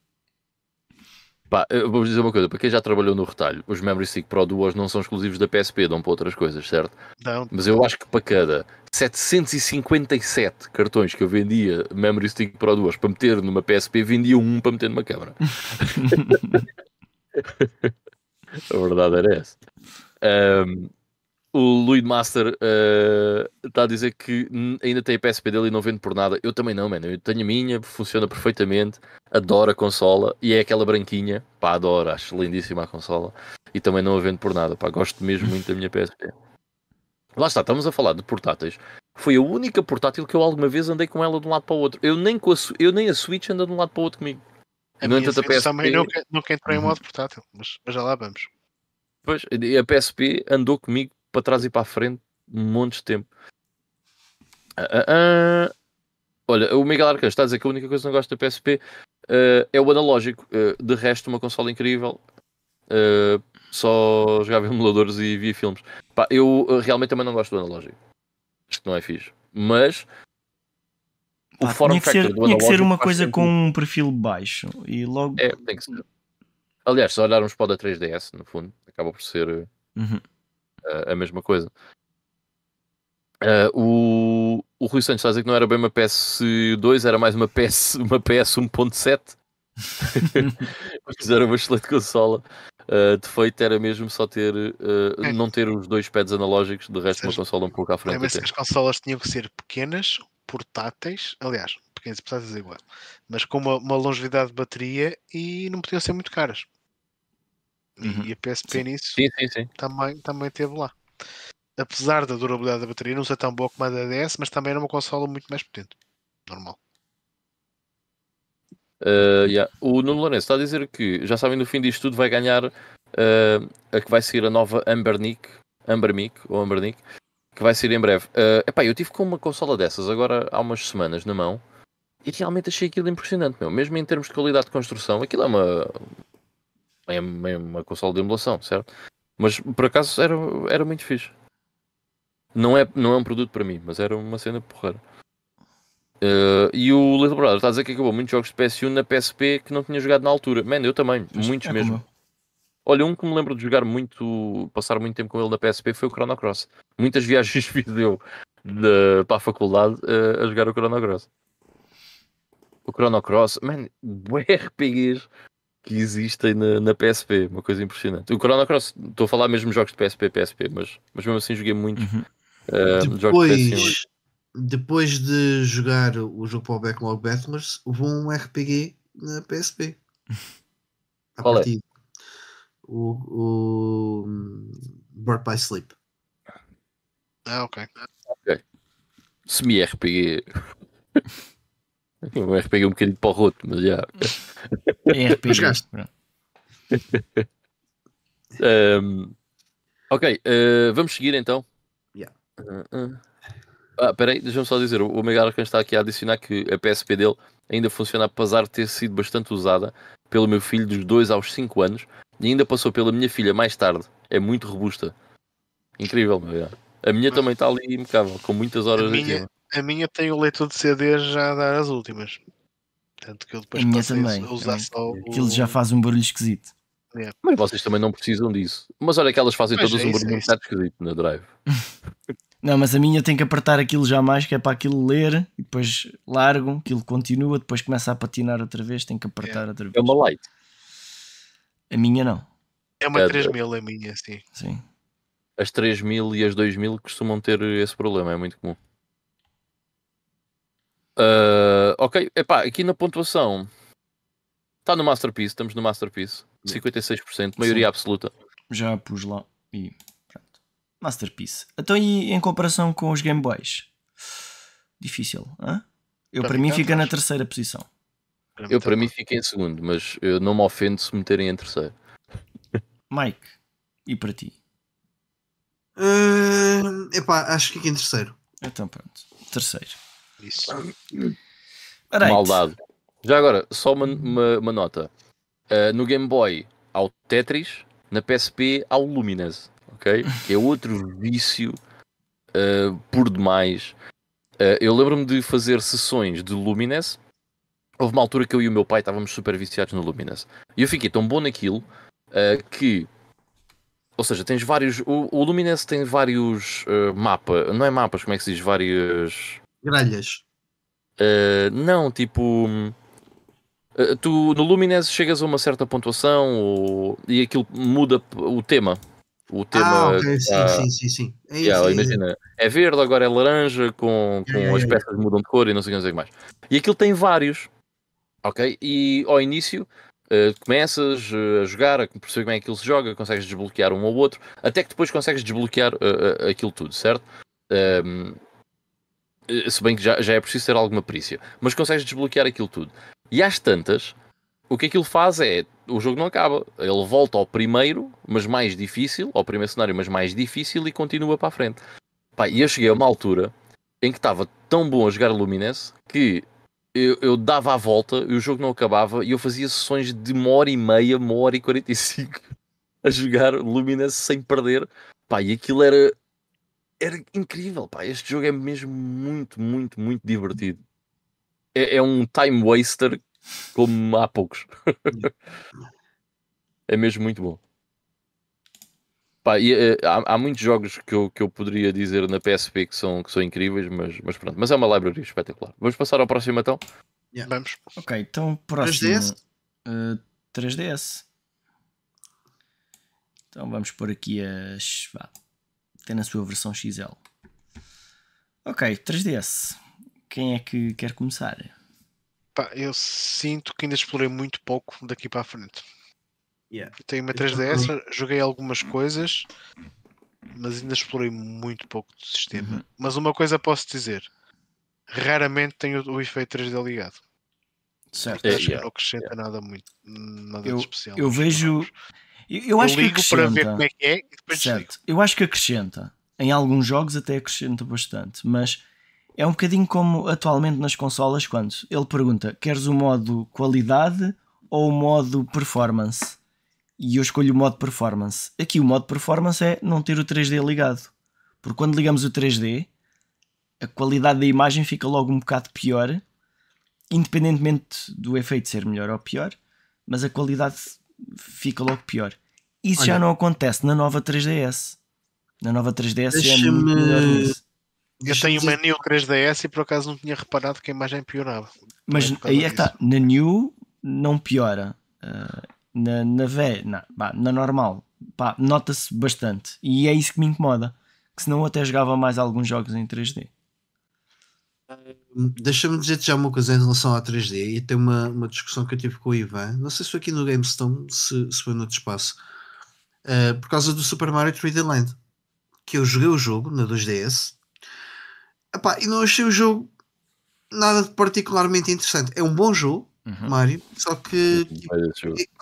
Pá, eu vou dizer uma coisa, para quem já trabalhou no retalho, os Memory Stick Pro Duos não são exclusivos da PSP, dão para outras coisas, certo? Não, Mas eu acho que para cada 757 cartões que eu vendia Memory Stick Pro Duos para meter numa PSP, vendia um para meter numa câmara. A verdade era essa. Ahm, o Louis Master está a dizer que ainda tem a PSP dele e não vende por nada. Eu também não, mano. Eu tenho a minha, funciona perfeitamente. Adoro a consola e é aquela branquinha. Pá, adoro, acho lindíssima a consola. E também não a vendo por nada. Pá, gosto mesmo muito da minha PSP. Lá está, estamos a falar de portáteis. Foi a única portátil que eu alguma vez andei com ela de um lado para o outro. Eu nem, com a, eu nem a Switch anda de um lado para o outro comigo. a no minha entanto, a Switch também PSP nunca, nunca entrou em Uhum. modo portátil, mas, mas já lá vamos. Pois, a PSP andou comigo para trás e para a frente um monte de tempo. Ah, ah, ah. Olha, o Miguel Arcanjo está a dizer que a única coisa que não gosta da PSP é o analógico. De resto, uma consola incrível. Só jogava emuladores e via filmes. Pá, eu realmente também não gosto do analógico. Acho que não é fixe. Mas o Pá, form tinha que factor ser, do tinha que ser uma coisa sentido. com um perfil baixo e logo. É, tem que ser. Aliás, se olharmos para o da 3DS, no fundo, acaba por ser uh, Uhum. A, a mesma coisa. Uh, o, o Rui Santos está a dizer que não era bem uma PS2, era mais uma PS, uma PS 1.7. Mas era uma excelente consola. Uh, defeito era mesmo só ter uh, É. não ter os dois pads analógicos, de resto uma seja, consola um pouco à frente. Que as consolas tinham que ser pequenas, portáteis, aliás, pequenas e portáteis é igual, mas com uma, uma longevidade de bateria e não podiam ser muito caras. E- Uhum. E a PSP nisso Sim, sim, sim. também, também teve lá. Apesar da durabilidade da bateria não ser tão boa como a da DS, mas também era uma consola muito mais potente. Normal. Uh, yeah. O Nuno Lourenço está a dizer que já sabem no fim disto tudo vai ganhar uh, a que vai sair a nova Ambernick, Ambernick ou Ambernick, que vai sair em breve. Uh, epá, eu tive com uma consola dessas agora há umas semanas na mão e realmente achei aquilo impressionante, meu. Mesmo em termos de qualidade de construção, aquilo é uma é uma, uma consola de emulação, certo? Mas por acaso era, era muito fixe. Não é, não é um produto para mim, mas era uma cena porreira. Uh, e o Little Brother está a dizer que acabou muitos jogos de PS1 na PSP que não tinha jogado na altura. Man, eu também, muitos É como mesmo. eu. Olha, um que me lembro de jogar muito, passar muito tempo com ele na PSP foi o Chrono Cross. Muitas viagens fiz eu de, para a faculdade uh, a jogar o Chrono Cross. O Chrono Cross, man, RPGs que existem na, na PSP, uma coisa impressionante. O Chrono Cross, estou a falar mesmo de jogos de PSP, PSP, mas, mas mesmo assim joguei muito Uhum. uh, jogos de PS1. Depois, depois de jogar o jogo para o Backlog Battles, houve um RPG na PSP. a Qual é? partir o, o hum, Birth by Sleep. Ah, ok. Semi-RPG. um RPG um bocadinho para o roto, mas já. É RPG. Um, ok, uh, vamos seguir então. Yeah. Uh, uh. Ah, peraí, deixa-me só dizer: o o Mega Arcan está aqui a adicionar que a PSP dele ainda funciona apesar de ter sido bastante usada pelo meu filho dos 2 aos 5 anos e ainda passou pela minha filha mais tarde. É muito robusta. Incrível, meu. yeah. A minha também está ali impecável, com muitas horas A minha-. A minha tem o leitor de CD já a dar as últimas. Tanto que eu depois A minha também, a usar também. só o... Aquilo já faz um barulho esquisito. Mas vocês também não precisam disso. Mas olha que elas fazem todas é um barulho é bocado esquisito na Drive. Não, mas a minha tem que apertar aquilo já mais, que é para aquilo ler, e depois largo, aquilo continua, depois começa a patinar outra vez, tem que apertar outra vez. É uma light. A minha não. É uma É, 3000 a minha, sim. Sim. As 3000 e as 2000 costumam ter esse problema, é muito comum. Ah, ok, epá, aqui na pontuação está no Masterpiece, estamos no Masterpiece, 56%, maioria Sim. absoluta. Já pus lá e pronto. Masterpiece. Então e em comparação com os Game Boys? Difícil, hã? Eu Para para mim fica na terceira posição. Eu para mim fico em segundo, mas eu não me ofendo se meterem em terceiro. Mike, e para ti? Uh, epá, acho que fica em terceiro. Então pronto, terceiro. Isso. Alright. Maldade. Já agora, só uma, uma- uma nota. Ah, no Game Boy há o Tetris, na PSP há o Lumines, ok? Que é outro vício ah, por demais. Ah, eu lembro-me de fazer sessões de Lumines. Houve uma altura que eu e o meu pai estávamos super viciados no Lumines. E eu fiquei tão bom naquilo que. Ou seja, tens vários. O, o Lumines tem vários mapas. Não é mapas, como é que se diz? Vários. Gralhas. Uh, não, tipo. uh, tu no Lumines chegas a uma certa pontuação ou- e aquilo muda o tema. O tema. ah, ok, que sim, tá- sim, sim, sim. É isso. Yeah, é isso. imagina, é verde, agora é laranja, com, com yeah, as yeah. peças mudam de cor e não sei o que, mais. E aquilo tem vários, ok? E ao início uh, começas uh, a jogar, a perceber como é que aquilo se joga, consegues desbloquear um ou outro, até que depois consegues desbloquear uh, aquilo tudo, certo? Um, uh, se bem que já, já é preciso ter alguma perícia, mas consegues desbloquear aquilo tudo. E às tantas, o que aquilo faz é o jogo não acaba, ele volta ao primeiro, mas mais difícil, ao primeiro cenário, mas mais difícil e continua para a frente. Pá, e eu cheguei a uma altura em que estava tão bom a jogar Lumines que eu, eu dava a volta e o jogo não acabava e eu fazia sessões de uma hora e meia, uma hora e quarenta e cinco a jogar Lumines sem perder. Pá, e aquilo era, era incrível. Pá, este jogo é mesmo muito, muito, muito divertido. É, é um time waster como há poucos. é mesmo muito bom. Pá, e, eh, há, há muitos jogos que eu, que eu poderia dizer na PSP que são, que são incríveis, mas, mas pronto. Mas é uma library espetacular. Vamos passar ao próximo então? Vamos. Ok, então próximo. 3DS? uh, 3DS. Então vamos pôr aqui as. Vá, tem na sua versão XL. Ok, 3DS. Quem é que quer começar? Pá, eu sinto que ainda explorei muito pouco daqui para a frente. Yeah. Eu tenho uma Eu 3DS, joguei algumas coisas, mas ainda explorei muito pouco do sistema. Uhum. Mas uma coisa posso dizer: raramente tenho o efeito 3D ligado. Certo. É, Acho que yeah, não acrescenta nada muito, nada Eu- de especial. eu vejo- jogos. Eu, eu Eu acho que ligo para ver acrescenta. como é que é e depois. Certo. Eu acho que acrescenta. Em alguns jogos até acrescenta bastante, mas é um bocadinho como atualmente nas consolas quando ele pergunta: queres o modo qualidade ou o modo performance? E eu escolho o modo performance. Aqui o modo performance é não ter o 3D ligado. Porque quando ligamos o 3D, a qualidade da imagem fica logo um bocado pior, independentemente do efeito ser melhor ou pior, mas a qualidade fica logo pior. Isso já Olha. não acontece na nova 3DS. Na nova 3DS já é muito melhor nisso. Eu tenho uma New 3DS e por acaso não tinha reparado que a imagem piorava. Mas causa aí é que está. Na New não piora. Ah, na, na V, na, pá, na normal, nota-se bastante. E é isso que me incomoda. Que senão eu até jogava mais alguns jogos em 3D. Deixa-me dizer-te já uma coisa em relação à 3D e tem uma, uma discussão que eu tive com o Ivan. Não sei se foi aqui no GameStone, se, se foi no outro espaço, uh, por causa do Super Mario 3D Land. Que eu joguei o jogo na 2DS epá, e não achei o jogo nada de particularmente interessante. É um bom jogo, uhum. Mario, só que. Tipo,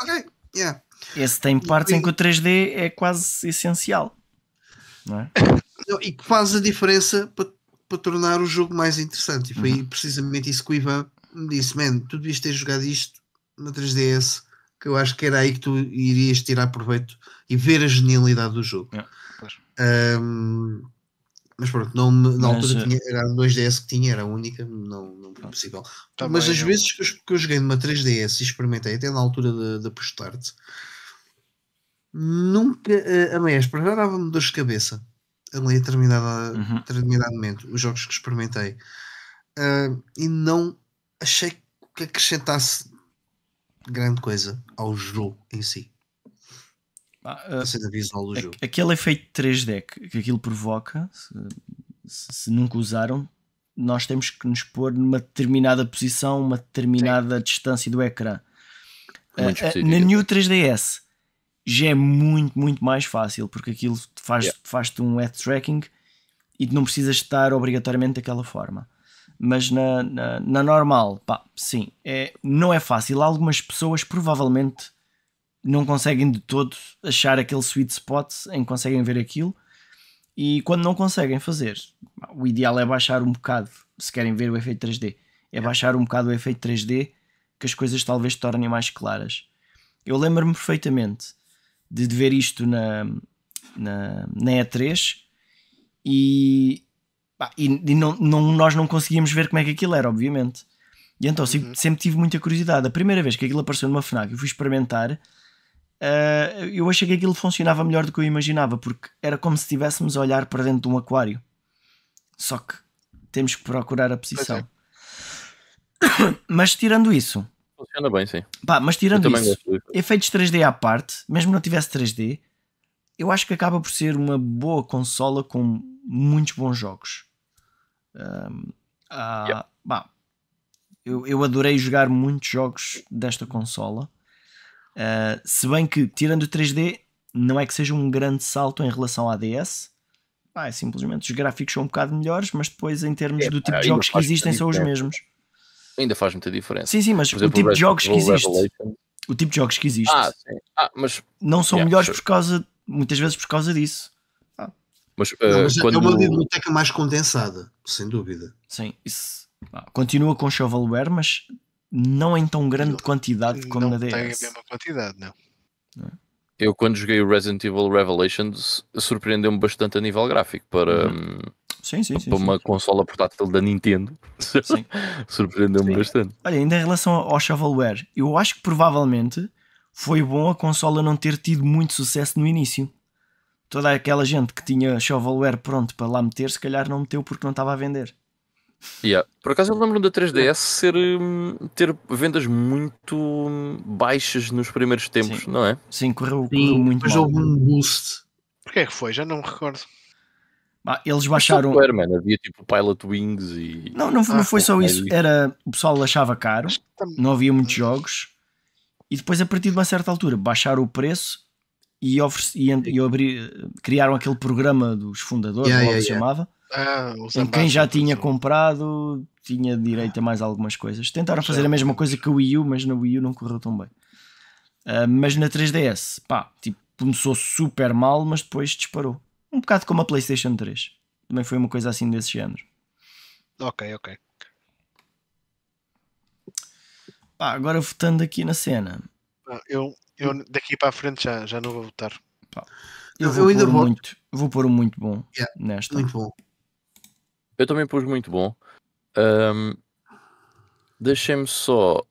ok, yeah. Esse tem partes e, em que o 3D é quase essencial, não é? E que faz a diferença para para tornar o jogo mais interessante. E foi uhum. precisamente isso que o Ivan me disse: Man, tu devias ter jogado isto na 3DS, que eu acho que era aí que tu irias tirar proveito e ver a genialidade do jogo. Um, mas pronto, não, na mas, altura tinha, era a 2DS que tinha, era a única, não, não foi possível. Tá mas as vezes que eu, que eu, joguei numa 3DS e experimentei, até na altura da, post-start, nunca, a maestra já dava-me dor de cabeça ali a determinada, uhum. determinado momento, os jogos que experimentei, uh, e não achei que acrescentasse grande coisa ao jogo em si. Ah, uh, a cena visual do jogo. Aquele efeito 3D que, que aquilo provoca, se, se, nunca usaram, nós temos que nos pôr numa determinada posição, uma determinada Sim. distância do ecrã. Uh, na New 3DS já é muito, muito mais fácil, porque aquilo faz, yeah. faz-te um head tracking e não precisas estar obrigatoriamente daquela forma. Mas na, na, na, normal, pá, sim, é, não é fácil. Algumas pessoas provavelmente não conseguem de todo achar aquele sweet spot em que conseguem ver aquilo. E quando não conseguem fazer, o ideal é baixar um bocado, se querem ver o efeito 3D, é baixar um bocado o efeito 3D que as coisas talvez se tornem mais claras. Eu lembro-me perfeitamente de, de ver isto na, na, na E3 e, pá, e, e não, não, nós não conseguíamos ver como é que aquilo era, obviamente. E então uhum. sempre tive muita curiosidade. A primeira vez que aquilo apareceu numa FNAC eu fui experimentar, uh, eu achei que aquilo funcionava melhor do que eu imaginava, porque era como se estivéssemos a olhar para dentro de um aquário. Só que temos que procurar a posição. É. Mas tirando isso, Funciona bem, sim. Pá, mas tirando isso, efeitos 3D à parte, mesmo não tivesse 3D, eu acho que acaba por ser uma boa consola com muitos bons jogos. Um, ah, bah, eu, eu adorei jogar muitos jogos desta consola. Uh, se bem que, tirando o 3D, não é que seja um grande salto em relação à DS. Ah, é simplesmente os gráficos são um bocado melhores, mas depois, em termos é, do tipo de jogos que existem, são os mesmos ainda faz muita diferença. Sim, sim, mas exemplo, o tipo de jogos que existe. O tipo de jogos que existe. Ah, sim. Ah, mas, não são yeah, melhores sure. por causa, muitas vezes por causa disso. Ah. Mas, uh, não, mas quando... é uma biblioteca mais condensada, sem dúvida. Sim, isso ah, continua com shovelware, mas não em tão grande quantidade como na DS. Não tem a mesma quantidade, não. não. Eu quando joguei o Resident Evil Revelations surpreendeu-me bastante a nível gráfico para, uhum. Hum, Sim, sim, sim. Para uma sim. consola portátil da Nintendo, surpreendeu-me bastante. Olha, ainda em relação ao shovelware, eu acho que provavelmente foi bom a consola não ter tido muito sucesso no início. Toda aquela gente que tinha shovelware pronto para lá meter, se calhar não meteu porque não estava a vender. Yeah. Por acaso eu lembro da 3DS ser, hum, ter vendas muito baixas nos primeiros tempos, sim. não é? Sim, correu, correu muito mas mal. houve um boost. Porquê é que foi? Já não me recordo. Eles baixaram. Havia tipo Pilot Wings e. Não, não, não ah, foi só isso. Era, o pessoal achava caro, não havia muitos jogos. E depois, a partir de uma certa altura, baixaram o preço e, ofereci, e, e abri, criaram aquele programa dos fundadores, yeah, yeah, se yeah. chamava. Ah, em quem já tinha comprado tinha direito a mais algumas coisas. Tentaram fazer a mesma coisa que o Wii U, mas na Wii U não correu tão bem. Uh, mas na 3DS, pá, tipo, começou super mal, mas depois disparou. Um bocado como a PlayStation 3. Também foi uma coisa assim desse género. Ok, ok. Pá, agora votando aqui na cena. Ah, eu, eu daqui para a frente já, já não vou votar. Pá, eu, vou, eu ainda vou. Muito, vou pôr um muito bom yeah, nesta. Muito bom. Eu também pus muito bom. Um, Deixem-me só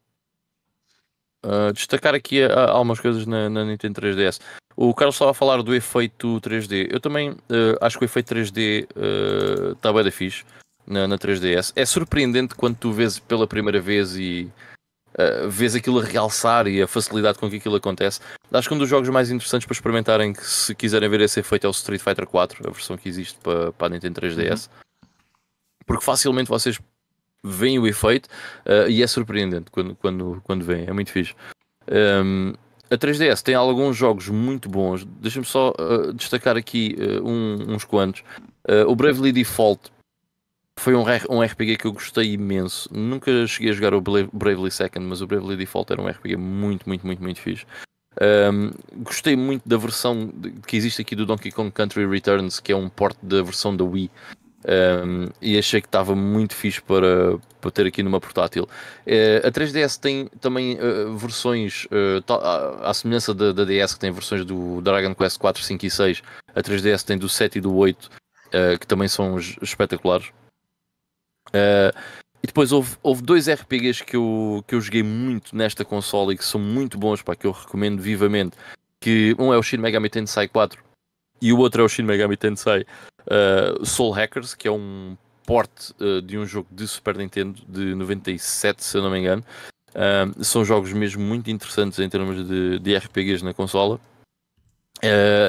uh, destacar aqui uh, algumas coisas na, na Nintendo 3DS. O Carlos estava a falar do efeito 3D. Eu também uh, acho que o efeito 3D está uh, bem da fixe na, na 3DS. É surpreendente quando tu vês pela primeira vez e uh, vês aquilo a realçar e a facilidade com que aquilo acontece. Acho que um dos jogos mais interessantes para experimentarem, que se quiserem ver esse efeito, é o Street Fighter 4, a versão que existe para, para a Nintendo 3DS. Uhum. Porque facilmente vocês vem o efeito uh, e é surpreendente quando, quando, quando vem, é muito fixe. Um, a 3DS tem alguns jogos muito bons. Deixa-me só uh, destacar aqui uh, um, uns quantos. o Bravely Default foi um, um RPG que eu gostei imenso. Nunca cheguei a jogar o Bravely Second, mas o Bravely Default era um RPG muito, muito, muito, muito fixe. Um, gostei muito da versão que existe aqui do Donkey Kong Country Returns, que é um port da versão da Wii. Um, e achei que estava muito fixe para, para ter aqui numa portátil. Uh, a 3DS tem também uh, versões, uh, à, semelhança da, da, DS, que tem versões do Dragon Quest 4, 5 e 6. A 3DS tem do 7 e do 8, que também são espetaculares. e depois houve, houve dois RPGs que eu, que eu joguei muito nesta console e que são muito bons, para que eu recomendo vivamente. Que um é o Shin Megami Tensei 4 e o outro é o Shin Megami Tensei uh, Soul Hackers, que é um port uh, de um jogo de Super Nintendo de 97, se eu não me engano. Uh, são jogos mesmo muito interessantes em termos de, de RPGs na consola.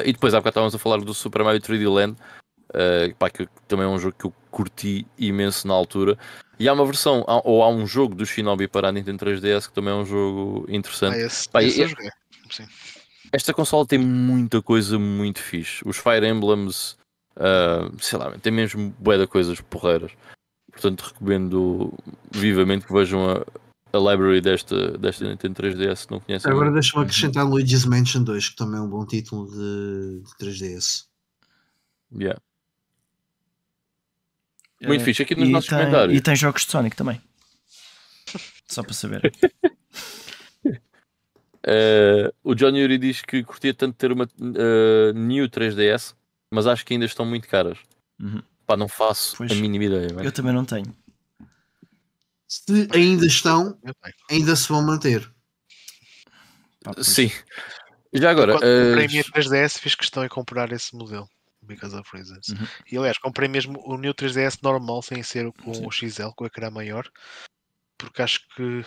e depois há bocado estávamos a falar do Super Mario 3D Land, pá, que também é um jogo que eu curti imenso na altura. E há uma versão, ou há um jogo do Shinobi para a Nintendo 3DS que também é um jogo interessante. Ah, esse, pá, esse e, Sim. Esta consola tem muita coisa muito fixe. Os Fire Emblems, uh, sei lá, tem mesmo bué de coisas porreiras. Portanto, recomendo vivamente que vejam a, a library desta, desta Nintendo 3DS se não conhecem. Agora deixa-me acrescentar Luigi's Mansion 2, que também é um bom título de, de 3DS. Yeah. Muito uh, fixe aqui nos nossos tem, comentários. E tem jogos de Sonic também. Só para saber. Uh, o John Yuri diz que curtia tanto ter uma uh, New 3DS, mas acho que ainda estão muito caras. Uhum. Pá, não faço pois, a mínima ideia. Eu também não tenho. Se ainda estão, ainda se vão manter. Pá, Sim. Já agora. Quando uh... comprei a minha 3DS, fiz questão de comprar esse modelo. Because of reasons. Uhum. E aliás, comprei mesmo o New 3DS normal, sem ser com Sim. o XL, com a ecrã maior, porque acho que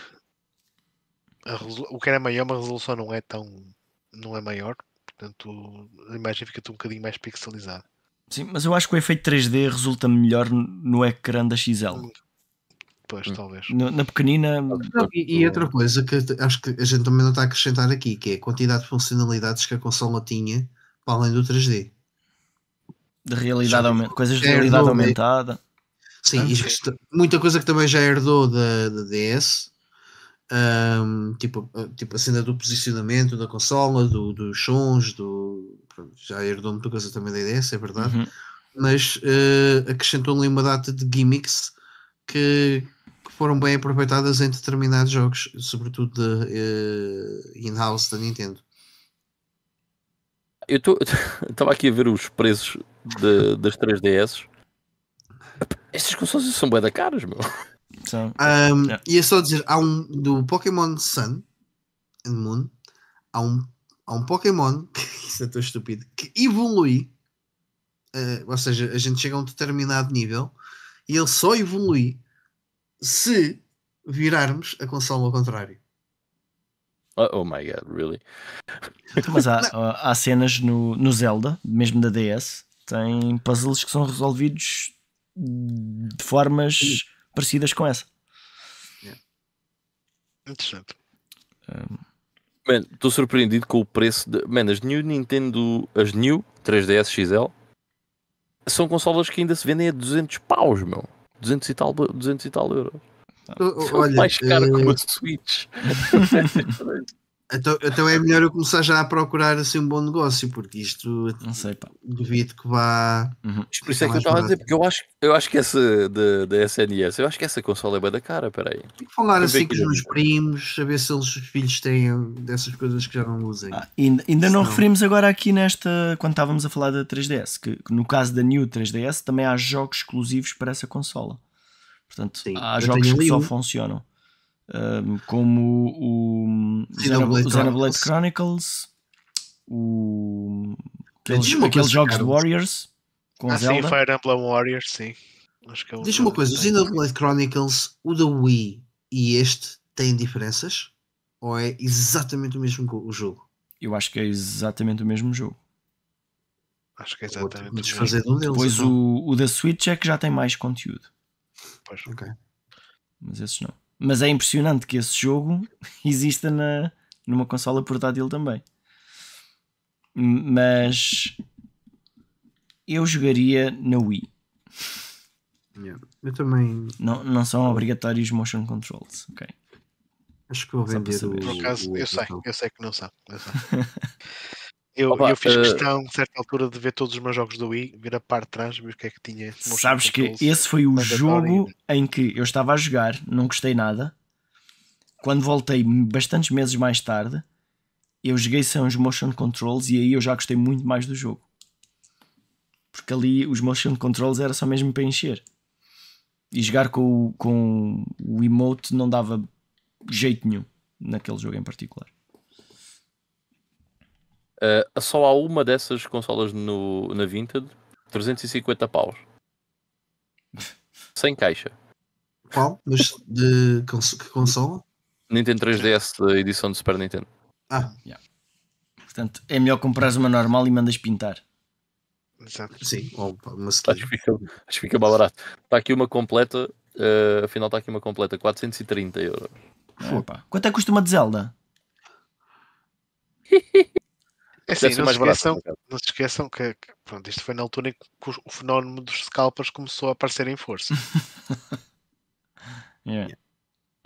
o que era maior, mas a resolução não é tão. não é maior, portanto a imagem fica um bocadinho mais pixelizada. Sim, mas eu acho que o efeito 3D resulta melhor no ecrã da XL. Pois, talvez. Na, na pequenina. e, e, outra coisa que acho que a gente também não está a acrescentar aqui, que é a quantidade de funcionalidades que a consola tinha para além do 3D. De realidade aumentada, coisas de realidade aumentada. Sim, ah, muita coisa que também já herdou da, da DS um, tipo, tipo a cena do posicionamento da consola, do, dos sons, do, pronto, já herdou muita coisa também da ideia, é verdade, uhum. mas uh, acrescentou-lhe uma data de gimmicks que, que, foram bem aproveitadas em determinados jogos, sobretudo de uh, in-house da Nintendo. Eu estava aqui a ver os preços de, das 3DS. Estas consolas são bem da caras, meu. So, um, yeah. E é só dizer, há um do Pokémon Sun and Moon, há um, há um Pokémon, isso é tão estúpido, que evolui, uh, ou seja, a gente chega a um determinado nível e ele só evolui se virarmos a consola ao contrário. Oh, oh my god, really? Então, mas há, há cenas no, no Zelda, mesmo da DS, tem puzzles que são resolvidos de formas parecidas com essa. Yeah. Interessante. Um... estou surpreendido com o preço de. Man, as New Nintendo. As New 3DS XL são consolas que ainda se vendem a 200 paus, meu. 200 e tal, 200 e tal euros. Olha, mais caro uh... que uma Switch. Então, então é melhor eu começar já a procurar assim um bom negócio, porque isto não sei, pá. duvido que vá. Uhum. Por isso é que eu estava a dizer, porque eu acho, eu acho que essa da, SNS, eu acho que essa consola é bem da cara, peraí. Tem que falar assim com os meus primos, saber se eles, os filhos têm dessas coisas que já não usem. Ah, ainda ainda não referimos agora aqui nesta, quando estávamos a falar da 3DS, que, que no caso da New 3DS também há jogos exclusivos para essa consola. Portanto, Sim, há jogos que só funcionam um, como o, Xenoblade, Xenoblade Chronicles, o, aqueles, aqueles jogos de Warriors com ah, Zelda. Sim, Fire Emblem Warriors, sim. É Diz uma coisa, o Xenoblade Chronicles, o da Wii e este têm diferenças? Ou é exatamente o mesmo o jogo? Eu acho que é exatamente o mesmo jogo. Acho que é exatamente o mesmo. Fazer um deles, Depois então. o, o da Switch é que já tem mais conteúdo. Pois. Okay. Mas esses não. Mas é impressionante que esse jogo exista na, numa consola portátil também. Mas eu jogaria na Wii. Yeah. Eu também Não, não são obrigatórios motion controls, ok? acho que vou vender saber. o. Por acaso, eu sei, eu sei que não sabe. Eu, sei. eu, Opa, eu fiz eh, questão, a certa altura, de ver todos os meus jogos do Wii, vir a parte de trás, ver o que é que tinha. Sabes que controls. esse foi o jogo em que eu estava a jogar, não gostei nada. Quando voltei bastantes meses mais tarde, eu joguei sem os motion controls e aí eu já gostei muito mais do jogo. Porque ali os motion controls era só mesmo para encher. E jogar com, o- com o emote não dava jeito nenhum naquele jogo em particular. Uh, só há uma dessas consolas no, na Vinted, 350 paus. Sem caixa. Qual? Mas de cons que consola? Nintendo 3DS da edição de Super Nintendo. Ah, Portanto, é melhor comprares uma normal e mandas pintar. Exato. sim. Acho que fica, acho que fica mais barato. Está aqui uma completa, uh, afinal está aqui uma completa, 430 euros. Pá. Quanto é que custa uma de Zelda? É assim, não mais se, esqueçam, não se esqueçam que, que, pronto, isto foi na altura em que o- fenómeno dos scalpers começou a aparecer em força. Yeah.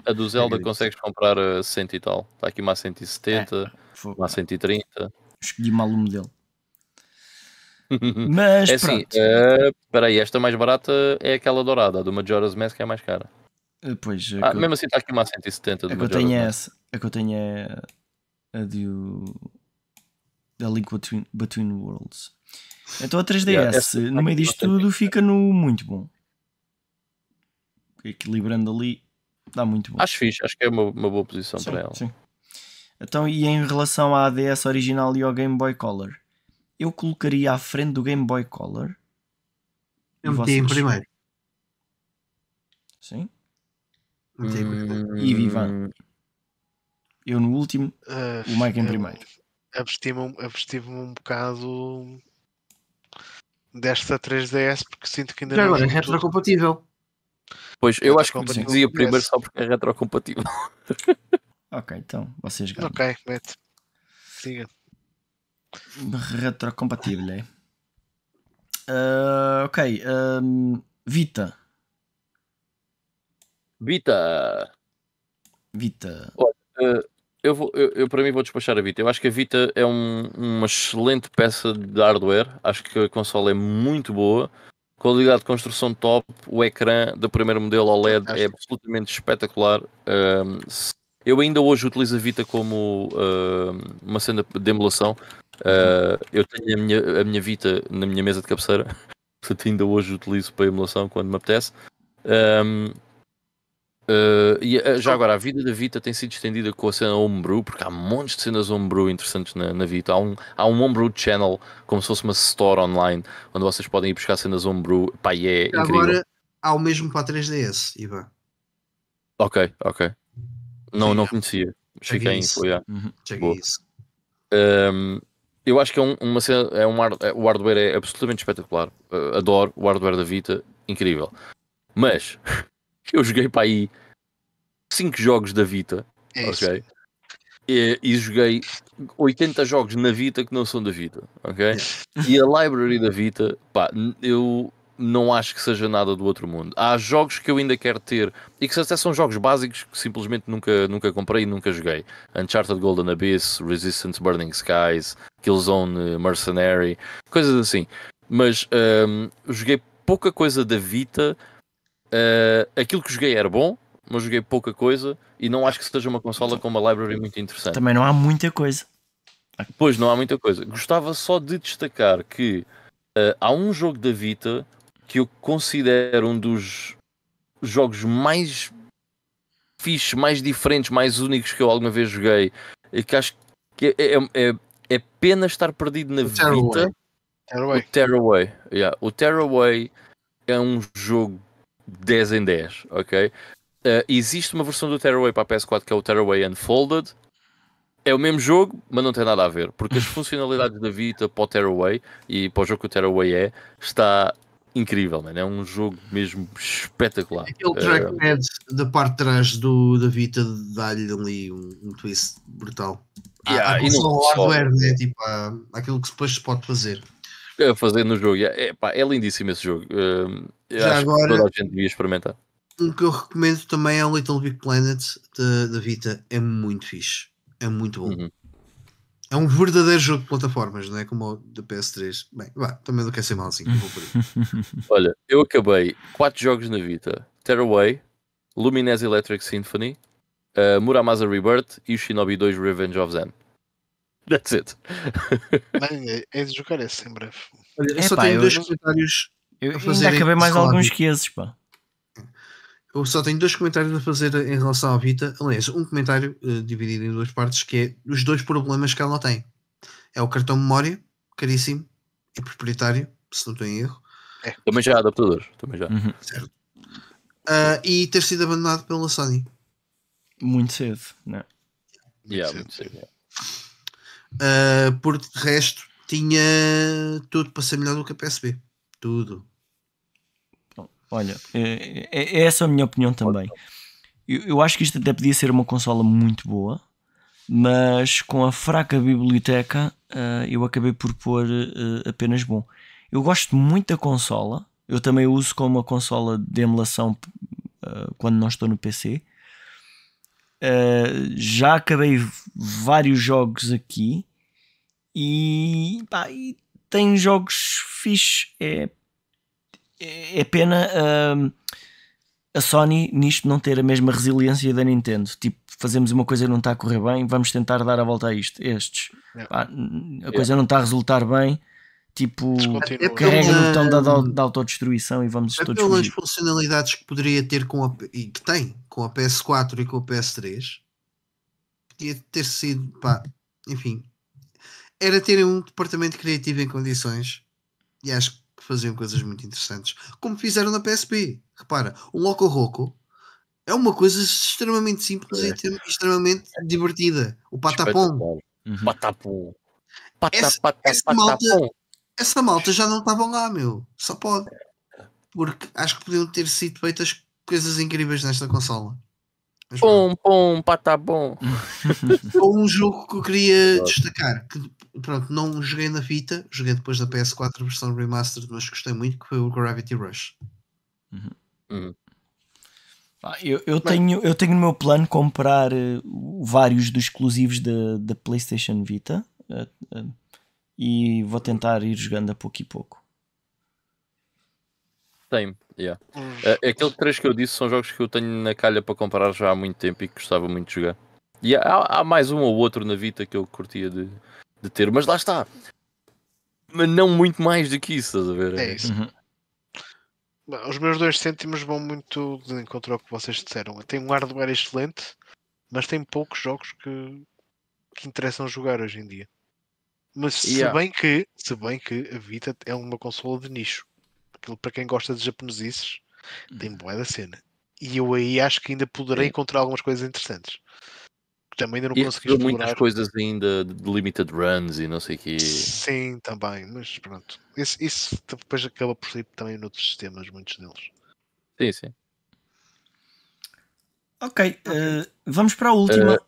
A do Zelda isso. consegues comprar a 100 e tal. Está aqui uma a 170, Fogo. uma a 130. Escolhi mal o modelo. Mas é assim, pronto. uh, espera aí, esta mais barata é aquela dourada, a do Majora's Mask que é mais cara. Eh, Pois, a, Ah, eu- mesmo assim está aqui uma a 170 do a que eu tenho é essa. A que eu tenho é a do. A Link Between, Between Worlds. Então a 3DS, Yeah, essa no meio disto tudo, fica no muito bom. Equilibrando ali, dá muito bom. Acho fixe, acho que é uma, uma boa posição Sim, para ela. sim. Então, e em relação à ADS original e ao Game Boy Color? Eu colocaria à frente do Game Boy Color. Eu meti em primeiro. Sim. Meti em primeiro. E Vivan. Eu no último, Ah, o Mike em primeiro. Abstive-me abstive um bocado desta 3DS porque sinto que ainda Já não agora, é retrocompatível. Pois, eu acho que dizia primeiro só porque é retrocompatível. Ok, então vocês ganham. Ok, mete. Siga. Retrocompatível. é? Ah, ok. ahm, Vita. Vita! Vita. Eu, vou, eu, eu, para mim vou despachar a Vita. Eu acho que a Vita é um- uma excelente peça de hardware. Acho que a consola é muito boa. Qualidade de construção top. O ecrã do primeiro modelo OLED é absolutamente espetacular. Se- eu ainda hoje utilizo a Vita como ahm, uma cena de emulação. Ah, eu tenho a minha, a minha Vita na minha mesa de cabeceira. Portanto, ainda hoje utilizo para emulação quando me apetece. Ahm, Uh, e uh, já agora, a vida da Vita tem sido estendida com a cena Homebrew, porque há montes de cenas Homebrew interessantes na, na Vita. Há um, há um Homebrew Channel, como se fosse uma store online, onde vocês podem ir buscar cenas Homebrew. Pá, e é incrível. Agora há o mesmo para a 3DS, Ivan. Ok, ok. Não, não é. conhecia. Cheguei Fiquei em isso. info, yeah. Uhum. Cheguei Boa. a isso. Um, eu acho que é um- uma cena, é um é- o hardware é absolutamente espetacular. Uh, adoro o hardware da Vita, incrível. Mas eu joguei para aí 5 jogos da Vita, É ok? E, e joguei 80 jogos na Vita que não são da Vita, ok? E a library da Vita, pá, eu não acho que seja nada do outro mundo. Há jogos que eu ainda quero ter e que até são jogos básicos que simplesmente nunca, nunca comprei e nunca joguei. Uncharted Golden Abyss, Resistance Burning Skies, Killzone eh, Mercenary, coisas assim. Mas hum, joguei pouca coisa da Vita. Eh, aquilo que joguei era bom, mas joguei pouca coisa e não acho que seja uma consola com uma library muito interessante. Também não há muita coisa. Pois, não há muita coisa. Gostava só de destacar que eh, há um jogo da Vita que eu considero um dos jogos mais fixe, mais diferentes, mais únicos que eu alguma vez joguei. E que acho que é, é, é, é pena estar perdido na O. Vita. Tearaway. O Tearaway. Yeah. O Tearaway é um jogo 10 em 10, ok? Eh, existe uma versão do Tearaway para a PS4 que é o Tearaway Unfolded. É o mesmo jogo, mas não tem nada a ver, porque as funcionalidades da Vita para o Tearaway e para o jogo que o Tearaway é, está incrível, mano. É um jogo mesmo espetacular. Aquele trackpad uh, da parte de trás do, da Vita dá-lhe ali um, um, twist brutal. Yeah, há, há não hardware, né? Tipo, há, aquilo que depois se pode fazer. A fazer no jogo, é, pá, é lindíssimo esse jogo. Uh, Já agora, toda a gente devia experimentar. Um que eu recomendo também é o Little Big Planet da Vita. É muito fixe. É muito bom. Uhum. É um verdadeiro jogo de plataformas, não é como o da PS3. Bem, vá, também não quer ser mal assim. Olha, eu acabei 4 jogos na Vita: Tearaway, Lumines Electric Symphony, uh, Muramasa Rebirth e o Shinobi 2 Revenge of Zen. That's it. Bem, é de jogar esse em breve. Olha, eu é, só pá, tenho eu, dois comentários. Eu ainda acabei mais alguns que esses, pá. Eu só tenho dois comentários a fazer em relação à Vita. Aliás, um comentário uh, dividido em duas partes, que é os dois problemas que ela tem. É o cartão memória, caríssimo e proprietário, se não estou em erro. É. Também já há adaptadores. Também já. Uhum. Certo. Uh, e ter sido abandonado pela Sony. Muito cedo, não é? Yeah, muito cedo. Uh, por resto, tinha tudo para ser melhor do que a PSP. Tudo. Olha, é, é, é essa a minha opinião também. Eu, eu, acho que isto até podia ser uma consola muito boa, mas com a fraca biblioteca uh, eu acabei por pôr uh, apenas bom. Eu gosto muito da consola, eu também uso como uma consola de emulação uh, quando não estou no PC. já acabei vários jogos aqui e, pá, e tem jogos fixes. É é pena uh, a Sony nisto não ter a mesma resiliência da Nintendo. Tipo, fazemos uma coisa que não está a correr bem, vamos tentar dar a volta a isto. Estes, yeah. pá, a yeah. coisa não está a resultar bem. Tipo, carrega no botão da, da autodestruição e vamos é todos pelas funcionalidades que poderia ter com a, e que tem com a PS4 e com a PS3 podia ter sido, pá, enfim, era terem um departamento criativo em condições e acho que que faziam coisas muito interessantes, como fizeram na PSP. Repara, o Loco Roco é uma coisa extremamente simples é. e extremamente divertida. O Patapom. Uhum. Patapom. essa, essa, malta, essa malta já não estavam lá, meu. Só pode. Porque acho que podiam ter sido feitas coisas incríveis nesta consola. Pum, pum, patapom. Ou um jogo que eu queria destacar, que pronto, não joguei na fita, joguei depois da PS4 versão remastered, mas gostei muito, que foi o Gravity Rush. Uhum. Uhum. Ah, eu, eu, tenho, eu tenho no meu plano comprar uh, vários dos exclusivos da, da PlayStation Vita uh, uh, e vou tentar ir jogando a pouco e pouco. Tem, yeah. aqueles três que eu disse são jogos que eu tenho na calha para comprar já há muito tempo e que gostava muito de jogar. E há, há mais um ou outro na Vita que eu curtia de, de ter, mas lá está. Mas não muito mais do que isso, estás a ver? É isso. Uhum. os meus dois cêntimos vão muito de encontro ao que vocês disseram. Tem um hardware excelente, mas tem poucos jogos que, que interessam jogar hoje em dia. Mas yeah. se bem que, se bem que a Vita é uma consola de nicho. Aquilo para quem gosta de japonesices tem boa da cena. E eu aí acho que ainda poderei encontrar algumas coisas interessantes também ainda não e consegui explorar. muitas coisas ainda de limited runs e não sei o quê. Sim, também, mas pronto. Isso, isso depois acaba por sair também noutros sistemas, muitos deles. Sim, sim. Ok, uh, vamos para a última. Uh,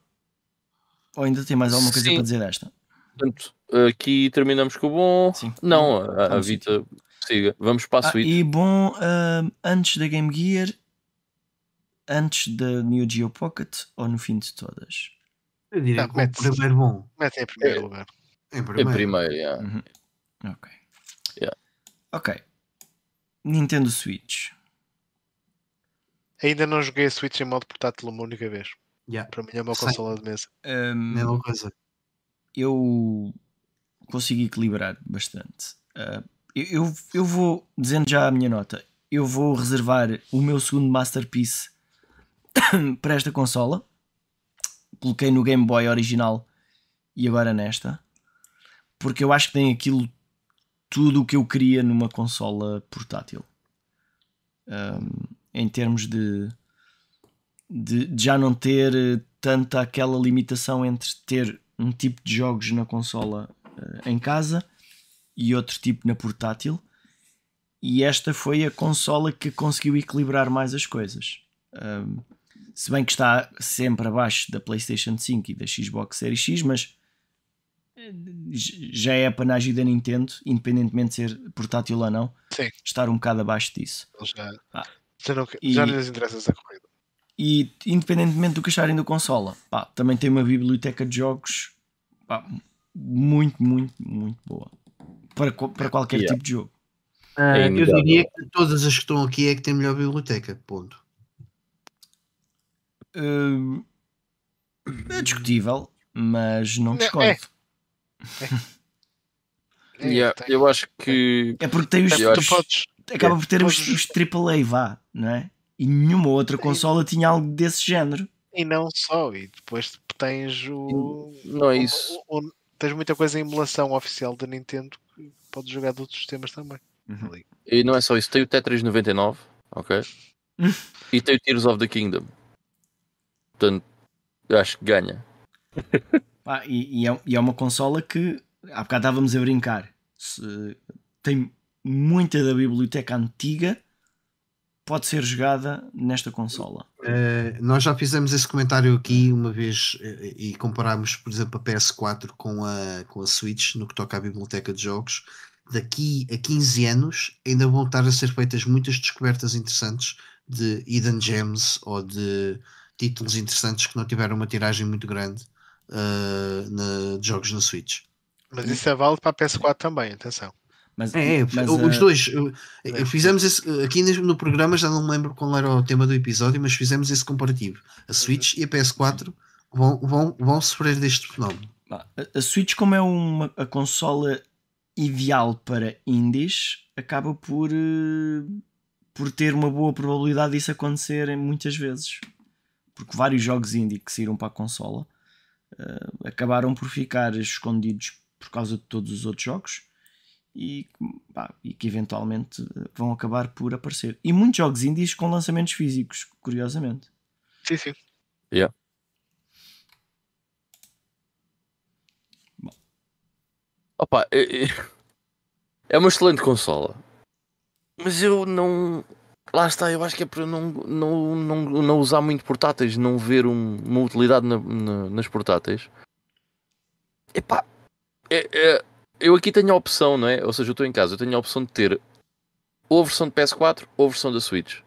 Ou ainda tem mais alguma coisa sim. para dizer desta? Portanto, aqui terminamos com o bom. Sim. Não, a, a Vita siga. Vamos para a ah, suite. E bom, uh, antes da Game Gear, antes da Neo Geo Pocket ou no fim de todas? Eu diria que o primeiro bom. Mete em primeiro é, lugar. Em primeiro. Em primeiro, yeah. Uhum. Ok. Yeah. Ok. Nintendo Switch. Ainda não joguei a Switch em modo portátil uma única vez. Yeah. Para mim é uma consola de mesa. Um, Mesma coisa. Eu consigo equilibrar bastante. Uh, eu, eu vou, dizendo já a minha nota, eu vou reservar o meu segundo Masterpiece para esta consola coloquei no Game Boy original e agora nesta, porque eu acho que tem aquilo tudo o que eu queria numa consola portátil. Um, em termos de, de, de, já não ter tanta aquela limitação entre ter um tipo de jogos na consola uh, em casa e outro tipo na portátil. e esta foi a consola que conseguiu equilibrar mais as coisas. Um, se bem que está sempre abaixo da PlayStation 5 e da Xbox Series X, mas já é a panagem da Nintendo, independentemente de ser portátil ou não, Sim. estar um bocado abaixo disso. Já, Ah. já, não, E- já não lhes interessa essa corrida. E independentemente do que acharem da consola, pá, também tem uma biblioteca de jogos pá, muito, muito, muito boa para, para qualquer Yeah. tipo de jogo. Ah, É eu diria que todas as que estão aqui é que tem melhor biblioteca. Ponto. Hum, é discutível, mas não discordo. É, Yeah, tem- eu acho que É porque tem os, tu podes, acaba por ter os, todos- os AAA, vá, não é? E nenhuma outra consola tinha algo desse género. e não só, e depois tens o. não é o- isso. o- o- tens muita coisa em emulação oficial da Nintendo que podes jogar de outros sistemas também. Uhum. E não é só isso, tem o Tetris 99, ok? e tem o Tears of the Kingdom. Portanto, eu acho que ganha. Pá, e, e é, e é uma consola que há bocado estávamos a brincar. Se- tem muita da biblioteca antiga pode ser jogada nesta consola. Uh, nós já fizemos esse comentário aqui uma vez eh, e comparámos, por exemplo, a PS4 com a, com a Switch no que toca à biblioteca de jogos. Daqui a 15 anos ainda vão estar a ser feitas muitas descobertas interessantes de hidden gems ou de títulos interessantes que não tiveram uma tiragem muito grande uh, na- de jogos na Switch. Mas isso é válido para a PS4 também, atenção. Mas, É, é, mas, os ah, dois. É. eu Fizemos esse, aqui no programa, já não me lembro qual era o tema do episódio, mas fizemos esse comparativo. A Switch e a PS4 vão, vão, vão sofrer deste fenómeno. a Switch, como é uma a consola ideal para indies, acaba por, eh, por ter uma boa probabilidade disso acontecer muitas vezes. Porque vários jogos indie que saíram para a consola eh, acabaram por ficar escondidos por causa de todos os outros jogos e, pá, e que eventualmente eh, vão acabar por aparecer. E muitos jogos indies com lançamentos físicos, curiosamente. Sim, sim. Opa, é, é- é uma excelente consola. Mas eu não. Lá está, eu acho que é para não, não, não, não usar muito portáteis, não ver um- uma utilidade na- na- nas portáteis. Epá, é, é- eu aqui tenho a opção, não é? Ou seja, eu estou em casa, eu tenho a opção de ter ou a versão de PS4 ou a versão da Switch.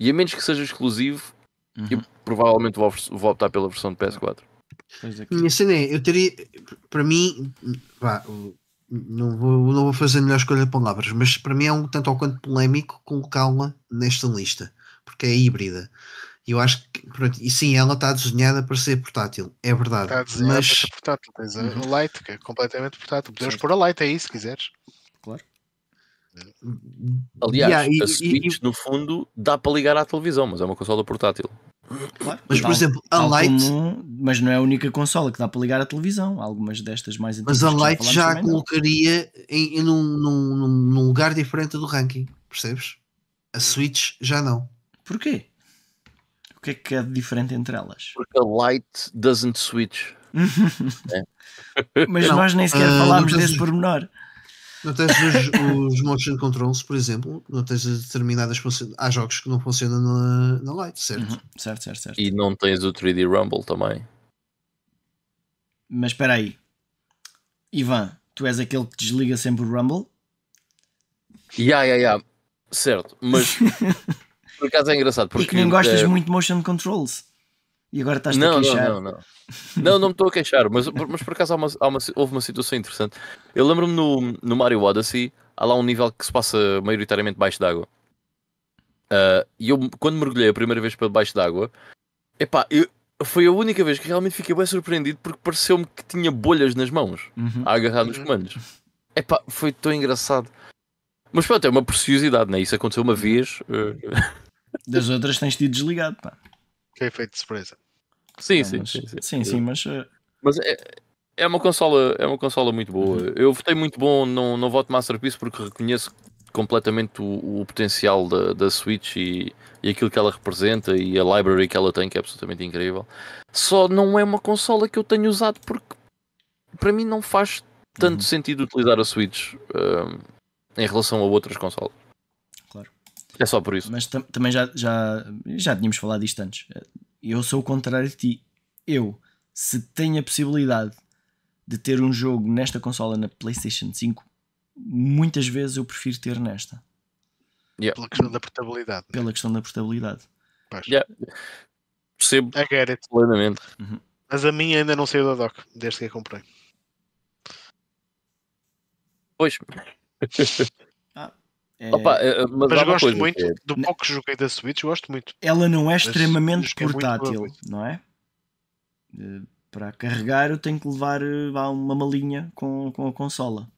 E a menos que seja exclusivo, eu provavelmente vou, vou optar pela versão de PS4. Pois é Minha cena é, eu teria, para mim, vá, não vou, não vou fazer a melhor escolha de palavras, mas para mim é um tanto ou quanto polémico colocá-la nesta lista, porque é híbrida. E eu acho que, pronto, e sim, ela está desenhada para ser portátil, é verdade. Está a dizer mas... mas ser portátil. Tens a Uhum. Lite, que é completamente portátil. Podemos pôr a Lite aí se quiseres. Aliás, Yeah, e- a e- Switch, no fundo, dá para ligar à televisão, mas é uma consola portátil. Claro, Mas, por tal- exemplo, a como- mas não é a única consola que dá para ligar à televisão. Algumas destas mais antigas. Mas a Lite falámos já a colocaria em, em num, num- num- num lugar diferente do ranking, percebes? A Switch já não. Porquê? O que é que é diferente entre elas? Porque a Lite doesn't switch. Mas Não, nós nem sequer ah, falámos tens- desse pormenor. Não tens os, os motion controls, por exemplo, não tens determinadas. Há jogos que não funcionam na, na Lite, certo? Uhum, Certo, certo, certo. E não tens o 3D Rumble também. Mas espera aí. Ivan, tu és aquele que desliga sempre o Rumble? Ya, ya, ya. Certo, mas por acaso é engraçado. Porque, e que nem gostas eh, muito de motion controls. E agora estás-te não, a não, queixar. não, não. Não, não me estou a queixar, mas, mas por acaso há uma, há uma- houve uma situação interessante. Eu lembro-me no, no Mario Odyssey, há lá um nível que se passa maioritariamente debaixo d'água. Ah, e eu, quando mergulhei a primeira vez para debaixo d'água, epá, eu, foi a única vez que realmente fiquei bem surpreendido porque pareceu-me que tinha bolhas nas mãos Uhum. a agarrar nos comandos. Epá, foi tão engraçado. Mas pronto, é uma preciosidade, né? Isso aconteceu uma vez. eh, Das outras tens tido desligado, pá. Que é efeito de surpresa. Sim, sim, mas- sim, sim. sim, sim, mas uh, Mas é, é uma consola, é uma consola muito boa. Eu votei muito bom, não, não voto Masterpiece porque reconheço completamente o, o potencial da, da Switch e, e aquilo que ela representa e a library que ela tem, que é absolutamente incrível. Só não é uma consola que eu tenho usado porque para mim não faz tanto Uhum. sentido utilizar a Switch hum, em relação a outras consolas. É só por isso. Mas tam também já, já, já tínhamos falado disto antes. Eu sou o contrário de ti. Eu, se tenho a possibilidade de ter um jogo nesta consola na PlayStation 5, muitas vezes eu prefiro ter nesta. Yeah. Pela questão da portabilidade. né? Pela questão da portabilidade. Pois. Yeah. Percebo plenamente. Mas a minha ainda não saiu da dock, desde que a comprei. Pois. É- Opa, eh, mas, Mas gosto coisa muito, que é- do pouco que joguei da Switch, gosto muito. ela não é extremamente é portátil, boa. não é? Eh, Para carregar eu tenho que levar eh, vá, uma malinha com, com a consola.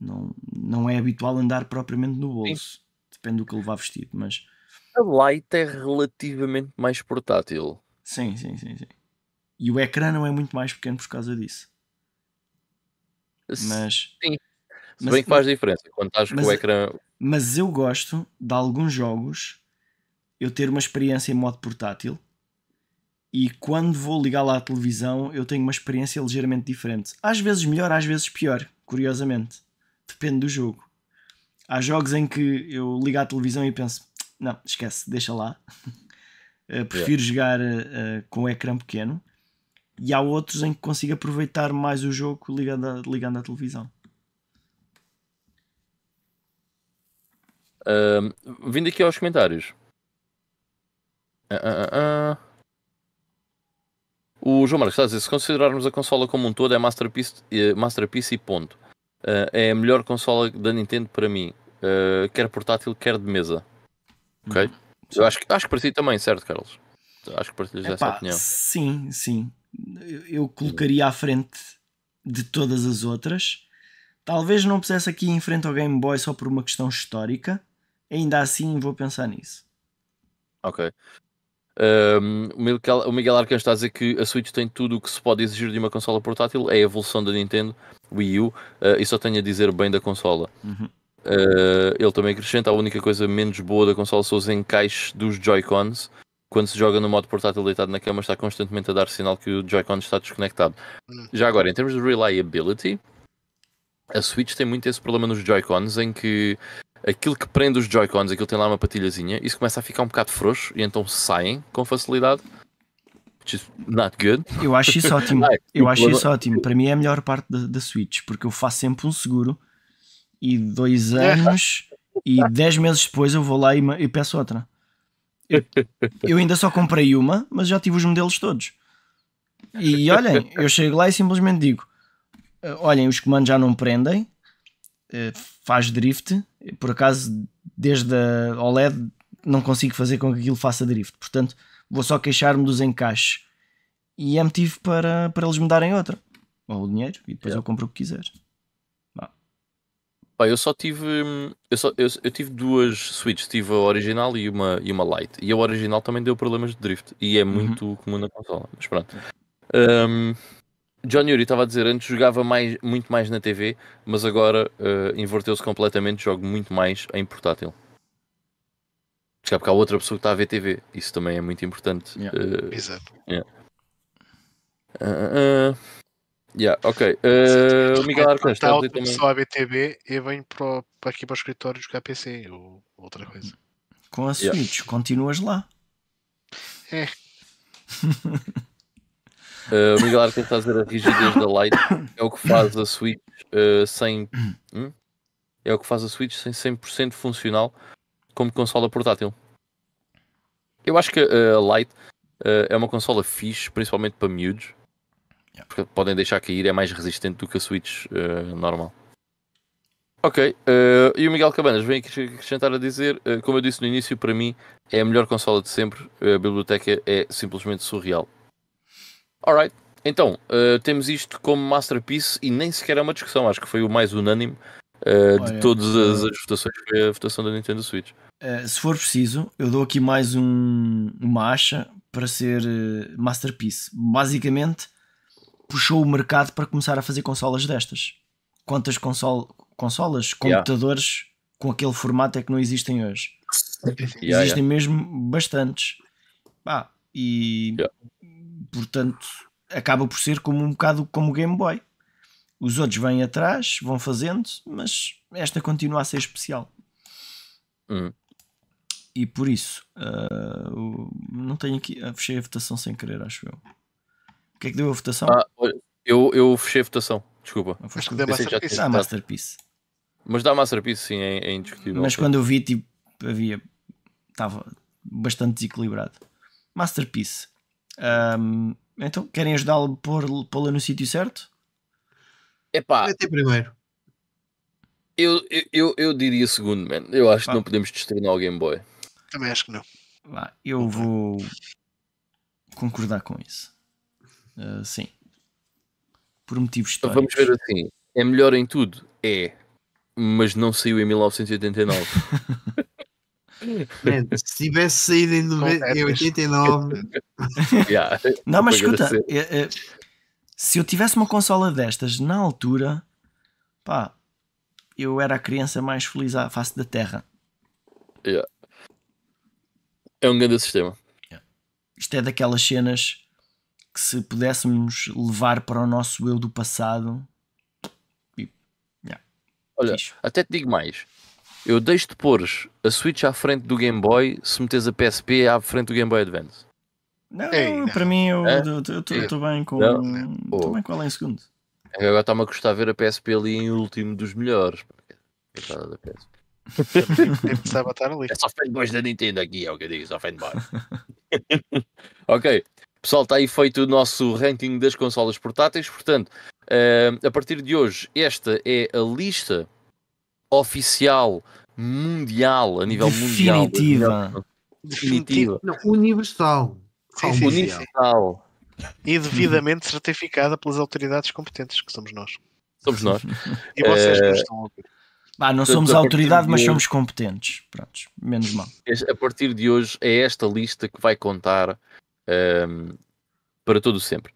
Não, não é habitual andar propriamente no bolso. Depende do que levar vestido, mas A Lite é relativamente mais portátil. sim, sim, sim, sim. E o ecrã não é muito mais pequeno por causa disso. Mas, se mas- bem que faz diferença. Quando estás com mas- o ecrã. mas eu gosto de alguns jogos eu ter uma experiência em modo portátil e quando vou ligar lá à televisão eu tenho uma experiência ligeiramente diferente. Às vezes melhor, às vezes pior, curiosamente. Depende do jogo. Há jogos em que eu ligo à televisão e penso: não, esquece, deixa lá. Eh, prefiro jogar eh, eh, com o ecrã pequeno. E há outros em que consigo aproveitar mais o jogo ligando, à- ligando à televisão. Ahm, vindo aqui aos comentários. Ah, ah. O João Marcos está a dizer: se considerarmos a consola como um todo, é Masterpiece, eh, Masterpiece e ponto. É a melhor consola da Nintendo para mim, quer portátil, quer de mesa. Ok? Eu acho, que- acho que para ti também, certo, Carlos? Acho que partilhas essa opinião. sim, sim. Eu, eu colocaria à frente de todas as outras. Talvez não pusesse aqui em frente ao Game Boy só por uma questão histórica. Ainda assim vou pensar nisso. Ok. Um, o Miguel, Arcanjo está a dizer que a Switch tem tudo o que se pode exigir de uma consola portátil, é a evolução da Nintendo Wii U, uh, e só tenho a dizer bem da consola. Uhum. Uh, ele também acrescenta a única coisa menos boa da consola são os encaixes dos Joy-Cons. Quando se joga no modo portátil deitado na cama, está constantemente a dar sinal que o Joy-Con está desconectado. Hum. Já agora, em termos de reliability, a Switch tem muito esse problema nos Joy-Cons em que aquilo que prende os Joy-Cons, aquilo tem lá uma patilhazinha, isso começa a ficar um bocado frouxo e então saem com facilidade. Which is not good. Eu acho isso ótimo. Eu acho isso ótimo. Para mim é a melhor parte da, da Switch, porque eu faço sempre um seguro e dois anos e dez meses depois eu vou lá e, e peço outra. Eu, eu ainda só comprei uma, mas já tive os modelos todos. E olhem, eu chego lá e simplesmente digo: "Eh, olhem, os comandos já não prendem, faz drift. Por acaso, desde a OLED, não consigo fazer com que aquilo faça drift. Portanto, vou só queixar-me dos encaixes e é motivo para, para eles me darem outra. Ou o dinheiro, e depois Yeah. eu compro o que quiser. Pá, eu só tive. Eu, só, eu, eu tive duas Switches, tive a original e uma, e uma Lite. E a original também deu problemas de drift. E é muito comum na consola. Mas pronto. Hum, John Yuri estava a dizer antes jogava mais, muito mais na TV, mas agora eh, inverteu-se completamente. Jogo muito mais em portátil. Se calhar porque há outra pessoa que está a ver TV. Isso também é muito importante. Yeah. Eh, Exato. ah, ah, ah. yeah, ok. Eh, o Miguel Arcanjo está a dizer também. pessoa a BTB e venho para, o- para aqui para o escritório jogar PC ou outra coisa. Com a Yeah. Switch, continuas lá. É, Uh, o Miguel Arca está a dizer a rigidez da Lite é o que faz a Switch uh, sem hum? é o que faz a Switch sem 100% funcional como consola portátil. Eu acho que uh, a Lite uh, é uma consola fixe, principalmente para miúdos, porque podem deixar cair, é mais resistente do que a Switch normal. Ok, e o Miguel Cabanas vem aqui acrescentar a dizer, como eu disse no início, para mim é a melhor consola de sempre, a biblioteca é simplesmente surreal. Alright, então uh, temos isto como masterpiece e nem sequer é uma discussão, acho que foi o mais unânime uh, de todas as, uh, as votações, foi a votação da Nintendo Switch. Eh, se for preciso, eu dou aqui mais um, uma acha para ser eh, Masterpiece. Basicamente, puxou o mercado para começar a fazer consolas destas. Quantas consol consolas, Yeah. computadores com aquele formato é que não existem hoje? Yeah, existem mesmo bastantes. Pá, e Yeah. Portanto acaba por ser como um bocado como o Game Boy. Os outros vêm atrás, vão fazendo, mas esta continua a ser especial. Hum. E por isso, uh, não tenho aqui. Uh, fechei a votação sem querer, acho eu. O que é que deu a votação? Ah, eu, eu fechei a votação, desculpa. Não foste Acho que deu Masterpiece. Ah. Masterpiece. Mas dá Masterpiece, sim, é, é indiscutível. Mas quando eu vi, tipo, havia. Estava bastante desequilibrado. Masterpiece. Ahm, então, querem ajudá-lo a pôr- pô-la no sítio certo? Epá, Mete primeiro. eu, eu, eu, eu diria segundo, man. Eu acho que não podemos destornar o Game Boy. Também acho que não. Vá, eu vou concordar com isso. Ah, sim. Por motivos históricos. Vamos ver assim. É melhor em tudo? É. Mas não saiu em 1989. Man, se tivesse saído em, nove- em 89, Yeah. Não, mas escuta, é- é, se eu tivesse uma consola destas na altura, pá, eu era a criança mais feliz à face da Terra. É um grande sistema. Isto é daquelas cenas que se pudéssemos levar para o nosso eu do passado. yeah, Olha, até te digo mais. Eu deixo-te pôr a Switch à frente do Game Boy se meteres a PSP à frente do Game Boy Advance. Não, Ei, não. para mim eu É? estou bem com. Estou bem com ela em segundo. Agora está-me a gostar ver a PSP ali em último dos melhores. Coitada da PSP. Nem precisava estar ali. É só fanboys da Nintendo aqui, é o que eu digo, só fanboy. ok, pessoal, está aí feito o nosso ranking das consolas portáteis. Portanto, eh, a partir de hoje, esta é a lista oficial mundial, a nível mundial. Definitiva. Definitiva. não, universal. Sim, sim, universal. E devidamente certificada pelas autoridades competentes, que somos nós. Somos nós. E vocês que Eh, nos estão a ouvir. Pá, não somos a autoridade, de mas hoje- somos competentes. Prontos, menos mal. A partir de hoje é esta lista que vai contar ehm, para todo o sempre.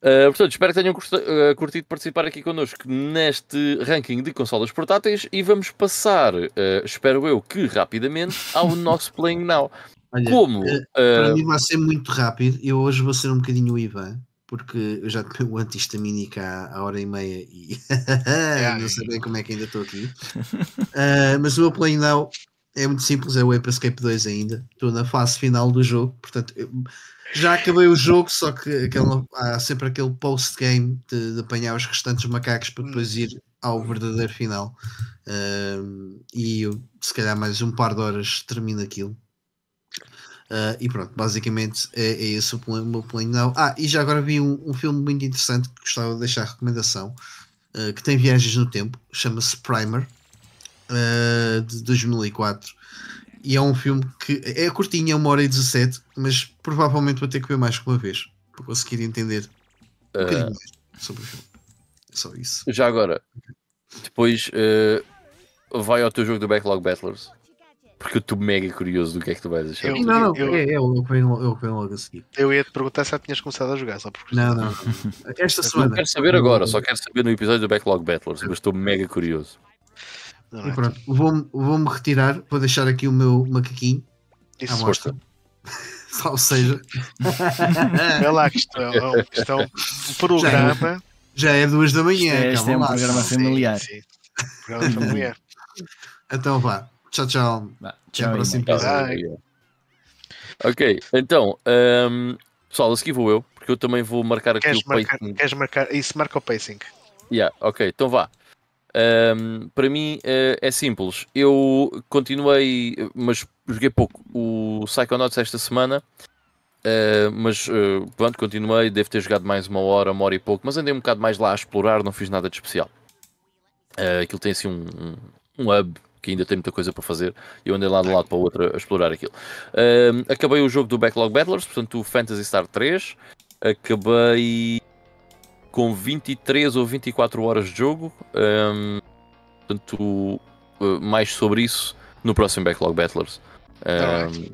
Uh, portanto, espero que tenham uh, curtido participar aqui connosco neste ranking de consolas portáteis e vamos passar, uh, espero eu que rapidamente, ao nosso Playing Now. Olha, Como? eh, uh, Para mim vai ser muito rápido. Eu hoje vou ser um bocadinho o Ivan, porque eu já tomei o antihistamínico há, há hora e meia e não sei bem como é que ainda estou aqui. Mas o meu play now é muito simples, é o Ape Escape 2 ainda. Estou na fase final do jogo, portanto eu já acabei o jogo, só que aquele- há sempre aquele post-game de, de apanhar os restantes macacos para depois ir ao verdadeiro final. Ah, e eu, se calhar mais um par de horas termino aquilo. Uh, e pronto, basicamente é, é esse o, plano, o meu plano. Ah, e já agora vi um, um filme muito interessante que gostava de deixar a recomendação, uh, que tem viagens no tempo, chama-se Primer, uh, de 2004. E é um filme que é curtinho, é uma hora e 17, mas provavelmente vou ter que ver mais que uma vez para conseguir entender um bocadinho mais sobre o filme. É só isso. já agora, depois uh, vai ao teu jogo do Backlog Battlers, porque eu estou mega curioso do que é que tu vais achar. Eu- não, não, eu- é, é é o que vem logo a seguir. Eu ia te perguntar se já tinhas começado a jogar, só por Não, não, não. Esta Não semana. quero saber agora, só quero saber no episódio do Backlog Battlers, mas estou mega curioso. Não, E é? pronto, vou-me vou-me retirar, vou deixar aqui o meu macaquinho à Isso, mostra. Ou seja, é lá que isto é, um- isto é um programa. já é duas da manhã. Isto é- isto é um lá. programa Sim, familiar. sim. Programa familiar. Então vá, tchau, tchau. Vá, Até tchau. Ok, então, hum, pessoal, a seguir vou eu, porque eu também vou marcar aqui Queres o marcar, pacing. queres marcar? Isso marca o pacing. Yeah, ok, então vá. Hum, para mim eh, é simples. Eu continuei, mas joguei pouco o Psychonauts esta semana. eh, mas eh, pronto, continuei. Devo ter jogado mais uma hora, uma hora e pouco. Mas andei um bocado mais lá a explorar, não fiz nada de especial. Eh, aquilo tem assim um, um, um hub que ainda tem muita coisa para fazer. Eu andei lá de um lado para o outro a explorar aquilo. Hum, acabei o jogo do Backlog Battlers, portanto, o Fantasy Star 3. Acabei com 23 ou 24 horas de jogo. hum, portanto, uh, mais sobre isso no próximo Backlog Battlers. Um,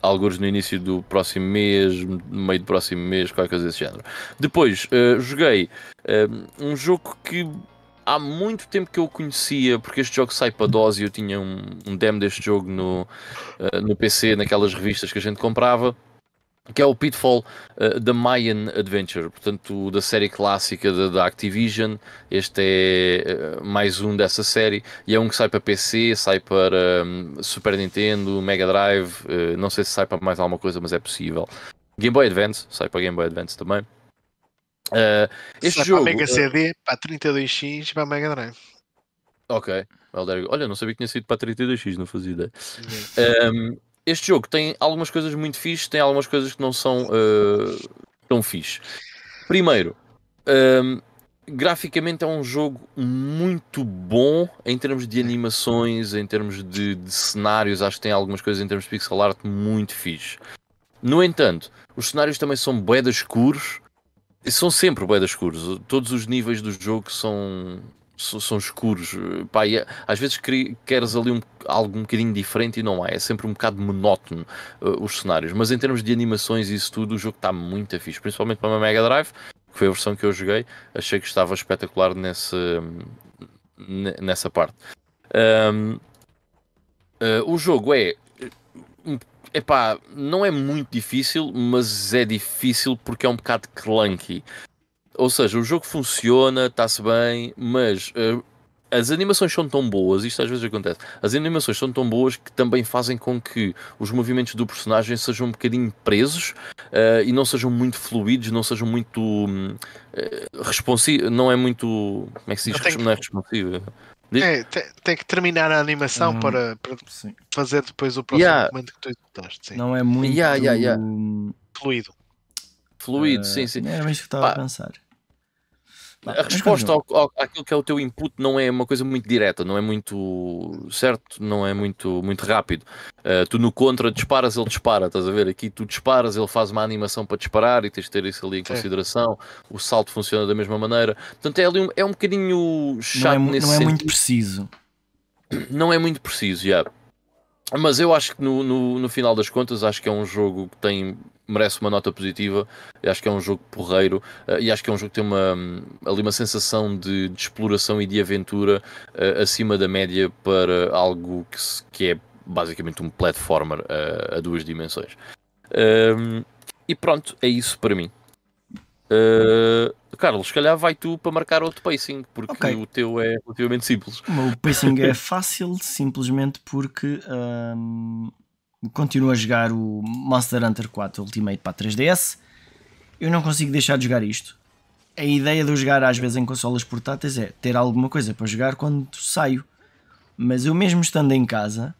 alguns no início do próximo mês, no meio do próximo mês, qualquer coisa desse género. Depois, uh, joguei um, um jogo que há muito tempo que eu conhecia, porque este jogo sai para DOS e eu tinha um, um demo deste jogo no, uh, no PC, naquelas revistas que a gente comprava. Que é o Pitfall uh, da Mayan Adventure, portanto, da série clássica da, Activision. Este é uh, mais um dessa série e é um que sai para PC, sai para um, Super Nintendo, Mega Drive. Uh, não sei se sai para mais alguma coisa, mas é possível. Game Boy Advance, sai para Game Boy Advance também. Este Sai jogo. Para Mega CD, para 32X e para Mega Drive. Ok, well, olha, não sabia que tinha sido para 32X, não fazia ideia. Um, este jogo tem algumas coisas muito fixe, tem algumas coisas que não são uh, tão fixe. Primeiro, um, graficamente é um jogo muito bom em termos de animações, em termos de, de, cenários. Acho que tem algumas coisas em termos de pixel art muito fixe. No entanto, os cenários também são boedas escuros. São sempre boedas escuros. Todos os níveis do jogo são, são, escuros. Pá, é, às vezes queres ali um, algo um bocadinho diferente e não há. É sempre um bocado monótono uh, os cenários. Mas em termos de animações e isso tudo, o jogo está muito fixe. Principalmente para uma Mega Drive, que foi a versão que eu joguei. Achei que estava espetacular nesse, nessa parte. Um, uh, o jogo é epá, não é muito difícil, mas é difícil porque é um bocado clunky. Ou seja, o jogo funciona, está-se bem, mas uh, as animações são tão boas, isto às vezes acontece, as animações são tão boas que também fazem com que os movimentos do personagem sejam um bocadinho presos uh, e não sejam muito fluidos, não sejam muito uh, responsivos, não é muito. Como é que se diz? Não, não é responsivo. É, tem, tem, que terminar a animação para, para fazer depois o próximo yeah. que tu executaste. Sim. Não é muito yeah, yeah, fluido. Fluido, uh, sim, sim. Era isso que estava a pensar. A resposta ao, ao, àquilo que é o teu input não é uma coisa muito direta, não é muito certo, não é muito, muito rápido. Uh, tu no contra disparas, ele dispara, estás a ver? Aqui tu disparas, ele faz uma animação para disparar e tens de ter isso ali em consideração. O salto funciona da mesma maneira. Portanto, é, ali um, é um bocadinho chato não é, nesse Não é sentido. muito preciso. Não é muito preciso, já. Yeah. Mas eu acho que no, no, no, final das contas, acho que é um jogo que tem, merece uma nota positiva. Eu acho que é um jogo porreiro uh, e acho que é um jogo que tem uma, ali uma sensação de, de exploração e de aventura uh, acima da média para algo que, se, que é basicamente um platformer uh, a duas dimensões. Ehm, e pronto, é isso para mim. Uh, Carlos, se calhar vai tu para marcar outro pacing, porque okay. o teu é relativamente simples. O pacing é fácil, simplesmente porque um, continuo a jogar o Monster Hunter 4 Ultimate para 3DS. Eu não consigo deixar de jogar isto. A ideia de eu jogar às vezes em consolas portáteis é ter alguma coisa para jogar quando saio. Mas eu mesmo estando em casa,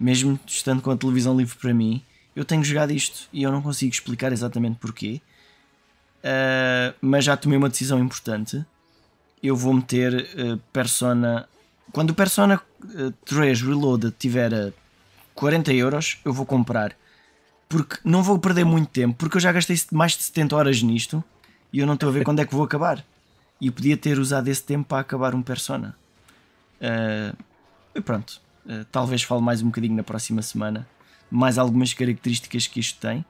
mesmo estando com a televisão livre para mim, eu tenho jogado isto e eu não consigo explicar exatamente porquê Uh, mas já tomei uma decisão importante. Eu vou meter uh, Persona. Quando o Persona 3 eh, Reloaded tiver a 40 euros, eu vou comprar. Porque não vou perder muito tempo, porque eu já gastei mais de 70 horas nisto e eu não estou a ver quando é que vou acabar. E eu podia ter usado esse tempo para acabar um Persona. Uh, e pronto. Uh, talvez fale mais um bocadinho na próxima semana. Mais algumas características que isto tem.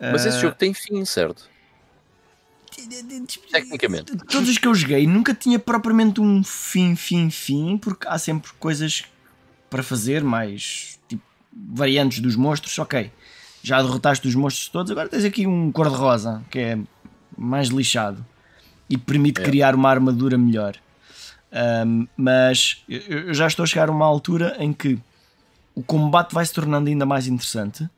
Mas esse jogo tem fim, certo? Tecnicamente. Todos os que eu joguei nunca tinha propriamente um fim, fim, fim, porque há sempre coisas para fazer, mais tipo, variantes dos monstros. Ok, já derrotaste os monstros todos, agora tens aqui um cor-de-rosa que é mais lixado e permite é. criar uma armadura melhor. Um, mas eu já estou a chegar a uma altura em que o combate vai se tornando ainda mais interessante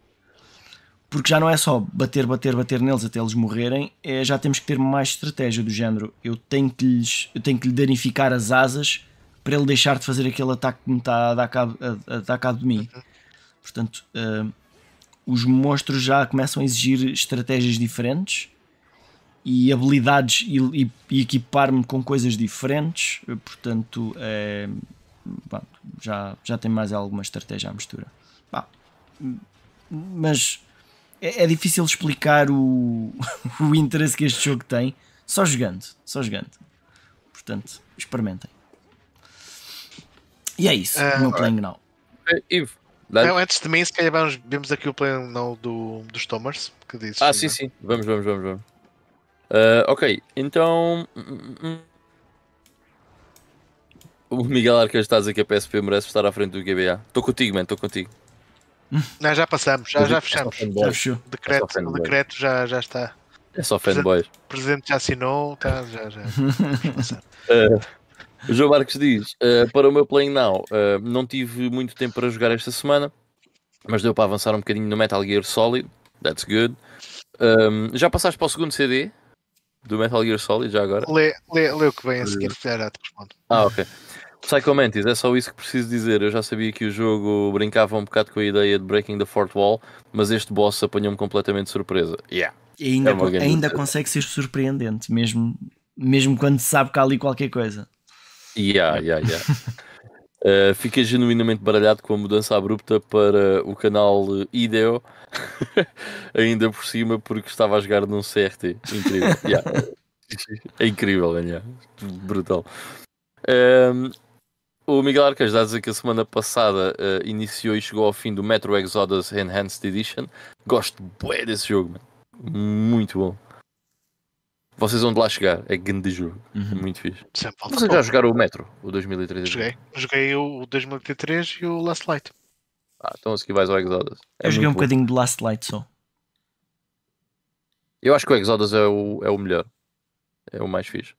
porque já não é só bater, bater, bater neles até eles morrerem, é, já temos que ter mais estratégia do género. Eu tenho que, lhes, eu tenho que lhe danificar as asas para ele deixar de fazer aquele ataque que me está a dar cabo, a, a dar cabo de mim. Portanto, uh, os monstros já começam a exigir estratégias diferentes e habilidades e, e, e equipar-me com coisas diferentes. Portanto, é, já, já tem mais alguma estratégia à mistura. Bah, mas é, é difícil explicar o, o interesse que este jogo tem só jogando, só jogando. Portanto, experimentem. E é isso, uh, o meu playing now. Ivo, não, antes de mim, se calhar vamos, vemos aqui o playing now do, dos Tomers. Que dizes, ah, sim, sim. Vamos, vamos, vamos. vamos. Uh, ok, então. O Miguel Arcanjo está a dizer que a PSP merece estar à frente do GBA. Estou contigo, man, estou contigo. Não, já passamos, já, já É fechamos. Já. O decreto, É o decreto já, já está. É só fanboys. O presidente já assinou, tá, já, já. Uh, o João Marques diz: uh, Para o meu Playing Now, uh, não tive muito tempo para jogar esta semana, mas deu para avançar um bocadinho no Metal Gear Solid. That's good. Um, já passaste para o segundo CD do Metal Gear Solid, já agora? Lê, lê, lê o que vem a seguir, se calhar te respondo. Ah, ok. Psycho Mantis, é só isso que preciso dizer. Eu já sabia que o jogo brincava um bocado com a ideia de Breaking the Fourth Wall, mas este boss apanhou-me completamente de surpresa. Yeah. E ainda, É ainda consegue ser surpreendente, mesmo, mesmo quando se sabe que há ali qualquer coisa. Yeah, yeah, yeah. Uh, fiquei genuinamente baralhado com a mudança abrupta para o canal IDEO, ainda por cima, porque estava a jogar num CRT. Incrível. Yeah. É incrível ganhar. Brutal. Um, o Miguel Arcanjo está a dizer que a semana passada uh, iniciou e chegou ao fim do Metro Exodus Enhanced Edition. Gosto bué desse jogo, mano. muito bom. Vocês vão de lá chegar, é grande jogo, Uhum. muito fixe. Sempre falta Vocês já jogaram o Metro, o 2003? Joguei. Joguei o 2003 e o Last Light. Ah, então a seguir vais ao Exodus. É Eu joguei um bom. bocadinho de Last Light só. Eu acho que o Exodus é o, é o melhor. É o mais fixe.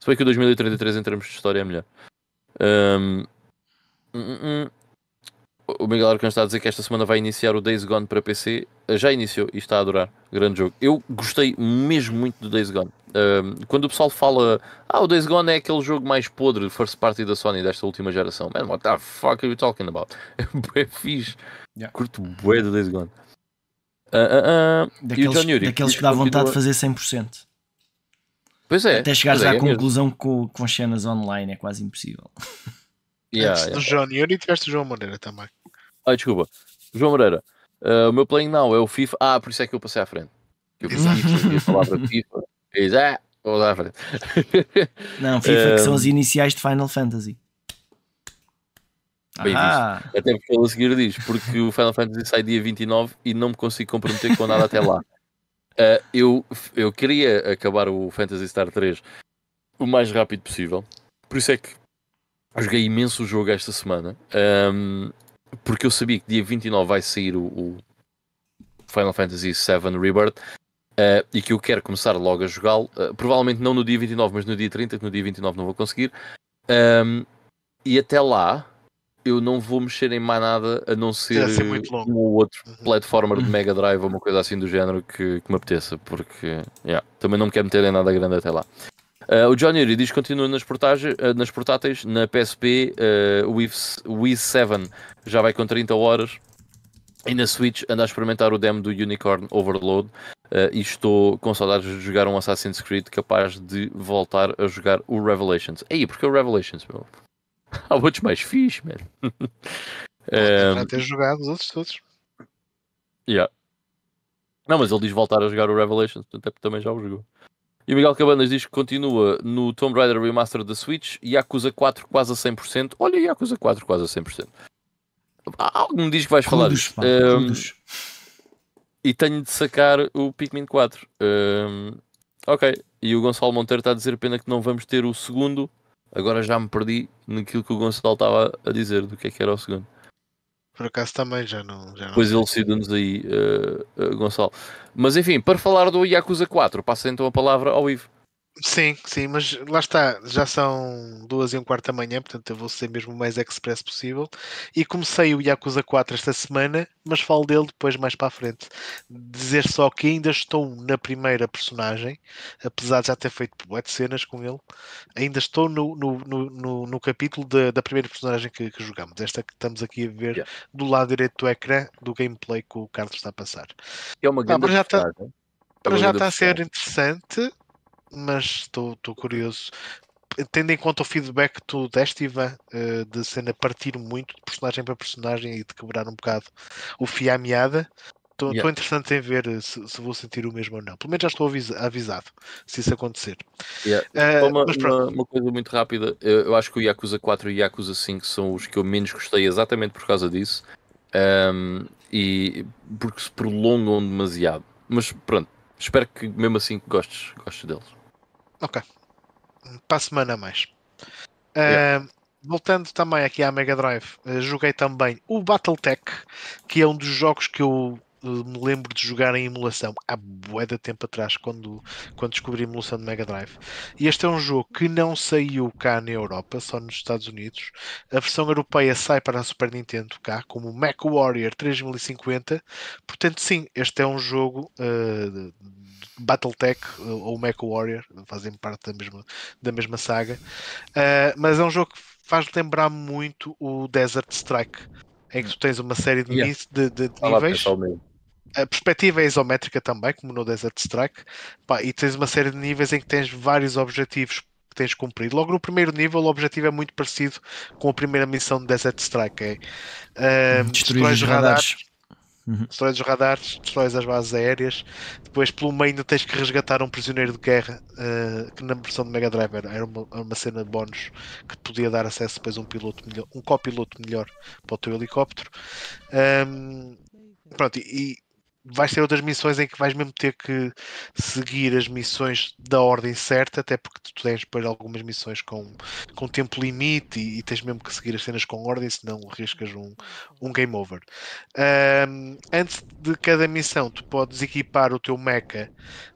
Se bem que o 2033 em termos de história é melhor. Ahm, hum, hum. O Miguel Arcanjo está a dizer que esta semana vai iniciar o Days Gone para PC. Ah, Já iniciou e está a adorar. Grande jogo. Eu gostei mesmo muito do Days Gone. Ahm, quando o pessoal fala, ah, o Days Gone é aquele jogo mais podre, first party da Sony desta última geração. Man, what the fuck are you talking about? É fixe. Yeah. Curto bué do Days Gone. Ah. E o Daqueles, John Yuri daqueles que dá vontade de fazer 100%. Pois é. Até chegares é, à é mesmo. conclusão com, com as cenas online é quase impossível. Yeah, Antes yeah. do João Yuri tiveste o João Moreira também. Ai, desculpa. João Moreira, uh, o meu playing now é o FIFA. Ah, por isso é que eu passei à frente. Eu pensei a palavra FIFA. Exato. Vou dar à frente. Não, FIFA que são Um, as iniciais de Final Fantasy. Bem Ah, Até porque ele a seguir diz, porque o Final Fantasy sai dia 29 e não me consigo comprometer com nada até lá. Uh, eu, eu queria acabar o Fantasy Star 3 o mais rápido possível. Por isso é que joguei imenso o jogo esta semana. um, porque eu sabia que dia 29 vai sair o, o Final Fantasy VII Rebirth. uh, e que eu quero começar logo a jogá-lo. Uh, provavelmente não no dia 29, mas no dia 30, que no dia 29 não vou conseguir. Um, e até lá eu não vou mexer em mais nada a não ser ser um ou outro platformer de. Mega Drive ou uma coisa assim do género que, que me apeteça, porque yeah, também não me quero meter em nada grande até lá. Uh, o John Yuri diz que continua nas, uh, nas portáteis, na PSP, uh, o Wii, o Wii 7 já vai com 30 horas e na Switch anda a experimentar o demo do Unicorn Overload uh, e estou com saudades de jogar um Assassin's Creed capaz de voltar a jogar o Revelations. Aí, porque é o Revelations, meu? Há outros mais fixe, mano. Um, Já ter jogado os outros todos. Yeah. Não, mas ele diz voltar a jogar o Revelations, portanto é também já o jogou. E o Miguel Cabanas diz que continua no Tomb Raider Remaster da Switch e Yakuza 4 quase a 100%. Olha, Yakuza 4 quase a 100%. Há Algo me diz que vais falar pá, Um, e tenho de sacar o Pikmin 4. Um, ok. E o Gonçalo Monteiro está a dizer pena que não vamos ter o segundo. Agora já me perdi naquilo que o Gonçalo estava a dizer do que é que era o segundo. Por acaso também já não. Já não sei. elucida-nos aí, eh, eh, Gonçalo. Mas enfim, para falar do Yakuza 4, passa então a palavra ao Ivo. Sim, sim, mas lá está, já são duas e um quarto da manhã, portanto eu vou ser mesmo o mais express possível. E comecei o Yakuza 4 esta semana, mas falo dele depois mais para a frente. Dizer só que ainda estou na primeira personagem, apesar de já ter feito de cenas com ele, ainda estou no, no, no, no, capítulo da, da primeira personagem que, que jogamos, esta que estamos aqui a ver Yeah. do lado direito do ecrã do gameplay que o Carlos está a passar. É uma grande mas já tá- personagem. É Para já grande está a ser interessante, mas estou estou curioso. Tendo em conta o feedback que tu deste, Ivan, eh, de cena partir muito de personagem para personagem e de quebrar um bocado o fio à meada, estou Yeah. interessante em ver eh, se, se vou sentir o mesmo ou não. Pelo menos já estou avisa- avisado se isso acontecer. Yeah. Só uma, uma- uma coisa muito rápida. Eu, acho que o Yakuza 4 e o Yakuza 5 são os que eu menos gostei exatamente por causa disso. Ahm, e porque se prolongam demasiado. Mas pronto, espero que mesmo assim gostes, gostes deles. Ok. Para a semana a mais. Yeah. Eh, voltando também aqui à Mega Drive, uh, joguei também o Battletech, que é um dos jogos que eu me lembro de jogar em emulação há bué de tempo atrás, quando, quando descobri a emulação de Mega Drive. E este é um jogo que não saiu cá na Europa, só nos Estados Unidos. A versão europeia sai para a Super Nintendo cá, como Mac Warrior 3050. Portanto, sim, este é um jogo uh, Battletech ou Mac Warrior, fazem parte da mesma, da mesma saga. Uh, mas é um jogo que faz lembrar muito o Desert Strike em que tu tens uma série de, yeah. de, de, de níveis a perspectiva é isométrica também, como no Desert Strike, pá, e tens uma série de níveis em que tens vários objetivos que tens cumprido. Logo no primeiro nível, o objetivo é muito parecido com a primeira missão do Desert Strike: é uh, destruir os radares. Uhum. Destróis os radares, destróis as bases aéreas. Depois, pelo meio, tens que resgatar um prisioneiro de guerra uh, que na versão de Mega Drive era uma, uma cena de bónus que podia dar acesso depois a um piloto melhor, um copiloto melhor para o teu helicóptero. Um, pronto, e, vais ter outras missões em que vais mesmo ter que seguir as missões da ordem certa, até porque tu tens depois algumas missões com, com tempo limite e, e, tens mesmo que seguir as cenas com ordem, senão arriscas um, um game over. Um, antes de cada missão, tu podes equipar o teu mecha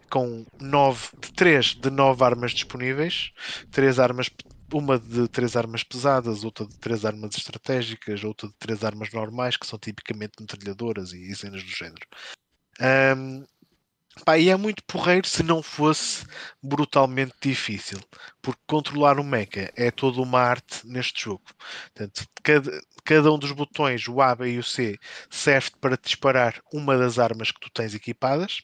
com nove, de 3 de 9 armas disponíveis, três armas uma de três armas pesadas, outra de três armas estratégicas, outra de três armas normais, que são tipicamente metralhadoras e, e cenas do género. Um, pá, e é muito porreiro se não fosse brutalmente difícil, porque controlar o mecha é toda uma arte neste jogo. Portanto, cada, cada um dos botões, o A, B e o C, serve para disparar uma das armas que tu tens equipadas.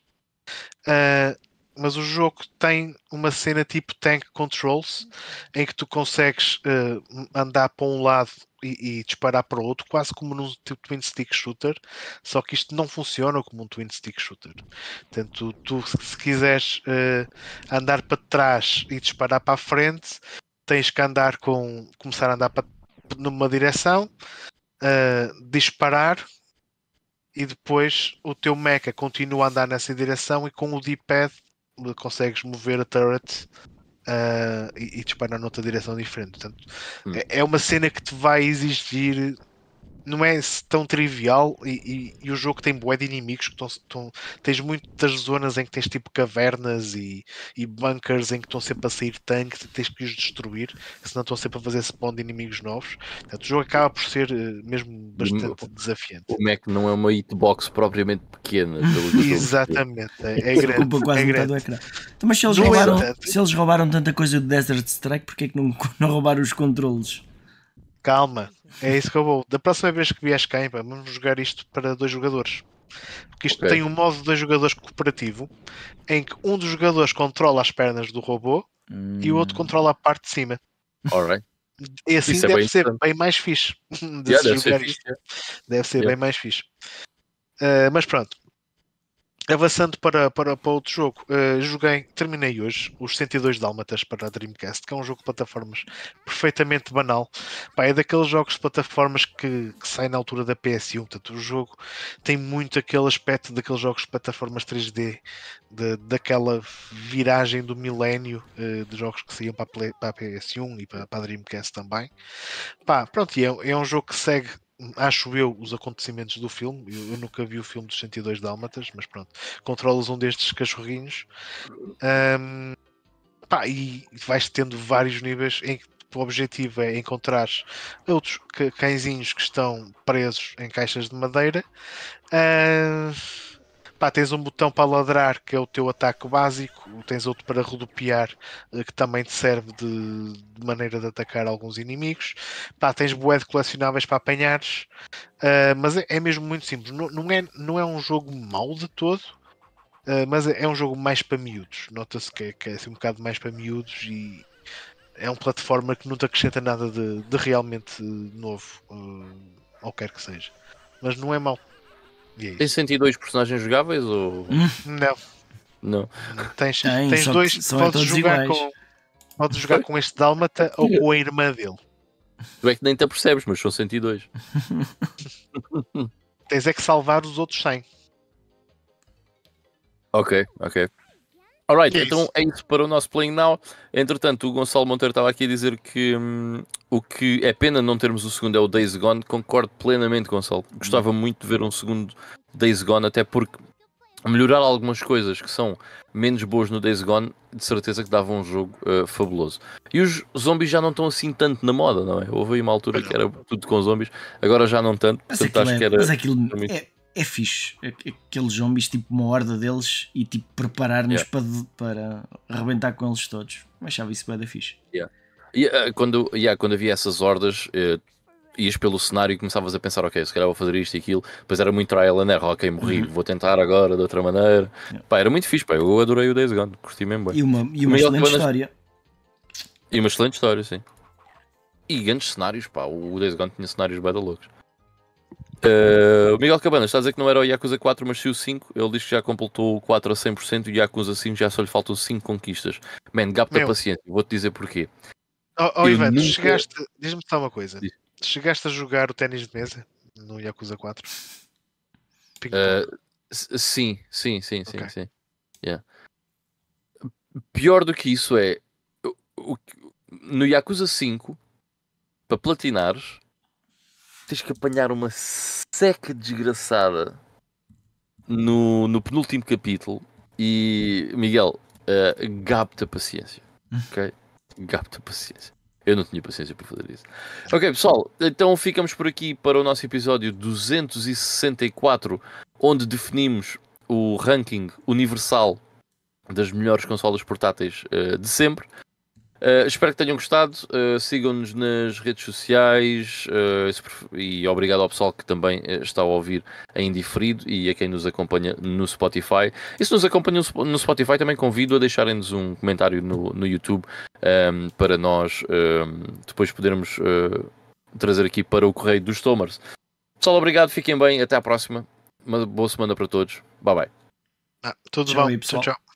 Uh, mas o jogo tem uma cena tipo tank controls em que tu consegues uh, andar para um lado e, e, disparar para o outro, quase como num tipo twin stick shooter, só que isto não funciona como um twin stick shooter. Portanto, tu, se quiseres uh, andar para trás e disparar para a frente, tens que andar com começar a andar para, numa direção, uh, disparar e depois o teu mecha continua a andar nessa direção e com o D-pad consegues mover a turret uh, e, e disparar noutra direção diferente. Portanto, hum. é, é uma cena que te vai exigir não é tão trivial e, e, e, o jogo tem bué de inimigos que estão, tens muitas zonas em que tens tipo cavernas e, e bunkers em que estão sempre a sair tanques e tens que os destruir, senão estão sempre a fazer spawn de inimigos novos. Portanto, o jogo acaba por ser uh, mesmo bastante o, desafiante. O Mac não é uma hitbox propriamente pequena. Exatamente, é, é grande. Ocupa quase é grande. ecrã. Então, mas se eles, roubaram, se eles roubaram tanta coisa do Desert Strike, porquê é que não, não roubaram os controles? Calma, é isso que eu vou. Da próxima vez que vies cá, vamos jogar isto para dois jogadores. Porque isto okay. tem um modo de dois jogadores cooperativo em que um dos jogadores controla as pernas do robô hum. e o outro hum. controla a parte de cima. Alright. E assim Isso é deve é ser bem mais fixe. De yeah, deve, ser fixe. deve ser yeah. bem mais fixe. Uh, mas pronto, Avançando para, para, para outro jogo, uh, joguei, terminei hoje os 102 Dálmatas para a Dreamcast, que é um jogo de plataformas perfeitamente banal. Pá, é daqueles jogos de plataformas que, que saem na altura da PS1. Portanto, o jogo tem muito aquele aspecto daqueles jogos de plataformas 3D, de, daquela viragem do milénio uh, de jogos que saíam para a, para a PS1 e para, para a Dreamcast também. Pá, pronto, é, é um jogo que segue acho eu, os acontecimentos do filme. Eu, eu, nunca vi o filme dos 102 Dálmatas, mas pronto, controlas um destes cachorrinhos um, pá, e vais tendo vários níveis em que o objetivo é encontrar outros cãezinhos que estão presos em caixas de madeira. Pá, tens um botão para ladrar que é o teu ataque básico, tens outro para rodopiar eh, que também te serve de, de maneira de atacar alguns inimigos. Pá, tens bué de colecionáveis para apanhares, uh, mas é, é, mesmo muito simples. Não, não, é, não é um jogo mau de todo, uh, mas é, um jogo mais para miúdos. Nota-se que, é, que é assim, um bocado mais para miúdos e é um plataforma que não te acrescenta nada de, de realmente novo, uh, ou quer que seja. Mas não é mau. É Tem 102 personagens jogáveis ou. Não. Não. Tens, Tem, tens dois. Podes jogar, com, podes jogar com este Dálmata ou com a irmã dele. Tu é que nem te apercebes, mas são 102. tens é que salvar os outros 100. Ok, ok. Alright, é então isso. é isso para o nosso Playing Now. Entretanto, o Gonçalo Monteiro estava aqui a dizer que hum, O que é pena não termos o segundo é o Days Gone. Concordo plenamente, Gonçalo. Gostava muito de ver um segundo Days Gone, até porque melhorar algumas coisas que são menos boas no Days Gone, de certeza que dava um jogo uh, fabuloso. E os zombies já não estão assim tanto na moda, não é? Houve aí uma altura que era tudo com zombies, agora já não tanto. Mas portanto, acho é, que era. Mas aquilo é, é fixe. Aqueles zombies, tipo uma horda deles e tipo preparar-nos yeah. para, para arrebentar com eles todos. Achava isso bem da fixe. Yeah. E, uh, quando, yeah, quando havia essas hordas, uh, ias pelo cenário e começavas a pensar, ok, se calhar vou fazer isto e aquilo. Depois era muito trial and error, ok, morri, uhum. vou tentar agora de outra maneira. Yeah. Pá, era muito fixe, pá, eu adorei o Days Gone, curti mesmo bem. E uma, e uma excelente história. E uma excelente história, sim. E grandes cenários, pá, o Days Gone tinha cenários bem loucos. Uh, o Miguel Cabana está a dizer que não era o Yakuza 4, mas sim o 5. Ele diz que já completou o 4 a 100% e o Yakuza 5 já só lhe faltam 5 conquistas. Man, gap da paciência, vou-te dizer porquê. Oh, oh Ivan, nunca... chegaste, diz-me só uma coisa. Diz. Chegaste a jogar o ténis de mesa no Yakuza 4? Uh, sim, sim, sim, okay. sim, sim. Yeah. Pior do que isso é no Yakuza 5 para platinares tens que apanhar uma seca desgraçada no, no penúltimo capítulo e Miguel, uh, gabe-te a paciência. Ok? Gabe-te a paciência. Eu não tinha paciência para fazer isso. Ok, pessoal, então ficamos por aqui para o nosso episódio 264, onde definimos o ranking universal das melhores consolas portáteis uh, de sempre. Uh, espero que tenham gostado. Uh, Sigam-nos nas redes sociais uh, e obrigado ao pessoal que também está a ouvir em diferido e a quem nos acompanha no Spotify. E se nos acompanham no Spotify, também convido a deixarem-nos um comentário no, no YouTube um, ehm, para nós um, ehm, depois podermos trazer aqui para o Correio dos Tomers. Pessoal, obrigado, fiquem bem, até à próxima. Uma boa semana para todos. Bye bye. Ah, tudo tchau, bom, pessoal. tchau. tchau.